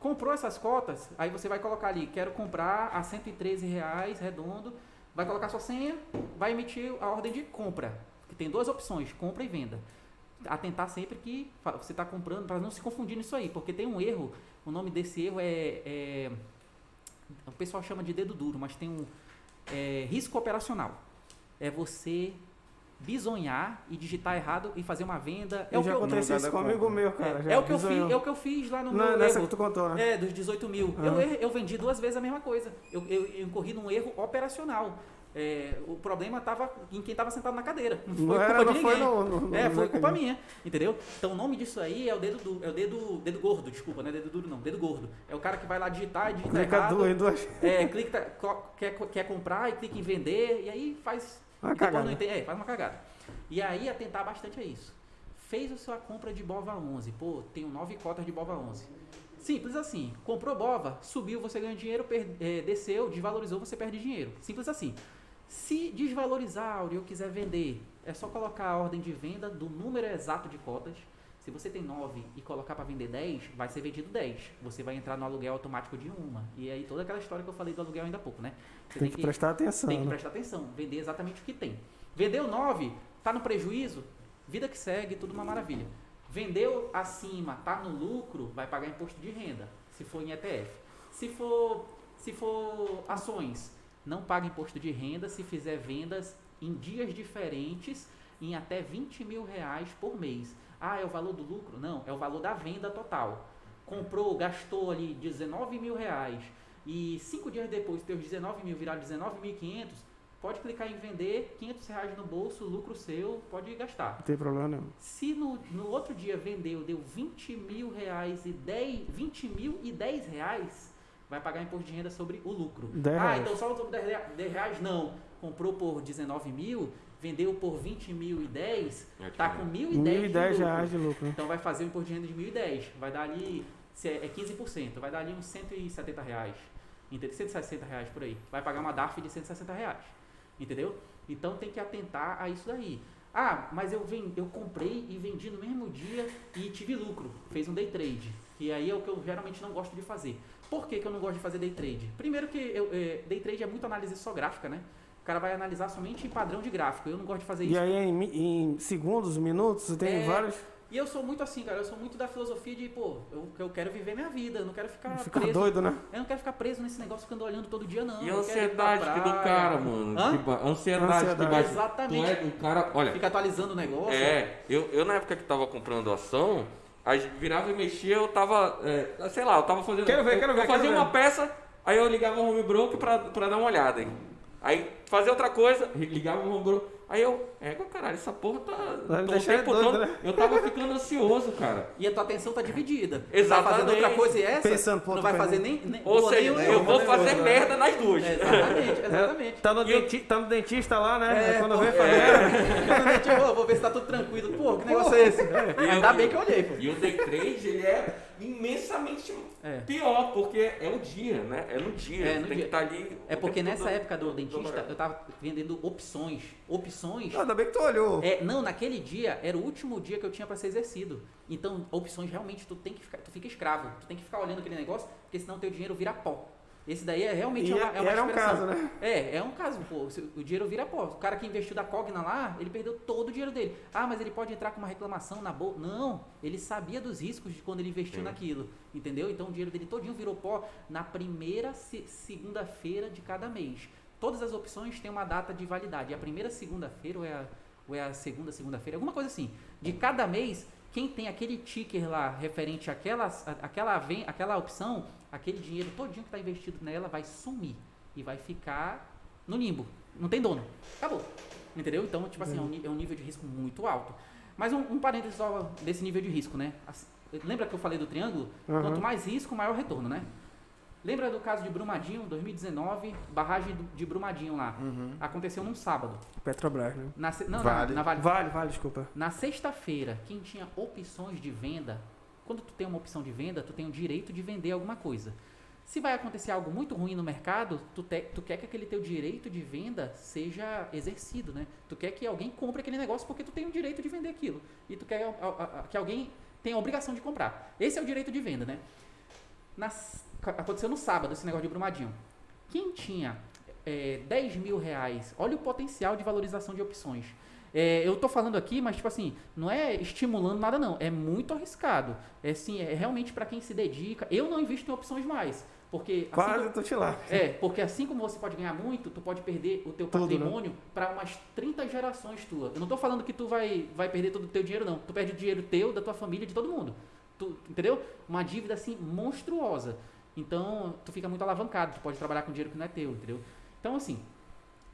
Comprou essas cotas, aí você vai colocar ali, quero comprar a 113 reais, redondo, vai colocar sua senha, vai emitir a ordem de compra, que tem duas opções, compra e venda atentar sempre que você está comprando, para não se confundir nisso aí, porque tem um erro, o nome desse erro é, é o pessoal chama de dedo duro, mas tem um é, risco operacional. É você bisonhar e digitar errado e fazer uma venda. É Eu o que já eu, aconteceu Não, isso comigo meu, cara. é, é o que eu fiz, é o que eu fiz lá no Não, meu nessa erro. que tu contou, né? É, dos 18 mil. Eu, Aham. errei- eu vendi duas vezes a mesma coisa. Eu, eu, eu incorri num erro operacional. É, o problema estava em quem estava sentado na cadeira. Não foi Não, culpa era, de não foi ninguém. no, no, no- É, foi culpa minha, entendeu? Então o nome disso aí é o dedo du, é o dedo, dedo gordo, desculpa, não é dedo duro não, dedo gordo. É o cara que vai lá digitar e digita Clica errado. duas, duas. É, clica, quer, quer comprar e clica em vender e aí faz Uma cagada. não entende- é, faz uma cagada. E aí atentar bastante a isso. Fez a sua compra de Bova 11, pô, tenho nove cotas de Bova 11. Simples assim, comprou Bova, subiu, você ganha dinheiro, é, desceu, desvalorizou, você perde dinheiro. Simples assim. Se desvalorizar e eu quiser vender, é só colocar a ordem de venda do número exato de cotas. Se você tem 9 e colocar para vender 10, vai ser vendido 10. Você vai entrar no aluguel automático de uma. E aí toda aquela história que eu falei do aluguel ainda há pouco, né? Você Tem que prestar atenção. tem que né? prestar atenção, vender exatamente o que tem. Vendeu 9, tá no prejuízo, vida que segue, tudo uma maravilha. Vendeu acima, tá no lucro, vai pagar imposto de renda, se for em ETF. Se for, se for ações, não paga imposto de renda se fizer vendas em dias diferentes em até 20 mil reais por mês. Ah, é o valor do lucro? Não, é o valor da venda total. Comprou, gastou ali 19 mil reais e cinco dias depois teus 19 mil viraram 19.500, pode clicar em vender, 500 reais no bolso, lucro seu, pode gastar. Não tem problema nenhum. Se no, no outro dia vendeu, deu 20 mil reais e 10, 20 mil e 10 reais, vai pagar imposto de renda sobre o lucro. 10 ah, reais. então só sobre 10 rea- 10 reais? Não. Comprou por 19 mil, vendeu por 20 mil e 10, tá com 1.010 de 1.010 lucro. reais de lucro. né? Então vai fazer o imposto de renda de 1.010. Vai dar ali, se é é 15%, vai dar ali uns 170 reais. Entendeu? 160 reais por aí. Vai pagar uma DARF de 160 reais. Entendeu? Então tem que atentar a isso daí. Ah, mas eu, ven- eu comprei e vendi no mesmo dia e tive lucro. Fez um day trade. Que aí é o que eu geralmente não gosto de fazer. Por que, que eu não gosto de fazer day trade? Primeiro que eu, é, day trade é muito análise só gráfica, né? O cara vai analisar somente em padrão de gráfico. Eu não gosto de fazer isso. E aí em, em segundos, minutos, tem É, vários. E eu sou muito assim, cara. Eu sou muito da filosofia de, pô, eu, eu quero viver minha vida. Eu não quero ficar Ficar preso. doido, né? Eu não quero ficar preso nesse negócio ficando olhando todo dia, não. E a Eu ansiedade que do cara, mano. Hã? que ba- ansiedade, que Ansiedade. bate. Exatamente. Tu é um cara. Olha, Fica atualizando o negócio. É, eu, eu na época que tava comprando ação, aí virava e mexia, eu tava, é, sei lá, eu tava fazendo... Quero ver, eu, quero ver, Eu fazia quero uma ver. peça, aí eu ligava o home broker pra, pra dar uma olhada, hein. Aí fazia outra coisa, ligava o home broker, aí eu, é, caralho, essa porra tá... Vai me tô o deixar tempo doido, todo- né? Eu tava ficando ansioso, cara. E a tua atenção tá dividida. Exatamente. Tá fazendo outra coisa e essa, Pensando, pô, não vai fazer nem... nem Ou seja, nenhuma, eu vou nem fazer outra. merda nas duas. É, exatamente, exatamente. Tá no, E eu- tá no dentista lá, né? É, quando pô, vem é. fazer. Exatamente, eu vou, vou ver se tá tudo tranquilo. Pô, que negócio é esse? Ainda bem que eu olhei, pô. E o day trade, ele é imensamente É. pior, porque é o dia, né? É no dia, É, no tem dia. que estar ali... É porque nessa todo- época do dentista, eu tava vendendo opções. Opções ainda bem que tu olhou. É, não, naquele dia era o último dia que eu tinha pra ser exercido. Então, opções realmente tu tem que ficar, tu fica escravo, tu tem que ficar olhando aquele negócio, porque senão teu dinheiro vira pó. Esse daí é realmente E uma, é uma era um caso, né? É, é um caso, pô. O dinheiro vira pó. O cara que investiu da Cogna lá, ele perdeu todo o dinheiro dele. Ah, mas ele pode entrar com uma reclamação na bolsa. Não, ele sabia dos riscos de quando ele investiu Sim. naquilo. Entendeu? Então o dinheiro dele todinho virou pó na primeira se- segunda-feira de cada mês. Todas as opções têm uma data de validade. E a primeira segunda-feira ou é a, ou é a segunda segunda-feira, alguma coisa assim. De cada mês, quem tem aquele ticker lá referente àquela, à- àquela, àquela opção, aquele dinheiro todinho que está investido nela vai sumir e vai ficar no limbo. Não tem dono. Acabou. Entendeu? Então, tipo assim, é um, é um nível de risco muito alto. Mas um, um parênteses só desse nível de risco, né? As- Lembra que eu falei do triângulo? Aham. Quanto mais risco, maior retorno, né? Lembra do caso de Brumadinho, 2019, barragem de Brumadinho lá? Uhum. Aconteceu num sábado. Petrobras, né? Na, não, Vale. na, na Vale. Vale, vale, desculpa. Na sexta-feira, quem tinha opções de venda, quando tu tem uma opção de venda, tu tem o direito de vender alguma coisa. Se vai acontecer algo muito ruim no mercado, tu, te- tu quer que aquele teu direito de venda seja exercido, né? Tu quer que alguém compre aquele negócio porque tu tem o direito de vender aquilo. E tu quer que alguém tenha a obrigação de comprar. Esse é o direito de venda, né? Nas- aconteceu no sábado esse negócio de Brumadinho. Quem tinha é, 10 mil reais, olha o potencial de valorização de opções. É, eu tô falando aqui, mas tipo assim, não é estimulando nada não, é muito arriscado. É assim, é realmente para quem se dedica. Eu não invisto em opções mais, Porque assim Quase como- tô te lá. é, porque assim como você pode ganhar muito, tu pode perder o teu Tudo, né? patrimônio para umas 30 gerações tuas. Eu não tô falando que tu vai, vai perder todo o teu dinheiro, não. Tu perde o dinheiro teu, da tua família, de todo mundo. Tu, entendeu? Uma dívida assim monstruosa. Então, tu fica muito alavancado, tu pode trabalhar com dinheiro que não é teu, entendeu? Então, assim,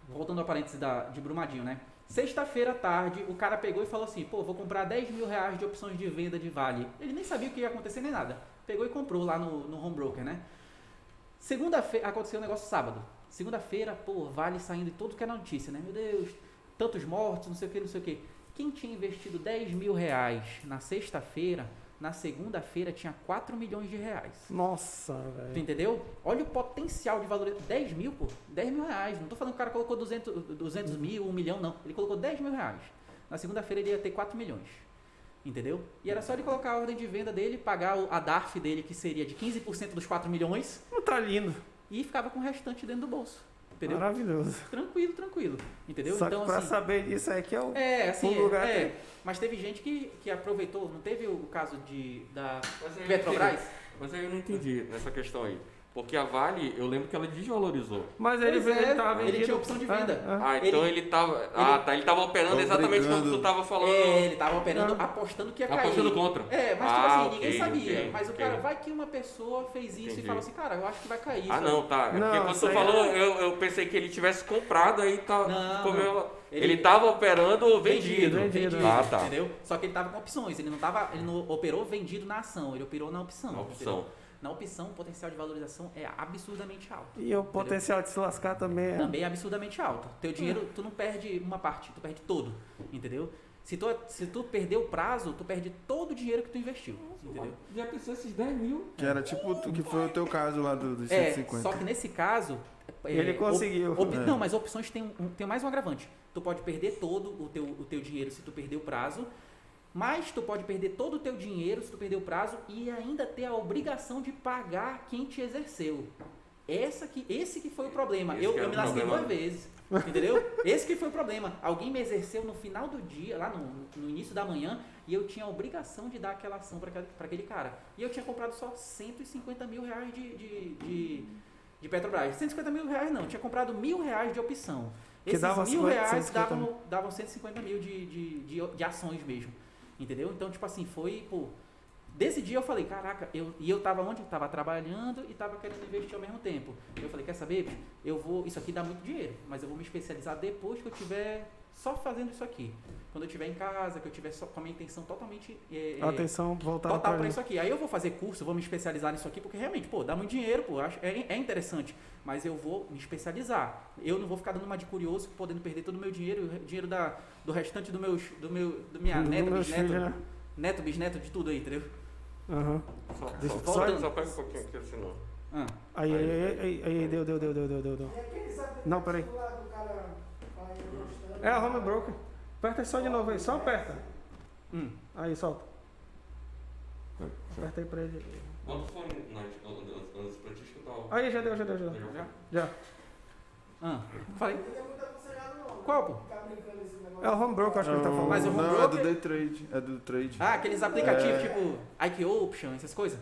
voltando ao parênteses da, de Brumadinho, né? Sexta-feira à tarde, o cara pegou e falou assim: pô, vou comprar 10 mil reais de opções de venda de vale. Ele nem sabia o que ia acontecer nem nada. Pegou e comprou lá no, no home broker, né? Segunda-feira, aconteceu um negócio sábado. Segunda-feira, pô, vale saindo em tudo que é notícia, né? Meu Deus, tantos mortos, não sei o que, não sei o que. Quem tinha investido 10 mil reais na sexta-feira, na segunda-feira tinha 4 milhões de reais. Nossa, Tu velho. entendeu? Olha o potencial de valor. 10 mil, pô. 10 mil reais. Não tô falando que o cara colocou 200, 200 mil, 1 milhão, não. Ele colocou 10 mil reais. Na segunda-feira ele ia ter 4 milhões. Entendeu? E era só ele colocar a ordem de venda dele, pagar o- a DARF dele, que seria de 15% dos 4 milhões, Não tá lindo. e ficava com o restante dentro do bolso. Entendeu? Maravilhoso. Tranquilo, tranquilo. Entendeu? Só então, que pra assim, saber disso aí que é o. é, assim, o lugar é, tem. mas teve gente que, que aproveitou, não teve o caso de, da Petrobras? Mas aí eu não entendi nessa questão aí. Porque a Vale, eu lembro que ela desvalorizou. Mas ele, Pois é, ele tava ele vendido. tinha opção de venda. É, é. Ah, então ele, tava. Ah, tá. Ele tava operando exatamente como tu tava falando. É, ele tava operando, Ah. apostando que ia cair. apostando contra. É, mas Ah, tipo assim, ok, ninguém sabia. ok, mas o ok. cara, vai que uma pessoa fez isso Entendi. e falou assim, cara, eu acho que vai cair. Ah, não, tá. É Não, porque quando tu falou, é- eu, eu pensei que ele tivesse comprado, aí tá. Não, Ele- Ele, tava operando vendido. Vendido, Ah, tá. Entendeu? Só que ele tava com opções, ele não tava, ele não operou vendido na ação, ele operou na opção. Na entendeu? Na opção, o potencial de valorização é absurdamente alto. E o potencial de se lascar também é. Também é absurdamente alto. Teu dinheiro, tu não perde uma parte, tu perde todo, entendeu? Se tu, se tu perder o prazo, tu perde todo o dinheiro que tu investiu, entendeu? Já pensou esses 10 mil? Que era tipo tu- que foi o teu caso lá do- dos É, 150. só que nesse caso... é, Ele op- conseguiu. op- É. Não, mas opções tem, um, tem mais um agravante. Tu pode perder todo o teu, o teu dinheiro se tu perder o prazo, mas tu pode perder todo o teu dinheiro se tu perder o prazo e ainda ter a obrigação de pagar quem te exerceu. Essa que, esse que foi o problema. Esse Eu, eu me lasquei duas vezes. Entendeu? Esse que foi o problema. Alguém me exerceu no final do dia, lá no, no início da manhã, e eu tinha a obrigação de dar aquela ação para aquele cara. E eu tinha comprado só 150 mil reais de, de, de, de Petrobras. 150 mil reais não, eu tinha comprado mil reais de opção. Que Esses dava mil 50, reais 150 davam, davam 150 mil de, de, de, de ações mesmo. Entendeu? Então, tipo assim, foi, pô. Desse dia eu falei, caraca, eu, e eu tava onde? Tava trabalhando e tava querendo investir ao mesmo tempo. Eu falei, quer saber? Eu vou. Isso aqui dá muito dinheiro, mas eu vou me especializar depois que eu tiver só fazendo isso aqui. Quando eu estiver em casa, que eu tiver só com a minha intenção totalmente. é, é, Atenção, voltar total pra para isso aqui. Aí eu vou fazer curso, vou me especializar nisso aqui, porque realmente, pô, dá muito dinheiro, pô, acho, é, é interessante. Mas eu vou me especializar. Eu não vou ficar dando uma de curioso, podendo perder todo o meu dinheiro, o dinheiro da, do restante do meus, do meu, do minha Dos neta, bisneto, né? neto, bisneto, de tudo aí, entendeu? Aham. Só, Deixa- só, voltando. só pega um pouquinho aqui, senão. Ah, Aí, aí, aí, aí, aí, deu, deu, deu, deu, deu, deu, deu. Não, peraí. É a home broker. Aperta aí só de novo aí, só aperta. hum. Aí, solta. Aperta aí pra ele. Bota o fone antes- pra te escutar. Aí, já deu, já deu, já deu. Já? Já. Ah, falei. Qual, pô? É o home broker, acho que ele tá falando. Mas o home não, é broker- do day trade. É do trade. Ah, aqueles aplicativos É. tipo Ike Option, essas coisas.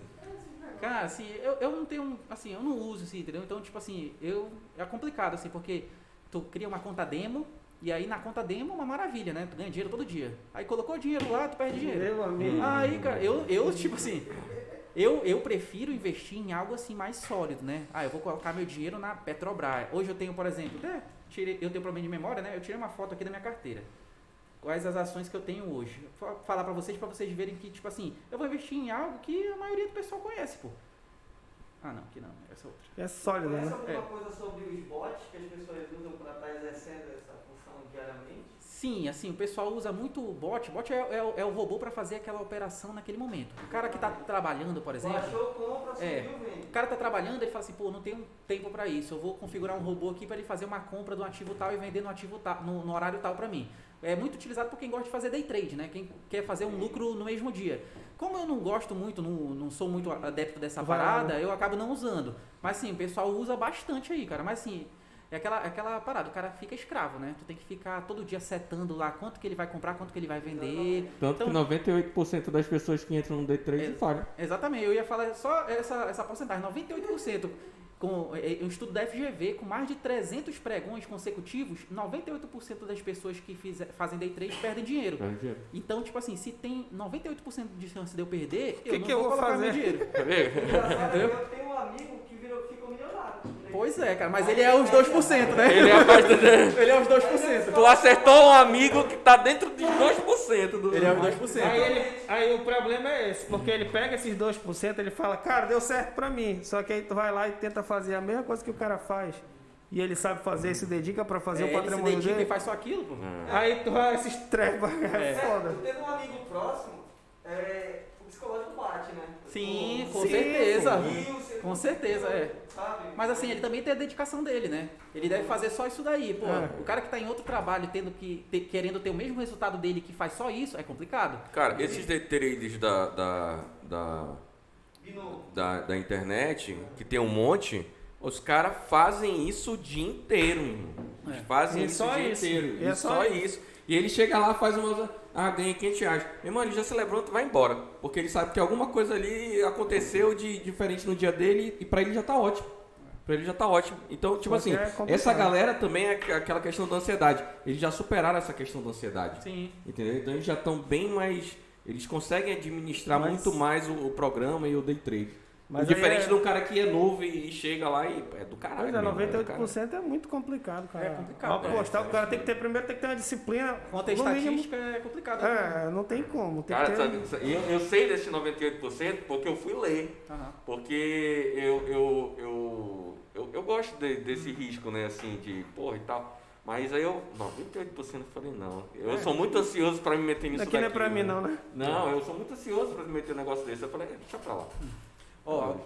Cara, assim, eu, eu não tenho, assim, eu não uso, assim, entendeu? Então, tipo assim, eu, é complicado, assim, porque tu cria uma conta demo, e aí na conta demo é uma maravilha, né? Tu ganha dinheiro todo dia. Aí colocou dinheiro lá, tu perde dinheiro. Meu amigo. Aí, cara, eu, eu tipo assim, eu, eu prefiro investir em algo assim mais sólido, né? Ah, eu vou colocar meu dinheiro na Petrobras. Hoje eu tenho, por exemplo, até tirei, eu tenho problema de memória, né? Eu tirei uma foto aqui da minha carteira. Quais as ações que eu tenho hoje? Vou falar pra vocês, pra vocês verem que, tipo assim, eu vou investir em algo que a maioria do pessoal conhece, pô. Ah, não, que não, essa é outra. É sólido, Conhece né? alguma É. coisa sobre os bots que as pessoas usam para estar exercendo essa função diariamente? Sim, assim, o pessoal usa muito o bot. Bot é, é o- é o robô pra fazer aquela operação naquele momento. O cara que tá trabalhando, por exemplo. Baixou, compra, subiu, É. O cara tá trabalhando, ele fala assim, pô, não tenho tempo pra isso. Eu vou configurar um robô aqui pra ele fazer uma compra do ativo tal e vender no ativo tal, no, no horário tal pra mim. É muito utilizado por quem gosta de fazer day trade, né? Quem quer fazer um lucro no mesmo dia. Como eu não gosto muito, não, não sou muito adepto dessa lá, parada, eu acabo não usando. Mas sim, o pessoal usa bastante aí, cara. Mas assim, É aquela, é aquela parada, o cara fica escravo, né? Tu tem que ficar todo dia setando lá quanto que ele vai comprar, quanto que ele vai vender. Tanto Então- que 98% das pessoas que entram no Day Trade É. falham. Exatamente, eu ia falar só essa, essa porcentagem, 98%. Com é, um estudo da FGV, com mais de 300 pregões consecutivos, 98% das pessoas que fizer- fazem day trade perdem dinheiro. Perde dinheiro. Então, tipo assim, se tem 98% de chance de eu perder, Que eu não que eu vou vou colocar fazer? meu dinheiro. (laughs) É que eu tenho um amigo que virou, ficou milionário. Pois é, cara, mas ele é os 2%, né? Ele é a parte do... (laughs) Ele é os 2%. Tu acertou um amigo que tá dentro de 2% do. Ele é os 2%. Aí, ele, aí o problema é esse, porque ele pega esses 2%, ele fala, cara, deu certo pra mim. Só que aí tu vai lá e tenta fazer a mesma coisa que o cara faz. E ele sabe fazer, se dedica pra fazer É, o ele se patrimônio dedica dele. e faz só aquilo, pô. Aí tu vai se estressa, é, É. foda. Eu teve um amigo próximo, é, psicológico bate, né? Sim, com Sim, certeza. Com certeza, é. Sabe? Mas assim, ele também tem a dedicação dele, né? Ele deve fazer só isso daí. Pô, É. o cara que tá em outro trabalho tendo que ter- querendo ter o mesmo resultado dele que faz só isso, é complicado. Cara, esses day trades da, da, da, da, da internet, que tem um monte, os caras fazem isso o dia inteiro, irmão. Eles É. fazem E isso só o dia isso. inteiro. E E, é só, só isso. E ele chega lá, faz uma. Ah, ganhei 500 reais. Meu irmão, ele já celebrou, tu vai embora. Porque ele sabe que alguma coisa ali aconteceu de diferente no dia dele e pra ele já tá ótimo. Pra ele já tá ótimo. Então, tipo assim, é essa galera também é aqu- aquela questão da ansiedade. Eles já superaram essa questão da ansiedade. Sim. Entendeu? Então eles já estão bem mais. Eles conseguem administrar Mas- muito mais o, o programa e o day trade. Mas Diferente é- de um cara que é novo e, chega lá e é do caralho. Pois é, mesmo, é do 98% é muito complicado, cara. É complicado, Apostar, o cara tem que ter, primeiro tem que ter uma disciplina. Conta a no mínimo- estatística é complicado. né? É, não tem como. Tem Cara, que ter... sabe, eu, eu sei desse 98% porque eu fui ler. Aham. Porque eu, eu, eu, eu, eu gosto de- desse risco, né, assim, de porra e tal. Mas aí eu, 98% eu falei, não. Eu sou muito ansioso pra me meter nisso Aqui não é daqui, pra mim, né? não, né? Não, eu sou muito ansioso pra me meter um negócio desse. Eu falei, é, deixa pra lá. Ó,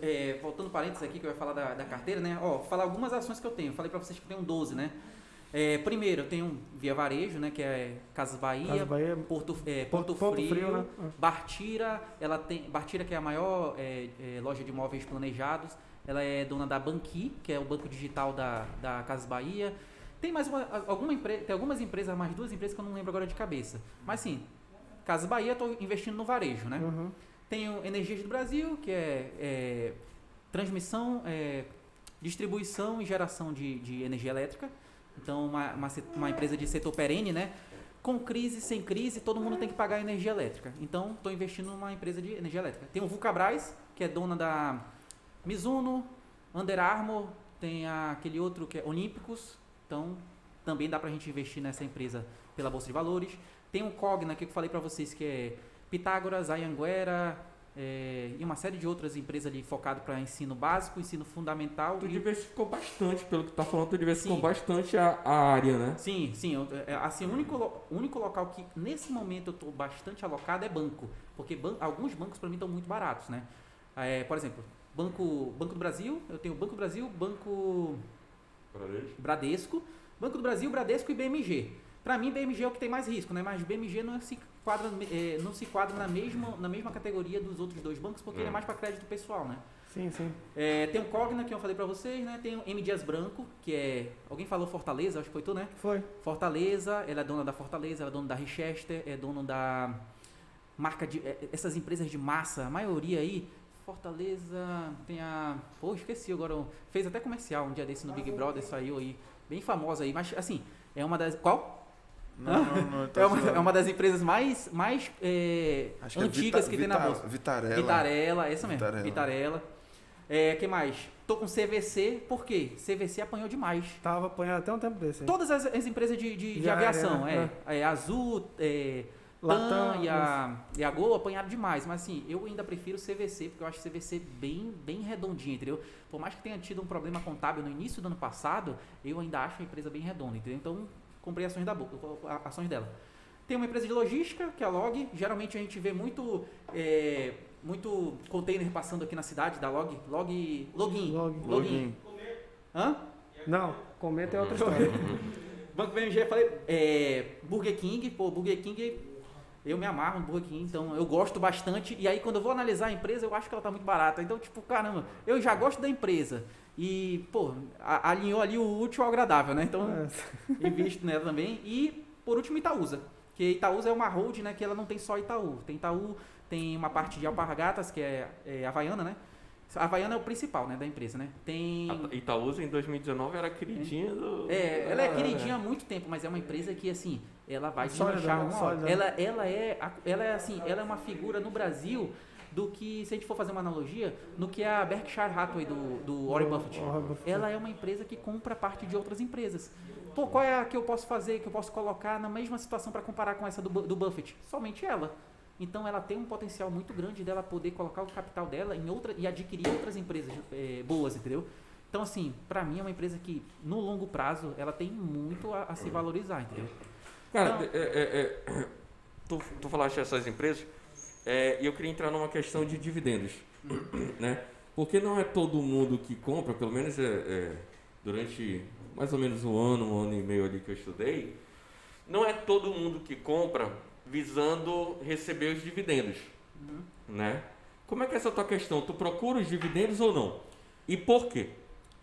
é, voltando parênteses aqui, que eu ia falar da, da carteira, né? Ó, falar algumas ações que eu tenho. Falei pra vocês que eu tenho 12, né? É, primeiro, eu tenho Via Varejo, né? Que é Casas Bahia, Casas Bahia, Porto, é, Ponto, Ponto Frio, Frio, né? Bartira, ela tem. Bartira, que é a maior é, é, loja de imóveis planejados. Ela é dona da Banqui, que é o banco digital da, da Casas Bahia. Tem mais uma, alguma empresa, tem algumas empresas, mais duas empresas que eu não lembro agora de cabeça. Mas sim, Casas Bahia, eu tô investindo no varejo, né? Uhum. Tenho Energias do Brasil, que é, é, transmissão, é, distribuição e geração de, de energia elétrica. Então, uma, uma, uma empresa de setor perene, né? Com crise, sem crise, todo mundo tem que pagar energia elétrica. Então, estou investindo numa empresa de energia elétrica. Tem o Vulcabras, que é dona da Mizuno, Under Armour, tem aquele outro que é Olímpicos. Então, também dá para a gente investir nessa empresa pela Bolsa de Valores. Tem o Cogna, que eu falei para vocês, que é Pitágoras, Ayanguera é, e uma série de outras empresas ali focado para ensino básico, ensino fundamental. Tu e- diversificou bastante, pelo que tu tá falando, tu diversificou Sim. bastante a, a área, né? Sim, sim. eu- é, assim, o único, lo- único local que nesse momento eu estou bastante alocado é banco. Porque ban- alguns bancos para mim estão muito baratos, né? É, por exemplo, banco, banco do Brasil, eu tenho Banco do Brasil, Banco Bradesco, Banco do Brasil, Bradesco e BMG. Para mim, BMG é o que tem mais risco, né? Mas BMG não se quadra, eh, não se quadra na mesma, na mesma categoria dos outros dois bancos, porque ele é mais para crédito pessoal, né? Sim, sim. É, tem o Cogna, que eu falei para vocês, né? Tem o M. Dias Branco, que é... Alguém falou Fortaleza, acho que foi tu, né? Foi. Fortaleza, ela é dona da Fortaleza, ela é dona da Richester, é dona da marca de é, essas empresas de massa, a maioria aí, Fortaleza, tem a, pô, esqueci agora, fez até comercial um dia desse no Big Brother, saiu aí, bem famosa aí, mas assim, é uma das, qual? Não, não, não. tá É uma, é uma das empresas mais, mais é, Acho que é antigas Vita- que tem na bolsa. Vitarella. Vitarella, essa mesmo, Vitarella. Vitarella. É, que mais? Tô com CVC, por quê? CVC apanhou demais. Tava apanhando até um tempo desse. aí. Todas as, as empresas de, de, de aviação, aérea, é, é. Azul, é, Latam, TAM e a, e a Gol apanharam demais. Mas assim, eu ainda prefiro CVC, porque eu acho CVC bem, bem redondinho, entendeu? Por mais que tenha tido um problema contábil no início do ano passado, eu ainda acho a empresa bem redonda, entendeu? Então, comprei ações, da, Bo- a- ações dela. Tem uma empresa de logística, que é a Log. Geralmente a gente vê muito, é, muito container passando aqui na cidade da Log. Log. Login. Log. Login. Hã? Não, comenta é outra história. (laughs) Banco BMG, eu falei, é, Burger King, pô, Burger King, eu me amarro no Burger King, então eu gosto bastante. E aí, quando eu vou analisar a empresa, eu acho que ela tá muito barata. Então, tipo, caramba, eu já gosto da empresa. E, pô, alinhou ali o útil ao agradável, né? Então, É, (laughs) invisto nela também. E, por último, Itaúsa. Que Itaúsa é uma hold, né? Que ela não tem só Itaú. Tem Itaú, tem uma parte de Alpargatas, que é, é Havaiana, né? A Havaiana é o principal, né? Da empresa, né? Tem... A Itaúsa em 2019 era queridinha do. É, ela é queridinha há muito tempo, mas é uma empresa que, assim, ela vai Sólida, deslanchar né? uma hora. Sólida. Ela, ela, é, ela é, assim, ela é uma figura no Brasil do que, se a gente for fazer uma analogia, no que é a Berkshire Hathaway do, do Warren Buffett. Ela é uma empresa que compra parte de outras empresas. Pô, qual é a que eu posso fazer, que eu posso colocar na mesma situação para comparar com essa do, do Buffett? Somente ela. Então ela tem um potencial muito grande dela poder colocar o capital dela em outra e adquirir outras empresas eh, boas, entendeu? Então assim, pra mim é uma empresa que no longo prazo ela tem muito a, a se valorizar, entendeu? Cara, Então- é, é, é, (coughs) tu, tu falaste dessas empresas, é, e eu queria entrar numa questão de dividendos. né? Porque não é todo mundo que compra, pelo menos é, é, durante mais ou menos um ano, um ano e meio ali que eu estudei, não é todo mundo que compra visando receber os dividendos. Né? Como é que é essa tua questão? Tu procura os dividendos ou não? E por quê?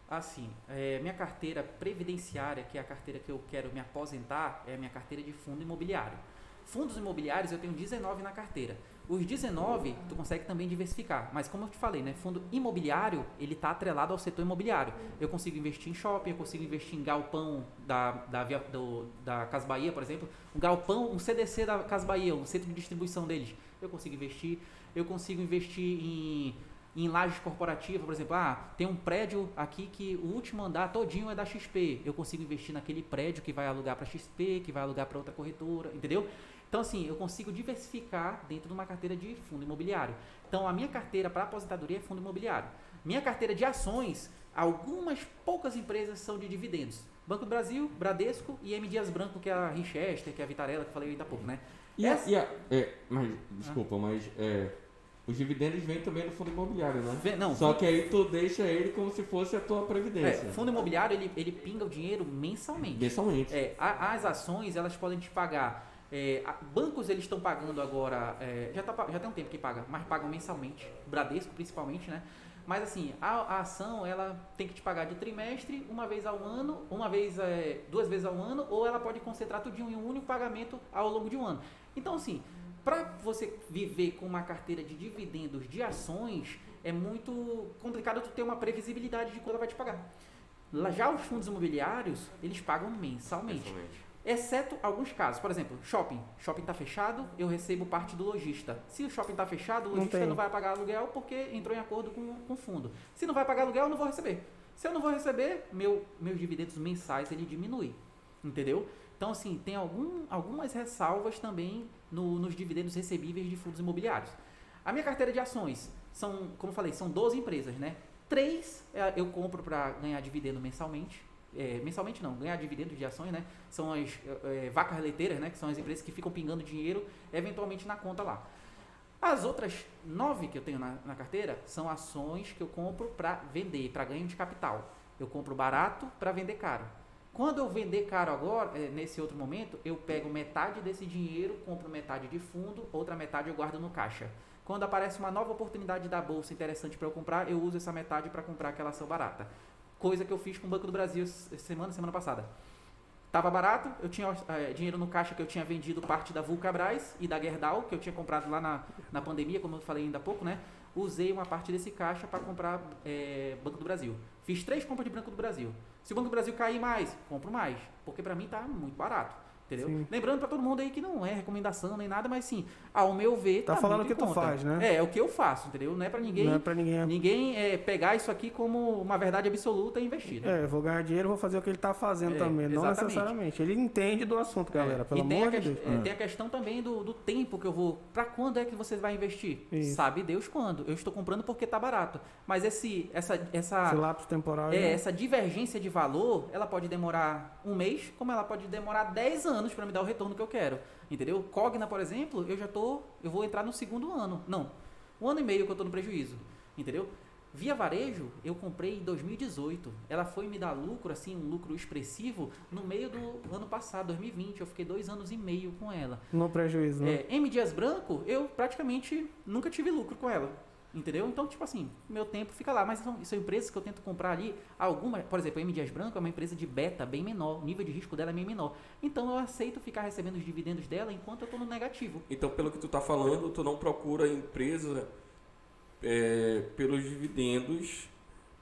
Assim, é, minha carteira previdenciária, que é a carteira que eu quero me aposentar, é a minha carteira de fundo imobiliário. Fundos imobiliários eu tenho 19 na carteira. Os 19 tu consegue também diversificar, mas como eu te falei, né, fundo imobiliário, ele está atrelado ao setor imobiliário. Eu consigo investir em shopping, eu consigo investir em galpão da, da, Via- do- da Casa Bahia, por exemplo, um galpão, um CDC da Casa Bahia, um centro de distribuição deles. Eu consigo investir, eu consigo investir em em lajes corporativas, por exemplo, ah, tem um prédio aqui que o último andar todinho é da XP. Eu consigo investir naquele prédio que vai alugar para XP, que vai alugar para outra corretora, entendeu? Então, assim, eu consigo diversificar dentro de uma carteira de fundo imobiliário. Então, a minha carteira para aposentadoria é fundo imobiliário. Minha carteira de ações, algumas poucas empresas são de dividendos. Banco do Brasil, Bradesco e M. Dias Branco, que é a Richester, que é a Vitarella, que eu falei ainda há pouco, né? E a, Essa- e a- é, mas, desculpa, mas é, os dividendos vêm também do fundo imobiliário, né? Vê- Não, Só que aí tu deixa ele como se fosse a tua é, previdência. fundo imobiliário, ele, ele pinga o dinheiro mensalmente. Mensalmente. É, a- as ações, elas podem te pagar. É, a- bancos, eles estão pagando agora. é, já, tá já tem um tempo que paga, mas pagam mensalmente. Bradesco, principalmente, né? Mas assim, a, a ação, ela tem que te pagar de trimestre, uma vez ao ano, uma vez, é, duas vezes ao ano, ou ela pode concentrar tudo em um único pagamento ao longo de um ano. Então, assim, para você viver com uma carteira de dividendos de ações, é muito complicado tu ter uma previsibilidade de quando ela vai te pagar. Já os fundos imobiliários, eles pagam mensalmente. Mensalmente. Exceto alguns casos. Por exemplo, shopping. Shopping está fechado, eu recebo parte do lojista. Se o shopping está fechado, o Não lojista tem. não vai pagar aluguel porque entrou em acordo com, com o fundo. Se não vai pagar aluguel, eu não vou receber. Se eu não vou receber, meu, meus dividendos mensais ele diminui. Entendeu? Então, assim, tem algum, algumas ressalvas também no- nos dividendos recebíveis de fundos imobiliários. A minha carteira de ações são, como eu falei, são 12 empresas, né? Três é, eu compro para ganhar dividendo mensalmente. É, mensalmente não, ganhar dividendos de ações, né? São as é, é, vacas leiteiras, né? Que são as empresas que ficam pingando dinheiro eventualmente na conta lá. As outras nove que eu tenho na, na carteira são ações que eu compro para vender, para ganho de capital. Eu compro barato para vender caro. Quando eu vender caro agora, eh, nesse outro momento, eu pego metade desse dinheiro, compro metade de fundo, outra metade eu guardo no caixa. Quando aparece uma nova oportunidade da bolsa interessante para eu comprar, eu uso essa metade para comprar aquela ação barata. Coisa que eu fiz com o Banco do Brasil semana, semana passada. Tava barato, eu tinha eh, dinheiro no caixa que eu tinha vendido parte da Vulcabras e da Gerdau, que eu tinha comprado lá na, na pandemia, como eu falei ainda há pouco, né? Usei uma parte desse caixa para comprar eh, Banco do Brasil. Fiz três compras de Banco do Brasil. Se o Banco do Brasil cair mais, compro mais, porque para mim tá muito barato. Entendeu? Sim. Lembrando para todo mundo aí que não é recomendação nem nada, mas sim, ao meu ver, Tá tá, falando o que tu conta. faz, né? É, é o que eu faço, entendeu? Não é para ninguém Não é pra ninguém. ninguém é, pegar isso aqui como uma verdade absoluta e investir. Né? É, vou ganhar dinheiro, vou fazer o que ele tá fazendo É, também. Não exatamente. necessariamente. Ele entende do assunto, galera. Pelo e tem, amor de Deus. é, tem a questão também do, do tempo que eu vou. Para quando é que você vai investir? Isso. Sabe Deus quando. Eu estou comprando porque tá barato. Mas esse, essa, essa, Esse lapso temporal. é, né? essa divergência de valor, ela pode demorar um mês, como ela pode demorar 10 anos para me dar o retorno que eu quero. Entendeu? Cogna, por exemplo, eu já tô. Eu vou entrar no segundo ano. Não. Um ano e meio que eu tô no prejuízo. Entendeu? Via Varejo, eu comprei em 2018. Ela foi me dar lucro, assim, um lucro expressivo, no meio do ano passado, 2020. Eu fiquei dois anos e meio com ela. No prejuízo, né? É, M. Dias Branco, eu praticamente nunca tive lucro com ela. Entendeu? Então, tipo assim, meu tempo fica lá. Mas são, são empresas que eu tento comprar ali. Alguma, por exemplo, a M Dias Branco é uma empresa de beta bem menor. O nível de risco dela é bem menor. Então eu aceito ficar recebendo os dividendos dela enquanto eu estou no negativo. Então, pelo que tu tá falando, tu não procura empresa é, pelos dividendos,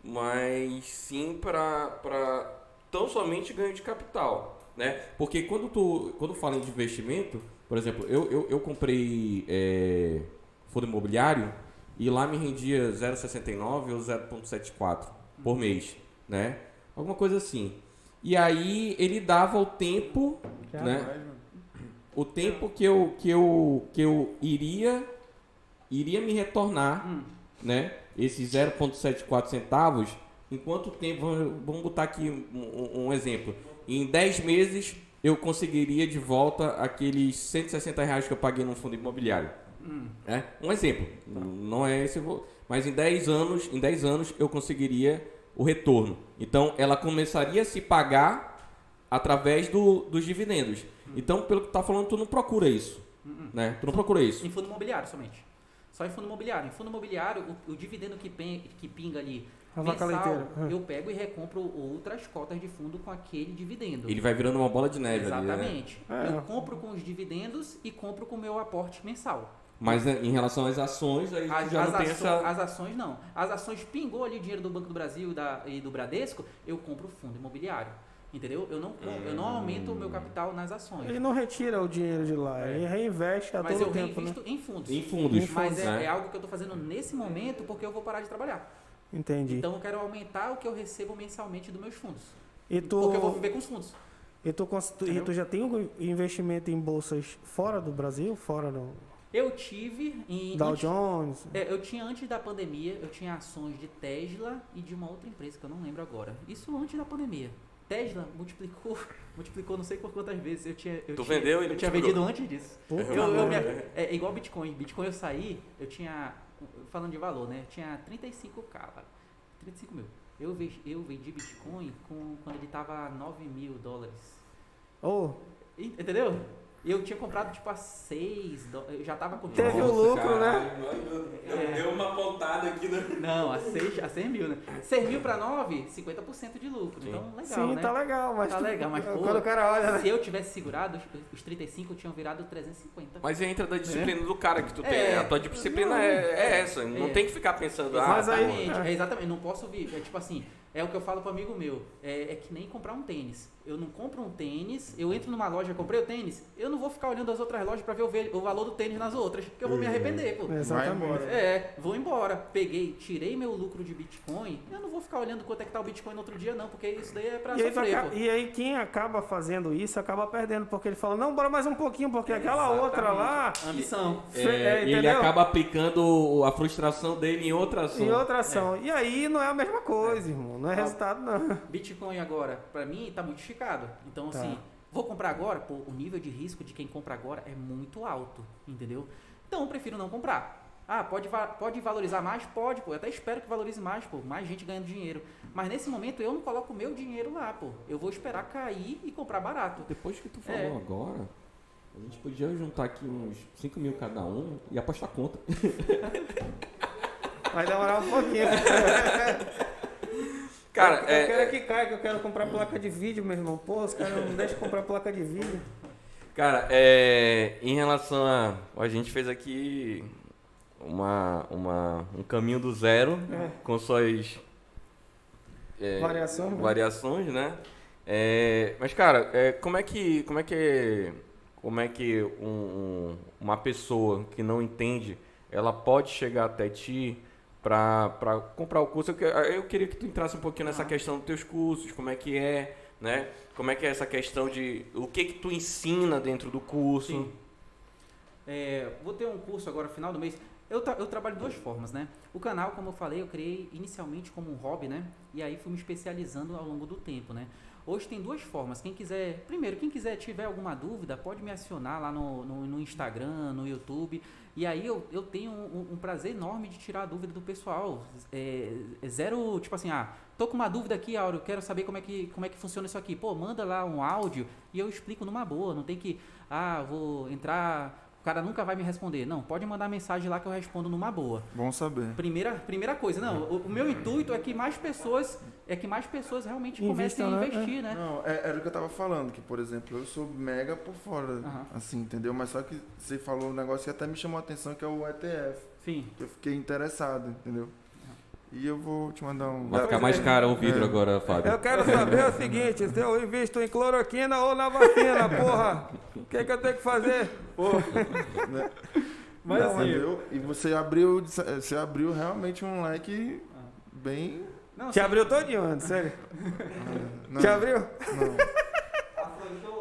mas sim para tão somente ganho de capital, né? Porque quando tu quando fala em investimento, por exemplo, eu, eu, eu comprei é, fundo imobiliário e lá me rendia 0,69 ou 0,74 por mês, né? Alguma coisa assim. E aí ele dava o tempo, né? O tempo que eu que eu que eu iria iria me retornar, Hum. né? Esses 0,74 centavos. Em quanto tempo? Vamos botar aqui um, um- um exemplo. Em 10 meses eu conseguiria de volta aqueles 160 reais que eu paguei no fundo imobiliário. Hum. É? Um exemplo. Não é esse, eu vou- mas em 10 anos, em 10 anos eu conseguiria o retorno. Então ela começaria a se pagar através do, dos dividendos. Então, pelo que tu tá falando, tu não procura isso, né? Tu não procura isso. Em fundo imobiliário somente. Só em fundo imobiliário. Em fundo imobiliário, o, o dividendo que, pen- que pinga ali mensal. Ah. eu pego e recompro outras cotas de fundo com aquele dividendo. Ele vai virando uma bola de neve ali, né? Exatamente. É. Eu compro com os dividendos e compro com o meu aporte mensal. Mas né, em relação às ações, aí As, já as não tem aço- essa... as ações não. As ações pingou ali o dinheiro do Banco do Brasil e, da- e do Bradesco, eu compro fundo imobiliário. Entendeu? Eu não, eu não aumento o meu capital nas ações. Ele não retira o dinheiro de lá, ele reinveste a É. Mas todo eu tempo, né? reinvisto em fundos. Em fundos, Mas é, né? é algo que eu estou fazendo nesse momento porque eu vou parar de trabalhar. Entendi. Então eu quero aumentar o que eu recebo mensalmente dos meus fundos. e tu, Porque eu vou viver com os fundos. e tu, cons- tu- e tu já tem um investimento em bolsas fora do Brasil, fora do Eu tive em. Dow antes- Jones? É, eu tinha antes da pandemia, eu tinha ações de Tesla e de uma outra empresa que eu não lembro agora. Isso antes da pandemia. Tesla multiplicou, (laughs) multiplicou não sei por quantas vezes. Eu tinha, eu Tu tinha, vendeu e Eu tinha vendido antes disso. Eu, eu me- merda. é igual Bitcoin. Bitcoin eu saí, eu tinha. Falando de valor, né? Eu tinha 35k lá. 35 mil. Eu, ve- eu vendi Bitcoin com, quando ele tava 9 mil dólares. Ô, Ent- Entendeu? Eu tinha comprado tipo a 6 dólares. Eu já tava com. Teve o lucro, né? É. Deu uma pontada aqui no... Não, a 6, a 6 mil, né? 6 mil pra 9, 50% de lucro. Sim. Então, legal, sim, né? tá legal, mas. Tá legal, mas, pô, Quando o cara olha, né? Se eu tivesse segurado, os, os 35 tinham virado 350. Mas entra da disciplina do cara que tu tem. É. A tua disciplina é, é essa. Não É. tem que ficar pensando, ah, Mas aí- Exatamente, é. é, exatamente. Não posso vir. É tipo assim, é o que eu falo pro amigo meu. É, é que nem comprar um tênis. Eu não compro um tênis, eu entro numa loja, comprei o tênis, eu não vou ficar olhando as outras lojas pra ver o, ve- o valor do tênis nas outras, que eu vou me arrepender, pô. Exatamente. É, vou embora. Peguei, tirei meu lucro de Bitcoin. Eu não vou ficar olhando quanto é que tá o Bitcoin no outro dia, não, porque isso daí é pra E aí, sofrer, aca- pô. e aí quem acaba fazendo isso acaba perdendo, porque ele fala, não, bora mais um pouquinho, porque aquela outra lá, Ambição. É, é, ele acaba aplicando a frustração dele em outra ação. em outra ação. E aí não é a mesma coisa, irmão. Não é Ah, resultado, não. Bitcoin agora, pra mim, tá muito Então, Tá. assim, vou comprar agora, pô, o nível de risco de quem compra agora é muito alto, entendeu? Então, eu prefiro não comprar. Ah, pode, pode valorizar mais? Pode, pô. Eu até espero que valorize mais, pô. Mais gente ganhando dinheiro. Mas nesse momento eu não coloco o meu dinheiro lá, pô. Eu vou esperar cair e comprar barato. Depois que tu falou É. agora, a gente podia juntar aqui uns 5 mil cada um e apostar conta. Vai demorar um pouquinho. (laughs) Cara, eu é- quero é que caia, que eu quero comprar placa de vídeo, meu irmão. Pô, os caras não deixam comprar placa de vídeo. Cara, é, em relação a. A gente fez aqui uma, uma, um caminho do zero É. com suas é, Variação, né? variações, né? É, mas, cara, é, como é que. Como é que. Como é que um- um- uma pessoa que não entende ela pode chegar até ti para comprar o curso? Eu, eu queria que tu entrasse um pouquinho nessa Ah. questão dos teus cursos, como é que é, né? Como é que é essa questão de o que que tu ensina dentro do curso? Sim. É, vou ter um curso agora, final do mês. Eu, tra- eu trabalho de duas formas, né? O canal, como eu falei, eu criei inicialmente como um hobby, né? E aí fui me especializando ao longo do tempo, né? Hoje tem duas formas. Quem quiser, primeiro, quem quiser tiver alguma dúvida, pode me acionar lá no, no, no Instagram, no YouTube. E aí eu, eu tenho um, um prazer enorme de tirar a dúvida do pessoal. É, é zero, tipo assim, ah, tô com uma dúvida aqui, Áureo, quero saber como é, que, como é que funciona isso aqui. Pô, manda lá um áudio e eu explico numa boa. Não tem que, ah, vou entrar cara nunca vai me responder. Não, pode mandar mensagem lá que eu respondo numa boa. Bom saber. Primeira, primeira coisa, não, o, o meu intuito é que mais pessoas, é que mais pessoas realmente comecem Invistam, a né? investir, né? Não, é- era o que eu tava falando, que, por exemplo, eu sou mega por fora, assim, entendeu? Mas só que você falou um negócio que até me chamou a atenção, que é o ETF, Sim. que eu fiquei interessado, entendeu? E eu vou te mandar um... Vai ficar mais caro o vidro agora, Fábio. Eu quero saber o seguinte, se eu invisto em cloroquina ou na vacina, (laughs) porra. O que, que eu tenho que fazer? Mas Não, assim, entendeu? E você abriu, você abriu realmente um leque bem... não, Te abriu todinho, Anderson, sério. Não, Te abriu? não,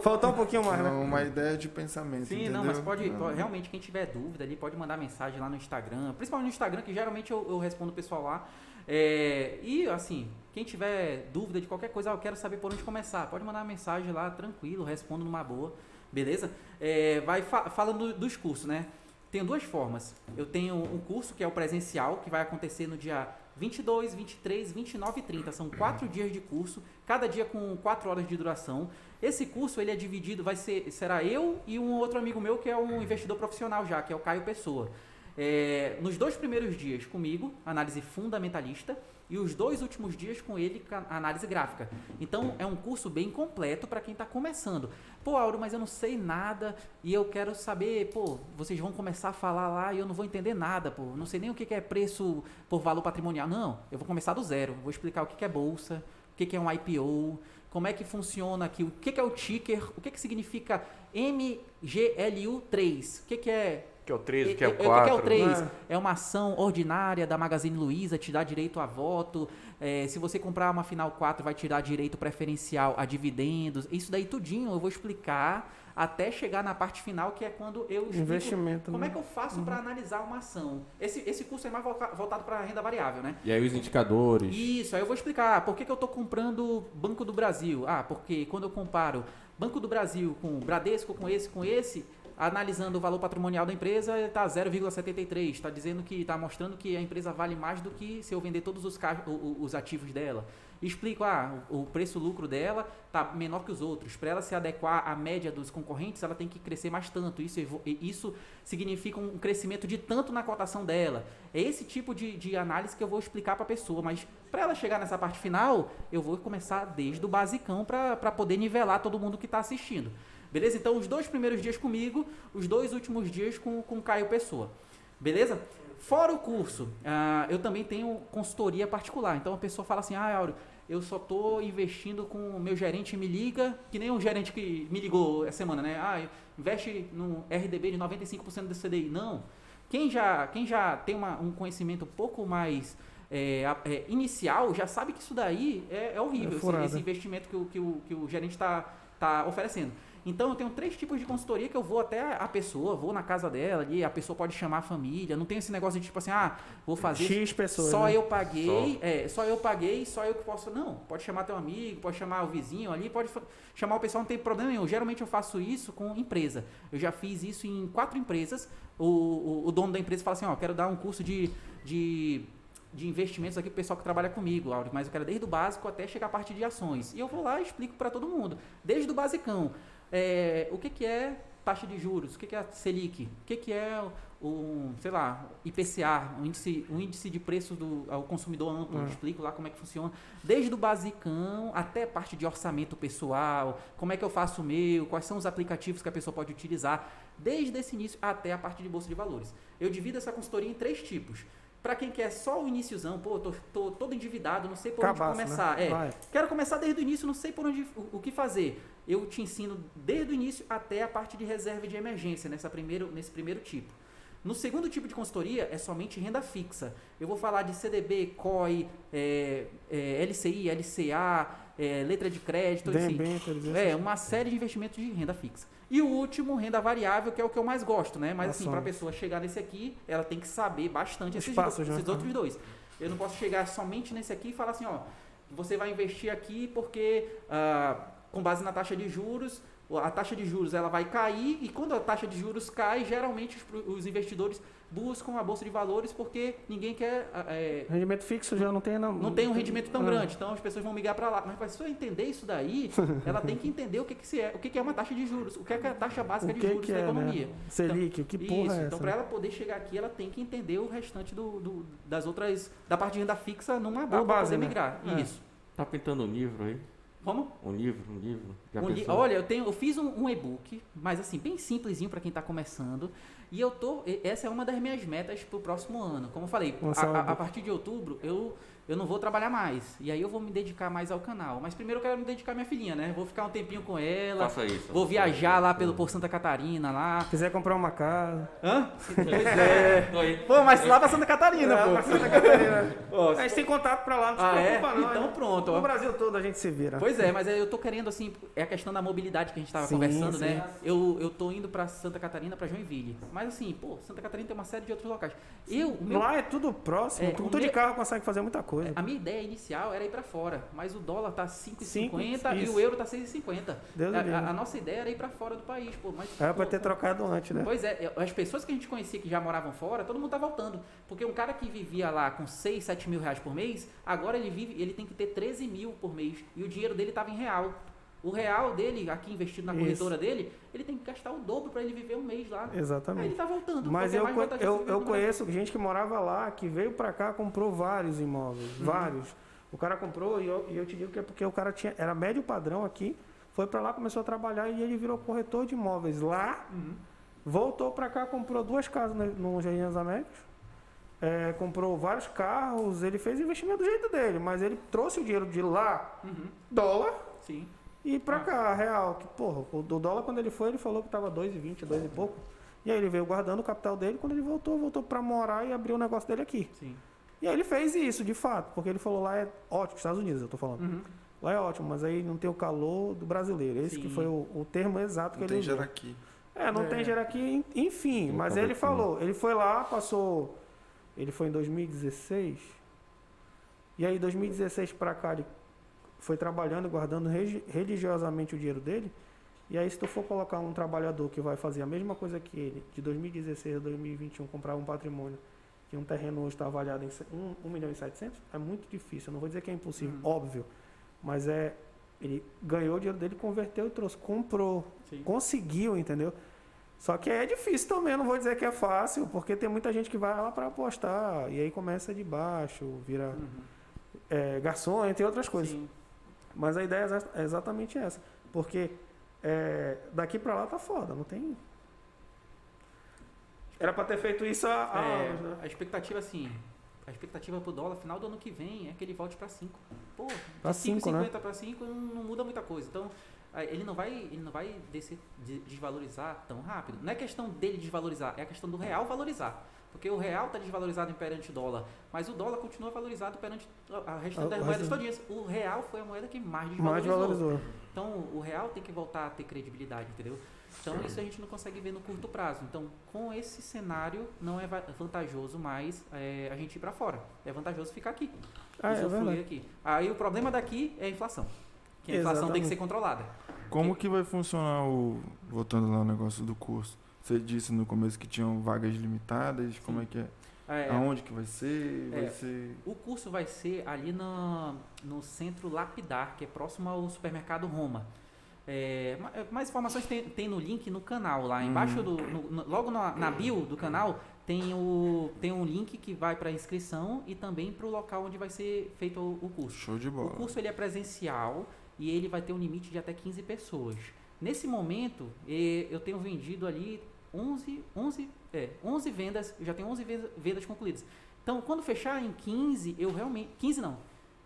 Faltou um pouquinho mais, né? não, uma ideia de pensamento, Sim, entendeu? não, mas pode, Não. pode- realmente, quem tiver dúvida ali, pode mandar mensagem lá no Instagram, principalmente no Instagram, que geralmente eu, eu respondo o pessoal lá. É, e, assim, quem tiver dúvida de qualquer coisa, ah, eu quero saber por onde começar, pode mandar uma mensagem lá, tranquilo, respondo numa boa, beleza? É, vai fa falando dos cursos, né? Tenho duas formas. Eu tenho um curso que é o presencial, que vai acontecer no dia 22, 23, 29 e 30. São quatro dias de curso, cada dia com quatro horas de duração. Esse curso ele é dividido, vai ser, será eu e um outro amigo meu que é um investidor profissional já, que é o Caio Pessoa. É, nos dois primeiros dias comigo, análise fundamentalista, e os dois últimos dias com ele, análise gráfica. Então é um curso bem completo para quem está começando. Pô, Auro, mas eu não sei nada e eu quero saber, pô, vocês vão começar a falar lá e eu não vou entender nada, pô, não sei nem o que que é preço por valor patrimonial. Não, eu vou começar do zero, vou explicar o que que é bolsa, o que que é um IPO, como é que funciona aqui, o que que é o ticker, o que que significa MGLU3, o que que é Que é o 13, que é é- o é- que 4. é o 3? né? É uma ação ordinária da Magazine Luiza, te dá direito a voto. É, se você comprar uma final 4, vai te dar direito preferencial a dividendos. Isso daí tudinho eu vou explicar até chegar na parte final, que é quando eu explico Investimento, como né? é que eu faço para analisar uma ação. Esse, esse curso é mais voltado para renda variável, né? E aí os indicadores. Isso, aí eu vou explicar por que, que eu estou comprando Banco do Brasil. Ah, porque quando eu comparo Banco do Brasil com Bradesco, com esse, com esse, analisando o valor patrimonial da empresa, está 0,73. Está dizendo que está mostrando que a empresa vale mais do que se eu vender todos os, os ativos dela. Explico, ah, o preço-lucro dela está menor que os outros. Para ela se adequar à média dos concorrentes, ela tem que crescer mais tanto. Isso, isso significa um crescimento de tanto na cotação dela. É esse tipo de, de análise que eu vou explicar para a pessoa. Mas para ela chegar nessa parte final, eu vou começar desde o basicão para poder nivelar todo mundo que está assistindo. Beleza? Então, os dois primeiros dias comigo, os dois últimos dias com, com Caio Pessoa. Beleza? Fora o curso, ah, eu também tenho consultoria particular. Então, a pessoa fala assim, ah, Áureo, eu só estou investindo com o meu gerente me liga, que nem o gerente que me ligou essa semana, né? Ah, investe no RDB de 95% do CDI. Não. Quem já, quem já tem uma- um conhecimento um pouco mais é, é, inicial, já sabe que isso daí é, é horrível, É esse- furada. esse, investimento que o, que o, que o gerente está tá oferecendo. Então eu tenho três tipos de consultoria que eu vou até a pessoa, vou na casa dela ali, a pessoa pode chamar a família, não tem esse negócio de tipo assim, ah, vou fazer X pessoas. só né? eu paguei, é, só eu paguei, só eu que posso. Não, pode chamar teu amigo, pode chamar o vizinho ali, pode chamar o pessoal, não tem problema nenhum. Geralmente eu faço isso com empresa. Eu já fiz isso em quatro empresas. O, o, o dono da empresa fala assim, ó, quero dar um curso de, de, de investimentos aqui pro pessoal que trabalha comigo, Áureo, mas eu quero desde o básico até chegar a parte de ações. E eu vou lá e explico para todo mundo, desde o basicão. É, o que, que é taxa de juros, o que, que é a Selic, o que, que é o, sei lá, IPCA, o índice, o índice de preço do ao consumidor amplo, eu explico lá como é que funciona, desde o basicão até a parte de orçamento pessoal, como é que eu faço o meu, quais são os aplicativos que a pessoa pode utilizar, desde esse início até a parte de bolsa de valores. Eu divido essa consultoria em três tipos. Para quem quer só o iníciozão, pô, tô, tô todo endividado, não sei por Cabaço, onde né? começar. É, Vai. Quero começar desde o início, não sei por onde o, o que fazer. Eu te ensino desde o início até a parte de reserva de emergência nessa primeiro, nesse primeiro tipo. No segundo tipo de consultoria é somente renda fixa. Eu vou falar de CDB, COI, é, é, LCI, LCA, é, letra de crédito, enfim. Debêntures, É, uma série de investimentos de renda fixa. E o último, renda variável, que é o que eu mais gosto, né? Mas assim, para a pessoa chegar nesse aqui, ela tem que saber bastante esses, né? esses outros dois. Eu não posso chegar somente nesse aqui e falar assim, ó, você vai investir aqui porque, ah, com base na taxa de juros, a taxa de juros ela vai cair e quando a taxa de juros cai, geralmente os, os investidores buscam a bolsa de valores porque ninguém quer é, Rendimento fixo já não tem... Não, não tem um rendimento tão Ah. grande, então as pessoas vão migrar para lá. Mas para a pessoa entender isso daí, (laughs) ela tem que entender o que, que, se é, o que, que é uma taxa de juros, o que é, que é a taxa básica O de que juros que da é, economia. né? Selic, o que porra Isso, é essa? então para ela poder chegar aqui, ela tem que entender o restante do, do- das outras, da parte de renda fixa numa Uma para base, poder né? migrar. É. Isso. Tá pintando um livro aí? Como? Um livro, um livro. Um li-? Olha, eu tenho, eu fiz um, um e-book, mas assim, bem simplesinho para quem está começando. E eu tô, essa é uma das minhas metas pro próximo ano. Como eu falei, a, a- a partir de outubro eu eu não vou trabalhar mais. E aí eu vou me dedicar mais ao canal. Mas primeiro eu quero me dedicar à minha filhinha, né? Vou ficar um tempinho com ela. Faça isso. Vou viajar lá pelo por Santa Catarina lá. Se quiser comprar uma casa... Hã? Pois (laughs) é. Tô aí. Pô, mas lá pra Santa Catarina, É, pô. pra Santa Catarina. Ó, A gente tem contato pra lá, não se Ah, é? preocupa não. Então né? pronto, No ó. Brasil todo a gente se vira. Pois é, mas eu tô querendo assim, é a questão da mobilidade que a gente tava Sim, conversando, sim. né? Eu, eu tô indo pra Santa Catarina, pra Joinville. Mas assim, pô, Santa Catarina tem uma série de outros locais. Eu, meu, Lá é tudo próximo. É, tu tu de meu- carro consegue fazer muita coisa. A minha ideia inicial era ir pra fora, mas o dólar tá 5,50 Cinco, e o euro tá 6,50. Deus A, a, a nossa ideia era ir pra fora do país, pô, mas Era pra pô, ter trocado antes, né? Pois é, as pessoas que a gente conhecia que já moravam fora, todo mundo tá voltando. Porque um cara que vivia lá com 6, 7 mil reais por mês, agora ele vive, ele tem que ter 13 mil por mês. E o dinheiro dele tava em real. O real dele, aqui investido na Isso. corretora dele, ele tem que gastar o dobro para ele viver um mês lá. Aí ele Exatamente. tá voltando. Mas eu, co- vantajoso eu, eu Brasil. conheço gente que morava lá, que veio pra cá, comprou vários imóveis. Uhum. Vários. O cara comprou e eu, e eu te digo que é porque o cara tinha, era médio padrão aqui, foi pra lá, começou a trabalhar e ele virou corretor de imóveis lá. Uhum. Voltou pra cá, comprou duas casas no, no Jardim das Américas. é, comprou vários carros, ele fez investimento do jeito dele, mas ele trouxe o dinheiro de lá, Uhum. dólar, Sim. E pra Ah. cá, real. Que, porra, o do dólar quando ele foi, ele falou que tava 2,20, 2 e pouco. E aí ele veio guardando o capital dele, quando ele voltou, voltou pra morar e abrir o negócio dele aqui. Sim. E aí ele fez isso, de fato, porque ele falou lá é ótimo, Estados Unidos eu tô falando. Uhum. Lá é ótimo, mas aí não tem o calor do brasileiro. Esse que Sim. foi o, o termo exato que Não ele tem usou. jerarquia. É, não É. tem jerarquia, enfim. Tem mas ele falou, ele foi lá, passou. Ele foi em 2016. E aí, 2016 pra cá, ele foi trabalhando guardando religiosamente o dinheiro dele. E aí, se tu for colocar um trabalhador que vai fazer a mesma coisa que ele, de 2016 a 2021, comprar um patrimônio, que um terreno hoje está avaliado em 1, 1 milhão e 700, é muito difícil. Eu não vou dizer que é impossível, Uhum. óbvio. Mas é. Ele ganhou o dinheiro dele, converteu e trouxe. Comprou Sim. conseguiu, entendeu? Só que é difícil também, eu não vou dizer que é fácil, porque tem muita gente que vai lá para apostar e aí começa de baixo, vira Uhum. é, garçom, entre outras coisas. Sim. Mas a ideia é é exatamente essa, porque é, daqui para lá tá foda, não tem. Era para ter feito isso há, há É, anos, né? A expectativa, assim, a expectativa pro dólar final do ano que vem é que ele volte para 5. Pô, Pra de cinco, né? 5,50 para 5 não, muda muita coisa. Então, ele não vai, ele não vai descer, de- desvalorizar tão rápido. Não é questão dele desvalorizar, é a questão do real valorizar. Porque o real está desvalorizado perante o dólar, mas o dólar continua valorizado perante a restante Ah, das moedas resto- todinhas. O real foi a moeda que mais Mais desvalorizou. valorizou. Então, o real tem que voltar a ter credibilidade, entendeu? Então, isso a gente não consegue ver no curto prazo. Então, com esse cenário, não é va- vantajoso mais é, a gente ir para fora. É vantajoso ficar aqui. Ah, é aqui. Aí, o problema daqui é a inflação. Que a inflação tem que Exatamente. ser controlada. Como que vai funcionar o. Voltando lá no negócio do curso. Você disse no começo que tinham vagas limitadas. Como é que é? É, Aonde que vai ser? Vai É. ser. O curso vai ser ali no, no centro Lapidar, que é próximo ao supermercado Roma. É, ma- mais informações tem, tem no link no canal lá embaixo do no- no- logo na, na bio do canal tem o tem um link que vai para inscrição e também para o local onde vai ser feito o, o curso. Show de O bola. curso ele é presencial e ele vai ter um limite de até 15 pessoas. Nesse momento, eu tenho vendido ali 11, 11, é, 11 vendas, eu já tenho 11 vendas, concluídas. Então, quando fechar em 15, eu realmente. 15 não,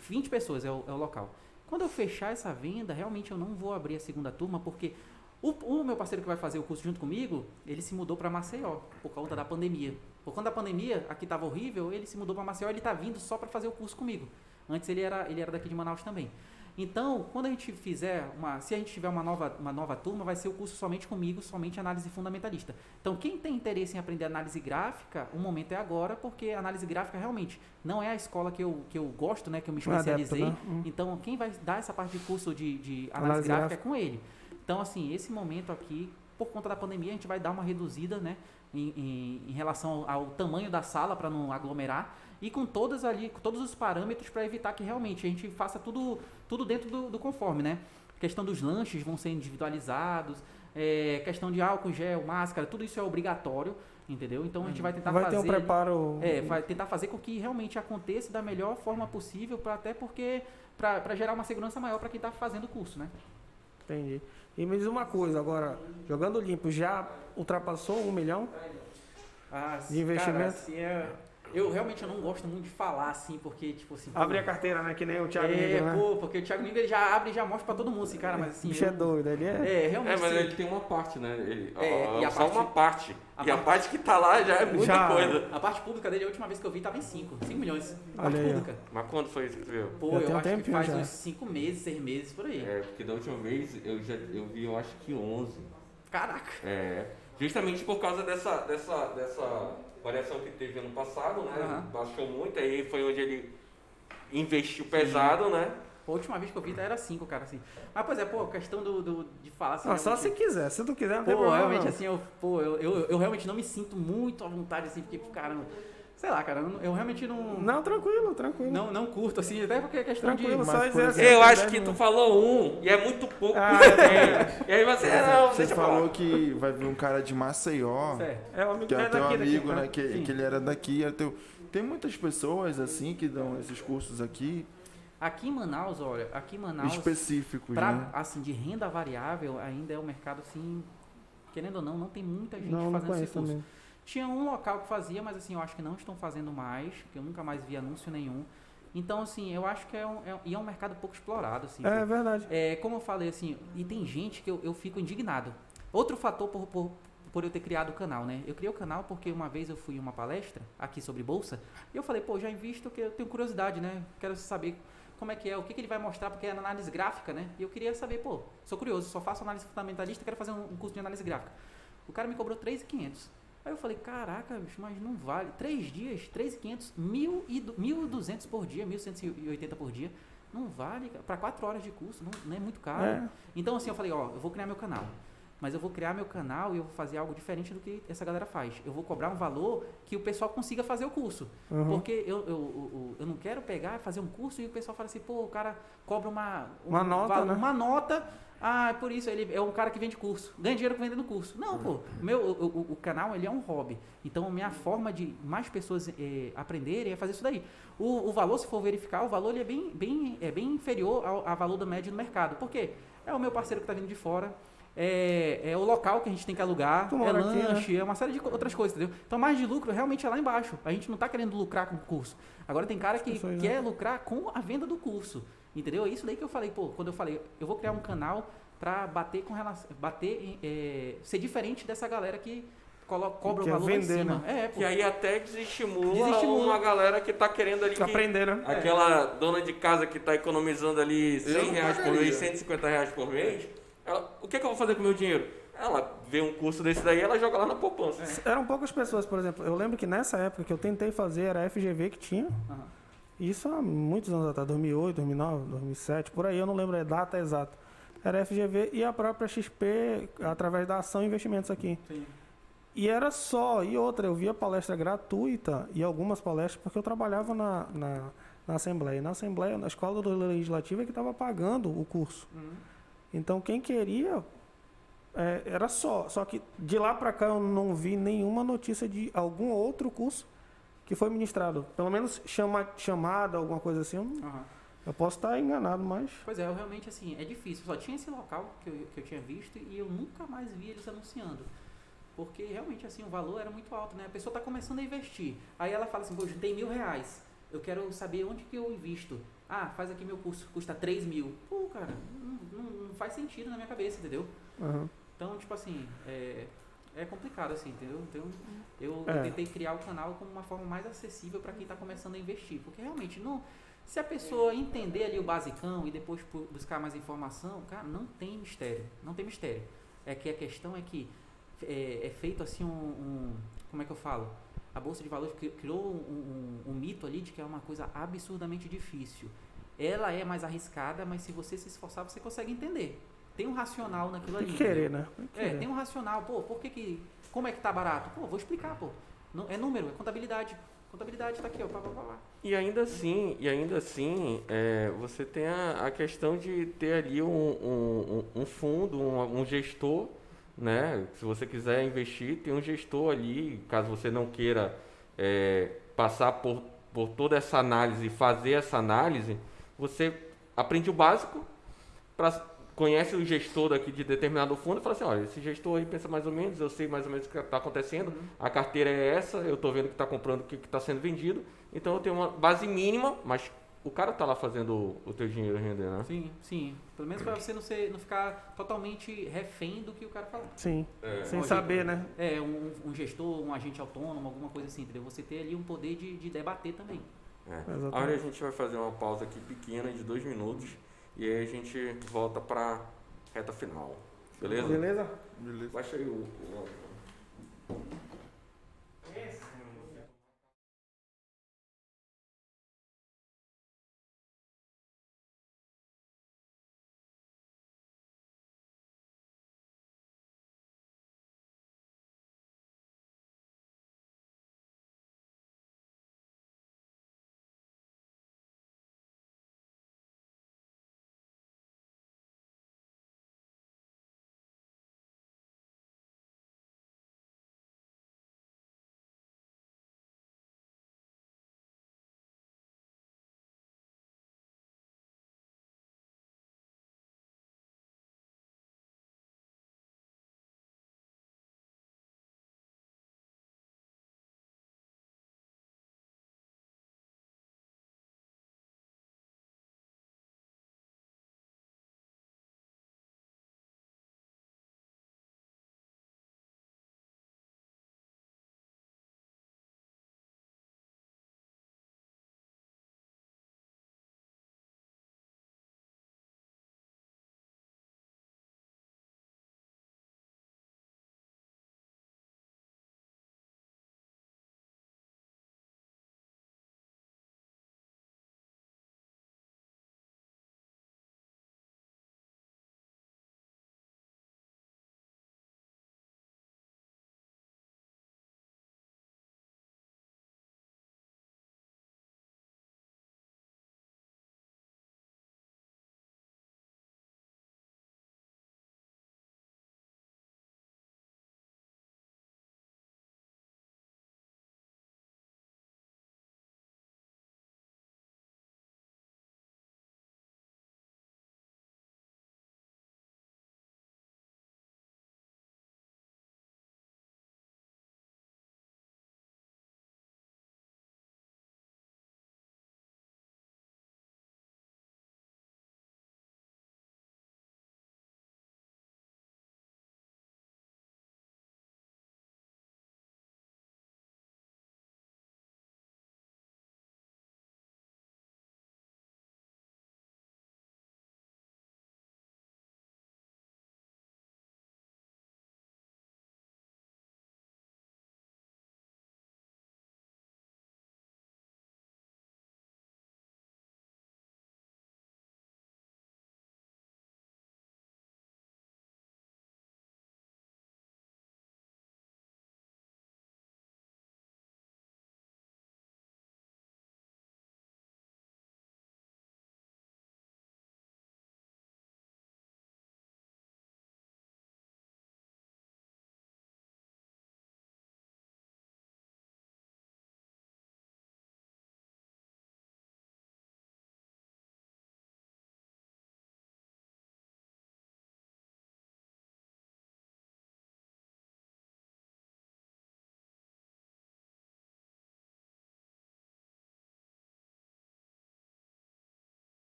20 pessoas é o, é o local. Quando eu fechar essa venda, realmente eu não vou abrir a segunda turma, porque o, o meu parceiro que vai fazer o curso junto comigo, ele se mudou para Maceió, por conta da pandemia. Por conta da pandemia, aqui estava horrível, ele se mudou para Maceió, ele está vindo só para fazer o curso comigo. Antes ele era, ele era daqui de Manaus também. Então, quando a gente fizer uma, se a gente tiver uma nova, uma nova turma, vai ser o curso somente comigo, somente análise fundamentalista. Então, quem tem interesse em aprender análise gráfica, o momento é agora, porque análise gráfica realmente não é a escola que eu, que eu gosto, né, que eu me é adepto, especializei. né? Hum. Então, quem vai dar essa parte de curso de, de análise, Análise gráfica, gráfica. é com ele. Então, assim, esse momento aqui, por conta da pandemia, a gente vai dar uma reduzida, né? Em, em- em relação ao tamanho da sala para não aglomerar e com todas ali, com todos os parâmetros para evitar que realmente a gente faça tudo, tudo dentro do, do conforme, né? Questão dos lanches vão ser individualizados, é, questão de álcool gel, máscara, tudo isso é obrigatório, entendeu? Então a gente vai tentar Vai fazer ter um preparo. é, vai tentar fazer com que realmente aconteça da melhor forma possível, pra, até porque para gerar uma segurança maior para quem está fazendo o curso, né? Entendi. E me diz uma coisa, agora, jogando limpo, já ultrapassou um milhão? Ah, De investimento? Cara, assim, é- eu realmente eu não gosto muito de falar assim, porque tipo assim. pô, Abrir a carteira, né? Que nem o Thiago é, né? pô, porque o Thiago Nigro ele já abre e já mostra pra todo mundo, assim, cara, mas assim. bicho é doido, ele é. É, realmente. É, mas assim, ele tem uma parte, né? Ele, É, ó, e a só parte- uma parte. a e a parte- parte que tá lá já é muita Já. coisa. A parte pública dele, a última vez que eu vi, tava em 5. 5 milhões. A parte aí, ó. pública. Mas quando foi isso que tu viu? Pô, Já eu um acho que faz já. uns 5 meses, 6 meses por aí. É, porque da última vez eu já eu vi, eu acho que 11. Caraca. É, justamente por causa dessa, dessa, dessa variação que teve ano passado, né? Aham. Baixou muito, aí foi onde ele investiu pesado, né? A última vez que eu vi era 5, cara, assim. Mas, pois é, pô, questão do, do- de falar assim. Ah, só se quiser. Se tu quiser, não tem Pô, problema. realmente não. assim, eu, pô, eu, eu, eu realmente não me sinto muito à vontade, assim, porque, caramba, sei lá, cara, eu, não- eu realmente não, Não, tranquilo, tranquilo. não, não curto, assim, até porque é questão Tranquilo, de... só dizer assim. Eu tem acho que tu falou um e é muito pouco. Ah, E aí você, não, Você deixa eu falou falar. que vai vir um cara de Maceió, Certo. É o amigo que é é teu daqui, daqui, amigo, né? Que, Sim. que ele era daqui. Era teu... Tem muitas pessoas assim que dão esses cursos aqui Aqui em Manaus, olha, aqui em Manaus, específicos, pra, né? assim, de renda variável, ainda é um mercado, assim, querendo ou não, não tem muita gente Não, não fazendo esse conheço curso. também. Tinha um local que fazia, mas assim, eu acho que não estão fazendo mais, que eu nunca mais vi anúncio nenhum. Então, assim, eu acho que é um, é, e é um mercado pouco explorado, assim. É verdade. É, como eu falei, assim, e tem gente que eu, eu fico indignado. Outro fator por, por, por eu ter criado o canal, né? Eu criei o canal porque uma vez eu fui em uma palestra aqui sobre bolsa e eu falei, pô, já invisto que eu tenho curiosidade, né? Quero saber como é que é, o que, que ele vai mostrar, porque é análise gráfica, né? E eu queria saber, pô, sou curioso, só faço análise fundamentalista, quero fazer um, um curso de análise gráfica. O cara me cobrou 3.500. Aí eu falei, caraca, bicho, mas não vale. Três dias, 3.500, 1.200 por dia, 1.180 por dia. Não vale, para quatro horas de curso, não, não é muito caro. É. Então, assim, eu falei, ó, eu vou criar meu canal. Mas eu vou criar meu canal e eu vou fazer algo diferente do que essa galera faz. Eu vou cobrar um valor que o pessoal consiga fazer o curso. Uhum. Porque eu, eu, eu, eu não quero pegar, fazer um curso e o pessoal fala assim, pô, o cara cobra uma, um Uma nota, né? uma nota. Ah, é por isso, ele é um cara que vende curso. Ganha dinheiro vendendo curso. Não, pô. Meu, o, o- o canal, ele é um hobby. Então, a minha forma de mais pessoas eh, aprenderem é fazer isso daí. O, o valor, se for verificar, o valor ele é bem, bem, é bem inferior ao, ao valor do médio no mercado. Por quê? É o meu parceiro que está vindo de fora. É, é o local que a gente tem que alugar, Tu é mora aqui, lanche, é uma série de outras coisas, entendeu? Então, mais de lucro realmente é lá embaixo. A gente não está querendo lucrar com o curso. Agora, tem cara que pessoas, quer lucrar com a venda do curso, entendeu? É isso daí que eu falei, pô, quando eu falei, eu vou criar um canal para bater com relação, bater, em- é, ser diferente dessa galera que colo- cobra o quer valor em vender, cima. né? É, pô. E aí até desestimula, Desestimula. uma galera que tá querendo ali. que- Aprender, né? Aquela dona de casa que tá economizando ali 100 não reais por mês, 150 reais por mês. ela- o que, que eu vou fazer com o meu dinheiro? Ela vê um curso desse daí ela joga lá na poupança. Eram poucas pessoas, por exemplo. Eu lembro que nessa época que eu tentei fazer era a FGV que tinha. Aham. Isso há muitos anos atrás, 2008, 2009, 2007, por aí, eu não lembro a data exata. Era a FGV e a própria XP através da Ação Investimentos aqui. Sim. E era só, e outra, eu via palestra gratuita e algumas palestras, porque eu trabalhava na, na, na Assembleia. Na Assembleia, na Escola do Legislativo, é que estava pagando o curso. Uhum. Então, quem queria, é, era só. Só que de lá para cá eu não vi nenhuma notícia de algum outro curso que foi ministrado. Pelo menos chama, chamada, alguma coisa assim. Eu, não- Aham. eu posso estar enganado, mas. Pois é, eu realmente assim, é difícil. Só tinha esse local que eu, que eu tinha visto e eu nunca mais vi eles anunciando. Porque realmente assim, o valor era muito alto, né? A pessoa está começando a investir. Aí ela fala assim, poxa, tem mil reais. Eu quero saber onde que eu invisto. Ah, faz aqui meu curso, custa 3 mil. Pô, cara, não, não- não faz sentido na minha cabeça, entendeu? aham. Então, tipo assim, é, é complicado assim, entendeu? Então, eu, É. eu tentei criar o canal como uma forma mais acessível para quem está começando a investir. Porque realmente, não, se a pessoa entender ali o basicão e depois buscar mais informação, cara, não tem mistério. Não tem mistério. É que a questão é que é, é feito assim um, um- Como é que eu falo? A Bolsa de Valores cri- criou um, um- um mito ali de que é uma coisa absurdamente difícil. Ela é mais arriscada, mas se você se esforçar, você consegue entender. Tem um racional naquilo Tem ali. que querer, né? Tem que É, querer. tem um racional. Pô, por que que... Como é que tá barato? Pô, vou explicar, pô. Não, é número, é contabilidade. Contabilidade tá aqui, ó. Pá, pá, pá, pá. E ainda assim, e ainda assim, é, você tem a, a questão de ter ali um, um, um- fundo, um, um gestor, né? Se você quiser investir, tem um gestor ali, caso você não queira é, passar por, por toda essa análise e fazer essa análise, você aprende o básico, pra, conhece o gestor daqui de determinado fundo e fala assim, olha, esse gestor aí pensa mais ou menos, eu sei mais ou menos o que está acontecendo, a carteira é essa, eu estou vendo que está comprando o que está sendo vendido, então eu tenho uma base mínima, mas o cara está lá fazendo o, teu dinheiro render, né? Sim, sim. Pelo menos pra você não, ser, não ficar totalmente refém do que o cara fala. Sim. É. Sem Lógico. saber, né? É, um, um gestor, um agente autônomo, alguma coisa assim, entendeu? Você ter ali um poder de, de debater também. É. Exatamente. Agora a gente vai fazer uma pausa aqui pequena de dois minutos e aí a gente volta para reta final. Beleza? Beleza? Beleza. Baixa aí o. o-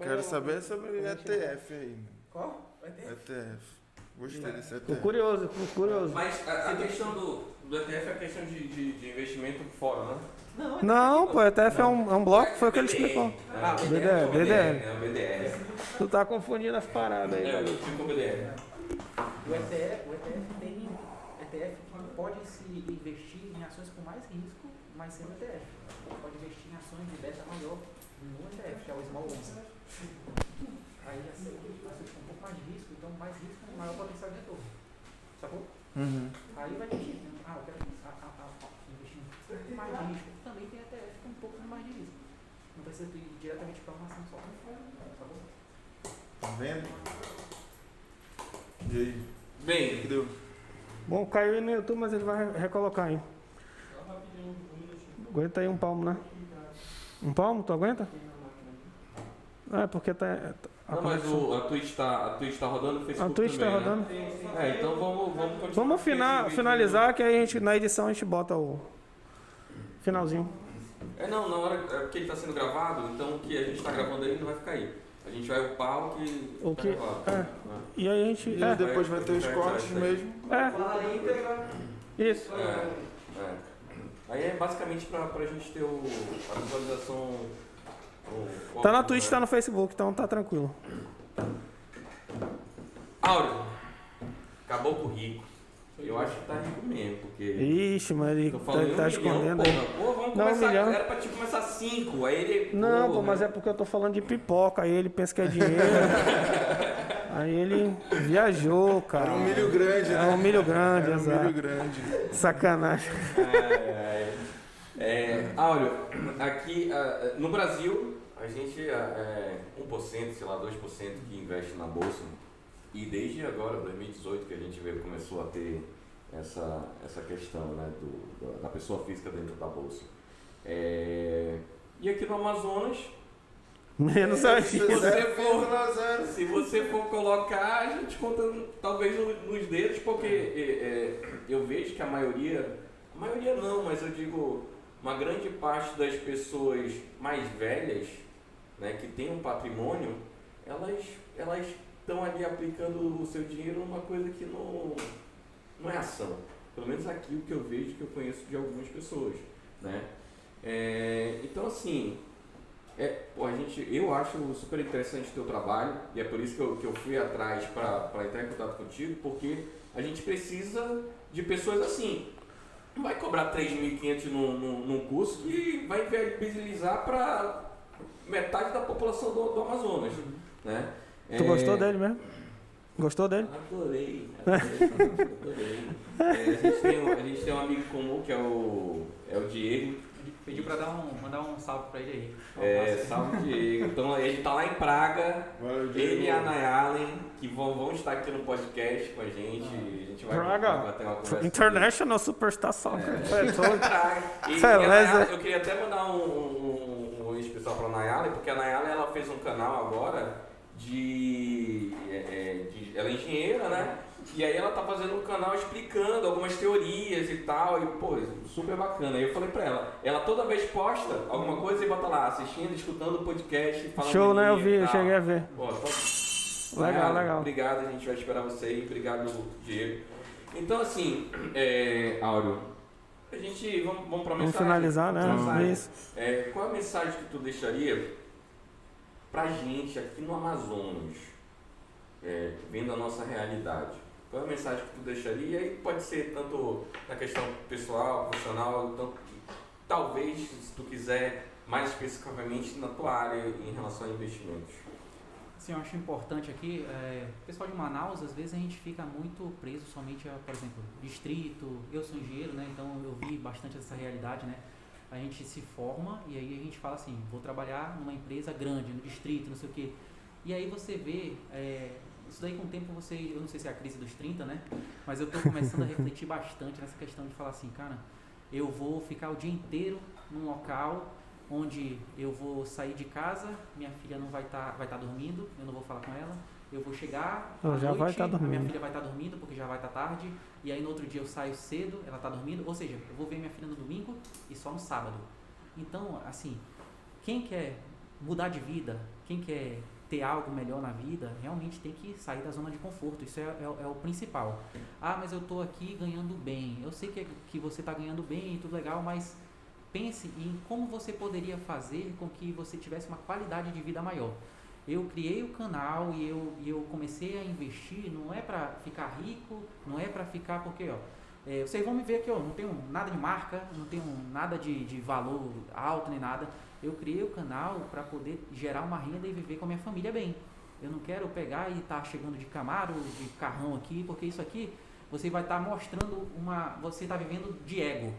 Quero saber sobre ETF aí. mano. Qual? ETF? ETF. Gostei desse Tô ETF. curioso, tô curioso. Mas a, a questão do, do ETF é a questão de, de, de investimento fora, né? Não, Não, pô, ETF é um, é um bloco, foi o que ele explicou. Ah, BDR, BDR. É o BDR. Tu tá confundindo as paradas aí, É, eu fico com o BDR. O ETF, o ETF tem ETF que pode se investir em ações com mais risco, mas sem o ETF. Pode investir em ações de beta maior que é o Small Once. Aí assim, ações com um pouco mais de risco, então mais risco, maior potencial de retorno. Sacou? Uhum. Aí vai decidir, né? ah, eu quero a, a, a, a, investir um pouco mais de risco. Também tem ETF com um pouco mais de risco. Não precisa ir diretamente para uma ação só. Sacou? Tá vendo? E aí? O que Bem, que deu? Bom, caiu aí no YouTube, mas ele vai recolocar aí. Aguenta aí um palmo, né? Um palmo, tu aguenta? É, porque tá. a não, mas o, a Twitch tá, a Twitch tá rodando, o A Facebook Twitch tá também, rodando. Né? É, então vamos, vamos continuar. Vamos com fina- esse vídeo. finalizar, que aí a gente, na edição a gente bota o finalzinho. É, não, na hora, é porque ele tá sendo gravado, então o que a gente tá gravando aí não vai ficar aí. A gente vai upar o que O tá que- gravado. é. né? E aí a gente. E É, depois vai ter os É, cortes é, mesmo. é. Isso. É, é. Aí é basicamente pra, pra gente ter o, a visualização. Tá na Twitch, tá no Facebook, então tá tranquilo. Áureo, acabou com o rico. Eu acho que tá rico mesmo, porque. Ixi, mas ele tá, tá um escondendo milhão, aí. porra. Pô, vamos Não, começar. milhão. Era pra te começar cinco. Aí ele. Não, pô, pô, mas é porque eu tô falando de pipoca, aí ele pensa que é dinheiro. (laughs) aí ele viajou, cara. Era um milho grande, É né? um milho grande, Era um milho grande. Sacanagem. (laughs) É, é, é, Áureo, aqui ah, no Brasil, a gente é 1%, sei lá, 2% que investe na bolsa. E desde agora, 2018, que a gente veio, começou a ter essa, essa questão né, do, da- pessoa física dentro da bolsa. É, e aqui no Amazonas, Menos se aí. você (laughs) for se você for colocar, a gente conta talvez no- nos dedos, porque é, é, eu vejo que a maioria, a maioria não, mas eu digo, uma grande parte das pessoas mais velhas, né, que têm um patrimônio, elas elas estão ali aplicando o seu dinheiro numa coisa que não, não é ação. Pelo menos aqui o que eu vejo, que eu conheço de algumas pessoas, né? É, então assim, é, a gente, eu acho super interessante o teu trabalho e é por isso que eu, que eu fui atrás para entrar em contato contigo, porque a gente precisa de pessoas assim. Não vai cobrar 3.500 num, num, num curso que vai viabilizar para metade da população do, do Amazonas. Né? Tu É, gostou dele mesmo? Gostou dele? Adorei, (laughs) adorei. adorei. É, a, gente tem, um- a gente tem um amigo comum que é o, é o Diego, Pediu pra dar um, mandar um salve pra ele aí. É, salve Diego. Então ele tá lá em Praga, Valeu, ele e a. Nayalen, que vão, vão estar aqui no podcast com a gente. A gente vai, Praga. bater uma conversa. International Superstar Soccer. É. Praga. (laughs) E, e a Beleza. Nayalen, eu queria até mandar um, um, um, um especial pra Nayalen, porque a Nayalen ela fez um canal agora de, é, é, de- Ela é engenheira, né? E aí ela tá fazendo um canal explicando algumas teorias e tal, e pô, super bacana. Aí eu falei pra ela, ela toda vez posta alguma coisa e bota lá, assistindo, escutando o podcast, falando Show, né? Eu vi, eu cheguei a ver. Pô, top. Legal, Nayara, legal. Obrigado, a gente vai esperar você aí. Obrigado, Diego. Então, assim, é, Áureo, a gente, vamos, vamos Vamos mensagem. finalizar, Vamos pra né? mensagem. Isso. É, qual a mensagem que tu deixaria pra gente aqui no Amazonas, é, vendo a nossa realidade? Qual é a mensagem que tu deixaria? E pode ser tanto na questão pessoal, profissional, tanto, talvez, se tu quiser, mais especificamente na tua área em relação a investimentos. Assim, eu acho importante aqui, é, pessoal de Manaus, às vezes a gente fica muito preso somente a, por exemplo, distrito. Eu sou engenheiro, né? Então eu vi bastante essa realidade, né? A gente se forma e aí a gente fala assim, vou trabalhar numa empresa grande, no distrito, não sei o quê. E aí você vê, é, isso daí com o tempo você, eu não sei se é a crise dos 30, né? Mas eu tô começando a refletir bastante nessa questão de falar assim, cara, eu vou ficar o dia inteiro num local onde eu vou sair de casa, minha filha não vai estar vai tá dormindo, eu não vou falar com ela. Eu vou chegar, à já vai noite, tá a minha dormindo. filha vai estar dormindo porque já vai estar tarde, e aí no outro dia eu saio cedo, ela está dormindo, ou seja, eu vou ver minha filha no domingo e só no sábado. Então, assim, quem quer mudar de vida, quem quer ter algo melhor na vida, realmente tem que sair da zona de conforto. Isso é, é- é o principal. Ah, mas eu estou aqui ganhando bem. Eu sei que, que você está ganhando bem e tudo legal, mas pense em como você poderia fazer com que você tivesse uma qualidade de vida maior. Eu criei o canal e eu, e eu comecei a investir, não é para ficar rico, não é para ficar, porque, ó, é, vocês vão me ver aqui, ó, não tenho nada de marca, não tenho nada de, de valor alto nem nada. Eu criei o canal para poder gerar uma renda e viver com a minha família bem. Eu não quero pegar e estar chegando de Camaro, de carrão aqui, porque isso aqui você vai estar mostrando uma. Você está vivendo de ego.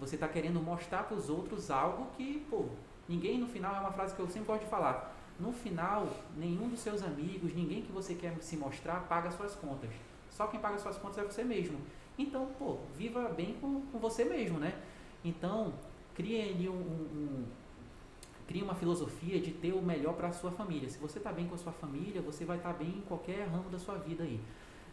Você está querendo mostrar para os outros algo que, pô, ninguém no final é uma frase que eu sempre gosto de falar. No final, nenhum dos seus amigos, ninguém que você quer se mostrar paga suas contas. Só quem paga suas contas é você mesmo. Então, pô, viva bem com, com você mesmo, né? Então, crie ali um, um, um crie uma filosofia de ter o melhor para a sua família. Se você está bem com a sua família, você vai estar bem em qualquer ramo da sua vida aí.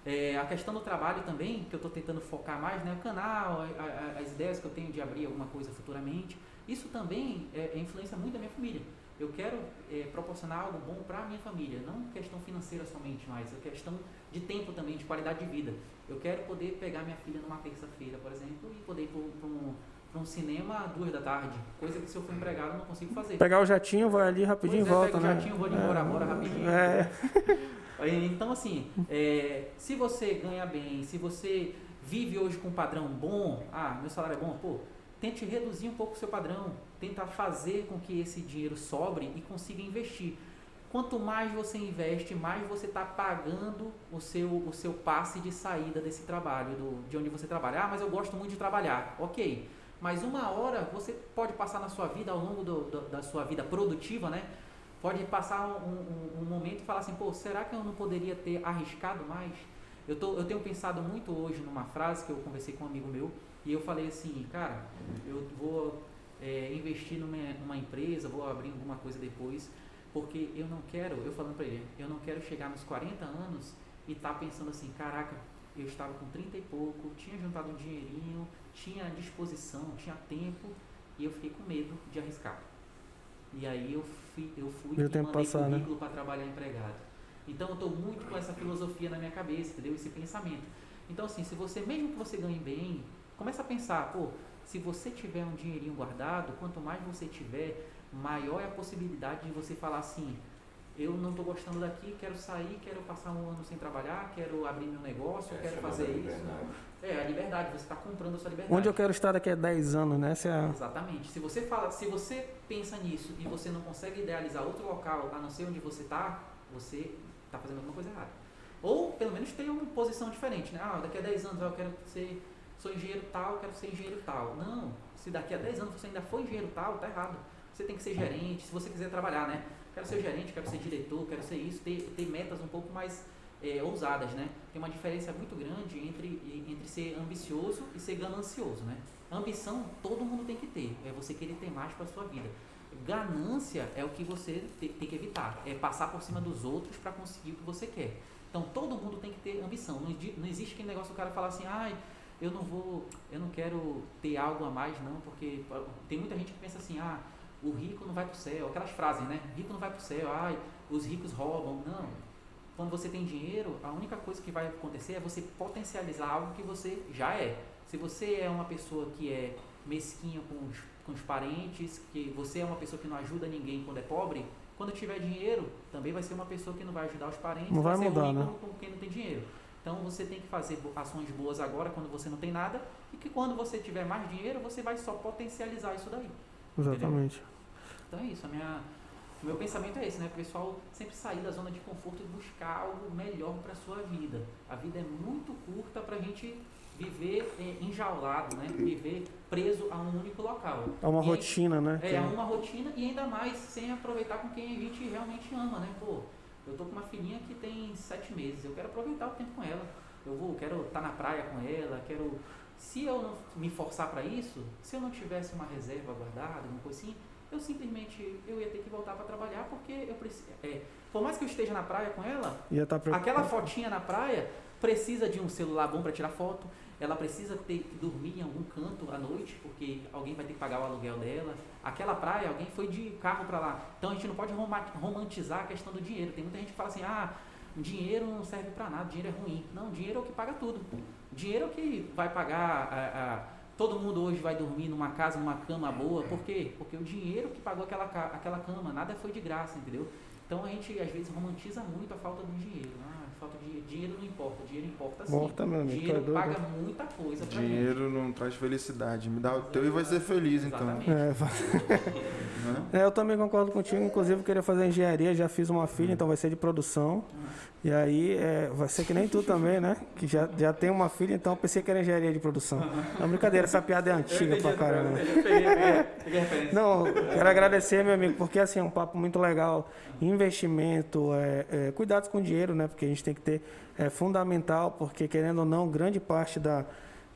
É, a questão do trabalho também, que eu estou tentando focar mais, né? O canal, a- a- as ideias que eu tenho de abrir alguma coisa futuramente, isso também é, é influência muito da minha família. Eu quero é, proporcionar algo bom para a minha família, não questão financeira somente, mas é questão de tempo também, de qualidade de vida. Eu quero poder pegar minha filha numa terça-feira, por exemplo, e poder ir para um, pra um cinema às duas da tarde, coisa que se eu for empregado eu não consigo fazer. Pegar o jatinho, vai ali rapidinho e é, volta, pega o né? jatinho, vou embora, bora rapidinho. É, (laughs) Então, assim, é, se você ganha bem, se você vive hoje com um padrão bom, ah, meu salário é bom, pô, tente reduzir um pouco o seu padrão, tenta fazer com que esse dinheiro sobre e consiga investir. Quanto mais você investe, mais você está pagando o seu, o seu passe de saída desse trabalho, do, de onde você trabalha. Ah, mas eu gosto muito de trabalhar. Ok. Mas uma hora você pode passar na sua vida, ao longo do- do- da sua vida produtiva, né? Pode passar um, um- um momento e falar assim, pô, será que eu não poderia ter arriscado mais? Eu, tô, eu tenho pensado muito hoje numa frase que eu conversei com um amigo meu e eu falei assim, cara, eu vou é, investir numa, numa empresa, vou abrir alguma coisa depois, porque eu não quero, eu falando pra ele, eu não quero chegar nos 40 anos e estar pensando assim, caraca, eu estava com 30 e pouco, tinha juntado um dinheirinho, tinha disposição, tinha tempo e eu fiquei com medo de arriscar. E aí eu fui, eu fui e tempo mandei passar, né? currículo para trabalhar empregado. Então eu estou muito com essa filosofia na minha cabeça, entendeu? Esse pensamento. Então assim, se você, mesmo que você ganhe bem, começa a pensar, pô, se você tiver um dinheirinho guardado, quanto mais você tiver, maior é a possibilidade de você falar assim, eu não estou gostando daqui, quero sair, quero passar um ano sem trabalhar, quero abrir meu negócio, quero fazer isso. É, a liberdade, você está comprando a sua liberdade. onde eu quero estar daqui a 10 anos, né? Essa é a... Exatamente. Se você fala, se você pensa nisso e você não consegue idealizar outro local a não ser onde você está, você está fazendo alguma coisa errada. Ou pelo menos tem uma posição diferente, né? Ah, daqui a 10 anos eu quero ser sou engenheiro tal, quero ser engenheiro tal. Não, se daqui a 10 anos você ainda for engenheiro tal, tá errado. Você tem que ser gerente, se você quiser trabalhar, né? Quero ser gerente, quero ser diretor, quero ser isso, ter, ter metas um pouco mais é, ousadas, né? Tem uma diferença muito grande entre, entre ser ambicioso e ser ganancioso, né? Ambição todo mundo tem que ter, é você querer ter mais para sua vida. Ganância é o que você te- tem que evitar, é passar por cima dos outros para conseguir o que você quer. Então todo mundo tem que ter ambição. Não, não existe aquele negócio do cara falar assim, ai, eu não vou, eu não quero ter algo a mais não, porque tem muita gente que pensa assim, ah, o rico não vai pro céu, aquelas frases, né? Rico não vai pro céu, ai, os ricos roubam. Não. Quando você tem dinheiro, a única coisa que vai acontecer é você potencializar algo que você já é. Se você é uma pessoa que é mesquinha com os, com os parentes, que você é uma pessoa que não ajuda ninguém quando é pobre, quando tiver dinheiro, também vai ser uma pessoa que não vai ajudar os parentes, Não vai ser mudar, né? com, quem não tem dinheiro. Então você tem que fazer ações boas agora quando você não tem nada e que quando você tiver mais dinheiro, você vai só potencializar isso daí. Exatamente. Então é isso, a minha, o meu pensamento é esse, né? O pessoal sempre sair da zona de conforto e buscar algo melhor para a sua vida. A vida é muito curta para a gente viver eh, enjaulado, né? Viver preso a um único local. É uma E rotina, né? É, é uma rotina e ainda mais sem aproveitar com quem a gente realmente ama, né? Pô, eu tô com uma filhinha que tem sete meses, eu quero aproveitar o tempo com ela. Eu vou, quero estar na praia com ela, quero. Se eu não me forçar para isso, se eu não tivesse uma reserva guardada, alguma coisa assim, eu simplesmente eu ia ter que voltar para trabalhar porque eu preciso. É, por mais que eu esteja na praia com ela, Ia estar aquela fotinha na praia precisa de um celular bom para tirar foto, ela precisa ter que dormir em algum canto à noite, porque alguém vai ter que pagar o aluguel dela. Aquela praia, alguém foi de carro para lá. Então a gente não pode roma- romantizar a questão do dinheiro. Tem muita gente que fala assim: "Ah, dinheiro não serve para nada, dinheiro é ruim". Não, dinheiro é o que paga tudo. Dinheiro é o que vai pagar a- a- todo mundo hoje vai dormir numa casa, numa cama boa. Por quê? Porque o dinheiro que pagou aquela, aquela cama, nada foi de graça, entendeu? Então a gente às vezes romantiza muito a falta do dinheiro. Ah, falta de dinheiro não importa, dinheiro importa sim. Importa, meu amigo, dinheiro é doido. paga muita coisa pra gente. Dinheiro não traz felicidade. Me dá o teu e vai ser feliz, então. Exatamente. É, Né? É, eu também concordo contigo. Inclusive, eu queria fazer engenharia, já fiz uma filha, então vai ser de produção. E aí, é, vai ser que nem tu também, né? Que já, já tem uma filha, então eu pensei que era engenharia de produção. Não, brincadeira, essa piada é antiga pra caramba. Não, quero agradecer, meu amigo, porque assim, é um papo muito legal. Investimento, é, é, cuidados com dinheiro, né? Porque a gente tem que ter, é fundamental, porque querendo ou não, grande parte da,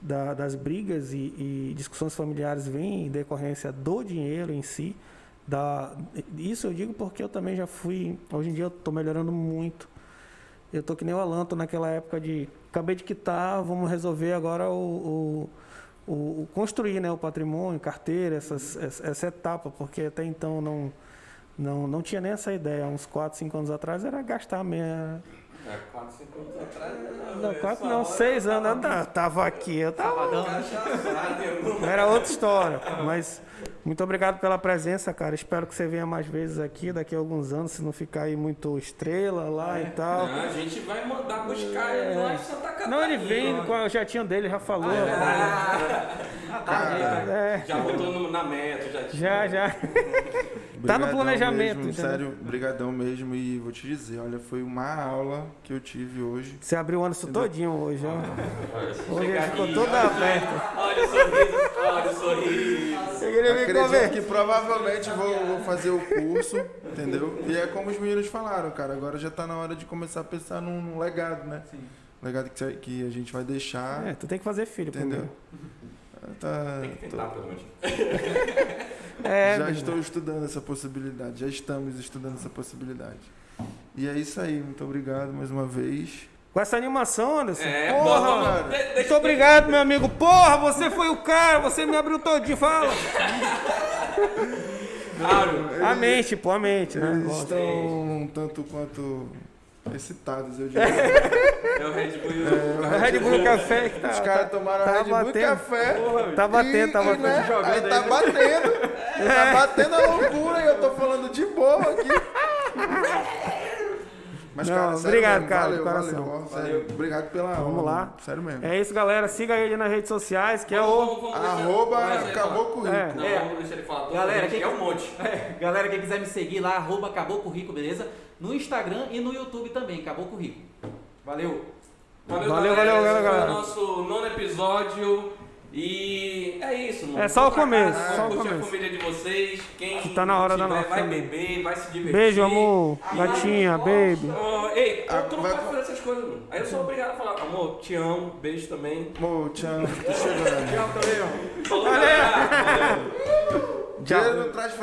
da- das brigas e, e discussões familiares vem em decorrência do dinheiro em si. Da, isso eu digo porque eu também já fui, hoje em dia eu estou melhorando muito. Eu tô que nem o Alan, tô naquela época de acabei de quitar, vamos resolver agora o, o, o- o construir né, o patrimônio, carteira, essas, essa, essa etapa, porque até então não, não, não tinha nem essa ideia. Uns 4, 5 anos atrás era gastar minha. É, 4, 5 anos atrás. Não, 4 não, 6 anos. Eu ta- tava aqui, eu tava. Era outra história. Mas muito obrigado pela presença, cara. Espero que você venha mais vezes aqui, daqui a alguns anos, se não ficar aí muito estrela lá e tal. Não, a gente vai mandar buscar ele lá em Santa Catarina. Não, ele vem com o jatinho dele, já falou. Ah, tá, né? É, Já botou na meta, já já, já. Tá no planejamento, Mesmo, sério, brigadão mesmo. E vou te dizer, olha, foi uma aula que eu tive hoje. Você abriu o ano todinho hoje, ó. Hoje ele ficou olha. aberto. Olha o sorriso, olha o sorriso. Eu queria me Acredito comer. que provavelmente vou, vou fazer o curso, entendeu? E é como os meninos falaram, cara. Agora já tá na hora de começar a pensar num, num legado, né? Sim. Legado que, que a gente vai deixar. É, tu tem que fazer filho Entendeu? primeiro. Tá, Tem que tô- tentar, pelo menos. É, já menino. estou estudando essa possibilidade, já estamos estudando essa possibilidade. E é isso aí, muito obrigado mais uma vez. Com essa animação, Anderson. É, Porra, mano. de- Muito obrigado, meu amigo. Porra, você foi o cara, você me abriu todinho. Fala. Claro. A mente, pô, a mente, né? Eles estão um tanto quanto excitados, eu diria. É o Red Bull. O Red Bull Café que tá, Os caras tá, tomaram tá Red Bull batendo. café. tá batendo, tá e, batendo. né, aí tá batendo. (laughs) Tá batendo a loucura e eu tô falando de boa aqui. Mas, Não, cara, sério obrigado, mesmo, cara, valeu, de coração. valeu, ó, sério, Obrigado pela Vamos lá. mano, Sério mesmo. É isso, galera. Siga ele nas redes sociais, que é o. Vamos- vamos deixar- Arroba vamos deixar ele falar. Caboclo É. Rico. Não, vamos deixar ele falar. todo Galera, quem- é um monte. (laughs) É, galera, quem quiser me seguir lá, arroba Caboclo Rico, beleza? No Instagram e no YouTube também, Caboclo Rico. Valeu! Valeu, Valeu, galera. valeu, Esse galera. foi o nosso nono episódio. E é isso, mano. É só o começo, casa, só o curtir começo. a família de vocês. Quem Que tá na hora da tiver, nossa Vai também. beber, vai se divertir. Beijo, amor. Gatinha, baby. Oh, ei, Ah, tu não vai- pode fazer essas coisas, mano. Aí eu sou obrigado a falar, amor, te amo, beijo também. Ô, tchau, tô chegando. Falou, galera. Valeu. Dinheiro não traz